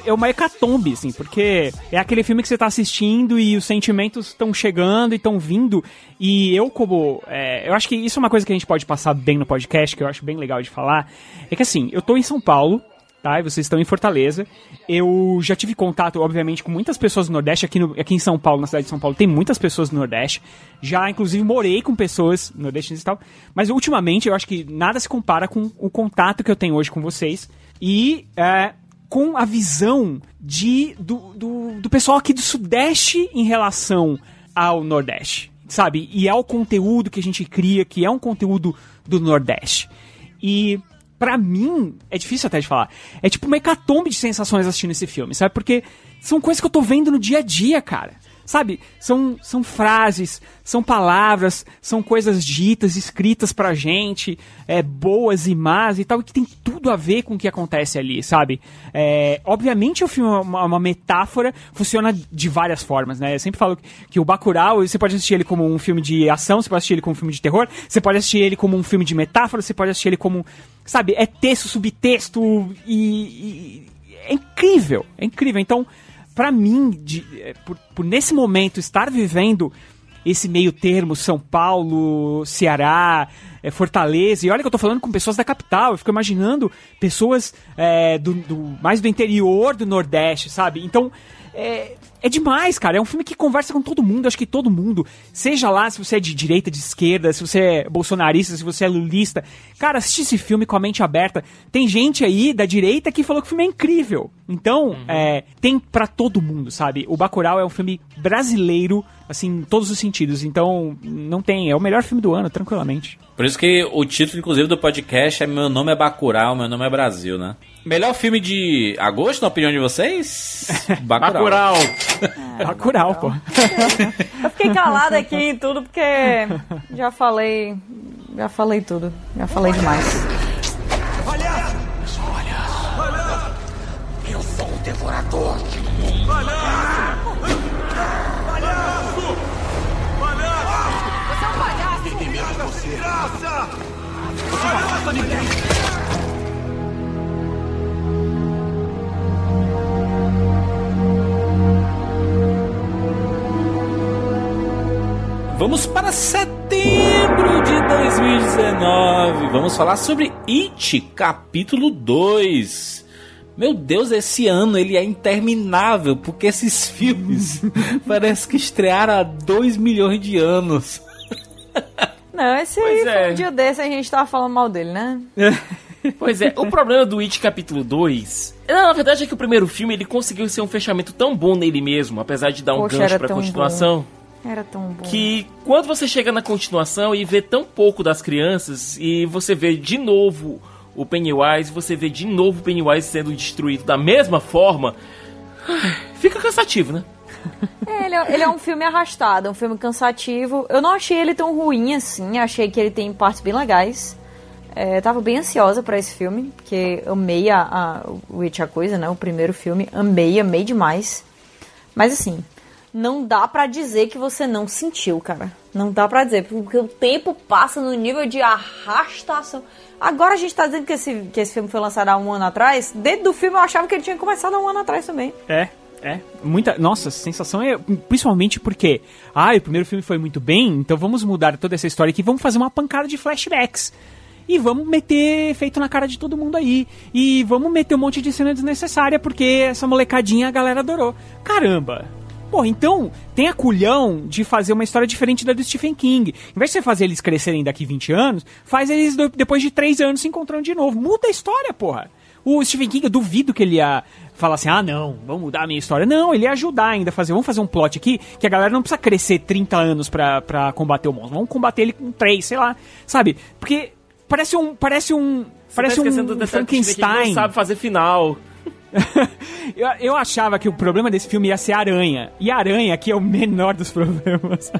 é é uma hecatombe, assim, porque é aquele filme que você tá assistindo e os sentimentos estão chegando e estão vindo. E eu, como. é, eu acho que isso é uma coisa que a gente pode passar bem no podcast, que eu acho bem legal de falar. É que assim, eu tô em São Paulo, tá? E vocês estão em Fortaleza. Eu já tive contato, obviamente, com muitas pessoas do Nordeste. Aqui, no- aqui em São Paulo, na cidade de São Paulo, tem muitas pessoas do Nordeste. Já, inclusive, morei com pessoas nordestinas e tal. Mas, ultimamente, eu acho que nada se compara com o contato que eu tenho hoje com vocês. E é, com a visão de, do, do, do pessoal aqui do Sudeste em relação ao Nordeste. Sabe? E ao conteúdo que a gente cria, que é um conteúdo do Nordeste. E Pra mim, é difícil até de falar. É tipo uma hecatombe de sensações assistindo esse filme, sabe? Porque são coisas que eu tô vendo no dia a dia, cara. Sabe, são, são frases, são palavras, são coisas ditas, escritas pra gente, é, boas e más e tal, que tem tudo a ver com o que acontece ali, sabe? É, obviamente o filme é uma, uma metáfora, funciona de várias formas, né? Eu sempre falo que, que o Bacurau, você pode assistir ele como um filme de ação, você pode assistir ele como um filme de terror, você pode assistir ele como um filme de metáfora, você pode assistir ele como, sabe, é texto, subtexto e, e é incrível, é incrível. Então, pra mim, de, é, por, por nesse momento estar vivendo esse meio termo, São Paulo, Ceará, é, Fortaleza, e olha que eu tô falando com pessoas da capital, eu fico imaginando pessoas é, do, do- mais do interior do Nordeste, sabe? Então, é, é demais, cara. É um filme que conversa com todo mundo. Acho que todo mundo, seja lá se você é de direita, de esquerda, se você é bolsonarista, se você é lulista. Cara, assiste esse filme com a mente aberta. Tem gente aí da direita que falou que o filme é incrível. Então, é, tem pra todo mundo, sabe? O Bacurau é um filme brasileiro, assim, em todos os sentidos. Então, não tem. É o melhor filme do ano, tranquilamente. Por isso que o título, inclusive, do podcast é Meu Nome é Bacurau, Meu Nome é Brasil, né? Melhor filme de agosto, na opinião de vocês? Bacurau. Bacurau. Bacurau, pô. Eu fiquei calada aqui em tudo porque já falei. Já falei tudo. Já falei demais. Eu sou o devorador de Palhaço! Palhaço! Você é um palhaço! Tem medo de você! Graça! Não ninguém! Vamos para setembro de 2019. Vamos falar sobre It, capítulo 2. Meu Deus, esse ano ele é interminável, porque esses filmes parece que estrearam há 2 milhões de anos. Não, esse aí foi um dia desse a gente tava falando mal dele, né? Pois é, o problema do It capítulo 2. Não, na verdade é que o primeiro filme ele conseguiu ser um fechamento tão bom nele mesmo, apesar de dar um Poxa, gancho pra continuação. Era tão bom. Que quando você chega na continuação e vê tão pouco das crianças e você vê de novo o Pennywise, você vê de novo o Pennywise sendo destruído da mesma forma, fica cansativo, né? É, ele, é, ele é um filme arrastado, um filme cansativo. Eu não achei ele tão ruim assim, achei que ele tem partes bem legais. É, tava bem ansiosa pra esse filme, porque amei a, a, o It a Coisa, né? O primeiro filme, amei, amei demais. Mas assim, não dá pra dizer que você não sentiu, cara. Não dá pra dizer, porque o tempo passa no nível de arrastação. Agora a gente tá dizendo que esse, que esse filme foi lançado há um ano atrás. Dentro do filme eu achava que ele tinha começado há um ano atrás também. É, é. Muita. Nossa, a sensação é. Principalmente porque. Ah, o primeiro filme foi muito bem, então vamos mudar toda essa história aqui, vamos fazer uma pancada de flashbacks. E vamos meter efeito na cara de todo mundo aí. E vamos meter um monte de cena desnecessária, porque essa molecadinha a galera adorou. Caramba! Pô, então tem culhão de fazer uma história diferente da do Stephen King. Em vez de você fazer eles crescerem daqui 20 anos, faz eles depois de 3 anos se encontrando de novo. Muda a história, porra. O Stephen King, eu duvido que ele ia falar assim, ah, não, vamos mudar a minha história. Não, ele ia ajudar ainda a fazer, vamos fazer um plot aqui que a galera não precisa crescer 30 anos pra, pra combater o monstro. Vamos combater ele com 3, sei lá, sabe? Porque parece um, parece um, parece tá um esquecendo do detalhe que ele Frankenstein. não sabe fazer final. Eu, eu achava que o problema desse filme ia ser aranha. E a aranha aqui é o menor dos problemas.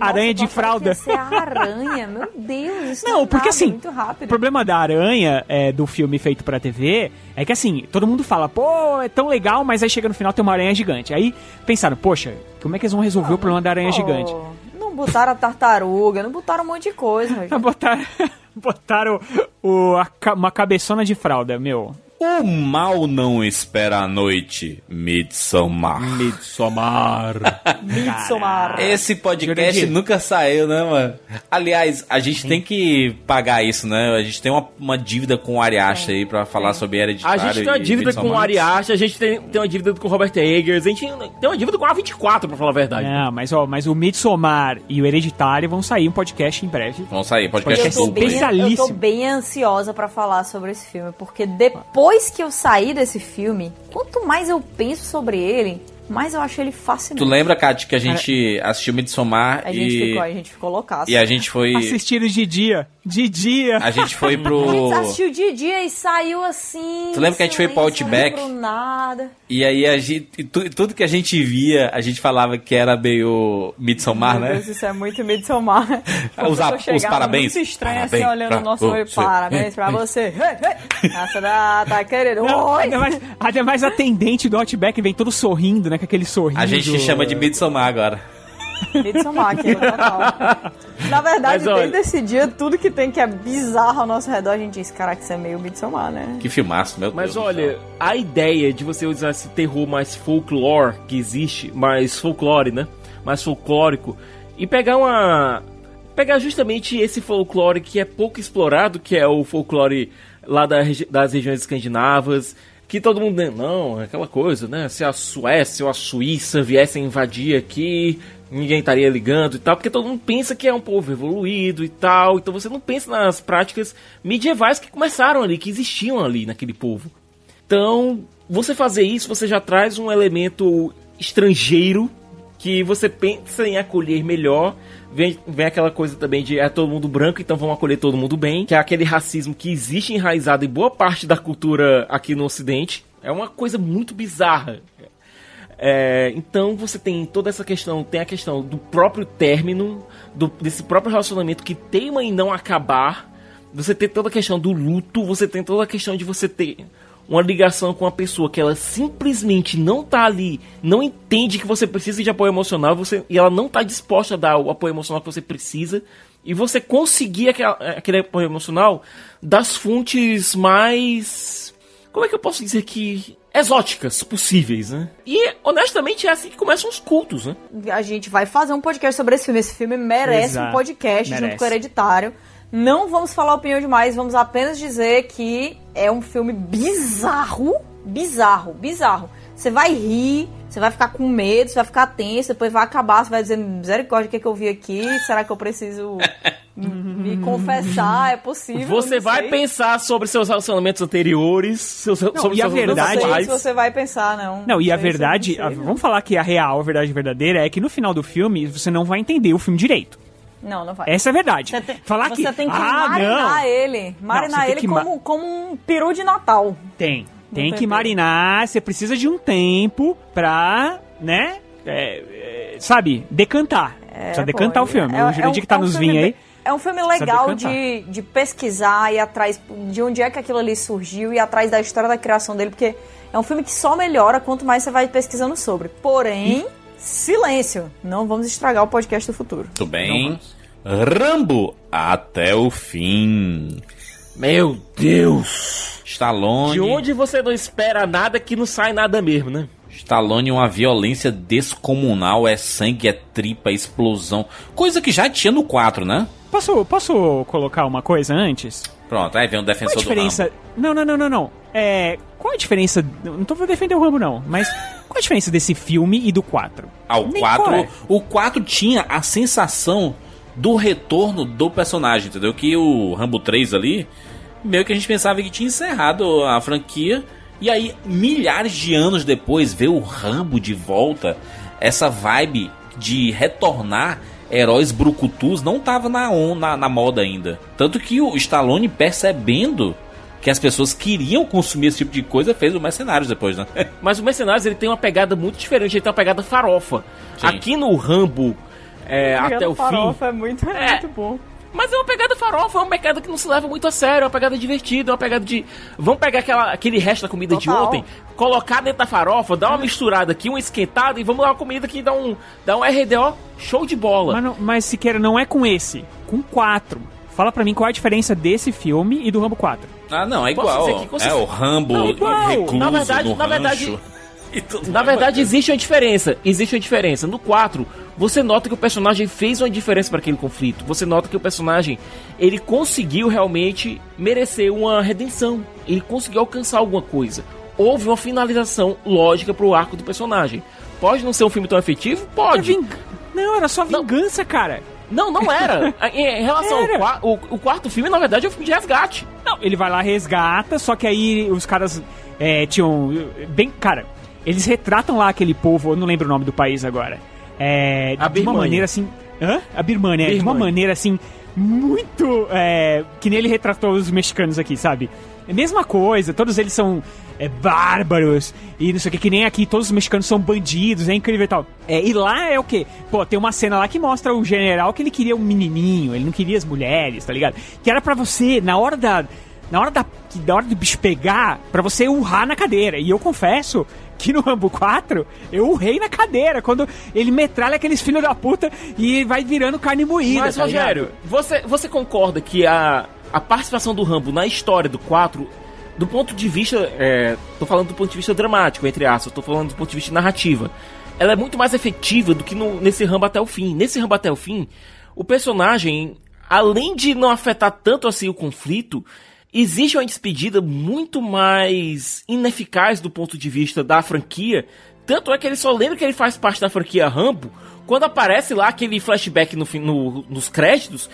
aranha de fralda. É a aranha, meu Deus, isso Não, é porque nada, assim, muito rápido. o problema da aranha é, do filme feito pra TV é que assim, todo mundo fala, pô, é tão legal, mas aí chega no final tem uma aranha gigante. Aí pensaram, poxa, como é que eles vão resolver o problema da aranha gigante? Não botaram a tartaruga, não botaram um monte de coisa. Botaram botaram o, a uma cabeçona de fralda, meu. O mal não espera a noite, Midsommar. Midsommar. Midsommar. Esse podcast nunca saiu, né, mano? Aliás, a gente tem que pagar isso, né? A gente tem uma, uma dívida com o Ariacha aí pra falar sobre A Hereditário gente tem uma dívida com o. Ariacha, a gente tem, tem uma dívida com o Robert Eggers, a gente tem uma dívida com a 24, pra falar a verdade. Não, mas ó, mas o Midsommar e o Hereditário vão sair um podcast em breve. Vão sair, podcast Eu tô, duplo, bem, hein? eu tô especialíssimo. bem ansiosa pra falar sobre esse filme, porque depois que eu saí desse filme, quanto mais eu penso sobre ele, mais eu acho ele fascinante. Tu lembra, Kátia, que a gente assistiu Midsommar A gente e... ficou, a gente ficou loucaço. E a gente foi... Assistiram de dia. De dia. A gente foi A gente pro. assistiu de dia e saiu assim. Tu lembra que a gente foi pro Outback? Não nada. E aí a gente. e tu- tudo que a gente via, a gente falava que era meio Midsommar, Meu né? Deus, isso é muito Midsommar. Os os parabéns. Muito estranho Parabéns assim, olhando o nosso olho. você. Parabéns pra você. Da tá querendo. Não, Oi. ademais, ademais, a atendente do Outback vem todo sorrindo, né? Com aquele sorriso. A gente chama de Midsommar agora. Midsommar aqui, total. Na verdade, Mas, olha- desde esse dia, tudo que tem que é bizarro ao nosso redor, a gente diz, caraca, isso é meio Midsommar, né? Que filmaço, meu Mas Deus. olha, a ideia de você usar esse terror mais folclore que existe, mais folclore, né? Mais folclórico, e pegar uma. Pegar justamente esse folclore que é pouco explorado, que é o folclore lá da regi- das regiões escandinavas, que todo mundo. né, Não, é aquela coisa, né? Se a Suécia ou a Suíça viessem invadir aqui, ninguém estaria ligando e tal, porque todo mundo pensa que é um povo evoluído e tal, então você não pensa nas práticas medievais que começaram ali, que existiam ali naquele povo. Então, você fazer isso, você já traz um elemento estrangeiro que você pensa em acolher melhor. Vem, vem aquela coisa também de é todo mundo branco, então vamos acolher todo mundo bem, que é aquele racismo que existe enraizado em boa parte da cultura aqui no Ocidente. É uma coisa muito bizarra. É, então você tem toda essa questão, tem a questão do próprio término, do- desse próprio relacionamento que teima em não acabar. Você tem toda a questão do luto, você tem toda a questão de você ter uma ligação com uma pessoa que ela simplesmente não tá ali, não entende que você precisa de apoio emocional, você, e ela não tá disposta a dar o apoio emocional que você precisa, e você conseguir aquela- aquele apoio emocional das fontes mais. Como é que eu posso dizer que. exóticas possíveis, né? E honestamente é assim que começam os cultos, né? A gente vai fazer um podcast sobre esse filme. Esse filme merece Exato. um podcast Merece. junto com o Hereditário. Não vamos falar opinião demais, vamos apenas dizer que é um filme bizarro, bizarro, bizarro. Você vai rir, você vai ficar com medo, você vai ficar tenso, depois vai acabar, você vai dizer, misericórdia, o que, é que eu vi aqui? Será que eu preciso me confessar? É possível? Você Não vai sei. pensar sobre seus relacionamentos anteriores, seus, sobre e a seus verdade- Não sei se você vai pensar, não. Não, e a não verdade, sei, a- não. vamos falar que a real, a verdade verdadeira é que no final do filme você não vai entender o filme direito. Não, não vai. Essa é a verdade. Você tem, falar você que tem que ah, marinar não. ele. Marinar tem ele que ma- como, como um peru de Natal. Tem. Tem que marinar, você precisa de um tempo pra, né? é, é, sabe, decantar. precisa pô, decantar o filme. é- o é Jurandir um- que tá é um nos vinhos aí. É um filme Precisa legal de, de pesquisar e atrás de onde é que aquilo ali surgiu e atrás da história da criação dele, porque é um filme que só melhora quanto mais você vai pesquisando sobre. Porém, silêncio. Não vamos estragar o podcast do futuro. Muito bem. Rambo até o fim. Meu Deus! Stallone. De onde você não espera nada que não sai nada mesmo, né? Stallone, uma violência descomunal. É sangue, é tripa, é explosão. Coisa que já tinha no 4, né? Posso, posso colocar uma coisa antes? Pronto, aí vem o Qual a defensor do diferença? Rambo. Não, não, não, não, não. É, qual a diferença? Não tô pra defender o Rambo, não, mas qual a diferença desse filme e do 4? Ah, o Nem 4, qual é. o 4 tinha a sensação do retorno do personagem, entendeu? Que o Rambo 3 ali, meio que a gente pensava que tinha encerrado a franquia. E aí, milhares de anos depois, ver o Rambo de volta, essa vibe de retornar heróis brucutus não tava na, on, na, na moda ainda. Tanto que o Stallone, percebendo que as pessoas queriam consumir esse tipo de coisa, fez o Mercenários depois, né? Mas o Mercenários ele tem uma pegada muito diferente, ele tem uma pegada farofa. Sim. Aqui no Rambo, é, até o fim. farofa é muito, é muito bom. Mas é uma pegada farofa, é uma pegada que não se leva muito a sério, é uma pegada divertida, é uma pegada de. Vamos pegar aquela, aquele resto da comida de Total. ontem, colocar dentro da farofa, dar uma misturada aqui, uma esquentada e vamos dar uma comida que dá um, dá um RDO show de bola. Mas, não, mas Siqueira, não é com esse, com 4. Fala pra mim qual é a diferença desse filme e do Rambo 4. Ah, não, é igual. É o Rambo Não, igual. recluso Na verdade- no na verdade-. E Na verdade, existe uma diferença. Existe uma diferença. No 4, você nota que o personagem fez uma diferença para aquele conflito. Você nota que o personagem ele conseguiu realmente merecer uma redenção. Ele conseguiu alcançar alguma coisa. Houve uma finalização lógica pro arco do personagem. Pode não ser um filme tão efetivo? Pode. Não, era só vingança, cara. Não, não era. em, em relação ao Era. qua- o, o quarto filme, na verdade, é um filme de resgate. Não, ele vai lá, resgata, só que aí os caras é, tinham. Bem. Cara, eles retratam lá aquele povo, eu não lembro o nome do país agora. É, de uma Birmania. maneira assim. Hã? A Birmania, é, de uma Birmania. maneira assim. muito. É, que nem ele retratou os mexicanos aqui, sabe? É mesma coisa, todos eles são é, bárbaros e não sei o que, que nem aqui, todos os mexicanos são bandidos, é incrível e tal. É, e lá é o quê? Pô, tem uma cena lá que mostra o general que ele queria um menininho, ele não queria as mulheres, tá ligado? Que era pra você, na hora da. Na hora da, da hora do bicho pegar, pra você urrar na cadeira. E eu confesso que no Rambo 4, eu urrei na cadeira quando ele metralha aqueles filhos da puta e vai virando carne moída. Mas, tá ligado? Rogério, você, você concorda que a, a participação do Rambo na história do 4, do ponto de vista. É, tô falando do ponto de vista dramático, entre aspas, tô falando do ponto de vista narrativa. Ela é muito mais efetiva do que no- nesse Rambo até o fim. Nesse Rambo até o fim, o personagem, além de não afetar tanto assim o conflito, existe uma despedida muito mais ineficaz do ponto de vista da franquia. Tanto é que ele só lembra que ele faz parte da franquia Rambo quando aparece lá aquele flashback no, no- nos créditos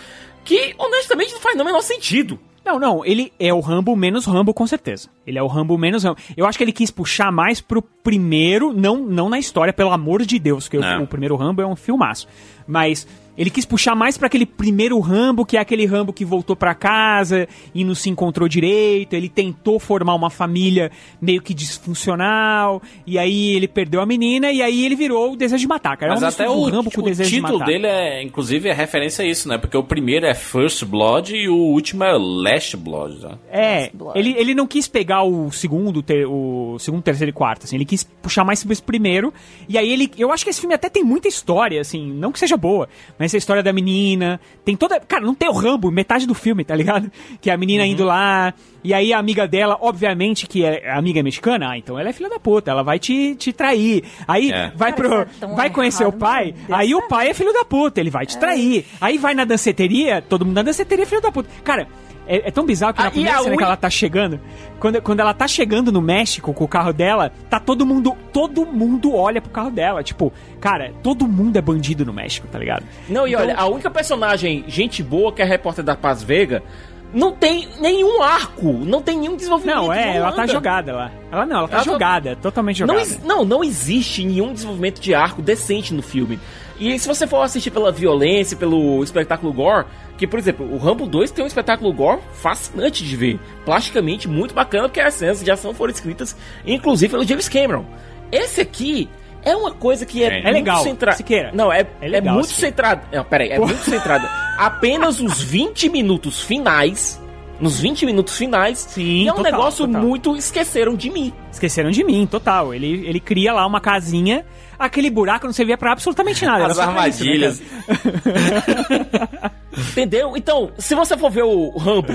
que honestamente não faz no menor sentido. Não, não, ele é o Rambo menos Rambo, com certeza. Ele é o Rambo menos Rambo. Eu acho que ele quis puxar mais pro primeiro, não, não na história, pelo amor de Deus, que o, o primeiro Rambo é um filmaço. Mas ele quis puxar mais pra aquele primeiro Rambo, que é aquele Rambo que voltou pra casa e não se encontrou direito. Ele tentou formar uma família meio que disfuncional, e aí ele perdeu a menina, e aí ele virou o desejo de matar, cara. É Mas até o, Rambo com o o desejo de título matar. dele é, inclusive, é referência a isso, né? Porque o primeiro é First Blood e o último é Last Blood, né? É, ele, ele não quis pegar o segundo, ter, o segundo, terceiro e quarto, assim, ele quis puxar mais sobre esse primeiro, e aí ele, eu acho que esse filme até tem muita história, assim, não que seja boa, mas essa história da menina, tem toda, cara, não tem o Rambo, metade do filme, tá ligado? Que é a menina indo lá, e aí a amiga dela, obviamente que é a amiga é mexicana, ah, então ela é filha da puta, ela vai te, te trair, aí É. vai pro, é vai conhecer o errado, pai, meu Deus. aí o pai é filho da puta, ele vai te trair, aí vai na danceteria, todo mundo na danceteria é filho da puta, cara... É, é tão bizarro que Ah, na e primeira cena que uni- ela tá chegando, quando, quando ela tá chegando no México com o carro dela, tá todo mundo, todo mundo olha pro carro dela. Tipo, cara, todo mundo é bandido no México, tá ligado? Não, e Então- olha, a única personagem gente boa que é a repórter da Paz Vega não tem nenhum arco, não tem nenhum desenvolvimento. Não, é, não ela tá anda. jogada lá. Ela não, ela tá Ela tá- jogada, totalmente Não, jogada. ex- não, não existe nenhum desenvolvimento de arco decente no filme. E se você for assistir pela violência, pelo espetáculo gore, que, por exemplo, o Rambo 2 tem um espetáculo gore fascinante de ver. Plasticamente muito bacana, porque as cenas de ação foram escritas, inclusive, pelo James Cameron. Esse aqui é uma coisa que é, É, é muito legal, centrada. Siqueira. Não, é, É é, legal, muito Siqueira. centrado. Não, peraí, é muito centrado. Apenas os 20 minutos finais. Nos 20 minutos finais. Sim, é um total, negócio total. muito esqueceram de mim. Esqueceram de mim, total. Ele, ele cria lá uma casinha, aquele buraco não servia pra absolutamente nada. As isso, né, armadilhas. cara? Entendeu? Então, se você for ver o Rambo,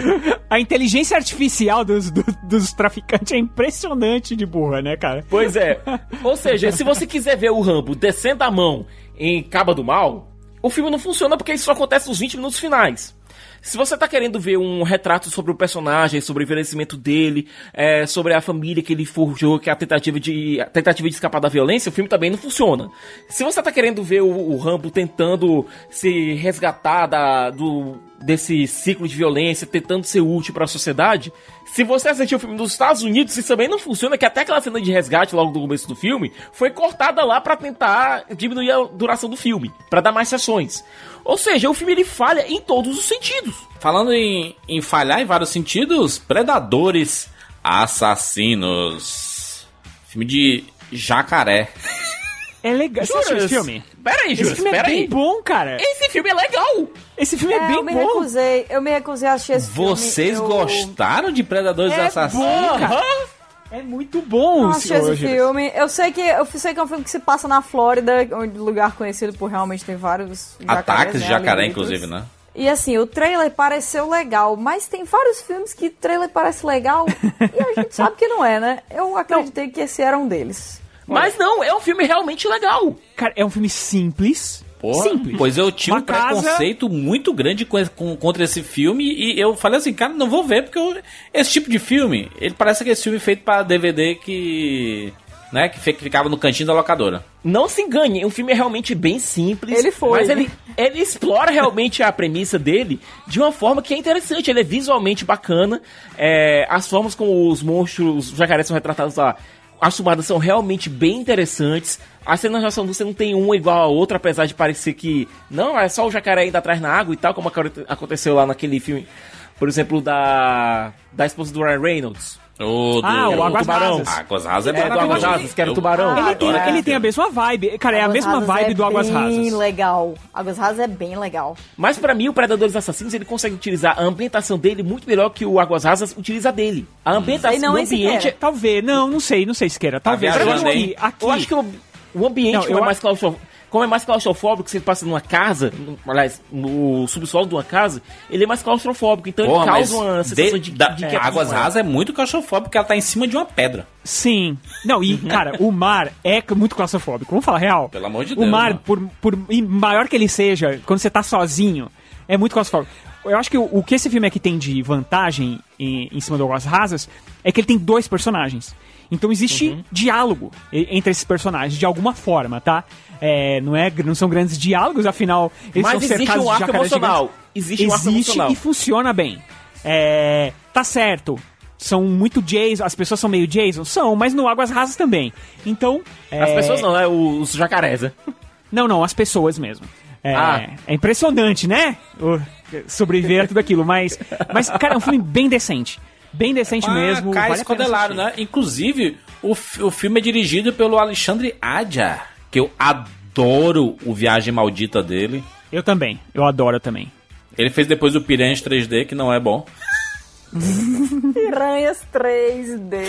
A inteligência artificial dos, do- dos traficantes é impressionante de burra, né, cara? Pois é. Ou seja, se você quiser ver o Rambo descendo a mão em Caba do Mal, o filme não funciona porque isso só acontece nos 20 minutos finais. Se você tá querendo ver um retrato sobre o personagem, sobre o envelhecimento dele, é, sobre a família que ele forjou, que é a tentativa de, a tentativa de escapar da violência, o filme também não funciona. Se você tá querendo ver o, o Rambo tentando se resgatar da, do, desse ciclo de violência, tentando ser útil para a sociedade, se você assistir o filme dos Estados Unidos, isso também não funciona, que até aquela cena de resgate logo no começo do filme foi cortada lá pra tentar diminuir a duração do filme, pra dar mais sessões. Ou seja, o filme ele falha em todos os sentidos. Falando em, em falhar em vários sentidos, Predadores Assassinos. Filme de jacaré. É legal. Você esse filme? Pera aí, Esse Juras, filme é bem aí. bom, cara. Esse filme é legal. Esse filme é, É, bem eu me bom. recusei, eu me recusei a assistir esse Vocês filme. eu... gostaram de Predadores É Assassinos? bom, cara. É muito bom. Não assisti esse filme. Eu sei que eu sei que é um filme que se passa na Flórida, onde lugar conhecido por realmente ter vários jacarés, Ataques né, de jacaré, ali inclusive, né? E assim, o trailer pareceu legal, mas tem vários filmes que o trailer parece legal e a gente sabe que não é, né? Eu acreditei que esse era um deles. Mas não, é um filme realmente legal. Cara, é um filme simples. Porra, Simples. Pois eu tinha Uma um casa- preconceito muito grande com, com- contra esse filme e eu falei assim, cara, não vou ver porque eu- esse tipo de filme, ele parece aquele filme feito pra DVD que, né, que que ficava no cantinho da locadora. Não se engane, o filme é realmente bem simples. Ele foi. Mas ele, ele explora realmente a premissa dele de uma forma que é interessante. Ele é visualmente bacana. é, as formas como os monstros, os jacarés são retratados lá. As tomadas são realmente bem interessantes. As cenas de ação você não tem uma igual a outra, apesar de parecer que não, é só o jacaré indo atrás na água e tal, como aconte- aconteceu lá naquele filme, por exemplo, da da esposa do Ryan Reynolds. O do- Ah, o Águas tubarão. Rasas. Águas Rasas é, É, do Águas. Rasas, que era o tubarão. Ele, tem, ele tem a mesma vibe. Cara, é a mesma Rasas vibe é do Águas bem Rasas. legal. Águas Rasas é bem legal. Mas pra mim, o Predadores Assassinos, ele consegue utilizar a ambientação dele muito melhor que o Águas Rasas utiliza dele. A ambientação Sei não, do ambiente... Talvez, não, não sei, não sei, Siqueira. Talvez. viajando, eu acho que aqui, Eu acho que o, o ambiente, Não, como, eu é mais claustrofóbico, como é mais claustrofóbico, você passa numa casa, no- aliás, no subsolo de uma casa, ele é mais claustrofóbico, então Porra, ele causa uma sensação de- de, da- de é, Águas. Rasas é muito claustrofóbico porque ela tá em cima de uma pedra. Sim. Não, e, cara, o mar é muito claustrofóbico. Vamos falar real. Pelo amor de O Deus, mar, mano. por, por e maior que ele seja, quando você tá sozinho, é muito claustrofóbico. Eu acho que o, o que esse filme aqui tem de vantagem em, em cima do Águas Rasas é que ele tem dois personagens. Então existe Uhum. diálogo entre esses personagens, de alguma forma, tá? É, não, é, não são grandes diálogos, afinal, eles Mas são existe cercados um de arco jacarés emocional. gigantes. Existe um arco emocional. e funciona bem. É, tá certo. São muito Jason, as pessoas são meio Jason? São, mas no Águas Rasas também. Então. As é, pessoas não, né? Os jacarés, né? Não, não, as pessoas mesmo. É, Ah. é impressionante, né? O- sobreviver a tudo aquilo, mas. Mas, cara, é um filme bem decente. Bem decente mesmo. Cai vale escodelado, assistir. né? Inclusive, o, o filme é dirigido pelo Alexandre Adja, que eu adoro o Viagem Maldita dele. Eu também, eu adoro também. Ele fez depois o Piranhas 3D, que não é bom. Piranhas 3D.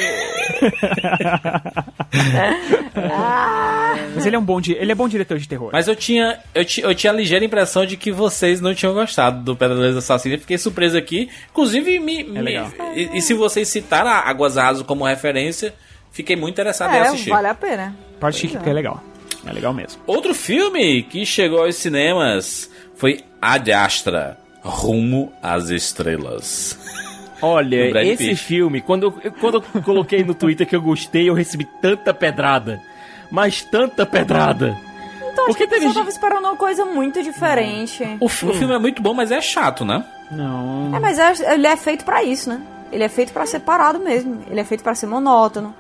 ah, Mas ele é um bom, ele é bom diretor de terror. Mas eu tinha, eu, ti- eu tinha a ligeira impressão de que vocês não tinham gostado do Predadores Assassinos. Eu Fiquei surpreso aqui. Inclusive, me, me- legal. e, e se vocês citaram a Águas Rasas como referência, fiquei muito interessado em é, assistir. vale a pena. Pode assistir porque é legal. É legal mesmo. Outro filme que chegou aos cinemas foi Ad Astra, Rumo às Estrelas. Olha, esse Pitt. filme, quando eu, eu- quando eu coloquei no Twitter que eu gostei, eu recebi tanta pedrada. Mas tanta pedrada. Então, acho Porque que a pessoa teve tava esperando uma coisa muito diferente. O, fi- o filme é muito bom, mas é chato, né? Não. É, mas é- ele é feito pra isso, né? Ele é feito pra ser parado mesmo. Ele é feito pra ser monótono.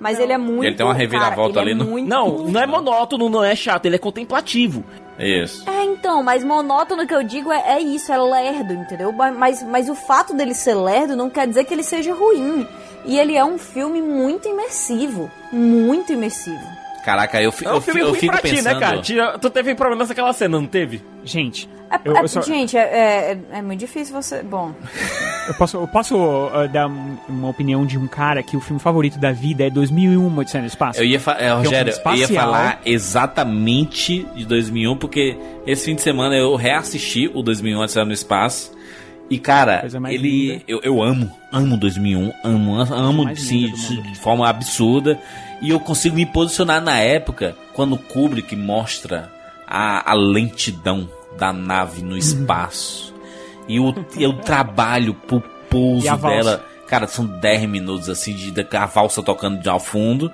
Mas ele é muito. Ele tem uma reviravolta cara, ele ali é no- muito- Não, não é monótono, não é chato, ele é contemplativo. Isso. É, então, mas monótono que eu digo é, é isso, é lerdo, entendeu? Mas- Mas, mas o fato dele ser lerdo não quer dizer que ele seja ruim. E ele é um filme muito imersivo. Muito imersivo. Caraca, eu, fi- É um eu, filme fi- eu ruim fico pra ti, pensando... né, cara? Tira- tu teve problema naquela cena, não teve? Gente, É, eu, é- eu só- Gente, é, é, é muito difícil você. Bom. eu posso, eu posso uh, dar um- uma opinião de um cara que o filme favorito da vida é 2001, Uma Odisseia no Espaço. Eu ia, fa- é, é um Rogério, filme eu ia falar exatamente de 2001, porque esse fim de semana eu reassisti o 2001 Odisseia no Espaço. E, cara, ele. Eu, eu amo, amo 2001, amo, amo mais sim, de, de forma absurda. E eu consigo me posicionar na época quando o Kubrick mostra a, a lentidão da nave no espaço. E o, e o trabalho pro pouso dela. Cara, são 10 minutos assim de, de a valsa tocando de ao fundo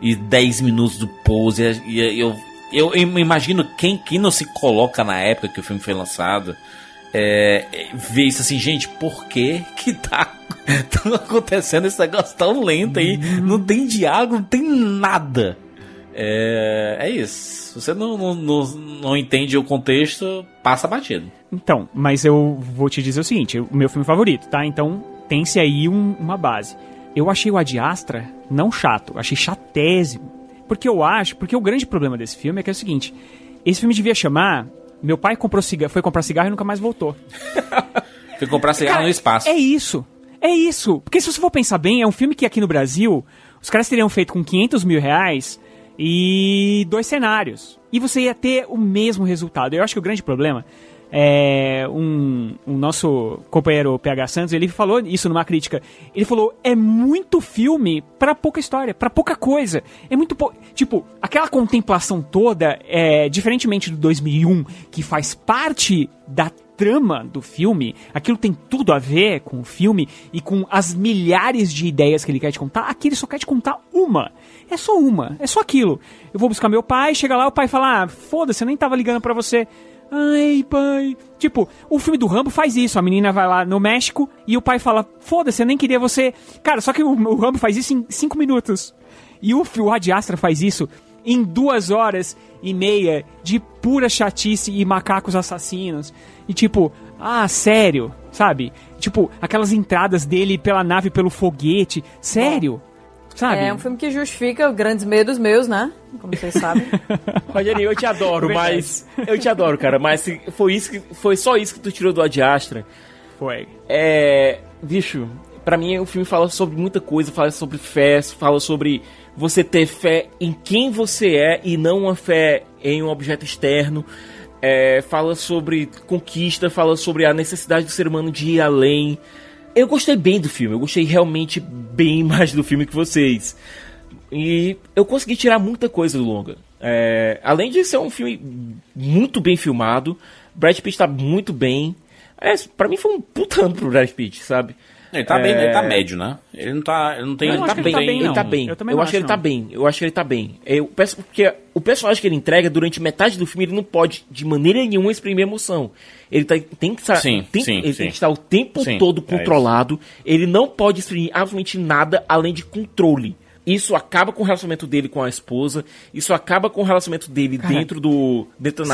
e 10 minutos do pouso. E, e eu, eu, eu imagino quem, quem não se coloca na época que o filme foi lançado. É, é, ver isso assim, gente, por que que tá, tá acontecendo esse negócio tão lento aí? Não tem diálogo, não tem nada. É, é isso. Se você não, não, não, não entende o contexto, passa batido. Então, mas eu vou te dizer o seguinte: o meu filme favorito, tá? Então, tem-se aí um- uma base. Eu achei o Ad Astra não chato, achei chatésimo. Porque eu acho, porque o grande problema desse filme é que é o seguinte: esse filme devia chamar. Meu pai comprou cigarro, foi comprar cigarro e nunca mais voltou. Fui comprar cigarro no espaço. É isso. É isso. Porque se você for pensar bem, é um filme que aqui no Brasil os caras teriam feito com 500 mil reais e dois cenários. E você ia ter o mesmo resultado. Eu acho que o grande problema é um, um nosso companheiro PH Santos, ele falou isso numa crítica. Ele falou: é muito filme pra pouca história, pra pouca coisa. É muito pou... tipo, aquela contemplação toda, é diferentemente do 2001, que faz parte da trama do filme, aquilo tem tudo a ver com o filme e com as milhares de ideias que ele quer te contar. Aqui ele só quer te contar uma. É só uma, é só aquilo. Eu vou buscar meu pai, chega lá, o pai fala: ah, foda-se, eu nem tava ligando pra você. Ai, pai. Tipo, o filme do Rambo faz isso. A menina vai lá no México e o pai fala: Foda-se, eu nem queria você. Cara, só que o, o Rambo faz isso em 5 minutos. E o, o Ad Astra faz isso em duas horas e meia de pura chatice e macacos assassinos. E tipo, ah, sério, sabe? Tipo, aquelas entradas dele pela nave, pelo foguete. Sério? Sabe? É um filme que justifica grandes medos meus, né? Como vocês sabem. Rogerinho, eu te adoro, mas. Eu te adoro, cara, mas foi, isso que, foi só isso que tu tirou do Ad Astra. Foi. É. Bicho, pra mim o filme fala sobre muita coisa, fala sobre fé, fala sobre você ter fé em quem você é e não uma fé em um objeto externo. É, fala sobre conquista, fala sobre a necessidade do ser humano de ir além. Eu gostei bem do filme, eu gostei realmente bem mais do filme que vocês. E eu consegui tirar muita coisa do longa. É, além de ser um filme muito bem filmado, Brad Pitt tá muito bem. É, pra mim foi um puta ano pro Brad Pitt, sabe? Ele tá bem, ele tá médio, né? Ele não tá. Ele não tem. Ele tá bem, ele tá bem. Eu também Eu não acho que ele tá bem. Eu acho que ele tá bem. Eu peço porque o personagem que ele entrega durante metade do filme ele não pode de maneira nenhuma exprimir emoção. Ele tá- tem que estar, Sim, tem, sim, ele sim. tem que estar o tempo todo é controlado. ele não pode exprimir absolutamente nada além de controle. Isso acaba com o relacionamento dele com a esposa. Isso acaba com o relacionamento dele Cara, dentro do.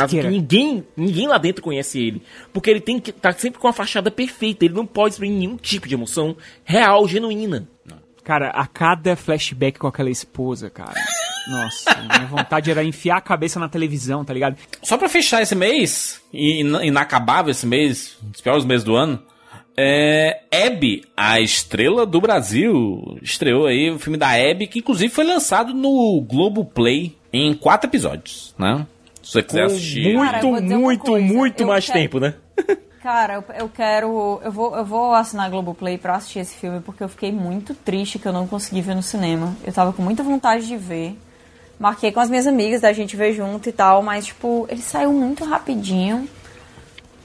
Siqueira. Que ninguém, ninguém lá dentro conhece ele. Porque ele tem que estar sempre com a fachada perfeita. Ele não pode exprimir nenhum tipo de emoção real, genuína. Cara, a cada flashback com aquela esposa, cara. Nossa, minha vontade era enfiar a cabeça na televisão, tá ligado? Só pra fechar esse mês, e ina- inacabável esse mês, os piores meses do ano, é. Hebe, a estrela do Brasil, estreou aí o filme da Hebe, que inclusive foi lançado no Globoplay em quatro episódios, né? Se você quiser assistir. Cara, muito, uma muito, muito eu mais quero- tempo, né? Cara, eu, eu quero. Eu vou, eu vou assinar a Globoplay pra assistir esse filme porque eu fiquei muito triste que eu não consegui ver no cinema. Eu tava com muita vontade de ver. Marquei com as minhas amigas da gente ver junto e tal, mas, tipo, ele saiu muito rapidinho.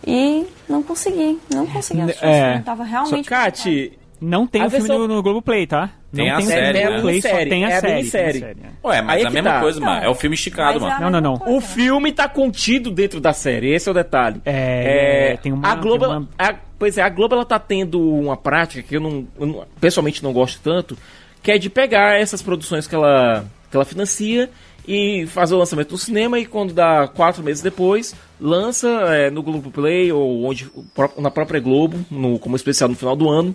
E não consegui. Não consegui assistir. É. filme. Tava realmente. Cate, Não tem A o filme versão- no, no Globoplay, tá? Tem não a tem série, o né? Globoplay, só tem a é a série. tem a série, Ué, mas Aí é é a mesma tá. coisa, mano. Então, É o filme esticado, mas é mano. a Não, não, não. mesma O coisa. filme tá contido dentro da série, esse é o detalhe. É, tem uma- a Globo, tem uma- a- pois é, a Globo ela tá tendo uma prática que eu não, eu não- pessoalmente não gosto tanto, que é de pegar essas produções que ela, que ela financia e fazer o lançamento no cinema e quando dá quatro meses depois lança é, no Globo Play ou onde na própria Globo, no, como especial no final do ano,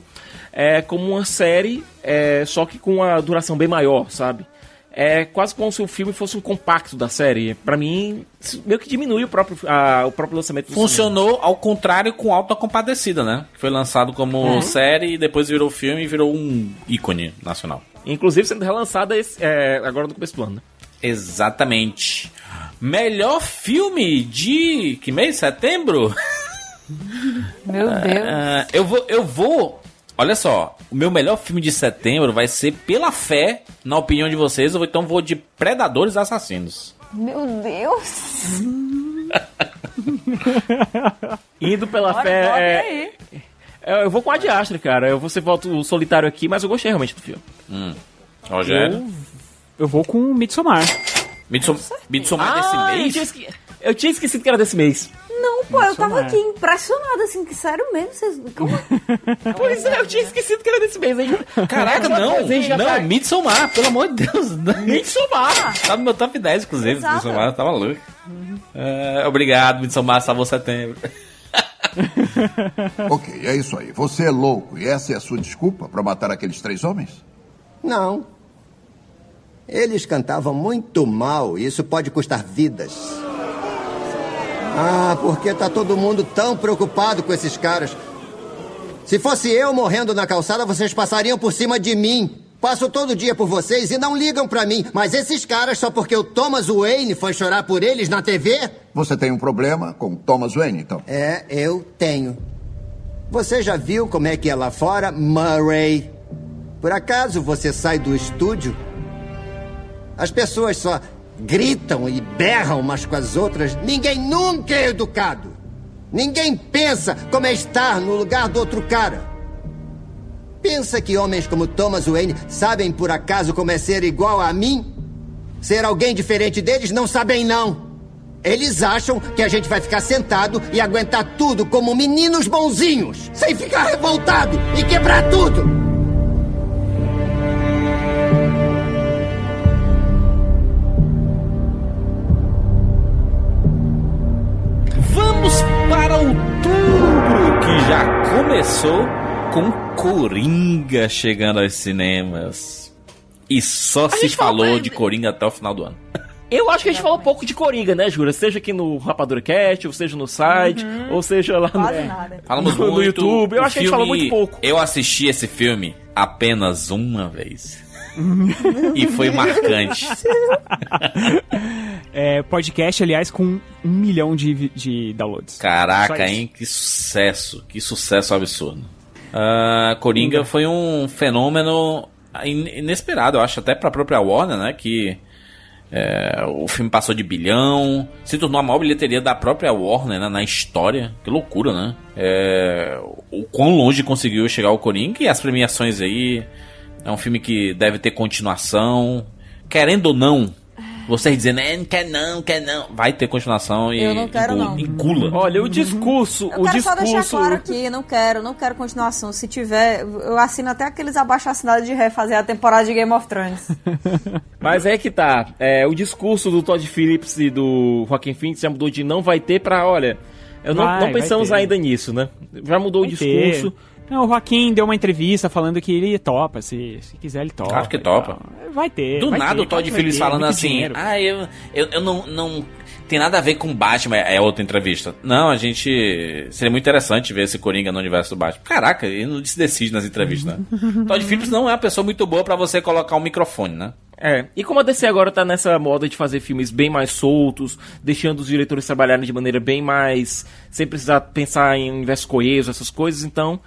é como uma série, é, só que com uma duração bem maior, sabe? É quase como se o filme fosse um compacto da série. Pra mim, meio que diminui o próprio, a- o próprio lançamento do cinema. Funcionou ao contrário com Alta Compadecida, né? Que foi lançado como série e depois virou filme e virou um ícone nacional. Inclusive sendo relançada esse- é, agora no começo do ano. né? Exatamente. Melhor filme de. Que mês? Setembro? Meu Deus. Ah, eu vou. Eu vou. Olha só, o meu melhor filme de setembro vai ser Pela Fé, na opinião de vocês, ou então vou de Predadores Assassinos. Meu Deus. Indo pela Bora, fé. bora é, aí. é, eu vou com a Adiastra, cara. Eu vou ser voto solitário aqui, mas eu gostei realmente do filme. Hum. Rogério? Eu, eu vou com o Midsommar. Midsom Midsommar desse Ah, eu mês? tinha, esque- eu tinha esquecido que era desse mês. Não, pô, eu tava Midsommar. aqui impressionada, assim, que sério mesmo. Vocês. Como? Pois é, eu tinha esquecido que era desse mês. Hein? Caraca, não! Não, tá- Midsommar, pelo amor de Deus. Midsommar! Tá no meu top 10, inclusive. Exato. Midsommar, tá maluco. É, obrigado, Midsommar, salvou setembro. Ok, é isso aí. Você é louco e essa é a sua desculpa para matar aqueles três homens? Não. Eles cantavam muito mal e isso pode custar vidas. Ah, porque tá todo mundo tão preocupado com esses caras. Se fosse eu morrendo na calçada, vocês passariam por cima de mim. Passo todo dia por vocês e não ligam pra mim. Mas esses caras, só porque o Thomas Wayne foi chorar por eles na TV? Você tem um problema com Thomas Wayne, então? É, eu tenho. Você já viu como é que é lá fora, Murray? Por acaso você sai do estúdio? As pessoas só gritam e berram umas com as outras. Ninguém nunca é educado. Ninguém pensa como é estar no lugar do outro cara. Pensa que homens como Thomas Wayne sabem por acaso como é ser igual a mim? Ser alguém diferente deles não sabem, não. Eles acham que a gente vai ficar sentado e aguentar tudo como meninos bonzinhos, sem ficar revoltado e quebrar tudo. Começou com Coringa chegando aos cinemas. E só se falou- falou de Coringa até o final do ano. Eu acho que a gente falou pouco de Coringa, né, Jura? Seja aqui no Rapadura Cast, ou seja no site, ou seja lá no, nada. Falamos no, muito. no YouTube. Eu acho que a gente falou filme- muito pouco. Eu assisti esse filme apenas uma vez. e foi marcante. É, podcast, aliás, com um milhão de, de downloads. Caraca, hein? Que sucesso. Que sucesso absurdo. Ah, Coringa foi um fenômeno in- inesperado, eu acho, até pra própria Warner, né? Que é, o filme passou de bilhão, se tornou a maior bilheteria da própria Warner né, na história. Que loucura, né? É, o quão longe conseguiu chegar o Coringa e as premiações aí. É um filme que deve ter continuação. Querendo ou não, vocês dizendo, é, não quer não, quer não. Vai ter continuação e Eu não quero, engu- não. engula. Olha, o discurso, Eu o quero só discurso. deixar claro aqui, não quero, não quero continuação. Se tiver, eu assino até aqueles abaixo assinados de refazer a temporada de Game of Thrones. Mas é que tá. É, o discurso do Todd Phillips e do Joaquin Phoenix já mudou de não vai ter pra, olha. Eu não, Vai, não vai pensamos ainda nisso, né? Já mudou o Vai ter. Não, o Joaquim deu uma entrevista falando que ele topa, se, se quiser ele topa. Claro que topa. tal. Vai ter. Do vai nada ter, o Todd Phillips falando assim: dinheiro. Ah, eu, eu, eu não, não. Tem nada a ver com Batman, é outra entrevista. Não, a gente. Seria muito interessante ver esse Coringa no universo do Batman. Caraca, ele não se decide nas entrevistas, né? Todd Phillips não é uma pessoa muito boa pra você colocar um microfone, né? É, e como a DC agora tá nessa moda de fazer filmes bem mais soltos, deixando os diretores trabalharem de maneira bem mais. sem precisar pensar em universo coeso, essas coisas, então.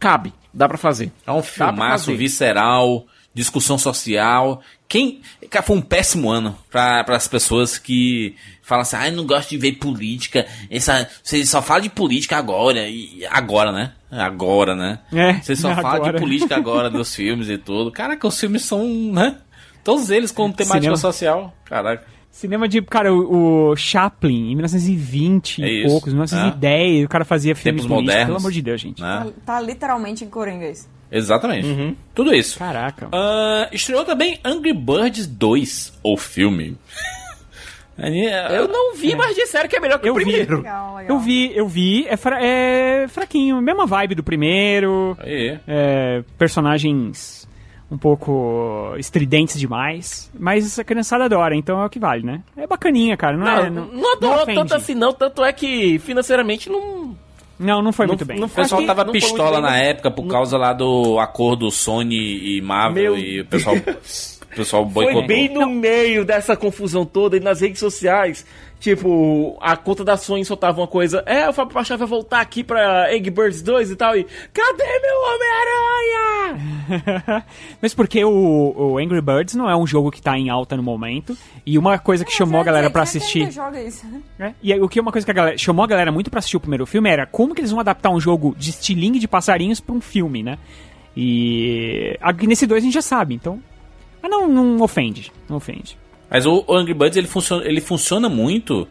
Cabe, dá pra fazer. É um filmaço visceral, discussão social. Quem. Cara, foi um péssimo ano para as pessoas que falam assim, ai, não gosto de ver política. Essa, você só fala de política agora. E agora, né? Agora, né? É, Você só fala agora. de política agora dos filmes e tudo. Caraca, os filmes são, né? Todos eles com temática Cinema. social. Caraca. Cinema de, cara, o, o Chaplin, em 1920 É e isso, poucos, 1910, o cara fazia filmes Tempos modernos. pelo amor de Deus, gente. Né? Tá literalmente em Coringa isso. Exatamente. Tudo isso. Caraca. Ah, estreou também Angry Birds 2, o filme. Eu não vi, mas disseram que é melhor que Eu o primeiro. vi, eu vi, eu vi, é, fra- é fraquinho, mesma vibe do primeiro, Aí. é, personagens um pouco estridentes demais, mas a criançada adora, então é o que vale, né? É bacaninha, cara, não, Não, é... não, adorou ofende. tanto assim não, tanto é que financeiramente não... Não, não foi Não- muito bem. não O foi- pessoal tava não foi pistola na não. época por causa lá do acordo Sony e Marvel Meu e o pessoal, o pessoal Foi boicotou. bem no meio dessa confusão toda e nas redes sociais. Tipo, a conta da Sony soltava uma coisa. É, o Fábio Paixão vai voltar aqui pra Egg Birds 2 e tal. E cadê meu Homem-Aranha? Mas porque o, o Angry Birds não é um jogo que tá em alta no momento. E uma coisa que chamou a galera pra assistir. joga isso. É, E o que é uma coisa que a galera chamou a galera muito pra assistir o primeiro filme era como que eles vão adaptar um jogo de estilingue de passarinhos pra um filme, né? E aqui nesse dois a gente já sabe, então. Mas não, não ofende, não ofende. Mas o Angry Birds ele funciona, ele funciona muito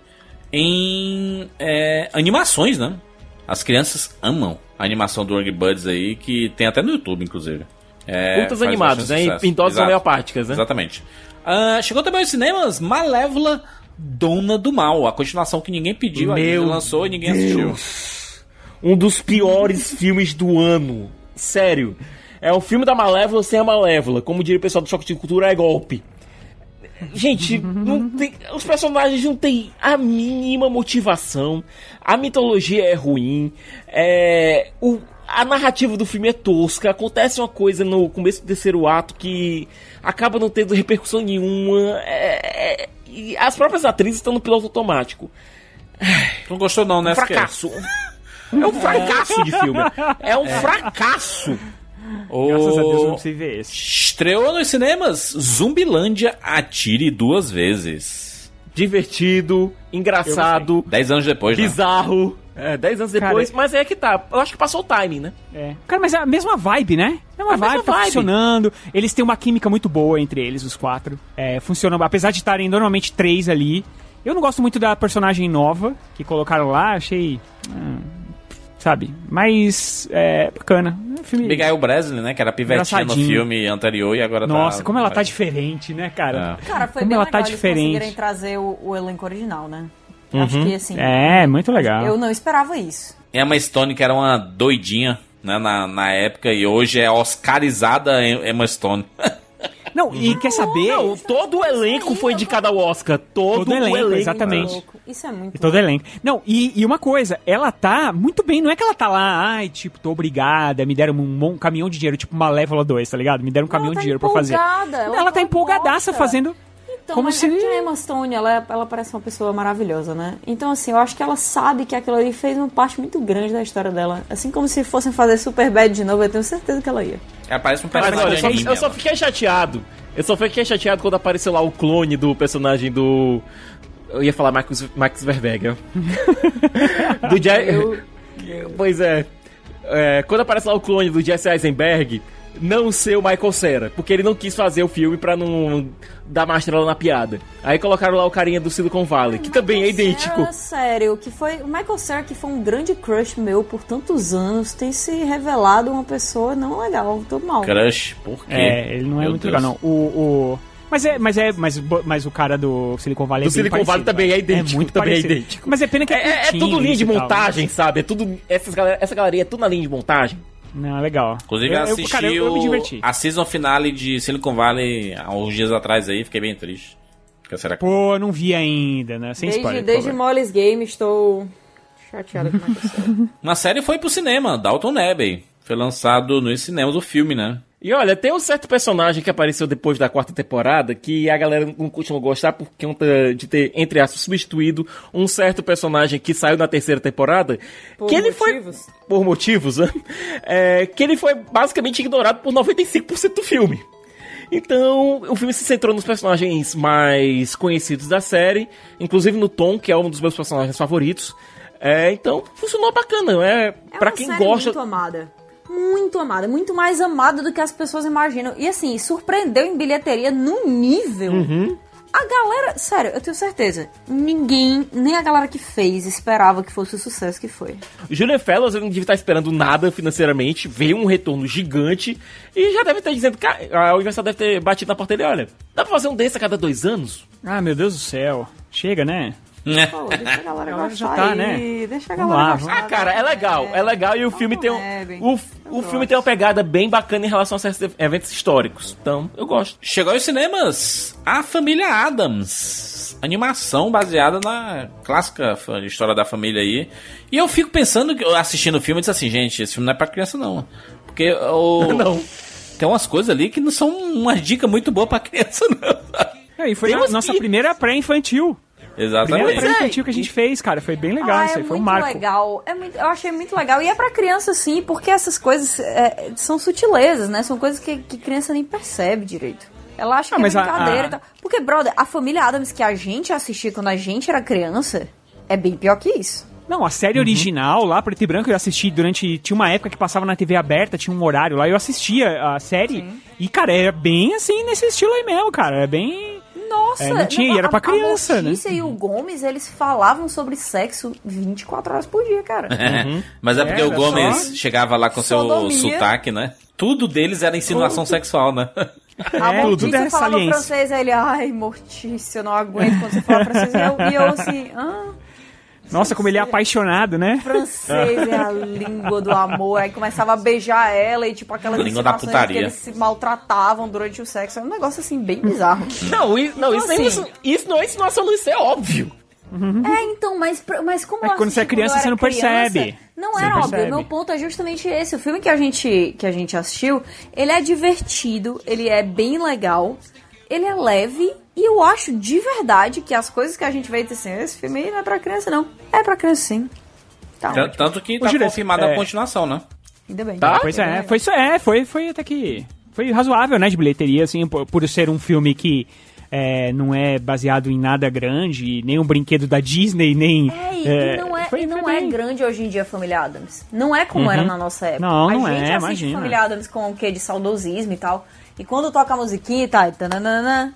em é, animações, né? As crianças amam a animação do Angry Birds aí, que tem até no YouTube, inclusive. É, Curtas bastante né? E sucesso. pintosas Exato. homeopáticas, né? Exatamente. Ah, chegou também aos cinemas Malévola Dona do Mal, a continuação que ninguém pediu, Meu lançou e ninguém Deus. assistiu. Um dos piores filmes do ano. Sério. É o filme da Malévola sem a Malévola. Como diria o pessoal do Choque de Cultura, é golpe. Gente, não tem- os personagens não têm a mínima motivação. A mitologia é ruim. É, o- a narrativa do filme é tosca. Acontece uma coisa no começo do terceiro ato que acaba não tendo repercussão nenhuma. É- é- e as próprias atrizes estão no piloto automático. Não gostou não, né? Um fracasso. É um fracasso de filme. É um fracasso. Graças a Deus eu não precisei ver esse. Estreou nos cinemas Zumbilândia Atire Duas Vezes. Divertido, engraçado, Dez anos depois, né? bizarro. É, dez anos depois, mas é que tá. Eu acho que passou o timing, né? É. Cara, mas é a mesma vibe, né? É uma A vibe, tá vibe. funcionando. Eles têm uma química muito boa entre eles, os quatro. É, funcionam, apesar de estarem normalmente três ali. Eu não gosto muito da personagem nova que colocaram lá, achei. ah, sabe? Mas é bacana. É um filme... Abigail Breslin, né? Que era pivetinha no filme anterior e agora tá... Nossa, como ela tá diferente, né, cara? Cara, foi como bem ela legal tá diferente. conseguirem trazer o, o elenco original, né? Uhum. Acho que, assim... É, muito legal. Eu não esperava isso. Emma Stone, que era uma doidinha né, na, na época, e hoje é oscarizada Emma Stone. Não, e quer saber? Não, todo o elenco foi indicado ao Oscar. Todo, Todo o elenco, elenco. exatamente. Isso é muito E todo elenco. Não, e, e uma coisa, ela tá muito bem, não é que ela tá lá, ai, tipo, tô obrigada, me deram um, mon- caminhão de dinheiro, tipo Malévola 2, tá ligado? Me deram um caminhão de dinheiro pra fazer. empolgada, ela Ela, tá tá empolgadaça fazendo. Então, como mas se. é porque a Emma Stone, ela, é- ela parece uma pessoa maravilhosa, né? Então, assim, eu acho que ela sabe que aquilo ali fez uma parte muito grande da história dela. Assim como se fossem fazer Super Bad de novo, eu tenho certeza que ela ia. Ela parece um Mas olha, personagem eu, só, eu só fiquei chateado. Eu só fiquei chateado quando apareceu lá o clone do personagem do. Eu ia falar Max, Max Verwegel. do Je... Pois é. É, Quando aparece lá o clone do Jesse Eisenberg, não ser o Michael Cera, porque ele não quis fazer o filme pra não dar mais estrela na piada. Aí colocaram lá o carinha do Silicon Valley, que também é idêntico. É, sério, que foi. O Michael Cera, que foi um grande crush meu por tantos anos, tem se revelado uma pessoa não legal. Tô mal. Crush, por quê? É, ele não é Meu muito Deus. legal, não. O. o... Mas é, mas é, mas, mas o cara do Silicon Valley Do é Silicon Valley também é vai. idêntico, muito também é parecido. idêntico. Mas é pena que é, É, é tudo linha de isso e tal. montagem, sabe? É tudo. Essas galera, essa galeria é tudo na linha de montagem. Não, é legal. Inclusive, eu, eu, eu, assisti cara, eu, eu a season finale de Silicon Valley há uns dias atrás aí, fiquei bem triste. Porque será que... Pô, não vi ainda, né? Sem Desde, spoiler. desde. Molly's Game estou chateada com. Uma série foi pro cinema, Dalton Abbey. Foi lançado nos cinemas o filme, né? E olha, tem um certo personagem que apareceu depois da quarta temporada que a galera não costuma gostar por conta de ter, entre aspas, substituído um certo personagem que saiu na terceira temporada. Por que ele motivos? foi. Por motivos, né? É, que ele foi basicamente ignorado por 95% do filme. Então, o filme se centrou nos personagens mais conhecidos da série, inclusive no Tom, que é um dos meus personagens favoritos. É, então, funcionou bacana. É, É pra quem gosta. muito amada. Muito amada, muito mais amada do que as pessoas imaginam. E assim, surpreendeu em bilheteria num nível. Uhum. A galera, sério, eu tenho certeza, ninguém, nem a galera que fez, esperava que fosse o sucesso que foi. O Julian Fellows não devia estar esperando nada financeiramente, veio um retorno gigante e já deve estar dizendo que a Universal deve ter batido na porta dele, olha, dá pra fazer um desse a cada dois anos? Ah, meu Deus do céu. Chega, né? Pô, deixa a galera já tá, aí, né? deixa a Vamos galera lá, gostar. Ah, cara, é legal, é legal e o filme tem um, o, o filme tem uma pegada bem bacana em relação a certos eventos históricos. Então, eu gosto. Chegou aos cinemas A Família Adams. Animação baseada na clássica história da família aí. E eu fico pensando, que- assistindo o filme, eu disse assim, gente, esse filme não é pra criança não. Porque o... Não. tem umas coisas ali que não são uma dica muito boa pra criança não. É, e foi Tem a nossa que- primeira pré-infantil. Exatamente. pré-infantil que a gente fez, cara. Foi bem legal Ah, isso é aí. Foi um muito marco. legal. É muito, eu achei muito legal. E é pra criança, sim, porque essas coisas é, são sutilezas, né? São coisas que, que criança nem percebe direito. Ela acha Ah, que é mas a- brincadeira a- e tal. Porque, brother, a família Adams que a gente assistia quando a gente era criança é bem pior que isso. Não, a série original, lá, preto e branco, eu assisti durante. Tinha uma época que passava na TV aberta, tinha um horário lá, eu assistia a série. E, cara, era bem assim nesse estilo aí mesmo, cara. É bem. Nossa, É, não tinha, e era pra a- criança, a né? Mortícia e o Gomes, eles falavam sobre sexo 24 horas por dia, cara. Mas é porque É, o Gomes só chegava lá com seu sodomia. sotaque, né? Tudo deles era insinuação sexual, né? A É, tudo Mortícia é falava francês, aí ele, ai, Mortícia, eu não aguento quando você fala francês. E eu, e eu assim, ah, Nossa, como ele é apaixonado, né? francês é a língua do amor. Aí começava a beijar ela e, tipo, aquelas Língua da insinuações de que putaria. eles se maltratavam durante o sexo. É um negócio, assim, bem bizarro. Não, isso, não, isso, assim- isso, isso não é insinuação, isso é óbvio. É, então, mas, mas como Mas eu quando você é criança, você não percebe. criança, Não Você era não óbvio. percebe. Meu ponto é justamente esse. O filme que a gente, que a gente assistiu, ele é divertido, ele é bem legal, ele é leve, e eu acho de verdade que as coisas que a gente vai ter assim, esse filme aí não é pra criança, não. É pra criança sim. Tá Tan- ótimo. Tanto que Ô, tá Júlio, confirmada é- a continuação, né? Ainda bem. Tá? Pois é, foi isso, é, foi, foi até que. Foi razoável, né, de bilheteria, assim, por, por ser um filme que é, não é baseado em nada grande, nem um brinquedo da Disney, nem. É, e, é, e não, é, foi- e não foi é grande hoje em dia a Família Adams. Não é como era na nossa época. Não, a não gente é, assiste imagina. Família Adams com o quê? De saudosismo e tal. E quando toca a musiquinha e tá, tananana,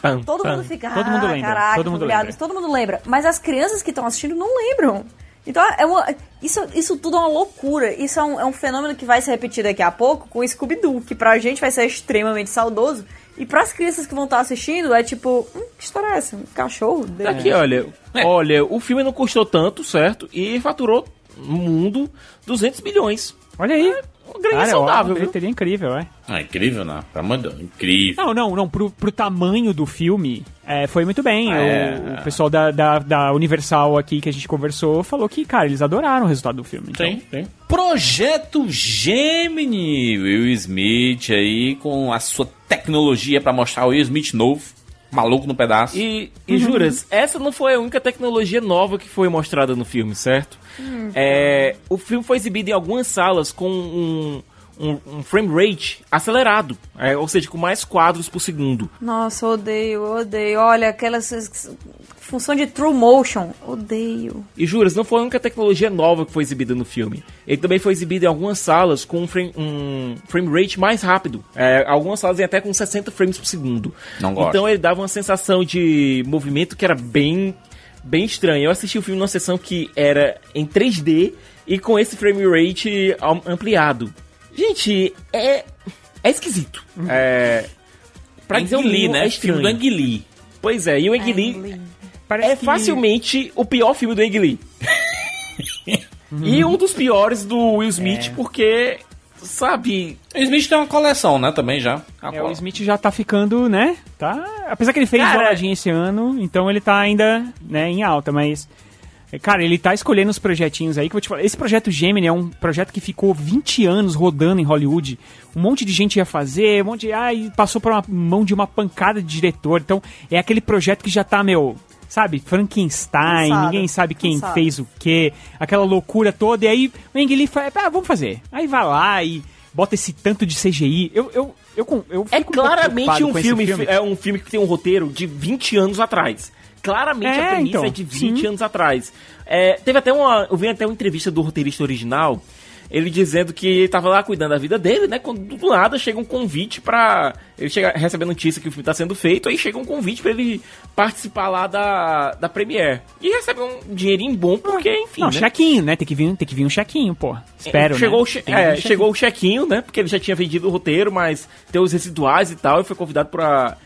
Pam, todo pam. mundo fica, Todo mundo ah, lembra, caraca, todo mundo lembra. Addams", todo mundo lembra. Mas as crianças que estão assistindo não lembram. Então, é uma, isso, isso tudo é uma loucura. Isso é um, é um fenômeno que vai se repetir daqui a pouco com o Scooby-Doo, que pra gente vai ser extremamente saudoso. E pras crianças que vão estar assistindo, é tipo, hum, que história é essa? Um cachorro? Aqui, olha, olha, o filme não custou tanto, certo? E faturou no mundo 200 bilhões. Olha aí. Uma graninha Cara, saudável, ó, viu? bilheteria incrível, é. Ah, incrível, não. Pra mandar. Incrível. Não, não, não. Pro, pro tamanho do filme, é, foi muito bem. É. O, o pessoal da, da, da Universal aqui que a gente conversou falou que, cara, eles adoraram o resultado do filme. Então, Tem, tem. Projeto Gemini. Will Smith aí com a sua tecnologia pra mostrar o Will Smith novo. Maluco no pedaço. E, e juras, essa não foi a única tecnologia nova que foi mostrada no filme, certo? É, o filme foi exibido em algumas salas com um, um, um frame rate acelerado, é, ou seja, com mais quadros por segundo. Nossa, odeio, odeio. Olha, aquelas função de true motion, odeio. E juras, não foi a única tecnologia nova que foi exibida no filme. Ele também foi exibido em algumas salas com um frame, um frame rate mais rápido. É, algumas salas até com 60 frames por segundo. Não gosto. Então ele dava uma sensação de movimento que era bem, bem estranha. Eu assisti o filme numa sessão que era em 3D e com esse frame rate am- ampliado. Gente, é, é esquisito. É, pra dizer o Ang Lee, mínimo, né? é Filme do estranho. Ang Lee. Pois é, e o Ang Lee é que- facilmente o pior filme do Ang Lee. e um dos piores do Will Smith, porque, sabe... O Smith tem uma coleção, né? Também já. É, o Smith já tá ficando, né? Tá. Apesar que ele fez Cara, douradinha esse ano, então ele tá ainda, né, em alta, mas. Cara, ele tá escolhendo os projetinhos aí que eu vou te falar. Esse projeto Gemini é um projeto que ficou 20 anos rodando em Hollywood. Um monte de gente ia fazer, um monte de. Ai, passou por uma mão de uma pancada de diretor. Então, é aquele projeto que já tá, meu. Sabe, Frankenstein, Cansado, ninguém sabe quem cansado. fez o quê, aquela loucura toda, e aí o Ang Lee fala, ah, vamos fazer. Aí vai lá e bota esse tanto de CGI. Eu, eu, eu, com- eu É claramente um esse filme, é um filme que tem um roteiro de 20 anos atrás. Claramente É, a premissa então, é de 20 sim. anos atrás. É, teve até uma. Eu vi até uma entrevista do roteirista original. Ele dizendo que ele tava lá cuidando da vida dele, né? Quando do nada chega um convite pra. Ele chega, recebe a notícia que o filme tá sendo feito, aí chega um convite pra ele participar lá da, da Premiere. E recebe um dinheirinho bom, porque, enfim. Não, né? chequinho, né? Tem que vir, tem que vir um chequinho, pô. Espero, chegou, né? o che- é, um chegou o chequinho, né? Porque ele já tinha vendido o roteiro, mas tem os residuais e tal, e foi convidado pra.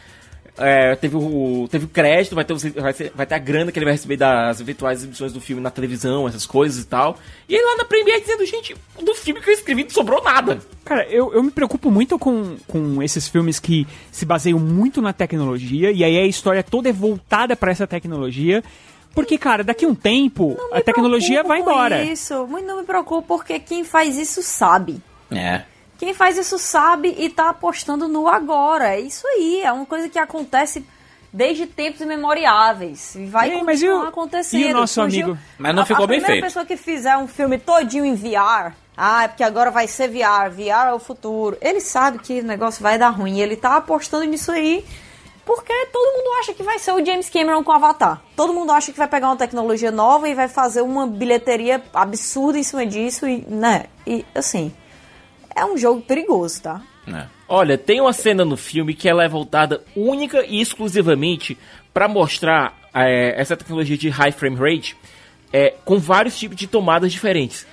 É, teve, o, teve o crédito, vai ter, os- vai, ser- vai ter a grana que ele vai receber das eventuais exibições do filme na televisão, essas coisas e tal. E ele lá na Premiere dizendo, gente, do filme que eu escrevi não sobrou nada. Cara, eu, eu me preocupo muito com, com esses filmes que se baseiam muito na tecnologia, e aí a história toda é voltada pra essa tecnologia. Porque, cara, daqui a um tempo, a tecnologia vai embora. Isso, muito não me preocupo porque quem faz isso sabe. É. Quem faz isso sabe e tá apostando no agora. É isso aí, é uma coisa que acontece desde tempos imemoriáveis. E vai Ei, mas e continuar o- acontecendo. e o nosso amigo? Mas não A- ficou a bem primeira feito. pessoa que fizer um filme todinho em VR, ah, é porque agora vai ser VR, VR é o futuro. Ele sabe que o negócio vai dar ruim, ele tá apostando nisso aí. Porque todo mundo acha que vai ser o James Cameron com Avatar. Todo mundo acha que vai pegar uma tecnologia nova e vai fazer uma bilheteria absurda em cima disso e, né? E assim, é um jogo perigoso, tá? Olha, tem uma cena no filme que ela é voltada única e exclusivamente para mostrar é, essa tecnologia de high frame rate é, com vários tipos de tomadas diferentes.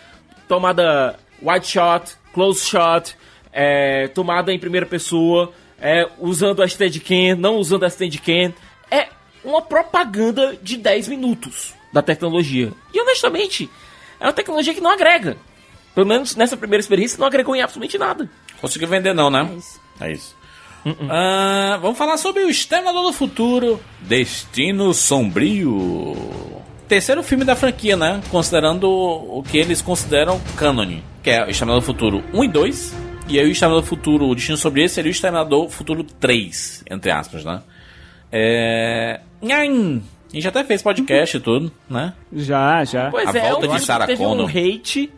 Tomada wide shot, close shot, é, tomada em primeira pessoa, é, usando a Steadicam, não usando a Steadicam. É uma propaganda de 10 minutos da tecnologia. E honestamente, é uma tecnologia que não agrega. Pelo menos nessa primeira experiência não agregou em absolutamente nada. Conseguiu vender não, né? É isso. Ah, vamos falar sobre o Exterminador do Futuro, Destino Sombrio. Terceiro filme da franquia, né? Considerando o que eles consideram canon, que é o Exterminador do Futuro 1 e 2. E aí o Exterminador do Futuro, o Destino Sombrio seria o Exterminador do Futuro 3, entre aspas, né? É... Nhan! A gente até fez podcast e tudo, né? Já, já. Pois A é, é volta de Sarah que teve Connor. um hate.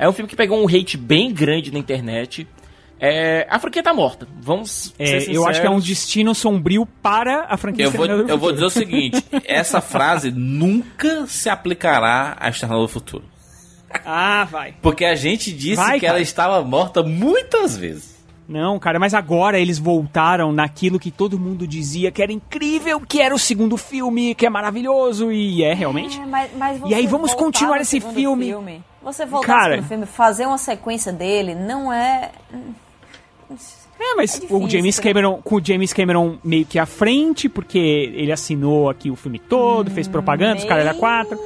É um filme que pegou um hate bem grande na internet. É, a franquia tá morta. Vamos É, ser eu acho que é um destino sombrio para a franquia Eu vou, eu vou dizer o seguinte: essa frase nunca se aplicará a Exterminador do Futuro. Ah, vai. Porque a gente disse Vai, que cara. ela estava morta muitas vezes. Não, cara, mas agora eles voltaram naquilo que todo mundo dizia que era incrível, que era o segundo filme, que é maravilhoso, e é realmente. É, mas, mas E aí, vamos continuar esse segundo filme. Você voltar Cara. no filme, fazer uma sequência dele, não é. É, mas É difícil, o James? Cameron, com o James Cameron meio que à frente, porque ele assinou aqui o filme todo, fez propaganda, os caras da quatro.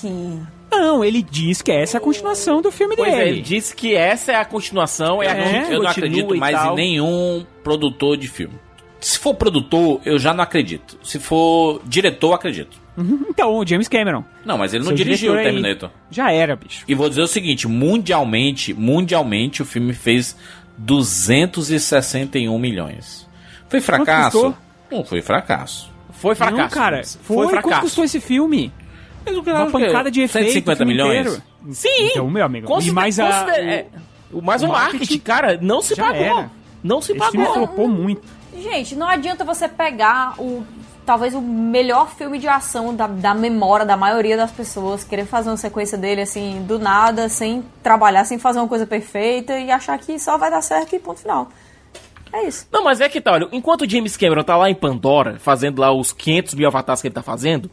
Que. Não, ele diz que essa é a continuação do filme Pois é, dele. ele disse que essa é a continuação, é, Eu a eu não acredito mais em nenhum produtor de filme. Se for produtor, eu já não acredito. Se for diretor, eu acredito. Então, o James Cameron. Não, mas ele não Seu dirigiu o diretor aí. Terminator. Já era, bicho. E vou dizer o seguinte, mundialmente, mundialmente o filme fez 261 milhões. Foi fracasso? Não foi fracasso. Foi fracasso. Não, cara, Foi foi, fracasso. Quanto custou esse filme? Uma quê? pancada de efeito. 150 o filme milhões? inteiro. Sim! Então, meu amigo. E Considera- mais a. considera- é, o, mais o marketing, cara, não se pagou. era. Não se Esse filme pagou. flopou muito. Gente, não adianta você pegar o talvez o melhor filme de ação da, da memória da maioria das pessoas, querer fazer uma sequência dele assim, do nada, sem trabalhar, sem fazer uma coisa perfeita e achar que só vai dar certo e ponto final. É isso. Não, mas é que tá, olha, enquanto o James Cameron tá lá em Pandora, fazendo lá os 500 mil avatares que ele tá fazendo,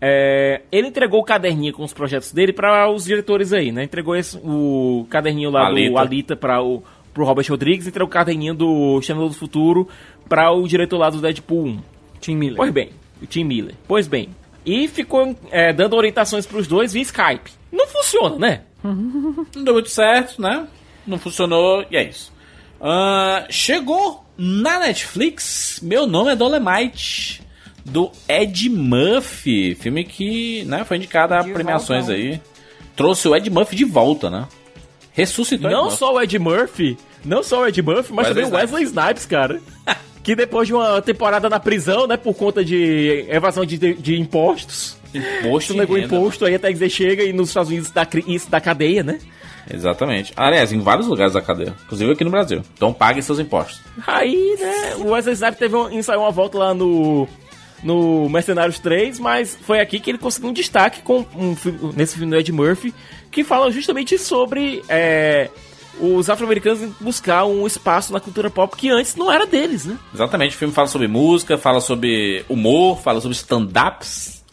é, ele entregou o caderninho com os projetos dele para os diretores aí, né? Entregou esse, o caderninho lá do Alita. Alita para o pro Robert Rodrigues, entregou o caderninho do Channel do Futuro para o diretor lá do Deadpool 1. Tim Miller. Pois bem, o Tim Miller. Pois bem. E ficou é, dando orientações pros dois via Skype. Não funciona, né? Não deu muito certo, né? Não funcionou e é isso. Ah, chegou na Netflix Meu Nome é Dolemite, do Ed Murphy. Filme que né, foi indicado a De premiações volta. aí. Trouxe o Ed Murphy de volta, né? Ressuscitou Não só o Ed Murphy, não só o Ed Murphy, mas Wesley também o Wesley Snipes, cara. que depois de uma temporada na prisão, né, por conta de evasão de, de, de impostos. Imposto negou renda, imposto, aí até que você chega e nos Estados Unidos dá, isso da cadeia, né? Exatamente. Aliás, em vários lugares da cadeia. Inclusive aqui no Brasil. Então paguem seus impostos. Aí, né, o Wesley Snipes teve um, ensaiou uma volta lá no no Mercenários 3, mas foi aqui que ele conseguiu um destaque com um, nesse filme do Ed Murphy, que fala justamente sobre é, os afro-americanos buscar um espaço na cultura pop que antes não era deles, né? Exatamente, o filme fala sobre música, fala sobre humor, fala sobre stand-ups.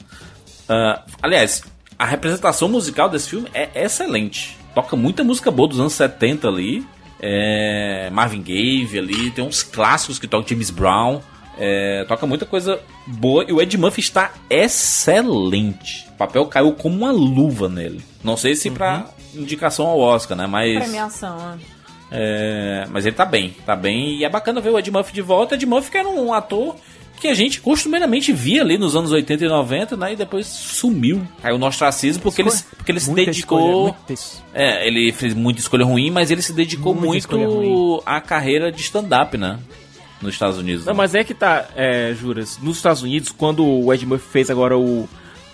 Ah, aliás, a representação musical desse filme é excelente. Toca muita música boa dos anos 70 ali. É, Marvin Gaye ali, tem uns clássicos que tocam James Brown. É, toca muita coisa boa e o Ed Murphy está excelente. O papel caiu como uma luva nele. Não sei se pra indicação ao Oscar, né? Mas. Premiação, né? É, mas ele tá bem, tá bem. E é bacana ver o Ed Murphy de volta. Ed Murphy que era um ator que a gente costumeiramente via ali nos anos 80 e 90, né? E depois sumiu. Caiu no ostracismo porque ele, porque ele se dedicou. escolha, É, ele fez muita escolha ruim, mas ele se dedicou Muita muito à carreira de stand-up, né? Nos Estados Unidos. Não, mas é que tá, é, Juras, nos Estados Unidos, quando o Ed Murphy fez agora o,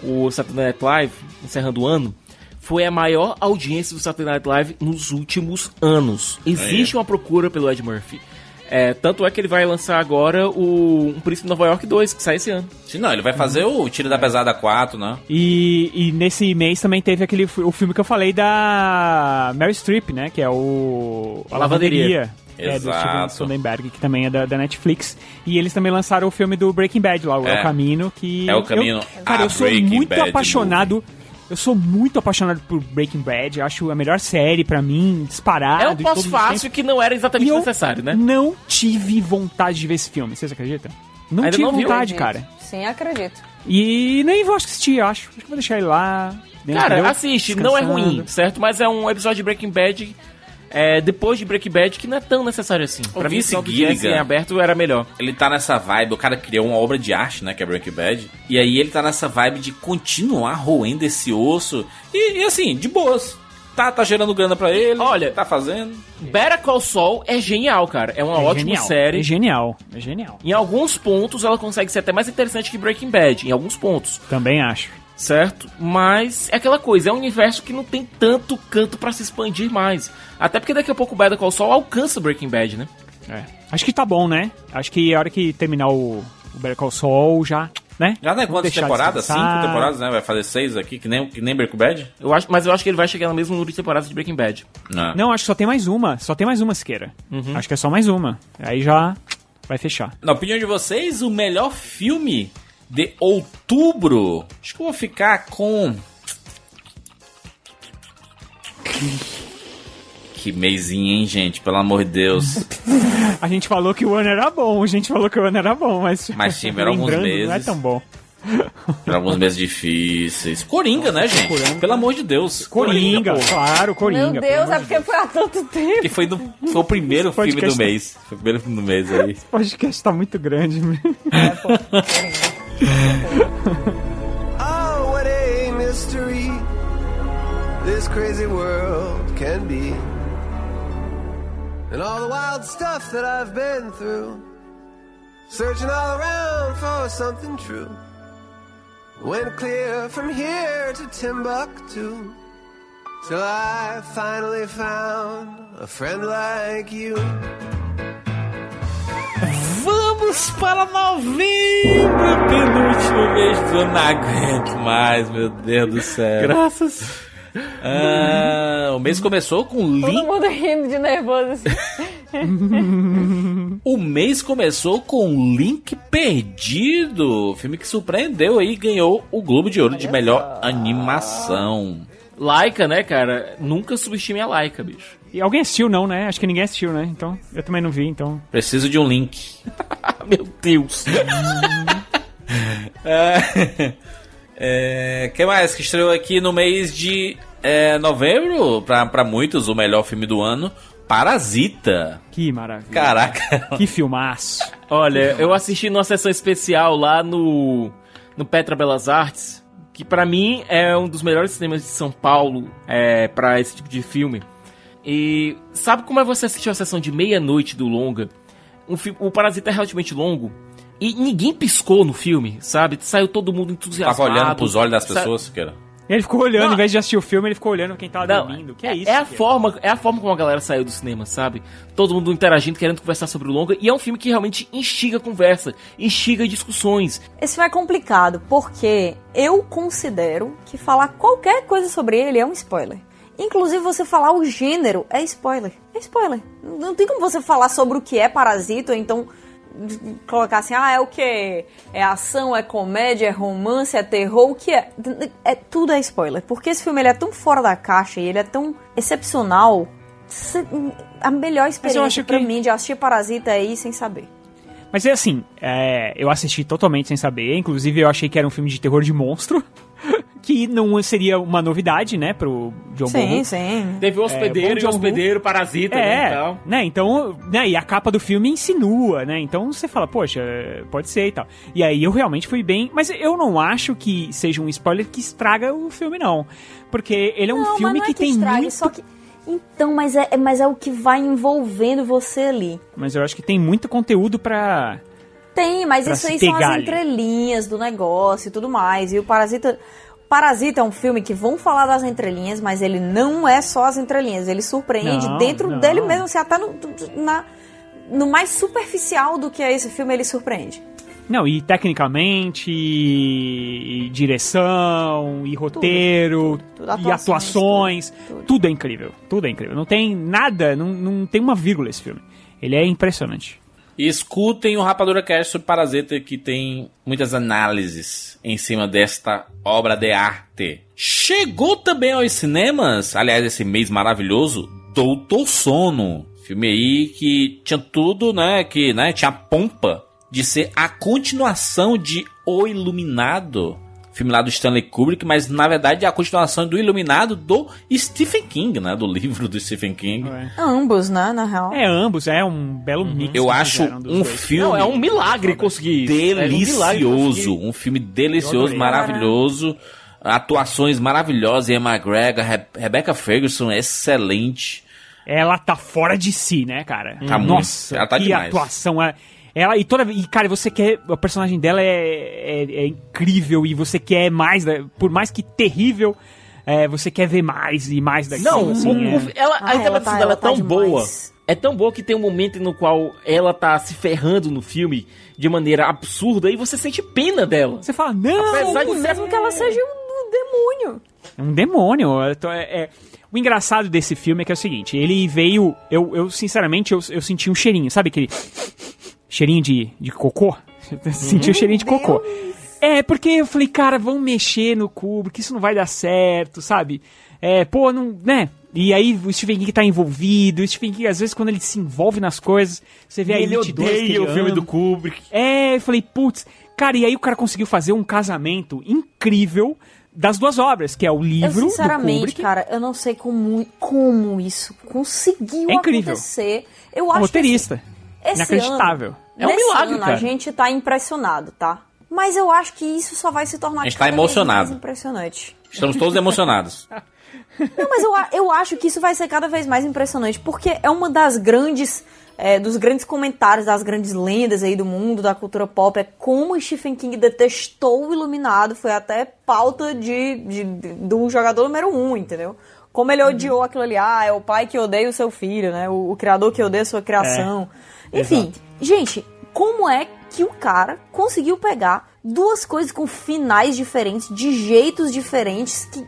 o Saturday Night Live, encerrando o ano, foi a maior audiência do Saturday Night Live nos últimos anos. Existe uma procura pelo Ed Murphy. É, tanto é que ele vai lançar agora o Um Príncipe de Nova York 2, que sai esse ano. Sim, não, ele vai fazer o Tiro da Pesada 4, né? E, e nesse mês também teve aquele o filme que eu falei da Mary Streep, né? Que é o A Lavanderia. Lavanderia. É, do Steven Exato. Soderbergh, que também é da, da Netflix. E eles também lançaram o filme do Breaking Bad lá, o É. El Camino, que... É o Caminho Eu, cara, a eu sou Breaking muito Bad apaixonado... Eu sou muito apaixonado por Breaking Bad. Acho a melhor série pra mim, disparado. É um pós-fácil que não era exatamente E eu necessário, né? Não tive vontade de ver esse filme, vocês acreditam? Não Ainda tive não vontade, Acredito. cara. Sim, acredito. E nem vou assistir, eu acho. Acho que vou deixar ele lá. né, Cara, assiste, não é ruim, certo? Mas é um episódio de Breaking Bad, é, depois de Breaking Bad, que não é tão necessário assim. O Pra mim, Vince o do Jesse Gilligan. em aberto era melhor. Ele tá nessa vibe, o cara criou uma obra de arte, né, que é Breaking Bad. E aí ele tá nessa vibe de continuar roendo esse osso. E, e assim, de boas. Tá, tá gerando grana pra ele. Olha, tá fazendo. Better Call Saul é genial, cara. É uma É ótima genial, série. É genial, é genial. Em alguns pontos, ela consegue ser até mais interessante que Breaking Bad. Em alguns pontos. Também acho. Certo? Mas é aquela coisa, é um universo que não tem tanto canto pra se expandir mais. Até porque daqui a pouco o Better Call Saul alcança Breaking Bad, né? É. Acho que tá bom, né? Acho que a hora que terminar o, o Better Call Saul já, né? Já não é quantas temporadas? Cinco temporadas, né? Vai fazer seis aqui, que nem, que nem Breaking Bad. Eu acho, mas eu acho que ele vai chegar no mesmo número de temporadas de Breaking Bad. Não. Não, acho que só tem mais uma. Só tem mais uma, Siqueira. Acho que é só mais uma. Aí já vai fechar. Na opinião de vocês, o melhor filme de outubro? Acho que eu vou ficar com. Que mêsinho, hein, gente? Pelo amor de Deus. A gente falou que o ano era bom, a gente falou que o ano era bom, mas. Mas tiveram alguns lembrando, Não é meses. tão bom. Por alguns meses difíceis. Coringa, né, gente? Pelo amor de Deus. Coringa, pô. claro, Coringa. Meu Deus, é porque foi há tanto tempo. Que foi, do, foi o primeiro Esse filme do mês. Foi o primeiro filme do mês aí. O podcast tá muito grande. Oh, what a mystery this crazy world can be. And all the wild stuff that I've been through. Searching all around for something true. Went clear from here to Timbuktu. Till I finally found a friend like you. Vamos para novembro, penúltimo mês do ano. Não aguento mais, meu Deus do céu. Graças. Ah, o mês começou com Todo Link. mundo rindo de nervoso assim. O mês começou com Link Perdido, filme que surpreendeu aí e ganhou o Globo de Ouro de melhor animação. Laika, né, cara? Nunca subestime a Laika, bicho. E alguém assistiu, não, né? Acho que ninguém assistiu, né? Então, eu também não vi, então. Preciso de um link. Meu Deus. é, é, que mais que estreou aqui no mês de é, novembro? Pra, pra muitos, o melhor filme do ano. Parasita. Que maravilha. Caraca. Que filmaço. Olha, eu assisti numa sessão especial lá no, no Petra Belas Artes, que pra mim é um dos melhores cinemas de São Paulo é, para esse tipo de filme. E sabe como é você assistir uma sessão de meia-noite do longa? Um o Parasita é relativamente longo. E ninguém piscou no filme, sabe? Saiu todo mundo entusiasmado. Tava olhando pros olhos das Sa- pessoas, Siqueira. Ele ficou olhando, Não. em vez de assistir o filme, ele ficou olhando quem tava Não, dormindo. Que é isso? É a que forma, é a forma como a galera saiu do cinema, sabe? Todo mundo interagindo, querendo conversar sobre o longa. E é um filme que realmente instiga conversa, instiga discussões. Esse filme é complicado porque eu considero que falar qualquer coisa sobre ele é um spoiler. Inclusive você falar o gênero é spoiler. É spoiler. Não tem como você falar sobre o que é parasita, ou então colocar assim, ah, é o que? É ação, é comédia, é romance, é terror, o que é? É tudo é spoiler. Porque esse filme ele é tão fora da caixa e ele é tão excepcional. A melhor experiência pra que- mim de assistir Parasita é ir sem saber. Mas é assim, é, eu assisti totalmente sem saber. Inclusive, eu achei que era um filme de terror de monstro. que não seria uma novidade, né, pro John Sim, Bohu. sim. Teve o hospedeiro bom e o hospedeiro, parasita, né, É, e tal. né, então, né, e a capa do filme insinua, né, então você fala, poxa, pode ser e tal. E aí eu realmente fui bem, mas eu não acho que seja um spoiler que estraga o filme, não. Porque ele é um Não, filme mas não que, é que tem estrague, muito... só que Então, mas é, é- mas é o que vai envolvendo você ali. Mas eu acho que tem muito conteúdo pra... Tem, mas isso aí são as entrelinhas do negócio e tudo mais. E o Parasita. Parasita é um filme que vão falar das entrelinhas, mas ele não é só as entrelinhas. Ele surpreende Não, dentro não. dele mesmo. Você até no, na, no mais superficial do que é esse filme, ele surpreende. Não, e tecnicamente, e, e direção, e roteiro, tudo. e Atuações, atuações, tudo, é incrível, tudo é incrível. Não tem nada, não, não tem uma vírgula esse filme. Ele é impressionante. E escutem o Rapadura Cast sobre Parasita, que tem muitas análises em cima desta obra de arte. Chegou também aos cinemas, aliás, esse mês maravilhoso, Doutor Sono. Filme aí que tinha tudo, né? Que né, tinha pompa de ser a continuação de O Iluminado. Filme lá do Stanley Kubrick, mas na verdade é a continuação do Iluminado do Stephen King, né? Do livro do Stephen King. Ambos, né, na real. É, ambos, é um belo mix. Eu acho um dois. filme. Não, é um milagre conseguir isso. É um delicioso. Um filme delicioso, maravilhoso. Atuações maravilhosas. Ian McGregor, Re Rebecca Ferguson, excelente. Ela tá fora de si, né, cara? Tá muito. Nossa, Ela tá que demais. atuação. É, ela, e toda e cara, você quer. O personagem dela é, é, é incrível e você quer mais, né? por mais que terrível, é, você quer ver mais e mais daquilo. Não, assim, o- é. o- ela, Ah, a interpretação tá- dela ela é tá tão demais. boa. É tão boa que tem um momento no qual ela tá se ferrando no filme de maneira absurda e você sente pena dela. Você fala, não! Apesar de Mesmo que ela seja um, um demônio. É um demônio. é- é- O engraçado desse filme é que é o seguinte, ele veio. Eu, eu sinceramente, eu, eu senti um cheirinho, sabe aquele cheirinho de, de cocô? Eu senti o cheirinho de cocô. É, porque eu falei, cara, vão mexer no Kubrick, isso não vai dar certo, sabe? É, pô, não, né? E aí o Stephen King tá envolvido, o Stephen King, às vezes, quando ele se envolve nas coisas, você vê a ele Elite 2 que odeia ele o filme do Kubrick. É, eu falei, putz, Cara, e aí o cara conseguiu fazer um casamento incrível das duas obras, que é o livro eu, sinceramente, do Kubrick. cara, eu não sei como, como isso conseguiu É incrível. acontecer. Eu acho roteirista. que esse Inacreditável. Ano, É um milagre, ano, cara. A gente tá impressionado, tá? Mas eu acho que isso só vai se tornar A gente tá cada vez emocionado. mais impressionante. Estamos todos emocionados. Não, mas eu, eu acho que isso vai ser cada vez mais impressionante, porque é uma das grandes. é, dos grandes comentários, das grandes lendas aí do mundo, da cultura pop, é como o Stephen King detestou o Iluminado, foi até pauta de, de- de- do jogador número um, entendeu? Como ele odiou aquilo ali, ah, é o pai que odeia o seu filho, né? O, o criador que odeia a sua criação. É, Enfim, gente, como é que o cara conseguiu pegar duas coisas com finais diferentes, de jeitos diferentes, que.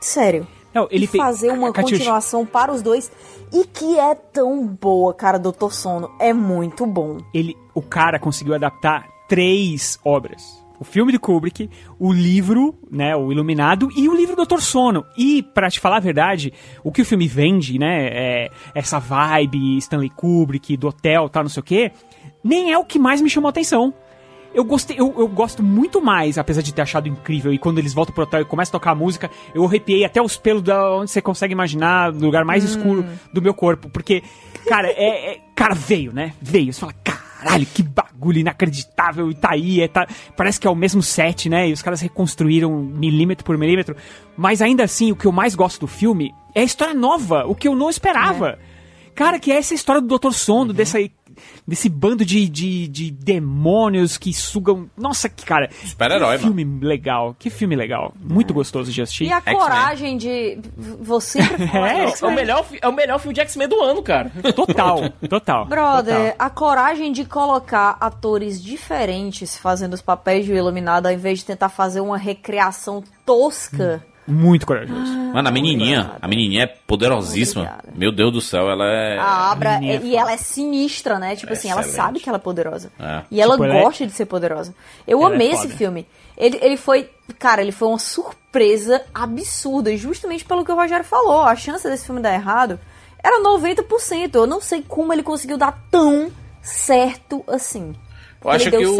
Sério. Não, ele e fazer uma continuação para os dois e que é tão boa, cara, Doutor Sono. É muito bom. ele, o cara conseguiu adaptar três obras. O filme de Kubrick, o livro, né, o Iluminado e o livro Doutor Sono. E, pra te falar a verdade, o que o filme vende, né, é essa vibe Stanley Kubrick, do hotel, tal, não sei o quê, nem é o que mais me chamou a atenção. Eu gostei, eu, eu gosto muito mais, apesar de ter achado incrível, e quando eles voltam pro hotel e começam a tocar a música, eu arrepiei até os pelos da onde você consegue imaginar, do lugar mais escuro do meu corpo, porque, cara, é, é- cara, veio, né? Veio, você fala, caralho, que bagulho inacreditável, e tá aí, é, tá, parece que é o mesmo set, né? E os caras reconstruíram milímetro por milímetro, mas ainda assim, o que eu mais gosto do filme é a história nova, o que eu não esperava. Cara, que é essa história do Dr. Sono, dessa, desse bando de, de, de demônios que sugam. Nossa, que cara. Super-herói, Que filme legal. Que filme legal. Muito gostoso de assistir. E a coragem de. Você. É, É o, melhor, é o melhor filme de X-Men do ano, cara. Total, total. Brother, a coragem de colocar atores diferentes fazendo os papéis de Iluminado ao invés de tentar fazer uma recriação tosca. Muito corajoso. Mano, a menininha, a menininha é poderosíssima. Meu Deus do céu, ela é. A Abra, menina é e ela é sinistra, né? Tipo assim, ela sabe que ela é poderosa. É. E ela Tipo, ela é- gosta de ser poderosa. Eu Ela é amei esse filme. Ele, ele foi, cara, ele foi uma surpresa absurda. E justamente pelo que o Rogério falou, a chance desse filme dar errado era 90%. Eu não sei como ele conseguiu dar tão certo assim. Eu acho que o.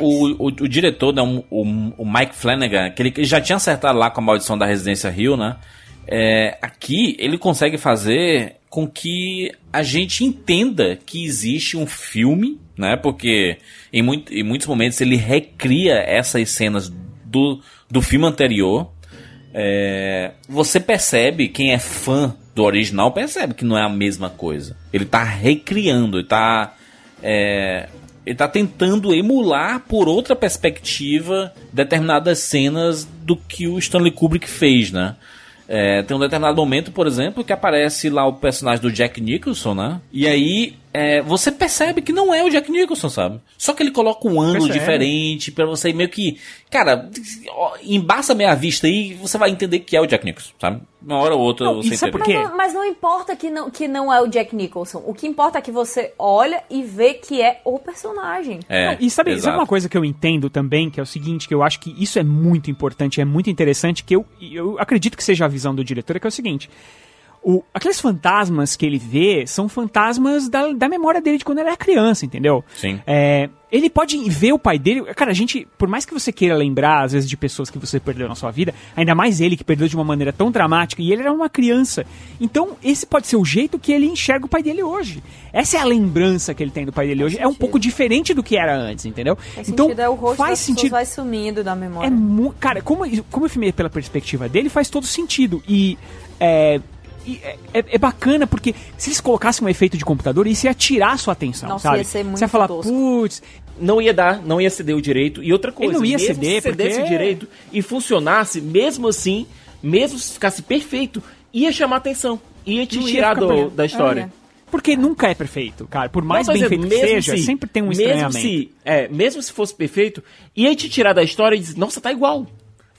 O, o, o diretor, né, o, o, Mike Flanagan, que ele, já tinha acertado lá com a maldição da Residência Rio, né? É, aqui ele consegue fazer com que a gente entenda que existe um filme, né? Porque em, muito, em muitos momentos ele recria essas cenas do, do filme anterior. É, você percebe, quem é fã do original percebe que não é a mesma coisa. Ele tá recriando, ele tá. é, ele tá tentando emular por outra perspectiva determinadas cenas do que o Stanley Kubrick fez, né? É, tem um determinado momento, por exemplo, que aparece lá o personagem do Jack Nicholson, né? E aí é, você percebe que não é o Jack Nicholson, sabe? Só que ele coloca um ângulo Percebe. diferente pra você meio que. Cara, embaça meia vista aí você vai entender que é o Jack Nicholson, sabe? Uma hora ou outra Não, você entende. por quê? Mas não, mas não importa que não, que não é o Jack Nicholson. O que importa é que você olha e vê que é o personagem. É, Não, e sabe, exato. sabe uma coisa que eu entendo também, que é o seguinte, que eu acho que isso é muito importante, é muito interessante, que eu, eu acredito que seja a visão do diretor, é que é o seguinte. O, aqueles fantasmas que ele vê são fantasmas da, da memória dele de quando ele era criança, entendeu? Sim. É, ele pode ver o pai dele. Cara, a gente, por mais que você queira lembrar, às vezes, de pessoas que você perdeu na sua vida, ainda mais ele que perdeu de uma maneira tão dramática, e ele era uma criança. Então, esse pode ser o jeito que ele enxerga o pai dele hoje. Essa é a lembrança que ele tem do pai dele hoje. É um pouco diferente do que era antes, entendeu? Faz então, sentido, é o rosto faz sentido. vai sumindo da memória. É cara, como, como eu filmei pela perspectiva dele, faz todo sentido. E é, e é, é- é bacana porque se eles colocassem um efeito de computador, isso ia tirar a sua atenção, Nossa, sabe? ia ser muito Você ia falar, putz, Não ia dar, não ia ceder o direito. E outra coisa, Ele não ia mesmo ceder, se cedesse porque- o direito e funcionasse, mesmo assim, mesmo se ficasse perfeito, ia chamar atenção. Ia te Não ia tirar ficar do- da história. É. Porque nunca é perfeito, cara. Por mais Não, bem é, feito que seja, se- sempre tem um mesmo estranhamento. se, é, mesmo se fosse perfeito, ia te tirar da história e dizer, nossa, tá igual.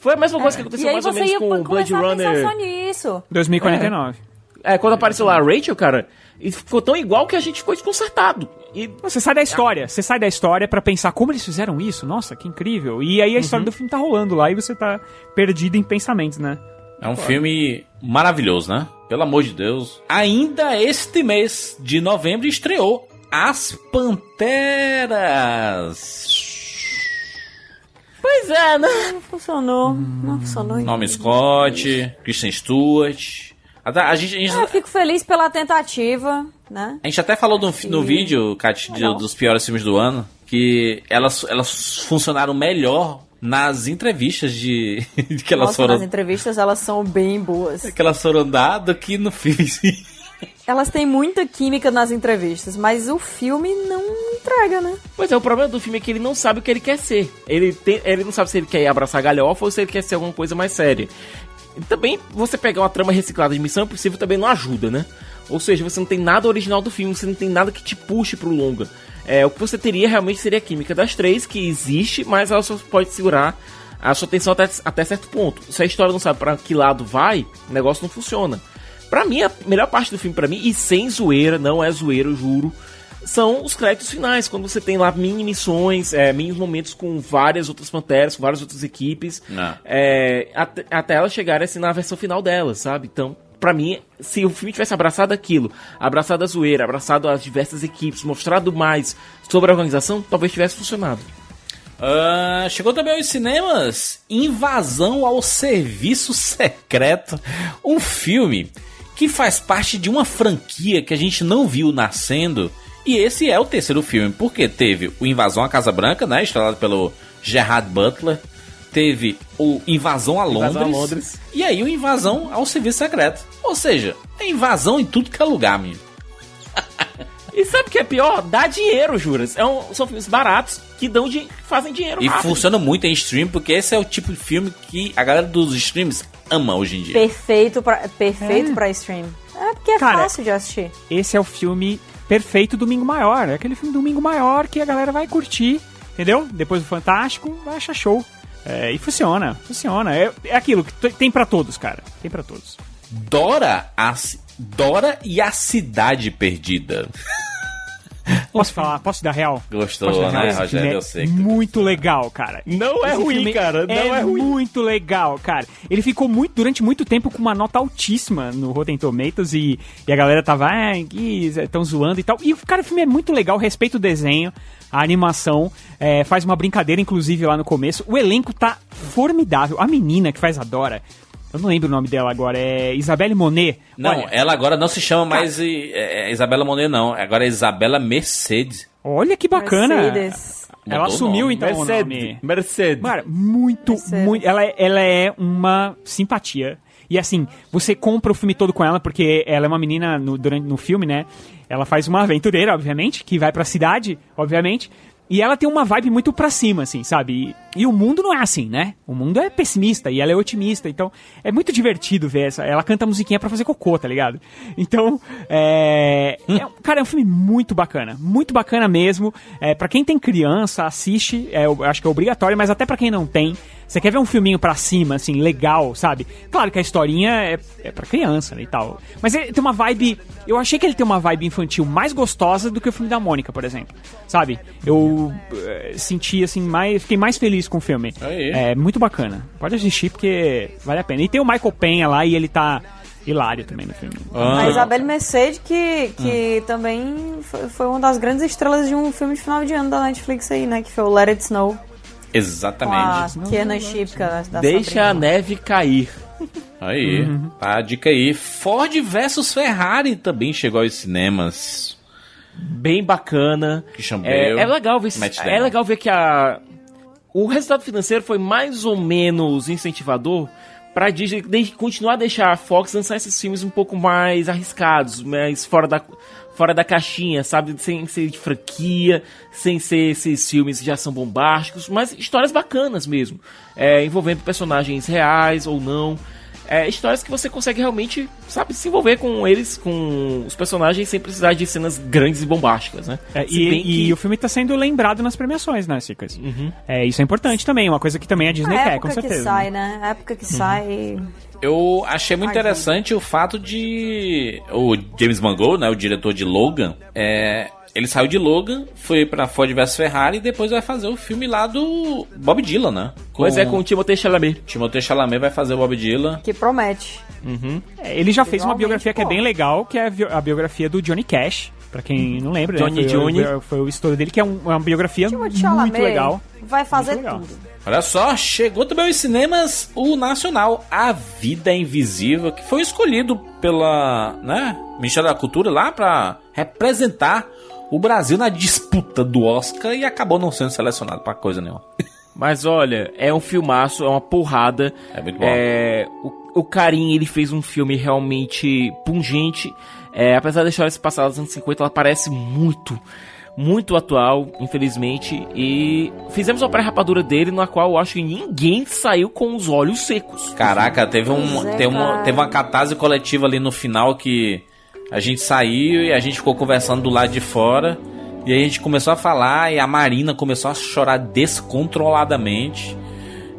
Foi a mesma coisa que aconteceu É. e aí mais ou você menos ia com o Blade Runner. só nisso. 2049. É, quando apareceu lá a Rachel, cara, e ficou tão igual que a gente ficou desconcertado. E Você sai da história, você sai da história pra pensar como eles fizeram isso, nossa, que incrível. E aí a história do filme tá rolando lá e você tá perdido em pensamentos, né? É um filme maravilhoso, né? Pelo amor de Deus. Ainda este mês de novembro estreou As Panteras. Pois é, né? Não funcionou. Não funcionou. Nome Scott, Kristen Stewart. A gente, a gente, Eu fico feliz pela tentativa, né? a gente até falou no, no vídeo, Kat, de- dos piores filmes do ano, que elas, elas funcionaram melhor nas entrevistas de, de que elas Nossa, foram nas entrevistas elas são bem boas. que elas foram do que no filme. Elas têm muita química nas entrevistas, mas o filme não entrega, né? Pois é, o problema do filme é que ele não sabe o que ele quer ser. Ele, tem, ele não sabe se ele quer abraçar galhofa ou se ele quer ser alguma coisa mais séria. E também, você pegar uma trama reciclada de Missão Impossível também não ajuda, né? Ou seja, você não tem nada original do filme, você não tem nada que te puxe pro longa. É, o que você teria realmente seria a química das três, que existe, mas ela só pode segurar a sua atenção até, até certo ponto. Se a história não sabe pra que lado vai, o negócio não funciona. Pra mim, a melhor parte do filme, pra mim, e sem zoeira, não é zoeira, eu juro, são os créditos finais, quando você tem lá mini missões, é, mini momentos com várias outras panteras, com várias outras equipes, Não. é, até, até elas chegarem assim na versão final delas, sabe? Então, pra mim, se o filme tivesse abraçado aquilo, abraçado a zoeira, abraçado as diversas equipes, mostrado mais sobre a organização, talvez tivesse funcionado. Ah, chegou também aos cinemas Invasão ao Serviço Secreto, um filme que faz parte de uma franquia que a gente não viu nascendo. E esse é o terceiro filme, porque teve o Invasão à Casa Branca, né, estrelado pelo Gerard Butler, teve o Invasão a Londres, Invasão a Londres. e aí o Invasão ao Serviço Secreto. Ou seja, é invasão em tudo que é lugar, menino. E sabe o que é pior? Dá dinheiro, juras. É um- são filmes baratos que dão que fazem dinheiro E rápido. funciona muito em stream, porque esse é o tipo de filme que a galera dos streams ama hoje em dia. Perfeito pra, perfeito É. pra stream. É porque é Cara, fácil de assistir. Esse é o filme perfeito Domingo Maior. É aquele filme Domingo Maior que a galera vai curtir, entendeu? Depois do Fantástico, vai achar show. É, e funciona, funciona. É, é aquilo que tem pra todos, cara. Tem pra todos. Dora, a, Dora e a Cidade Perdida. Posso falar? Posso dar real? Gostou, dar né? Esse Rogério? filme Eu é sei tu Muito legal, cara. Não é Esse ruim, cara, não é ruim. muito legal, cara. Ele ficou muito, durante muito tempo com uma nota altíssima no Rotten Tomatoes e, e a galera tava, ah, estão zoando e tal. E, cara, o filme é muito legal, respeita o desenho, a animação, é, faz uma brincadeira, inclusive, lá no começo. O elenco tá formidável. A menina que faz a Dora, eu não lembro o nome dela agora, é Isabelle Monet. Não, Olha, ela agora não se chama mais é, é, Isabela Monet, não. Agora é Isabela Mercedes. Olha que bacana. Mercedes. Ela Mudou o assumiu então o Mercedes. nome. Mercedes. Cara, muito, Mercedes. muito. Ela, é- ela é uma simpatia. E assim, você compra o filme todo com ela, porque ela é uma menina no, durante, no filme, né? Ela faz uma aventureira, obviamente, que vai pra cidade, obviamente. E ela tem uma vibe muito pra cima, assim, sabe? E, o mundo não é assim, né? O mundo é pessimista e ela é otimista. Então, é muito divertido ver essa. Ela canta musiquinha pra fazer cocô, tá ligado? Então, é. é cara, é um filme muito bacana. Muito bacana mesmo. É, para quem tem criança, assiste. É, eu acho que é obrigatório, mas até pra quem não tem. Você quer ver um filminho pra cima, assim, legal, sabe? Claro que a historinha é, é pra criança né, e tal. Mas ele tem uma vibe. Eu achei que ele tem uma vibe infantil mais gostosa do que o filme da Mônica, por exemplo. Sabe? Eu eh, senti, assim, mais. Fiquei mais feliz com o filme. Aí. É muito bacana. Pode assistir porque vale a pena. E tem o Michael Penha lá e ele tá hilário também no filme. Ah. A Isabelle Mercedes, que, que também foi, uma das grandes estrelas de um filme de final de ano da Netflix aí, né? Que foi o Let It Snow. Com a Exatamente. Kenan Shipka. Deixa a Sabrina. neve cair. Aí, Uhum. tá a dica aí. Ford versus Ferrari também chegou aos cinemas. Bem bacana. Christian É, é legal ver é legal ver que a o resultado financeiro foi mais ou menos incentivador para Disney de- continuar a deixar a Fox lançar esses filmes um pouco mais arriscados, mais fora da fora da caixinha, sabe, sem ser de franquia, sem ser esses filmes que já são bombásticos, mas histórias bacanas mesmo, é, envolvendo personagens reais ou não. É, histórias que você consegue realmente, sabe, se envolver com eles, com os personagens, sem precisar de cenas grandes e bombásticas, né? É, e, e que- Uhum. o filme tá sendo lembrado nas premiações, né, Cicas? É, isso é importante também, uma coisa que também a Disney A quer, com época que certeza. sai, né? A época que sai. Eu achei muito interessante o fato de o James Mangold, né, o diretor de Logan, é, ele saiu de Logan, foi pra Ford vs Ferrari e depois vai fazer o filme lá do Bob Dylan, né? Pois é, com o Timothée Chalamet. Timothée Chalamet vai fazer o Bob Dylan. Que promete. É, ele já fez uma biografia que é pô. bem legal, que é a biografia do Johnny Cash. Pra quem não lembra, Johnny né? Foi, Johnny. o- foi o estouro dele, que é um- uma biografia Timothée muito Chalamet legal. Vai fazer tudo. Olha só, chegou também aos cinemas o nacional A Vida Invisível, que foi escolhido pela, né, Ministério da Cultura lá pra representar o Brasil na disputa do Oscar e acabou não sendo selecionado pra coisa nenhuma. Mas olha, é um filmaço, é uma porrada. É muito bom. É, o, o Karim, ele fez um filme realmente pungente. É, apesar da história se passar nos anos 50, ela parece muito, muito atual, infelizmente. E fizemos uma pré-rapadura dele, na qual eu acho que ninguém saiu com os olhos secos. Caraca, teve, um, é, teve, uma, teve uma catarse coletiva ali no final que a gente saiu e a gente ficou conversando do lado de fora. E aí a gente começou a falar e a Marina começou a chorar descontroladamente.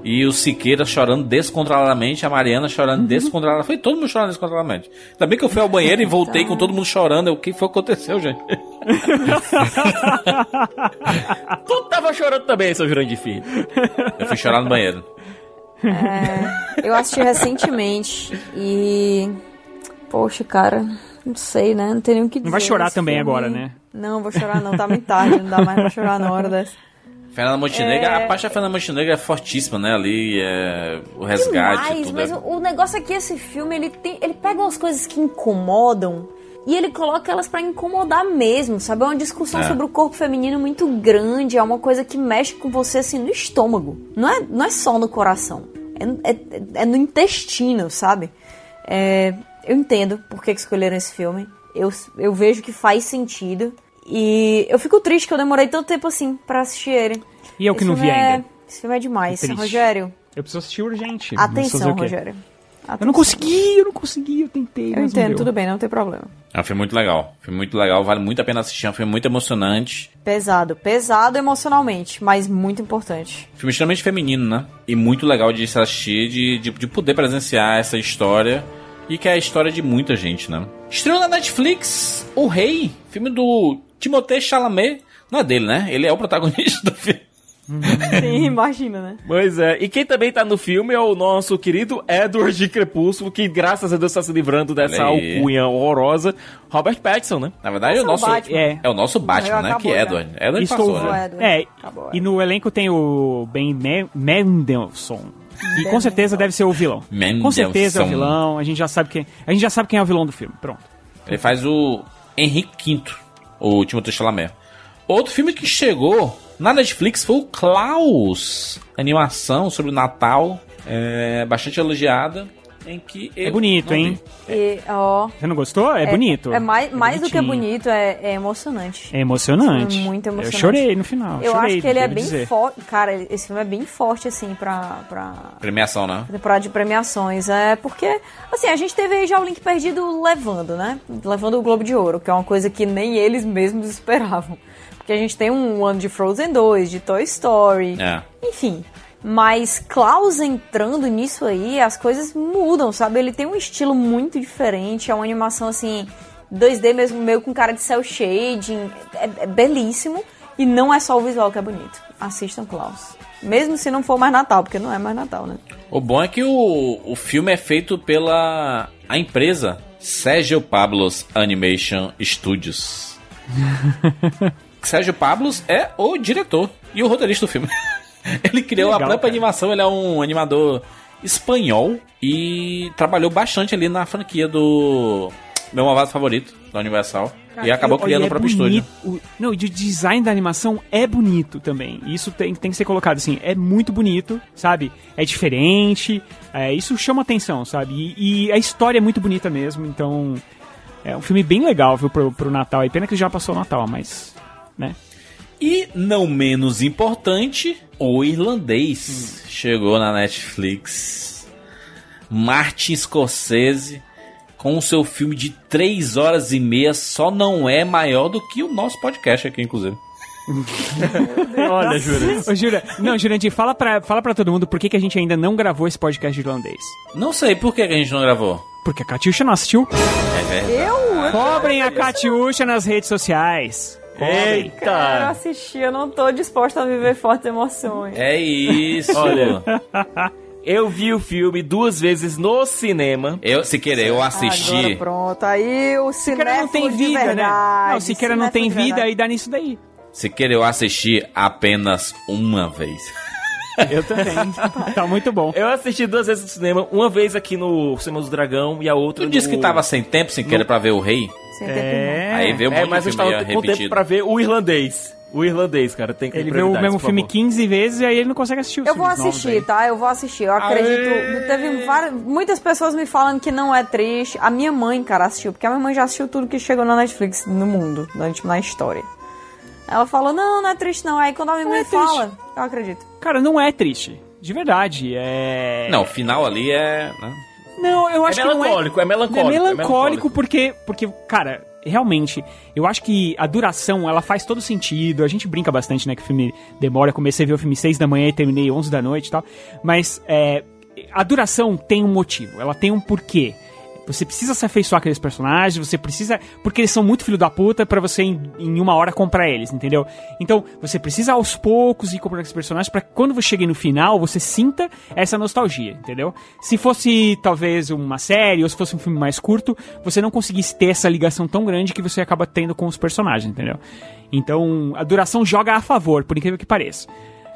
E o Siqueira chorando descontroladamente, a Mariana chorando descontroladamente. Foi todo mundo chorando descontroladamente. Ainda bem que eu fui ao banheiro e voltei com todo mundo chorando. O que foi que aconteceu, gente? Tu tava chorando também, seu Jurandir Filho. Eu fui chorar no banheiro. É, eu assisti recentemente e. Poxa, cara, não sei, né? Não tem nem o que dizer. Não vai chorar também filme. agora, né? Não, vou chorar não, tá muito tarde, não dá mais pra chorar na hora dessa. Fernanda Montenegro, É. a parte da Fernanda Montenegro é fortíssima, né? Ali, é, o resgate, Demais, tudo. mas é- o, negócio é que esse filme, ele, tem, ele pega umas coisas que incomodam e ele coloca elas pra incomodar mesmo, sabe? É uma discussão É. sobre o corpo feminino muito grande, é uma coisa que mexe com você assim no estômago. Não é, não é só no coração, é, é, é no intestino, sabe? É, eu entendo por que escolheram esse filme. Eu, eu vejo que faz sentido. E eu fico triste que eu demorei tanto tempo assim pra assistir ele. E eu que Esse não filme vi é- ainda. Esse filme é demais. Triste. Rogério, Eu preciso assistir urgente. Atenção? Rogério. Eu não Atenção. consegui, eu não consegui, eu tentei. Eu mas não entendo, tudo bem, não tem problema. É um filme muito legal. Filme muito legal, vale muito a pena assistir. É um filme muito emocionante. Pesado, pesado emocionalmente, mas muito importante. Filme extremamente feminino, né? E muito legal de se assistir, de, de, de poder presenciar essa história. E que é a história de muita gente, né? Estreou na Netflix O Rei, filme do Timothée Chalamet. Não é dele, né? Ele é o protagonista do filme. Sim, imagina, né? Pois é, e quem também tá no filme é o nosso querido Edward de Crepúsculo, que graças a Deus tá se livrando dessa alcunha horrorosa. Robert Pattinson, né? Na verdade, é o Nossa, nosso, Batman. é. o nosso Batman, né? Acabou Que é. Edward. Edward Estou passou, né? Edward. É, Acabou, e no elenco tem o Ben Me- Mendelssohn. E com certeza deve ser o vilão. Com certeza é o vilão, a gente já sabe quem, a gente já sabe quem é o vilão do filme. Pronto. Ele faz o Henrique V, o Timothée Chalamet. Outro filme que chegou na Netflix foi o Klaus, animação sobre o Natal, é, bastante elogiada, em que É bonito, hein? E, ó, Você não gostou? É, bonito. É mais, mais do que bonitinho. bonito, é, é emocionante. É emocionante. É muito emocionante. Eu chorei no final. Eu chorei, acho que ele é devo bem dizer. forte. Cara, esse filme é bem forte, assim, pra, pra Premiação, né? temporada de premiações. É porque, assim, a gente teve aí já o Link Perdido levando, né? Levando o Globo de Ouro, que é uma coisa que nem eles mesmos esperavam. Porque a gente tem um ano de Frozen 2, de Toy Story, É. enfim. Mas Klaus entrando nisso aí, as coisas mudam, sabe? Ele tem um estilo muito diferente, é uma animação assim, 2D mesmo, meio com cara de cel shading, é, é belíssimo. E não é só o visual que é bonito. Assistam Klaus. Mesmo se não for mais Natal, porque não é mais Natal, né? O bom é que o, o filme é feito pela a empresa Sérgio Pablos Animation Studios. Sérgio Pablos é o diretor e o roteirista do filme. ele criou Legal, a própria cara. animação, ele é um animador espanhol e trabalhou bastante ali na franquia do meu malvado favorito da Universal. e acabou criando é o próprio estúdio. O- não, e o design da animação é bonito também. Isso tem, tem que ser colocado assim. É muito bonito, sabe? É diferente. é, isso chama atenção, sabe? E, e a história é muito bonita mesmo. Então, é um filme bem legal, viu, pro, pro Natal. E pena que já passou o Natal, mas. Né? E, não menos importante, o irlandês chegou na Netflix. Martin Scorsese, com o seu filme de 3 horas e meia, só não é maior do que o nosso podcast aqui, inclusive. Olha, Jura. Ô, Jura, não, Jurandir, fala pra, fala pra todo mundo por que, que a gente ainda não gravou esse podcast irlandês. Não sei por que que a gente não gravou. Porque a Catiuxa não assistiu. É verdade. Eu? Cobrem a Catiuxa nas redes sociais. Cobrem. Quero assistir, eu não tô disposta a viver fortes emoções. É isso. Olha. Eu vi o filme duas vezes no cinema. Eu, se querer, eu assisti. Agora pronto, aí o Siqueira não tem vida, né? Não, Siqueira não cinéfilo tem vida e dá nisso daí. Se querer, eu assisti apenas uma vez. Eu também. tá muito bom. Eu assisti duas vezes no cinema, uma vez aqui no Cinema do Dragão e a outra Tu disse que no- tava sem tempo, sem querer, pra ver o rei? Sem tempo É. Aí veio um É, monte mas de eu estava com repetido. tempo pra ver o irlandês. O irlandês, cara, tem que Ele vê o mesmo filme 15 vezes e aí ele não consegue assistir os Eu vou assistir, tá? Eu vou assistir. Eu acredito. Teve várias, muitas pessoas me falando que não é triste. A minha mãe, cara, assistiu, porque a minha mãe já assistiu tudo que chegou na Netflix no mundo, na, tipo, na história. Ela falou: não, não é triste, não. Aí quando a minha mãe é triste. fala, eu acredito. Cara, não é triste. De verdade. É. Não, o final ali é... né? Não, eu acho É que não melancólico, é melancólico, É é melancólico, melancólico. porque, porque, cara, realmente, eu acho que a duração, ela faz todo sentido. A gente brinca bastante, né, que o filme demora. Eu comecei a ver o filme 6 da manhã e terminei 11 da noite e tal. Mas é, a duração tem um motivo, ela tem um porquê. Você precisa se afeiçoar aqueles personagens, você precisa. Porque eles são muito filho da puta pra você em, em uma hora comprar eles, entendeu? Então, você precisa aos poucos ir comprando esses personagens pra que quando você chegue no final, você sinta essa nostalgia, entendeu? Se fosse talvez uma série ou se fosse um filme mais curto, você não conseguisse ter essa ligação tão grande que você acaba tendo com os personagens, entendeu? Então, a duração joga a favor, por incrível que pareça.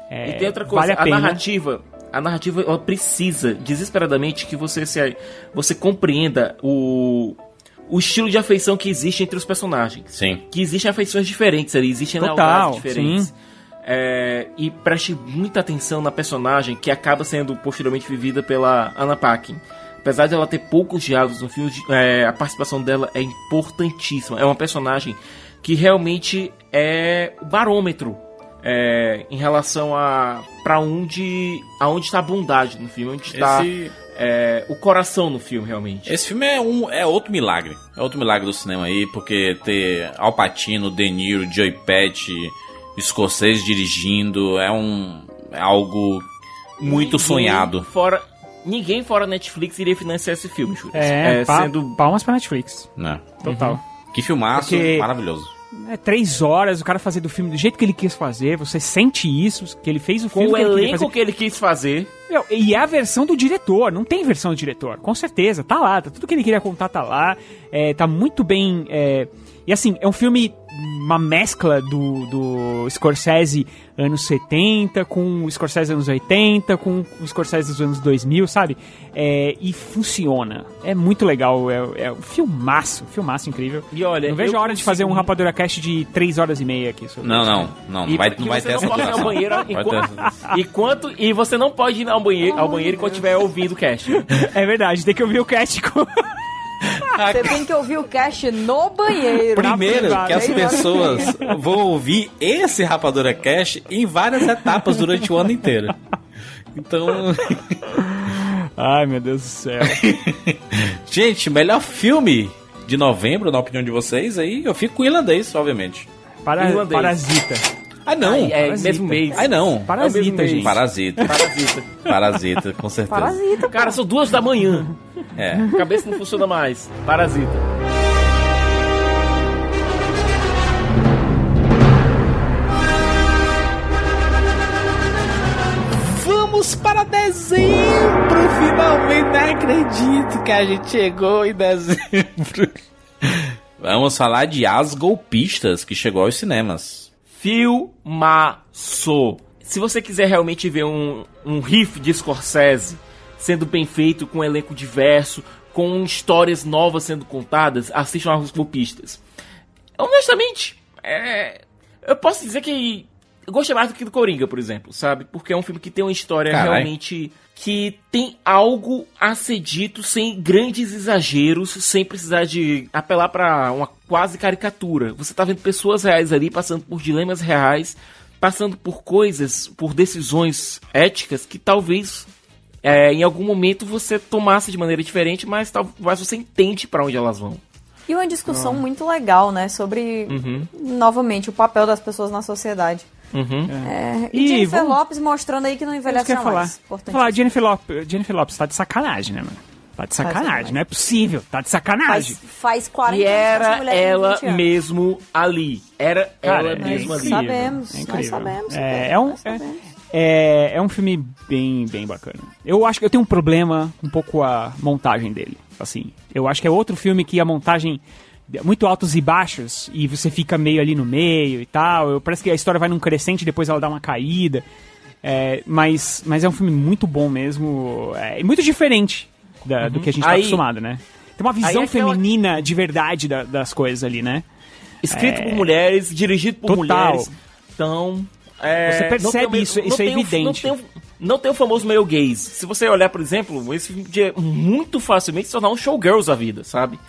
É, E tem outra coisa, vale a, a, pena. narrativa, a narrativa ela precisa desesperadamente que você se você compreenda o o estilo de afeição que existe entre os personagens. Sim. Que existem afeições diferentes ali, existem Total, lealdades diferentes. sim. É, e preste muita atenção na personagem que acaba sendo posteriormente vivida pela Anna Paquin. Apesar de ela ter poucos diálogos no filme, é, a participação dela é importantíssima. É uma personagem que realmente é o barômetro é, em relação a para onde aonde está a bondade no filme, onde está Esse- é, o coração no filme realmente. Esse filme é, um, é outro milagre. É outro milagre do cinema aí, porque ter Al Pacino, De Niro, Joey Pesci, Scorsese dirigindo é um é algo muito Ninguém sonhado. Fora ninguém fora Netflix iria financiar esse filme, Júlio. É, pa- sendo palmas pra Netflix. Né? Total. Que filmaço Porque- maravilhoso. É três horas, o cara fazer do filme do jeito que ele quis fazer, você sente isso, que ele fez o com filme o que ele elenco fazer. que ele quis fazer. Meu, e é a versão do diretor, não tem versão do diretor, com certeza, tá lá, tá tudo que ele queria contar tá lá, é, tá muito bem. é, e assim, é um filme, uma mescla do, do Scorsese anos 70 com o Scorsese anos 80, com o Scorsese dos anos 2000, sabe? É, e funciona, é muito legal, é, é um filmaço, filmaço incrível. E olha, não vejo a hora de fazer um consigo- Rapadura Cast de 3 horas e meia aqui. sobre Não, não, não, não E vai, não vai ter não essa pode ir ao banheiro enquanto- e você não pode ir ao banheiro, ao banheiro enquanto estiver ouvindo o cast. É verdade, tem que ouvir o cast com... Você tem que ouvir o cast no banheiro. Primeiro que as pessoas vão ouvir esse Rapadura Cash em várias etapas durante o ano inteiro. Então, Ai, meu Deus do céu. gente, melhor filme de novembro, na opinião de vocês, aí eu fico com o irlandês, obviamente. Para, Irlandês. Parasita. Ah, não. Aí, é Parasita. mesmo mês. Ai, não. Parasita, É o mesmo gente. Parasita. Parasita. Parasita, com certeza. Parasita. Cara, são duas da manhã. É. A cabeça não funciona mais. Parasita. Vamos para dezembro, finalmente. Não acredito que a gente chegou em dezembro. Vamos falar de As Golpistas, que chegou aos cinemas. Filmaço. Se você quiser realmente ver um, um riff de Scorsese sendo bem feito, com um elenco diverso, com histórias novas sendo contadas, assistam Os Golpistas. Honestamente, é, eu posso dizer que eu gostei mais do que do Coringa, por exemplo, sabe? Porque é um filme que tem uma história Carai. realmente que tem algo a ser dito sem grandes exageros, sem precisar de apelar pra uma quase caricatura. Você tá vendo pessoas reais ali passando por dilemas reais, passando por coisas, por decisões éticas que talvez é, em algum momento você tomasse de maneira diferente, mas talvez você entende pra onde elas vão. E uma discussão muito legal, né? Sobre, Uhum. novamente, o papel das pessoas na sociedade. Uhum. É, E e Jennifer vamos- Lopes mostrando aí que não envelhece ia falar. mais. Importante. falar Jennifer Lopes, Jennifer Lopes tá de sacanagem, né, mano? Tá de sacanagem, não é possível, tá de sacanagem. Faz, faz 40 E anos que essa era ela 20 anos. mesmo ali. Era Cara, ela é mesmo ali. Sabemos, é nós incrível. sabemos, É, Pedro, é um, nós é, sabemos. É, é um filme bem, bem bacana. Eu acho que eu tenho um problema um pouco com a montagem dele. Assim, eu acho que é outro filme que a montagem muito altos e baixos e você fica meio ali no meio e tal. Eu, parece que a história vai num crescente depois ela dá uma caída. É, mas, mas é um filme muito bom mesmo. É, muito diferente da- do Uhum. que a gente tá Aí- acostumado, né? Tem uma visão aquela- feminina de verdade da- das coisas ali, né? Escrito É, por mulheres, dirigido por Total. mulheres. Então. é, Você percebe tem isso, isso é o- evidente. não, tem o, não tem o famoso male gaze. Se você olhar, por exemplo, esse filme podia muito facilmente se tornar um showgirls da vida, sabe?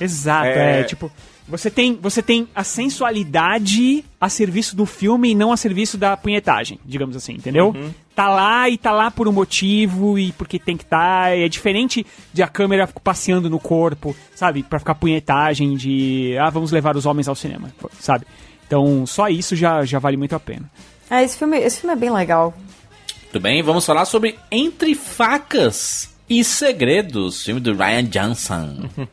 Exato, É. é, tipo, você tem, você tem a sensualidade a serviço do filme e não a serviço da punhetagem, digamos assim, entendeu? Uhum. Tá lá e tá lá por um motivo e porque tem que estar. é diferente de a câmera passeando no corpo, sabe? Pra ficar punhetagem de, ah, vamos levar os homens ao cinema, sabe? Então, só isso já, já vale muito a pena. É, esse filme, esse filme é bem legal. Muito bem, vamos falar sobre Entre Facas e Segredos, filme do Ryan Johnson.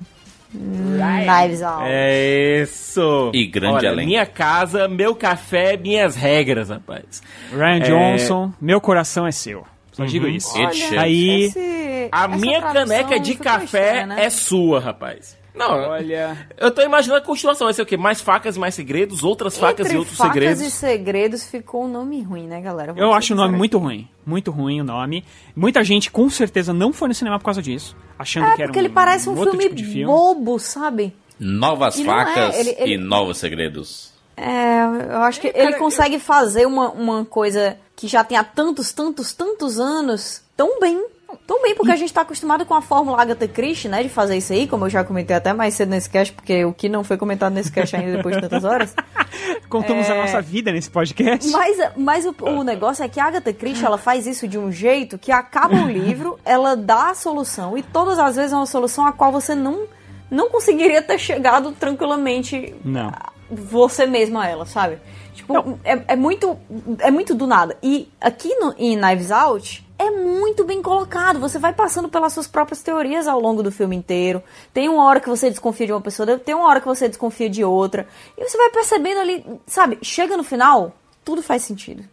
Knives Out. É isso. E grande Olha, elenco. Minha casa, meu café, minhas regras, rapaz. Ryan É, Johnson, meu coração é seu. Só digo Uhum. isso. Olha, Aí. Esse- A minha caneca de café estranha, né? é sua, rapaz. Não, olha. Eu tô imaginando a continuação. Vai ser o quê? Mais facas e mais segredos? Outras facas Entre e outros facas segredos? e segredos ficou um nome ruim, né, galera? Vamos Eu acho o nome muito ruim. Muito ruim o nome. Muita gente com certeza não foi no cinema por causa disso. Achando É, que era porque ele parece um outro filme, tipo de filme. bobo, sabe? Novas E é, facas ele- ele- e novos segredos. É, eu acho que ele consegue fazer uma, uma coisa que já tem há tantos, tantos, tantos anos tão bem. Tão bem, porque a gente tá acostumado com a fórmula Agatha Christie, né? De fazer isso aí, como eu já comentei até mais cedo nesse cast, porque o que não foi comentado nesse cast ainda depois de tantas horas. Contamos a É. nossa vida nesse podcast. Mas, mas o, o negócio é que a Agatha Christie, ela faz isso de um jeito que acaba o livro, ela dá a solução, e todas as vezes é uma solução a qual você não, não conseguiria ter chegado tranquilamente Não. você mesma a ela, sabe? Tipo, é, é muito é muito do nada. E aqui no, em Knives Out é muito bem colocado. Você vai passando pelas suas próprias teorias ao longo do filme inteiro. Tem uma hora que você desconfia de uma pessoa, tem uma hora que você desconfia de outra. E você vai percebendo ali, sabe? Chega no final, tudo faz sentido.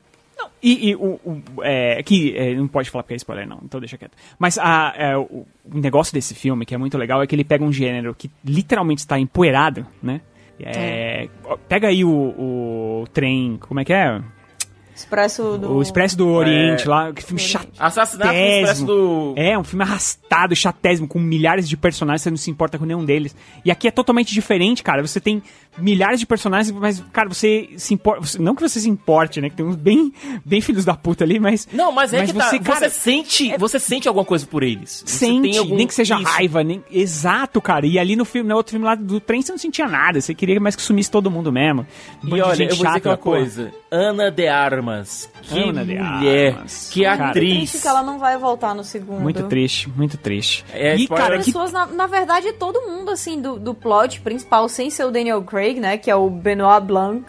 E, e o, o- é, que é, não pode falar porque é spoiler, não, então deixa quieto. Mas a, é, o, o negócio desse filme, que é muito legal, é que ele pega um gênero que literalmente está empoeirado, né? É, Pega aí o, o trem, como é que é? Expresso do. O Expresso do Oriente lá, que filme Assassinato no Expresso do... É, um filme arrastado, chatésimo, com milhares de personagens, você não se importa com nenhum deles. E aqui é totalmente diferente, cara. Você tem milhares de personagens, mas, cara, você se importa. você- Não que você se importe, né? Que tem uns bem, bem filhos da puta ali, mas. Não, mas é que tá, você, você, cara, sente, você sente alguma coisa por eles. Você sente, tem algum- nem que seja Isso. raiva, nem. Exato, cara. E ali no filme, no outro filme lá do trem, você não sentia nada. Você queria mais que sumisse todo mundo mesmo. E olha, gente eu vou dizer uma porra. coisa. Ana de Armas. Que Ana de mulher. Armas. Que Cara, atriz. Triste que ela não vai voltar no segundo. Muito triste, muito triste. É, e, cara, As que pessoas, na, na verdade, todo mundo, assim, do, do plot principal, sem ser o Daniel Craig, né? Que é o Benoit Blanc.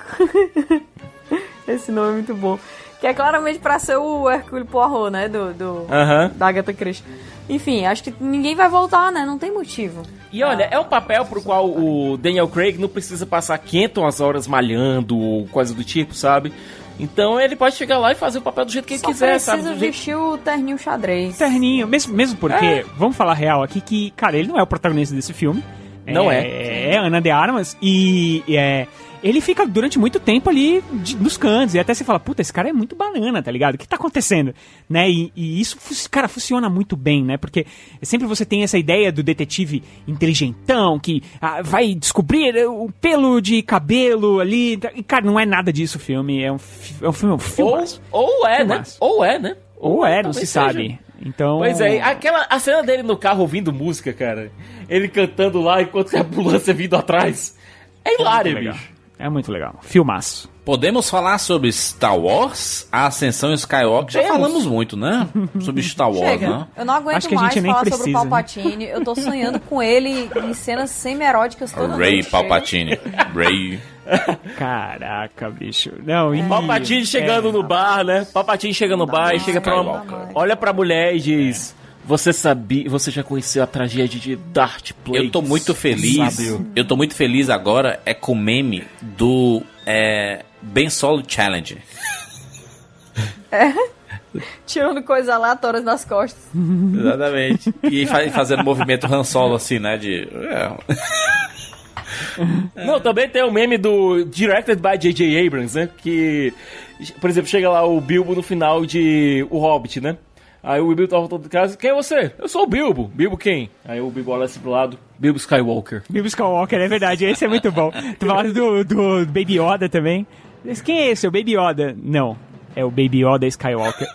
Esse nome é muito bom. Que é claramente pra ser o Hercule Poirot, né? Do, do. Da Agatha Christie. Enfim, acho que ninguém vai voltar, né? Não tem motivo. E olha, é um papel pro qual o Daniel Craig não precisa passar 500 horas malhando ou coisa do tipo, sabe? Então ele pode chegar lá e fazer o papel do jeito que ele Só quiser, precisa sabe? Jeito... vestir o terninho xadrez. Terninho, mesmo, mesmo porque, É. vamos falar real aqui, que, cara, ele não é o protagonista desse filme. Não é. É Ana de Armas e, e é. Ele fica durante muito tempo ali de- nos cantos, e até você fala, puta, esse cara é muito banana, tá ligado? O que tá acontecendo? Né? E, e isso, cara, funciona muito bem, né? Porque sempre você tem essa ideia do detetive inteligentão, que ah, vai descobrir o pelo de cabelo ali. E, cara, não é nada disso o filme. É um, é um filme. É um Ou, filmaço. ou é, né? Ou é, né? Ou é, não se seja. sabe. Então. Pois é, aquela, a cena dele no carro ouvindo música, cara. Ele cantando lá enquanto a ambulância vindo atrás. É hilário, muito legal. bicho. É muito legal. Filmaço. Podemos falar sobre Star Wars, a Ascensão Skywalker? Já falamos muito, né? Sobre Star Wars, Chega, né? eu não aguento Acho que a mais gente nem falar sobre o precisa, né? Palpatine. Eu tô sonhando com ele em cenas semi-eróticas toda Ray noite. Palpatine. Ray. Caraca, bicho. Não. Palpatine chegando no bar, né? Palpatine chega no bar e chega pra uma, olha pra mulher e diz: Você sabia, você já conheceu a tragédia de Darth Plagueis? Eu tô muito feliz. Sabe? Eu tô muito feliz agora é com o meme do é, Ben Solo Challenge. Tirando coisas aleatórias das costas. Exatamente. E fa- fazendo movimento Han Solo assim, né? De. é. Não, também tem o meme do Directed by J.J. Abrams, né? Que, por exemplo, chega lá o Bilbo no final de O Hobbit, né? Aí o Bilbo tá voltando de casa, quem é você? Eu sou o Bilbo. Bilbo quem? Aí o Bilbo olha assim pro lado, Bilbo Skywalker. Bilbo Skywalker, é verdade, esse é muito bom. Tu falaram do, do Baby Yoda também. Mas Quem é esse? O Baby Yoda? Não, é o Baby Yoda Skywalker.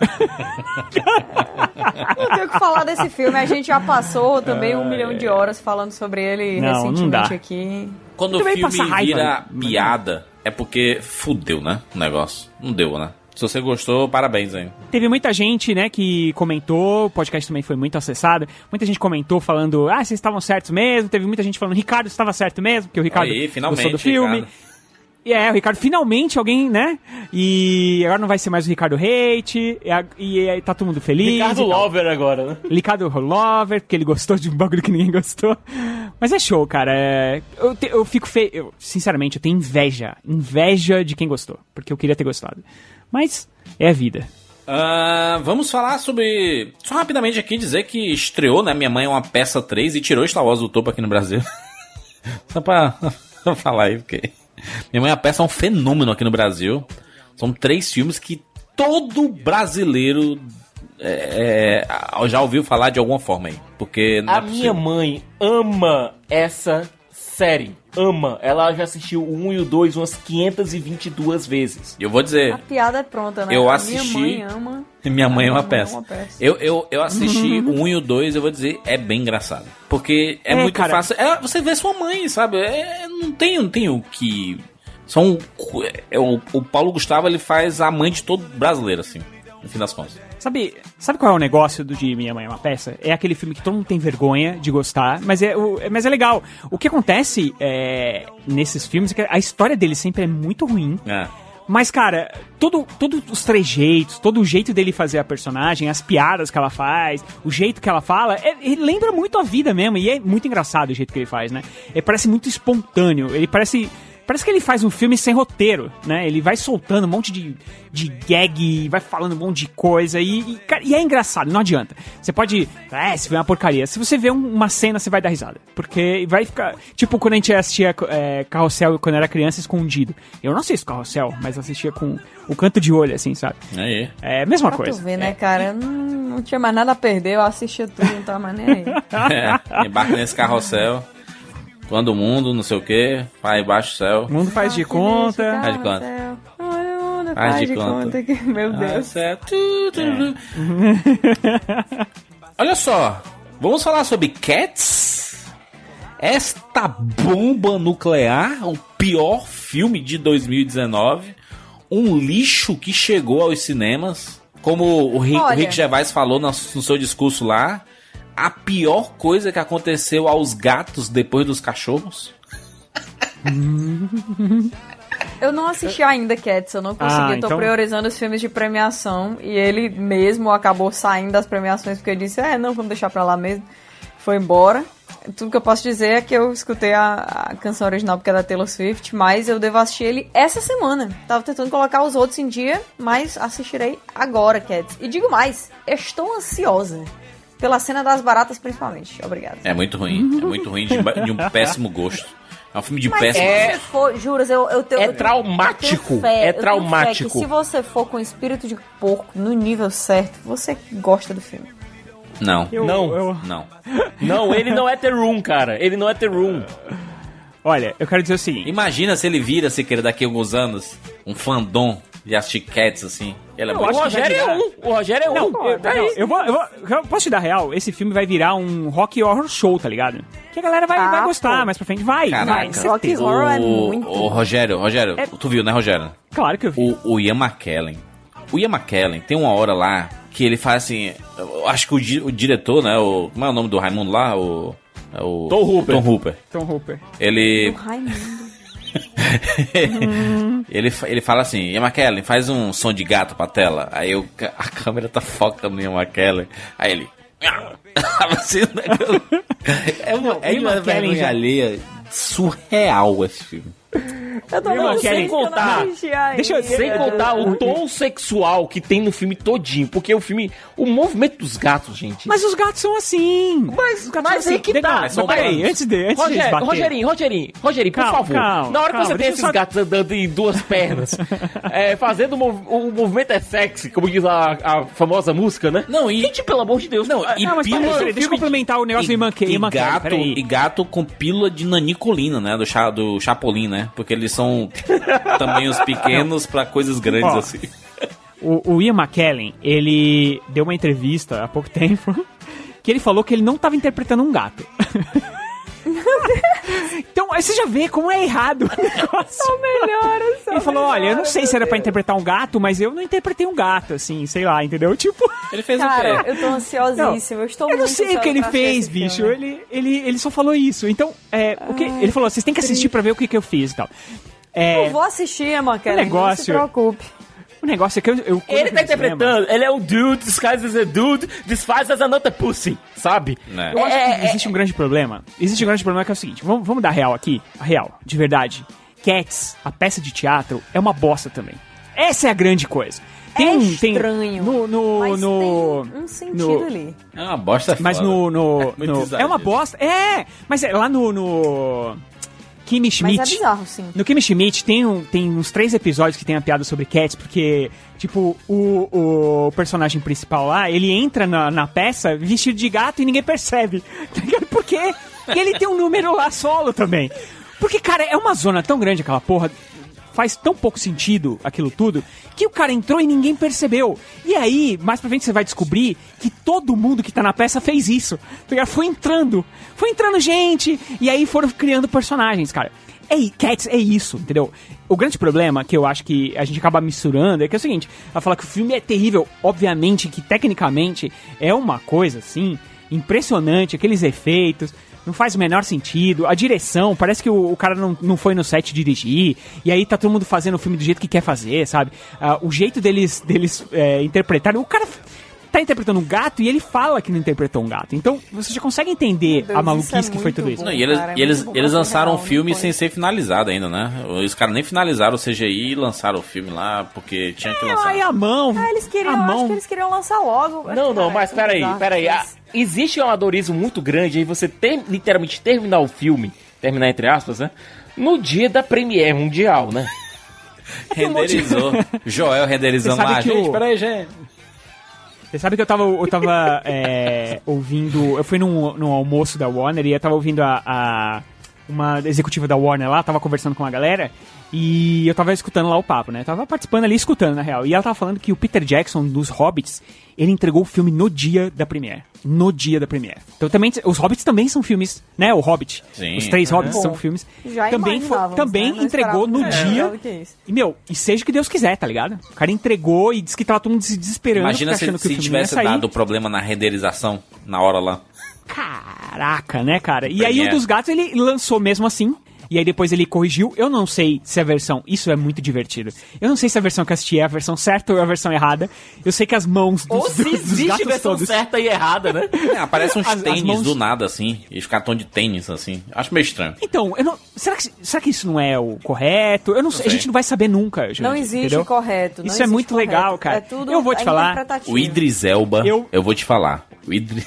Não tenho o que falar desse filme. A gente já passou também um milhão de horas falando sobre ele Não, não recentemente dá. aqui. Quando o filme passa raiva. vira piada, é porque fudeu, né? O negócio. Não deu, né? Se você gostou, parabéns aí. Teve muita gente, né, que comentou, o podcast também foi muito acessado, muita gente comentou falando, ah, vocês estavam certos mesmo, teve muita gente falando, Ricardo estava certo mesmo, porque o Ricardo Aí, finalmente, gostou do filme. Ricardo. E é, o Ricardo, finalmente alguém, né, e agora não vai ser mais o Ricardo Hate, e, e tá todo mundo feliz. Ricardo. Lover agora, né? Ricardo Lover, porque ele gostou de um bagulho que ninguém gostou. Mas é show, cara. é- Eu, te- eu fico feio. Eu, sinceramente, eu tenho inveja. Inveja de quem gostou. Porque eu queria ter gostado. Mas é a vida. Ah, vamos falar sobre. Só rapidamente aqui dizer que estreou, né? Minha mãe é uma peça 3 e tirou Star Wars do topo aqui no Brasil. Só pra falar aí, porque. Minha mãe é uma peça é um fenômeno aqui no Brasil. São três filmes que todo brasileiro é, é, já ouviu falar de alguma forma aí. Porque não A é minha mãe ama essa série. Ama. Ela já assistiu o 1 e o 2 umas 522 vezes. Eu vou dizer. A piada é pronta, né? Eu assisti- Minha mãe ama. Minha mãe é uma é peça. uma peça. Eu, eu, eu assisti o 1 e o 2, eu vou dizer, é bem engraçado. Porque é, É, muito cara. fácil. É, você vê sua mãe, sabe? É, não, tem, não tem o que. São. É, o, o Paulo Gustavo ele faz a mãe de todo brasileiro, assim, no fim das contas. Sabe, sabe qual é o negócio do de Minha Mãe é uma Peça? É aquele filme que todo mundo tem vergonha de gostar, mas é, o- mas é legal. O que acontece é, nesses filmes é que a história dele sempre é muito ruim. É. Mas, cara, todo, todos os trejeitos, todo o jeito dele fazer a personagem, as piadas que ela faz, o jeito que ela fala, é- ele lembra muito a vida mesmo. E é muito engraçado o jeito que ele faz, né? Ele parece muito espontâneo. Ele parece. Parece que ele faz um filme sem roteiro, né? Ele vai soltando um monte de, de gag, vai falando um monte de coisa e, e, cara, e é engraçado, não adianta. Você pode. É, se vê uma porcaria. Se você vê um- uma cena, você vai dar risada. Porque vai ficar. Tipo, quando a gente assistia é, Carrossel quando era criança, escondido. Eu não assisto Carrossel, mas assistia com o canto de olho, assim, sabe? Aí. É a mesma Pra coisa. tu ver, né, cara? Não, não tinha mais nada a perder, eu assistia tudo, não tava mais nem aí. É, embarca nesse carrossel. Quando o mundo, não sei o que, vai embaixo do céu. O mundo faz de conta. Faz de conta. Faz faz de de conta. conta que, meu Ah, Deus. tu. Olha só, vamos falar sobre Cats? Esta bomba nuclear, o pior filme de 2019, um lixo que chegou aos cinemas, como o Rick, o Olha. Rick Gervais falou no, no seu discurso lá, a pior coisa que aconteceu aos gatos depois dos cachorros. Eu não assisti ainda Cats, eu não consegui. Ah, eu tô então- priorizando os filmes de premiação e ele mesmo acabou saindo das premiações porque disse: É, não, vamos deixar pra lá mesmo. Foi embora. Tudo que eu posso dizer é que eu escutei a, a canção original porque é da Taylor Swift, mas eu devo assistir ele essa semana. Tava tentando colocar os outros em dia, mas assistirei agora, Cats. E digo mais, estou ansiosa. Pela cena das baratas, principalmente. Obrigada. É muito ruim, é muito ruim, de, de um péssimo gosto. É um filme de Mas péssimo você for, juras, eu, eu tenho. É eu traumático, eu tenho fé, é eu tenho fé traumático. que se você for com espírito de porco no nível certo, você gosta do filme. Não. não, Não. não, ele não é The Room, cara. Ele não é The Room. Olha, eu quero dizer o seguinte. Imagina se ele vira, se querer, daqui a alguns anos, um fandom de assistir Cats, assim. Ele é o muito... Rogério é um. O Rogério é um. Não, eu, Tá não, eu vou, eu vou. eu Posso te dar real? Esse filme vai virar um rock horror show, tá ligado? Que a galera vai, Ah, vai gostar pô. mais pra frente. Vai, vai. Caraca. com Rock horror é O, muito. o Rogério, Rogério, É- tu viu, né, Rogério? Claro que eu vi. O, o Ian McKellen. O Ian McKellen tem uma hora lá que ele faz assim. Eu acho que o, di- o diretor, né? O, como é o nome do Raimundo lá? O. é o Tom Hooper. Tom Hooper. Tom Hooper. Ele. O Raimundo. ele, ele fala assim, Ian McKellen, faz um som de gato pra tela. Aí eu, a câmera tá focando no Ian McKellen. Aí ele. assim, o negócio- é uma, é uma vergonha alheia surreal esse filme. Eu tô muito sem eu contar. Deixa eu, sem contar o tom sexual que tem no filme todinho. Porque o filme. O movimento dos gatos, gente. Mas os gatos são assim. Mas, Os gatos mas são assim. que tá. mas peraí, antes de, antes de Roger, baterem. Rogerinho, Rogerinho, Rogerinho, por Calma, favor. calma, na hora calma, que você tem esses só- gatos andando em duas pernas, é, fazendo o, mov- o movimento é sexy, como diz a, a famosa música, né? Não, e. Gente, pelo amor de Deus. Não, e Não, mas pílula- peraí, deixa eu complementar o negócio do Iman e Iman Kelly, gato, peraí. e gato com pílula de nanicolina, né? Do, chá, do Chapolin, né? Porque eles são tamanhos pequenos pra coisas grandes, Ó. assim. O, o Ian McKellen, ele deu uma entrevista há pouco tempo que ele falou que ele não estava interpretando um gato. Então, aí você já vê como é errado o negócio. São melhores, são Ele falou, olha, eu não sei se era pra interpretar um gato, mas eu não interpretei um gato, assim, sei lá, entendeu? Tipo... Ele fez Cara, eu tô ansiosíssima. Eu estou Eu não sei o que ele fez, bicho. filme. Ele, ele, ele só falou isso. Então, é, o que, ele falou, vocês têm que assistir pra ver o que, que eu fiz e tal. É, Eu vou assistir, Emma Kelly. Não se negócio- preocupe. O negócio é que eu... eu Ele tá interpretando, ele é um dude, disguised as a dude, disguised as another pussy, sabe? Né? Eu acho É, que existe um grande problema. Existe um grande problema que é o seguinte: vamos, vamos dar real aqui. A real, de verdade. Cats, a peça de teatro, é uma bosta também. Essa é a grande coisa. Tem, É um- tem estranho, no, no, Mas no, tem um sentido no- ali. É uma bosta Mas foda. no. no, muito no- é uma bosta. É! Mas é lá no. no Kimi Schmidt. Mas é bizarro, sim. No Kimi Schmidt tem, um, tem uns três episódios que tem a piada sobre cats, porque, tipo, o, o personagem principal lá, ele entra na, na peça vestido de gato e ninguém percebe. Tá ligado? Por quê? E ele tem um número lá solo também. Porque, cara, é uma zona tão grande aquela porra. Faz tão pouco sentido aquilo tudo que o cara entrou e ninguém percebeu. E aí, mais pra frente você vai descobrir que todo mundo que tá na peça fez isso. Tá? Foi entrando. Foi entrando gente. E aí foram criando personagens, cara. É, Cats é isso, entendeu? O grande problema que eu acho que a gente acaba misturando é que é o seguinte: ela fala que o filme é terrível, obviamente que tecnicamente é uma coisa assim, impressionante, aqueles efeitos, não faz o menor sentido. A direção, parece que o, o cara não, não foi no set dirigir, e aí tá todo mundo fazendo o filme do jeito que quer fazer, sabe? Ah, o jeito deles, deles é, interpretarem. O cara tá interpretando um gato e ele fala que não interpretou um gato. Então você já consegue entender Deus, a isso maluquice é que foi tudo isso. Não, e eles, cara, é e eles, eles lançaram o real, filme sem ser finalizado ainda, né? Os caras nem finalizaram o CGI e lançaram o filme lá porque tinha que É, lançar. aí a mão. Ah, eles queriam, a eu acho mão. que eles queriam lançar logo. Não, não, Cara, mas é peraí, peraí. Ah, isso. existe um amadorismo muito grande aí você ter, literalmente terminar o filme, terminar entre aspas, né? No dia da Premiere Mundial, né? Renderizou. Joel renderizando lá. que Gente, o- peraí, gente. Você sabe que eu tava, eu tava é, ouvindo. Eu fui num, num almoço da Warner e eu tava ouvindo a, a- uma executiva da Warner lá, tava conversando com a galera e eu tava escutando lá o papo, né? Tava participando ali, escutando, na real. E ela tava falando que o Peter Jackson, dos Hobbits, ele entregou o filme no dia da Premiere. No dia da Premiere. Então também, os Hobbits também são filmes, né? O Hobbit. Sim. Os três É. Hobbits Bom, são filmes. já também foi- também né? Entregou no dia. que isso. E, meu, e seja o que Deus quiser, tá ligado? O cara entregou e disse que tava todo mundo se desesperando. Imagina se, achando que o se tivesse dado problema na renderização na hora lá. Caraca, né, cara? E aí Premiere. um dos gatos ele lançou mesmo assim. E aí depois ele corrigiu. Eu não sei se a versão. Isso é muito divertido. Eu não sei se a versão que eu assisti é a versão certa ou é a versão errada. Eu sei que as mãos dos, Ou se dos existe gatos versão todos. certa e errada, né? É, aparece uns As- as tênis mãos- do nada, assim. E os tão de tênis, assim. Acho meio estranho. Então, eu não. Será que, será que isso não é o correto? Eu não, sei. A sei. gente não vai saber nunca. Gente, Não existe entendeu? correto. não Isso é existe muito correto. legal, cara. É tudo Eu vou te é falar, interpretativo. O Idris Elba, Eu- eu, vou te falar. O Idris...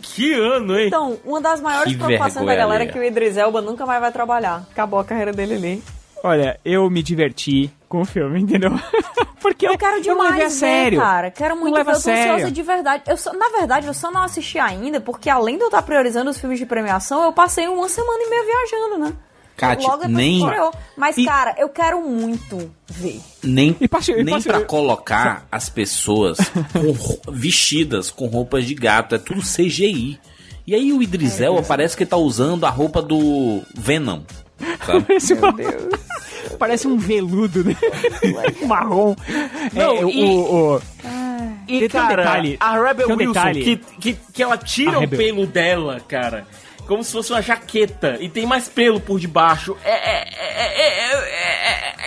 Que ano, hein? Então, uma das maiores Que preocupações da galera é que o Idris Elba nunca mais vai trabalhar. Acabou a carreira dele ali. Olha, eu me diverti com o filme, entendeu? Porque eu, Eu quero eu demais não levei a ver, sério. cara. Quero muito ver. Eu a tô ansiosa sério. de verdade. Eu só, na verdade, eu só não assisti ainda, porque além de eu estar priorizando os filmes de premiação, eu passei uma semana e meia viajando, né? Kátia, Logo nem- estreou. Mas, E- cara, eu quero muito ver. Nem, E nem passe- pra colocar as pessoas com vestidas com roupas de gato. É tudo CGI. E aí o Idris Elba parece que tá usando a roupa do Venom. Sabe? Parece, uma- Parece um veludo, né? Marrom. Não, é, o- e- o, o- E, Tem um cara, detalhe, a Rebel um Wilson, que, que, que ela tira A o Rebel. pelo dela, cara, como se fosse uma jaqueta, e tem mais pelo por debaixo. É, é, é, é,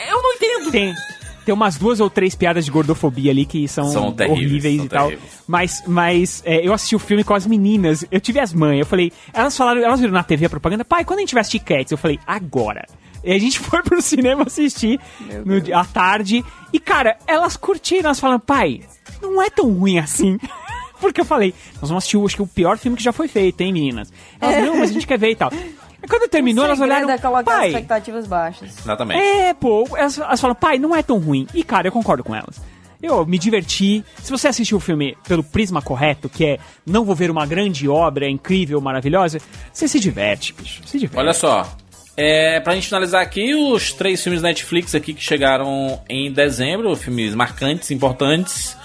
é, é, eu não entendo. Tem, tem umas duas ou três piadas de gordofobia ali que são, São terríveis, horríveis são e tal. terríveis. Mas, mas é, eu assisti o filme com as meninas. Eu tive as mães. Eu falei, elas falaram, elas viram na TV a propaganda. Pai, quando a gente vai assistir Cats? Eu falei, agora. E a gente foi pro cinema assistir no, dia- à tarde. E, cara, elas curtiram, elas falaram, pai, não é tão ruim assim. Porque eu falei, nós vamos assistir, acho que o pior filme que já foi feito, hein, meninas? Elas, não, mas a gente quer ver e tal. E quando terminou, elas olharam, é colocar pai, expectativas baixas. Exatamente. é, pô, elas, elas falam, pai, não é tão ruim. E, cara, eu concordo com elas. Eu me diverti. Se você assistiu o filme pelo prisma correto, que é não vou ver uma grande obra incrível, maravilhosa, você se diverte, bicho. Se diverte. Olha só. É, pra gente finalizar aqui, os três filmes da Netflix aqui que chegaram em dezembro, filmes marcantes, importantes.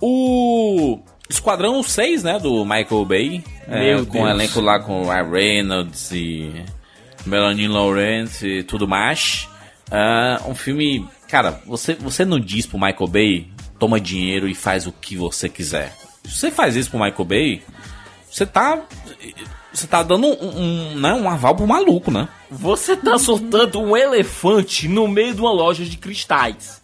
O Esquadrão 6, né, do Michael Bay. é, com o Deus. elenco lá com Ryan Reynolds e Melanie Lawrence e tudo mais. Ah, um filme... Cara, você, você não diz pro Michael Bay, toma dinheiro e faz o que você quiser. Se você faz isso pro Michael Bay, você tá... Você tá dando um, um, né, um aval pro maluco, né? Você tá soltando um elefante no meio de uma loja de cristais.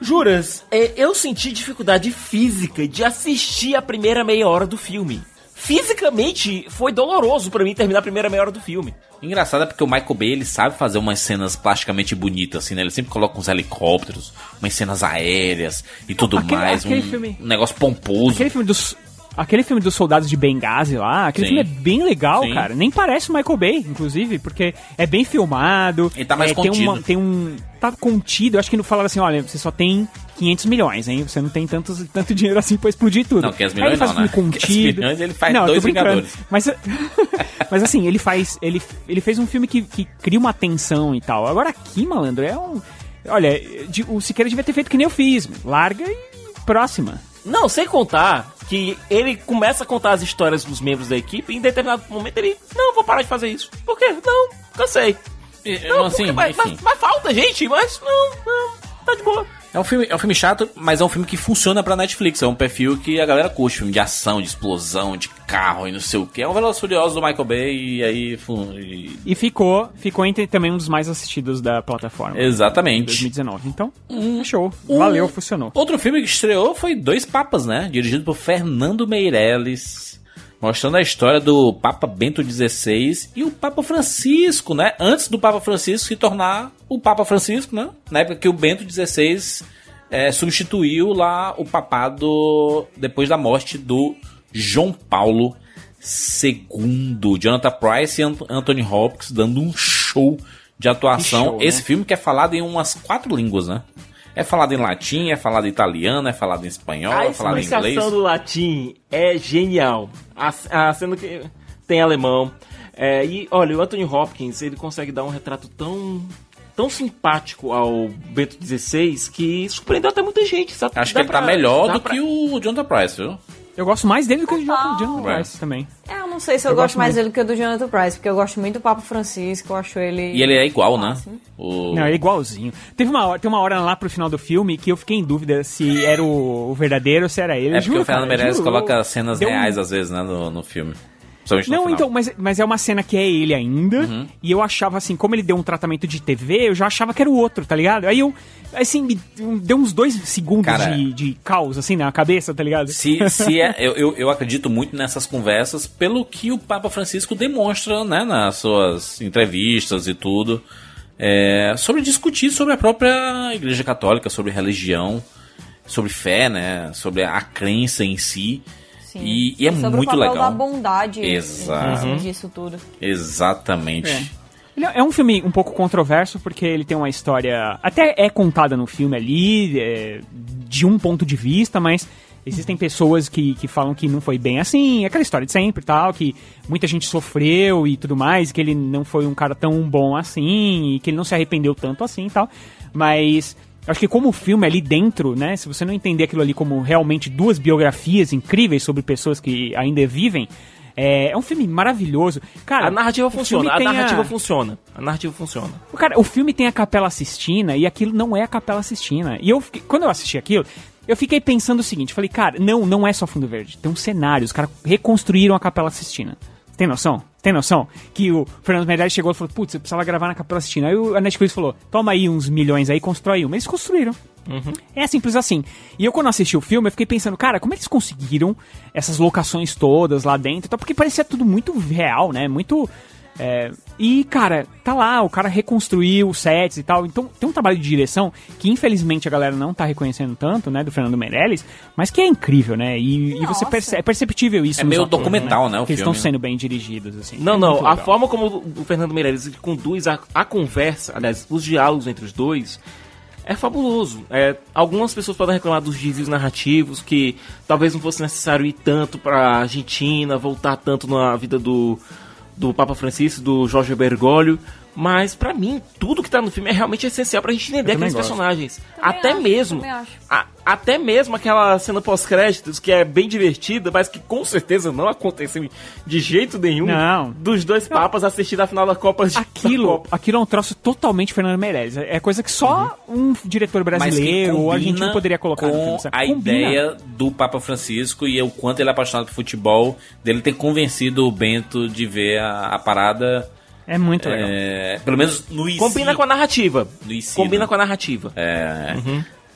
Juras, é, eu senti dificuldade física de assistir a primeira meia hora do filme. Fisicamente, foi doloroso pra mim terminar a primeira meia hora do filme. Engraçado é porque o Michael Bay ele sabe fazer umas cenas plasticamente bonitas, assim, né? Ele sempre coloca uns helicópteros, umas cenas aéreas e tudo Aquele- mais. aquele um, filme- um negócio pomposo. Aquele filme dos. Aquele filme dos soldados de Benghazi lá, aquele Sim. filme é bem legal, Sim. cara. Nem parece o Michael Bay, inclusive, porque é bem filmado. Ele tá mais é, tem, contido. uma- tem um. Tá contido. Eu acho que não falava assim: olha, você só tem 500 milhões, hein? Você não tem tantos, tanto dinheiro assim pra explodir tudo. Não, 500 Aí ele milhões faz não, um filme né? 500 contido. milhões ele faz não, dois. Vingadores. Mas, mas assim, ele faz. Ele, ele fez um filme que, que cria uma tensão e tal. Agora aqui, malandro, é um. Olha, de- o Siqueira devia ter feito que nem eu fiz. Larga e próxima. Não, sem contar que ele começa a contar as histórias dos membros da equipe e em determinado momento ele. Não, vou parar de fazer isso. Por quê? Não, cansei. Não, assim, porque- mas, mas- mas falta, gente, mas não, não, tá de boa. É um, filme, é um filme chato, mas é um filme que funciona pra Netflix. É um perfil que a galera curte. Filme de ação, de explosão, de carro e não sei o que. É um Velozes Furiosos do Michael Bay e aí... e- E ficou, ficou entre também um dos mais assistidos da plataforma. Exatamente. 2019. Então, é show. Valeu, funcionou. Outro filme que estreou foi Dois Papas, né? Dirigido por Fernando Meirelles. Mostrando a história do Papa Bento XVI e o Papa Francisco, né? Antes do Papa Francisco se tornar o Papa Francisco, né? Na época que o Bento XVI eh, substituiu lá o papado depois da morte do João Paulo II. Jonathan Price e Ant- Anthony Hopkins dando um show de atuação. Show, né? Esse filme que é falado em umas quatro línguas, né? É falado em latim, é falado em italiano, é falado em espanhol, A é falado em inglês. explicação do latim é genial. A, a, sendo que tem alemão. É, e olha, o Anthony Hopkins ele consegue dar um retrato tão tão simpático ao Bento XVI que surpreendeu até muita gente. Sabe? Acho que Dá ele tá pra- melhor dá do pra- que o Jonathan Price, viu? Eu gosto mais dele do que o É. Price também. É, não sei se eu, Eu gosto gosto mais muito. dele que o do Jonathan Price, porque eu gosto muito do Papa Francisco, eu acho ele... E ele é igual, né? O... Não, é igualzinho. Teve uma hora, tem uma hora lá pro final do filme que eu fiquei em dúvida se era o, o verdadeiro ou se era ele. É porque Juro, o Fernando Meirelles coloca cenas Deu um- reais às vezes, né, no, no filme. Não, então, mas, mas é uma cena que é ele ainda. Uhum. E eu achava assim, como ele deu um tratamento de TV, eu já achava que era o outro, tá ligado? Aí eu, assim, me deu uns dois segundos Cara, de, de caos, assim, na cabeça, tá ligado? Se, se é, eu, eu, eu acredito muito nessas conversas pelo que o Papa Francisco demonstra, né, nas suas entrevistas e tudo, é, sobre discutir sobre a própria Igreja Católica, sobre religião, sobre fé, né, sobre a crença em si. Sim. E, e é Sobre muito o papel legal. da bondade Exato. em cima disso tudo. Exatamente. É. Ele é um filme um pouco controverso porque ele tem uma história. Até é contada no filme ali, é, de um ponto de vista, mas existem pessoas que, que falam que não foi bem assim, aquela história de sempre e tal, que muita gente sofreu e tudo mais, que ele não foi um cara tão bom assim, e que ele não se arrependeu tanto assim e tal. Mas. Acho que como o filme ali dentro, né? Se você não entender aquilo ali como realmente duas biografias incríveis sobre pessoas que ainda vivem, é, é um filme maravilhoso. Cara, A narrativa funciona, a narrativa funciona. A narrativa funciona. o Cara, o filme tem a Capela Sistina e aquilo não é a Capela Sistina. E eu fiquei- quando eu assisti aquilo, eu fiquei pensando o seguinte, falei, cara, não, não é só fundo verde, tem um cenário, os caras reconstruíram a Capela Sistina. Tem noção? Tem noção? Que o Fernando Meirelles chegou e falou, putz, eu precisava gravar na Capela Sistina. Aí o- a Netflix falou, toma aí uns milhões aí, constrói uma. Eles construíram. É simples assim. E eu, quando assisti o filme, eu fiquei pensando, cara, como eles conseguiram essas locações todas lá dentro? Porque parecia tudo muito real, né? Muito. É, E, cara, tá lá, o cara reconstruiu os sets e tal. Então, tem um trabalho de direção que, infelizmente, a galera não tá reconhecendo tanto, né, do Fernando Meirelles, mas que é incrível, né? E, e você percebe, é perceptível isso É meio atores, documental, né, o Que eles filme, estão sendo bem dirigidos, assim. Não, É não. A forma como o Fernando Meirelles conduz a, a conversa, aliás, os diálogos entre os dois, é fabuloso. É, algumas pessoas podem reclamar dos desvios narrativos, que talvez não fosse necessário ir tanto pra Argentina, voltar tanto na vida do, do Papa Francisco, do Jorge Bergoglio. Mas, pra mim, tudo que tá no filme é realmente essencial pra gente entender aqueles gosto. personagens. Também até acho, mesmo. a- até mesmo aquela cena pós-créditos que é bem divertida, mas que com certeza não aconteceu de jeito nenhum. Não. Dos dois papas assistindo a final da Copa de Aquilo, aquilo é um troço totalmente Fernando Meirelles. É coisa que só um diretor brasileiro ou argentino poderia colocar no filme. sabe? a Combina. ideia do Papa Francisco e o quanto ele é apaixonado por futebol, dele ter convencido o Bento de ver a, a parada. É muito legal. é, pelo menos no IC. Combina com a narrativa. No IC, Combina né? com a narrativa. É,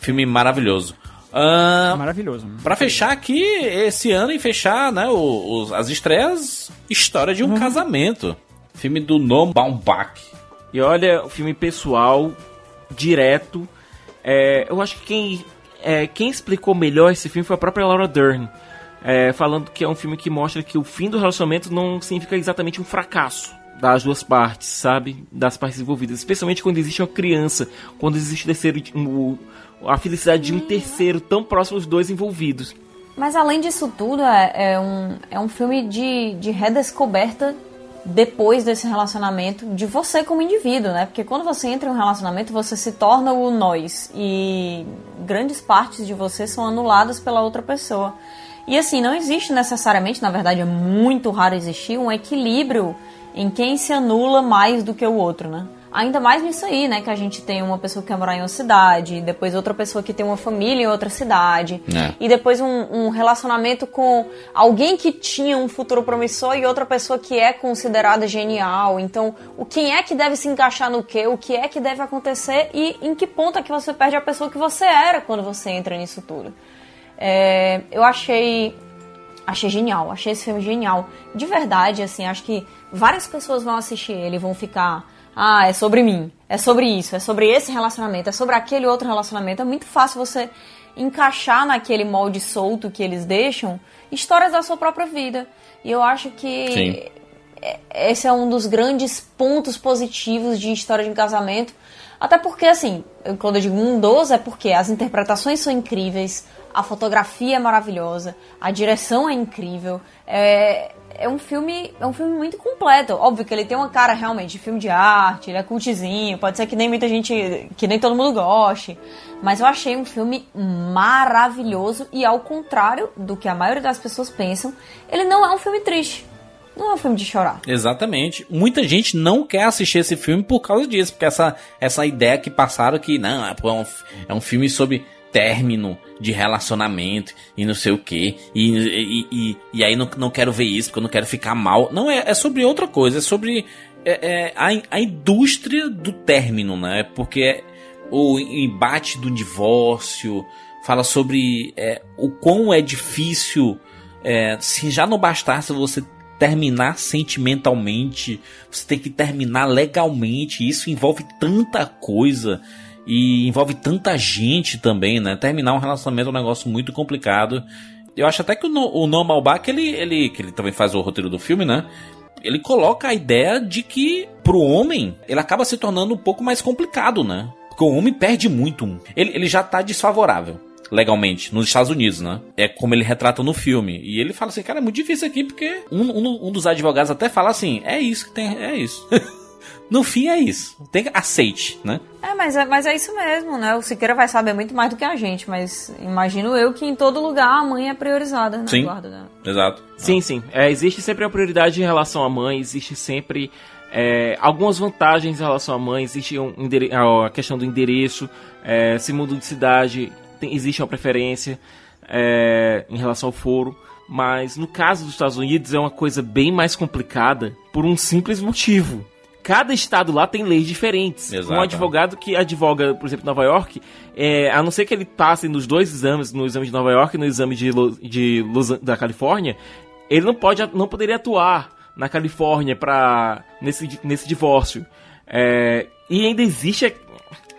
filme maravilhoso. Ah, Maravilhoso. Pra fechar aqui esse ano e fechar né, o- os- as estreias, História de um Uhum. Casamento. Filme do Noam Baumbach. E olha, o filme pessoal, direto. É, eu acho que quem, é, quem explicou melhor esse filme foi a própria Laura Dern. é, falando que é um filme que mostra que o fim do relacionamento não significa exatamente um fracasso das duas partes, sabe? Das partes envolvidas. Especialmente quando existe uma criança, quando existe o terceiro, um- a felicidade de um terceiro tão próximo os dois envolvidos. Mas além disso tudo, é, é um, é um filme de, de redescoberta depois desse relacionamento de você como indivíduo, né? Porque quando você entra em um relacionamento, você se torna o nós e grandes partes de você são anuladas pela outra pessoa. E assim, não existe necessariamente, na verdade é muito raro existir, um equilíbrio em quem se anula mais do que o outro, né? Ainda mais nisso aí, né? Que a gente tem uma pessoa que quer morar em uma cidade, depois outra pessoa que tem uma família em outra cidade, É. e depois um, um relacionamento com alguém que tinha um futuro promissor e outra pessoa que é considerada genial. Então, o quem é que deve se encaixar no quê? O que é que deve acontecer e em que ponto é que você perde a pessoa que você era quando você entra nisso tudo. É, eu achei achei genial, achei esse filme genial. De verdade, assim, acho que várias pessoas vão assistir ele e vão ficar. Ah, é sobre mim, é sobre isso, é sobre esse relacionamento, é sobre aquele outro relacionamento. É muito fácil você encaixar naquele molde solto que eles deixam histórias da sua própria vida. E eu acho que Sim. é- esse é um dos grandes pontos positivos de história de um casamento. Até porque, assim, quando eu digo dos, é porque as interpretações são incríveis, a fotografia é maravilhosa, a direção é incrível. É, é um filme é um filme muito completo. Óbvio que ele tem uma cara realmente de filme de arte, ele é cultzinho, pode ser que nem muita gente, que nem todo mundo goste. Mas eu achei um filme maravilhoso e ao contrário do que a maioria das pessoas pensam, ele não é um filme triste. Não é um filme de chorar. Exatamente. Muita gente não quer assistir esse filme por causa disso, porque essa, essa ideia que passaram que não, é, é, um, é um filme sobre término de relacionamento e não sei o que e, e, e, aí não, não quero ver isso porque eu não quero ficar mal. Não, é, é sobre outra coisa, é sobre é, é, a, a indústria do término, né? Porque é o embate do divórcio fala sobre é, o quão é difícil é, se já não bastasse você terminar sentimentalmente, você tem que terminar legalmente. Isso envolve tanta coisa e envolve tanta gente também, né? Terminar um relacionamento é um negócio muito complicado. Eu acho até que o, No- o Noam Baumbach, ele, ele, que ele também faz o roteiro do filme, né? Ele coloca a ideia de que pro homem ele acaba se tornando um pouco mais complicado, né? Porque o homem perde muito. Ele, ele já tá desfavorável legalmente nos Estados Unidos, né? É como ele retrata no filme. E ele fala assim, cara, é muito difícil aqui porque um, um, um dos advogados até fala assim, é isso que tem, é isso. no fim é isso. Tem que aceite, né? É mas, é, mas é isso mesmo, né? O Siqueira vai saber muito mais do que a gente, mas imagino eu que em todo lugar a mãe é priorizada, né? Sim. Guarda, né? Exato. Sim, sim. É, existe sempre uma prioridade em relação à mãe, existe sempre é, algumas vantagens em relação à mãe, existe um a questão do endereço, é, se muda de cidade, tem- existe uma preferência é, em relação ao foro. Mas no caso dos Estados Unidos é uma coisa bem mais complicada por um simples motivo. Cada estado lá tem leis diferentes. Exato. Um advogado que advoga, por exemplo, em Nova York, é, a não ser que ele passe nos dois exames, no exame de Nova York e no exame de, Lo- de Los, da Califórnia, ele não pode, não poderia atuar na Califórnia pra, nesse, nesse divórcio. É, e ainda existe.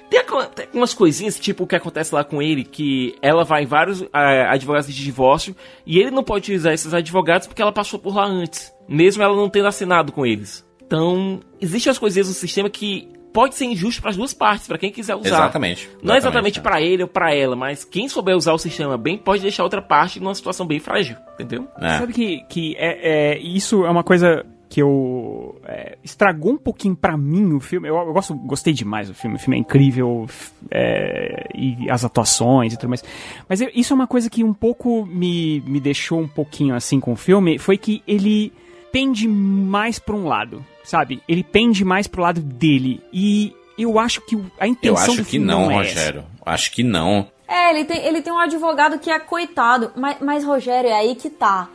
Tem, tem umas coisinhas, tipo o que acontece lá com ele, que ela vai em vários é, advogados de divórcio e ele não pode utilizar esses advogados porque ela passou por lá antes, mesmo ela não tendo assinado com eles. Então, existem as coisinhas no sistema que pode ser injusto para as duas partes, para quem quiser usar. Exatamente. Não é Exatamente, exatamente para ele ou para ela, mas quem souber usar o sistema bem pode deixar outra parte numa situação bem frágil, entendeu? Sabe que, que é, é- isso é uma coisa que eu é, estragou um pouquinho pra mim o filme. Eu, eu gosto, gostei demais do filme. O filme é incrível é, e as atuações e tudo mais. Mas eu- isso é uma coisa que um pouco me, me deixou um pouquinho assim com o filme. Foi que ele pende mais pra um lado, sabe? Ele pende mais pro lado dele e eu acho que a Eu intenção acho do que filme não, é essa. Rogério. Acho que não. É, ele tem, ele tem um advogado que é coitado. Mas, mas Rogério, é aí que tá.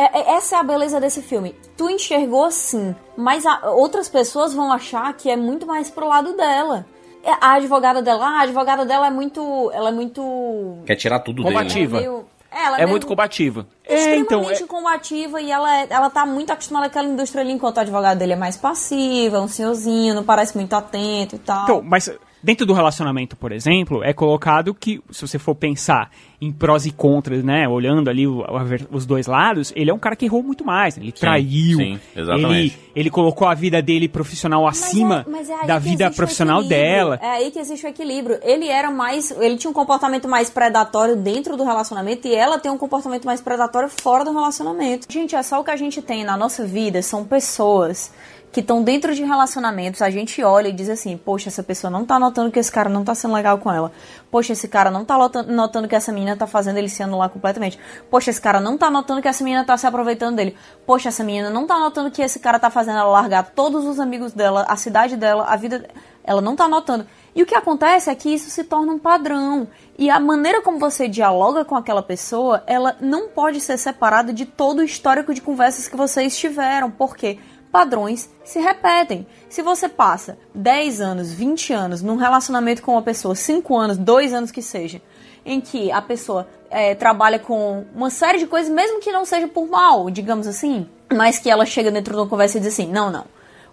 É- é- essa é a beleza desse filme. Tu enxergou assim, mas a- outras pessoas vão achar que é muito mais pro lado dela. É, A advogada dela, a advogada dela é muito. Ela é muito. Quer tirar tudo Combativa. dele. meio- é, ela É meio muito combativa. extremamente combativa e ela, é- ela tá muito acostumada com aquela indústria ali, enquanto o advogado dele é mais passivo, é um senhorzinho, não parece muito atento e tal. Então, mas dentro do relacionamento, por exemplo, é colocado que, se você for pensar em prós e contras, né, olhando ali o- os dois lados, ele é um cara que errou muito mais, ele traiu, sim, exatamente. ele, ele colocou a vida dele profissional acima Mas é aí da que vida profissional dela. É aí que existe o equilíbrio. Ele era mais. Ele tinha um comportamento mais predatório dentro do relacionamento e ela tem um comportamento mais predatório fora do relacionamento. Gente, é só o que a gente tem na nossa vida são pessoas que estão dentro de relacionamentos. A gente olha e diz assim: Poxa, essa pessoa não tá notando que esse cara não tá sendo legal com ela. Poxa, esse cara não tá nota- notando que essa menina tá fazendo ele se anular completamente. Poxa, esse cara não tá notando que essa menina tá se aproveitando dele. Poxa, essa menina não tá notando que esse cara tá fazendo ela largar todos os amigos dela, a cidade dela, a vida. Ela não tá notando. E o que acontece é que isso se torna um padrão. E a maneira como você dialoga com aquela pessoa, ela não pode ser separada de todo o histórico de conversas que vocês tiveram. Por quê? Padrões se repetem. Se você passa 10 anos, 20 anos num relacionamento com uma pessoa, 5 anos, 2 anos que seja, em que a pessoa é, trabalha com uma série de coisas, mesmo que não seja por mal, digamos assim, mas que ela chega dentro de uma conversa e diz assim: não, não.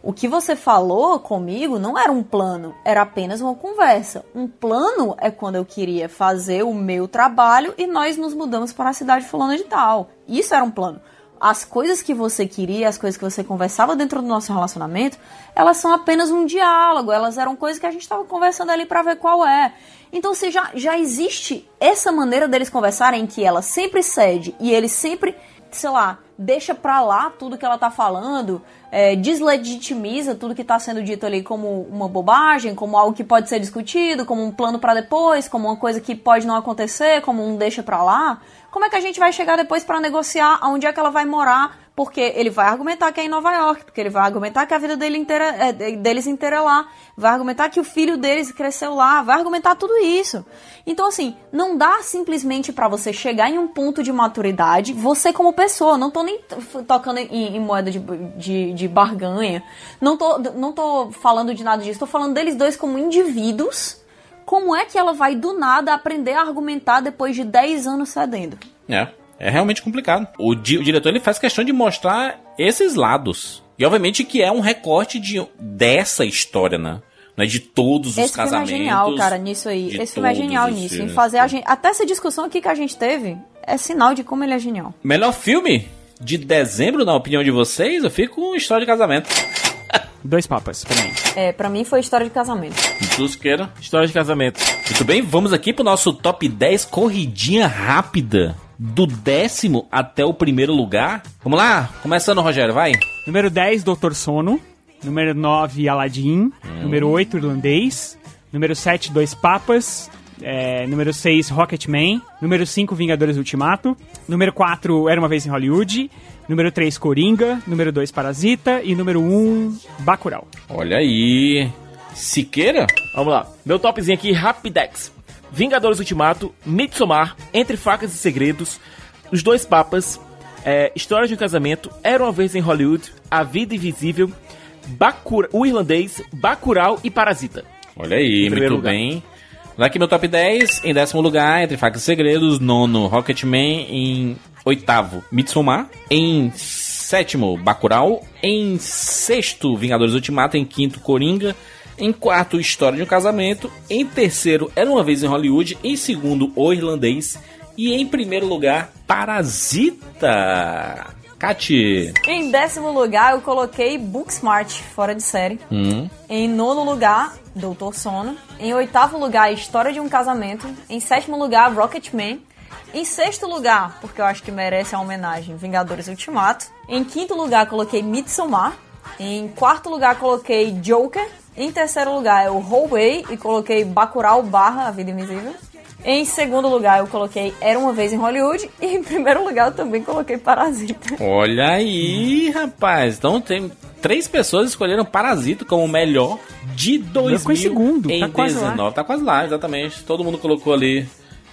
O que você falou comigo não era um plano, era apenas uma conversa. Um plano é quando eu queria fazer o meu trabalho e nós nos mudamos para a cidade fulana de tal. Isso era um plano. As coisas que você queria, as coisas que você conversava dentro do nosso relacionamento, elas são apenas um diálogo, elas eram coisas que a gente estava conversando ali para ver qual é. Então, se já, já existe essa maneira deles conversarem em que ela sempre cede e ele sempre, sei lá, deixa pra lá tudo que ela tá falando, é, deslegitimiza tudo que tá sendo dito ali como uma bobagem, como algo que pode ser discutido, como um plano pra depois, como uma coisa que pode não acontecer, como um deixa pra lá. Como é que a gente vai chegar depois pra negociar aonde é que ela vai morar? Porque ele vai argumentar que é em Nova York, porque ele vai argumentar que a vida dele inteira, é, deles inteira é lá, vai argumentar que o filho deles cresceu lá, vai argumentar tudo isso. Então, assim, não dá simplesmente pra você chegar em um ponto de maturidade, você como pessoa, não tô nem tocando em, em moeda de, de, de barganha, não tô, não tô falando de nada disso, tô falando deles dois como indivíduos. Como é que ela vai do nada aprender a argumentar depois de 10 anos cedendo? É, é realmente complicado. O, di- o diretor ele faz questão de mostrar esses lados. E obviamente que é um recorte de, dessa história, né? Não é de todos os Esse filme é casamentos. genial, cara, nisso aí. Esse filme é genial nisso. Em fazer a gente. Até essa discussão aqui que a gente teve é sinal de como ele é genial. Melhor filme de dezembro, na opinião de vocês, eu fico com História de Casamento. Dois papas, pra mim. É, pra mim foi história de casamento. Tusqueira. História de casamento. Muito bem, vamos aqui pro nosso top 10 corridinha rápida. Do décimo até o primeiro lugar. Vamos lá? Começando, Rogério, vai. Número 10, Doutor Sono. Número 9, Aladdin. Número 8, Irlandês. Número 7, Dois Papas. É, número 6, Rocketman. Número 5, Vingadores Ultimato. Número 4, Era Uma Vez em Hollywood. Número 3, Coringa. Número 2, Parasita. E número 1, Bacurau. Olha aí. Siqueira? Vamos lá. Meu topzinho aqui, Rapidex. Vingadores Ultimato, Midsommar, Entre Facas e Segredos, Os Dois Papas, é, História de um Casamento, Era Uma Vez em Hollywood, A Vida Invisível, Bacura, O Irlandês, Bacurau e Parasita. Olha aí, muito lugar. bem. Lá aqui meu top 10, em décimo lugar, Entre Facas e Segredos, nono, Rocketman, em oitavo, Midsommar, em sétimo, Bacurau. Em sexto, Vingadores Ultimato. Em quinto, Coringa. Em quarto, História de um Casamento. Em terceiro, Era Uma Vez em Hollywood. Em segundo, O Irlandês. E em primeiro lugar, Parasita. Cati. Em décimo lugar, eu coloquei Booksmart, fora de série. Hum. Em nono lugar, Doutor Sono. Em oitavo lugar, História de um Casamento. Em sétimo lugar, Rocketman. Em sexto lugar, porque eu acho que merece a homenagem, Vingadores Ultimato. Em quinto lugar, coloquei Midsommar. Em quarto lugar, coloquei Joker. Em terceiro lugar, é o Hallway e coloquei Bacurau barra A Vida Invisível. Em segundo lugar, eu coloquei Era Uma Vez em Hollywood. E em primeiro lugar, eu também coloquei Parasita. Olha aí, rapaz. Então tem três pessoas escolheram Parasita como o melhor de Meu ficou em segundo, tá quase lá. 2019. Tá quase lá, exatamente. Todo mundo colocou ali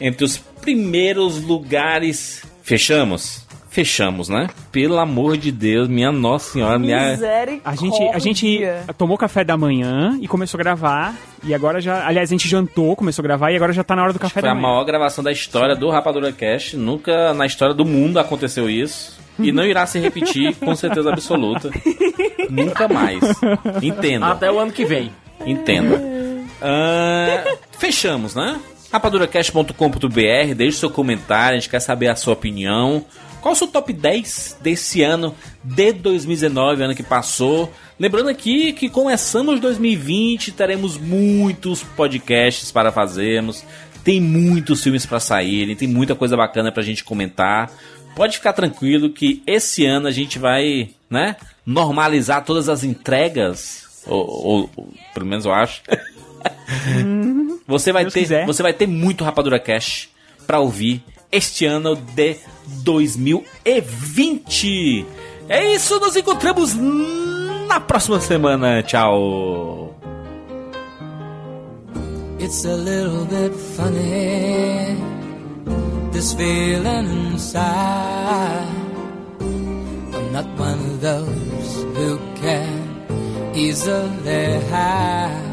entre os primeiros lugares. Fechamos? Fechamos, né? Pelo amor de Deus, minha Nossa Senhora, minha. A gente, a gente tomou café da manhã e começou a gravar. E agora já. Aliás, a gente jantou, começou a gravar e agora já tá na hora do café Foi da a manhã. maior gravação da história do Rapadura Cast. Nunca na história do mundo aconteceu isso. E não irá se repetir com certeza absoluta. Nunca mais. Entenda. Até o ano que vem. Entenda. Ah, fechamos, né? rapaduracast.com.br, deixe seu comentário, a gente quer saber a sua opinião. Qual o seu top 10 desse ano, de 2019, ano que passou? Lembrando aqui que começamos 2020, teremos muitos podcasts para fazermos, tem muitos filmes para saírem, tem muita coisa bacana pra gente comentar. Pode ficar tranquilo que esse ano a gente vai, né, normalizar todas as entregas, ou, ou- ou pelo menos eu acho. Você vai Deus ter, quiser. você vai ter muito Rapadura Cash pra ouvir este ano de 2020. É isso, nos encontramos na próxima semana. Tchau. It's a little bit funny, this feeling inside. I'm not one of those who can easily hide.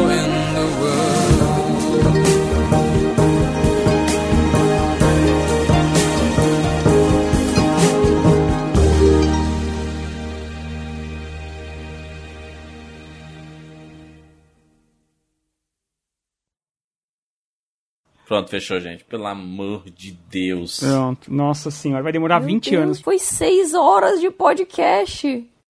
Pronto, fechou, gente. Pelo amor de Deus. Pronto. Nossa senhora, vai demorar Meu 20 Deus, anos. Foi seis horas de podcast.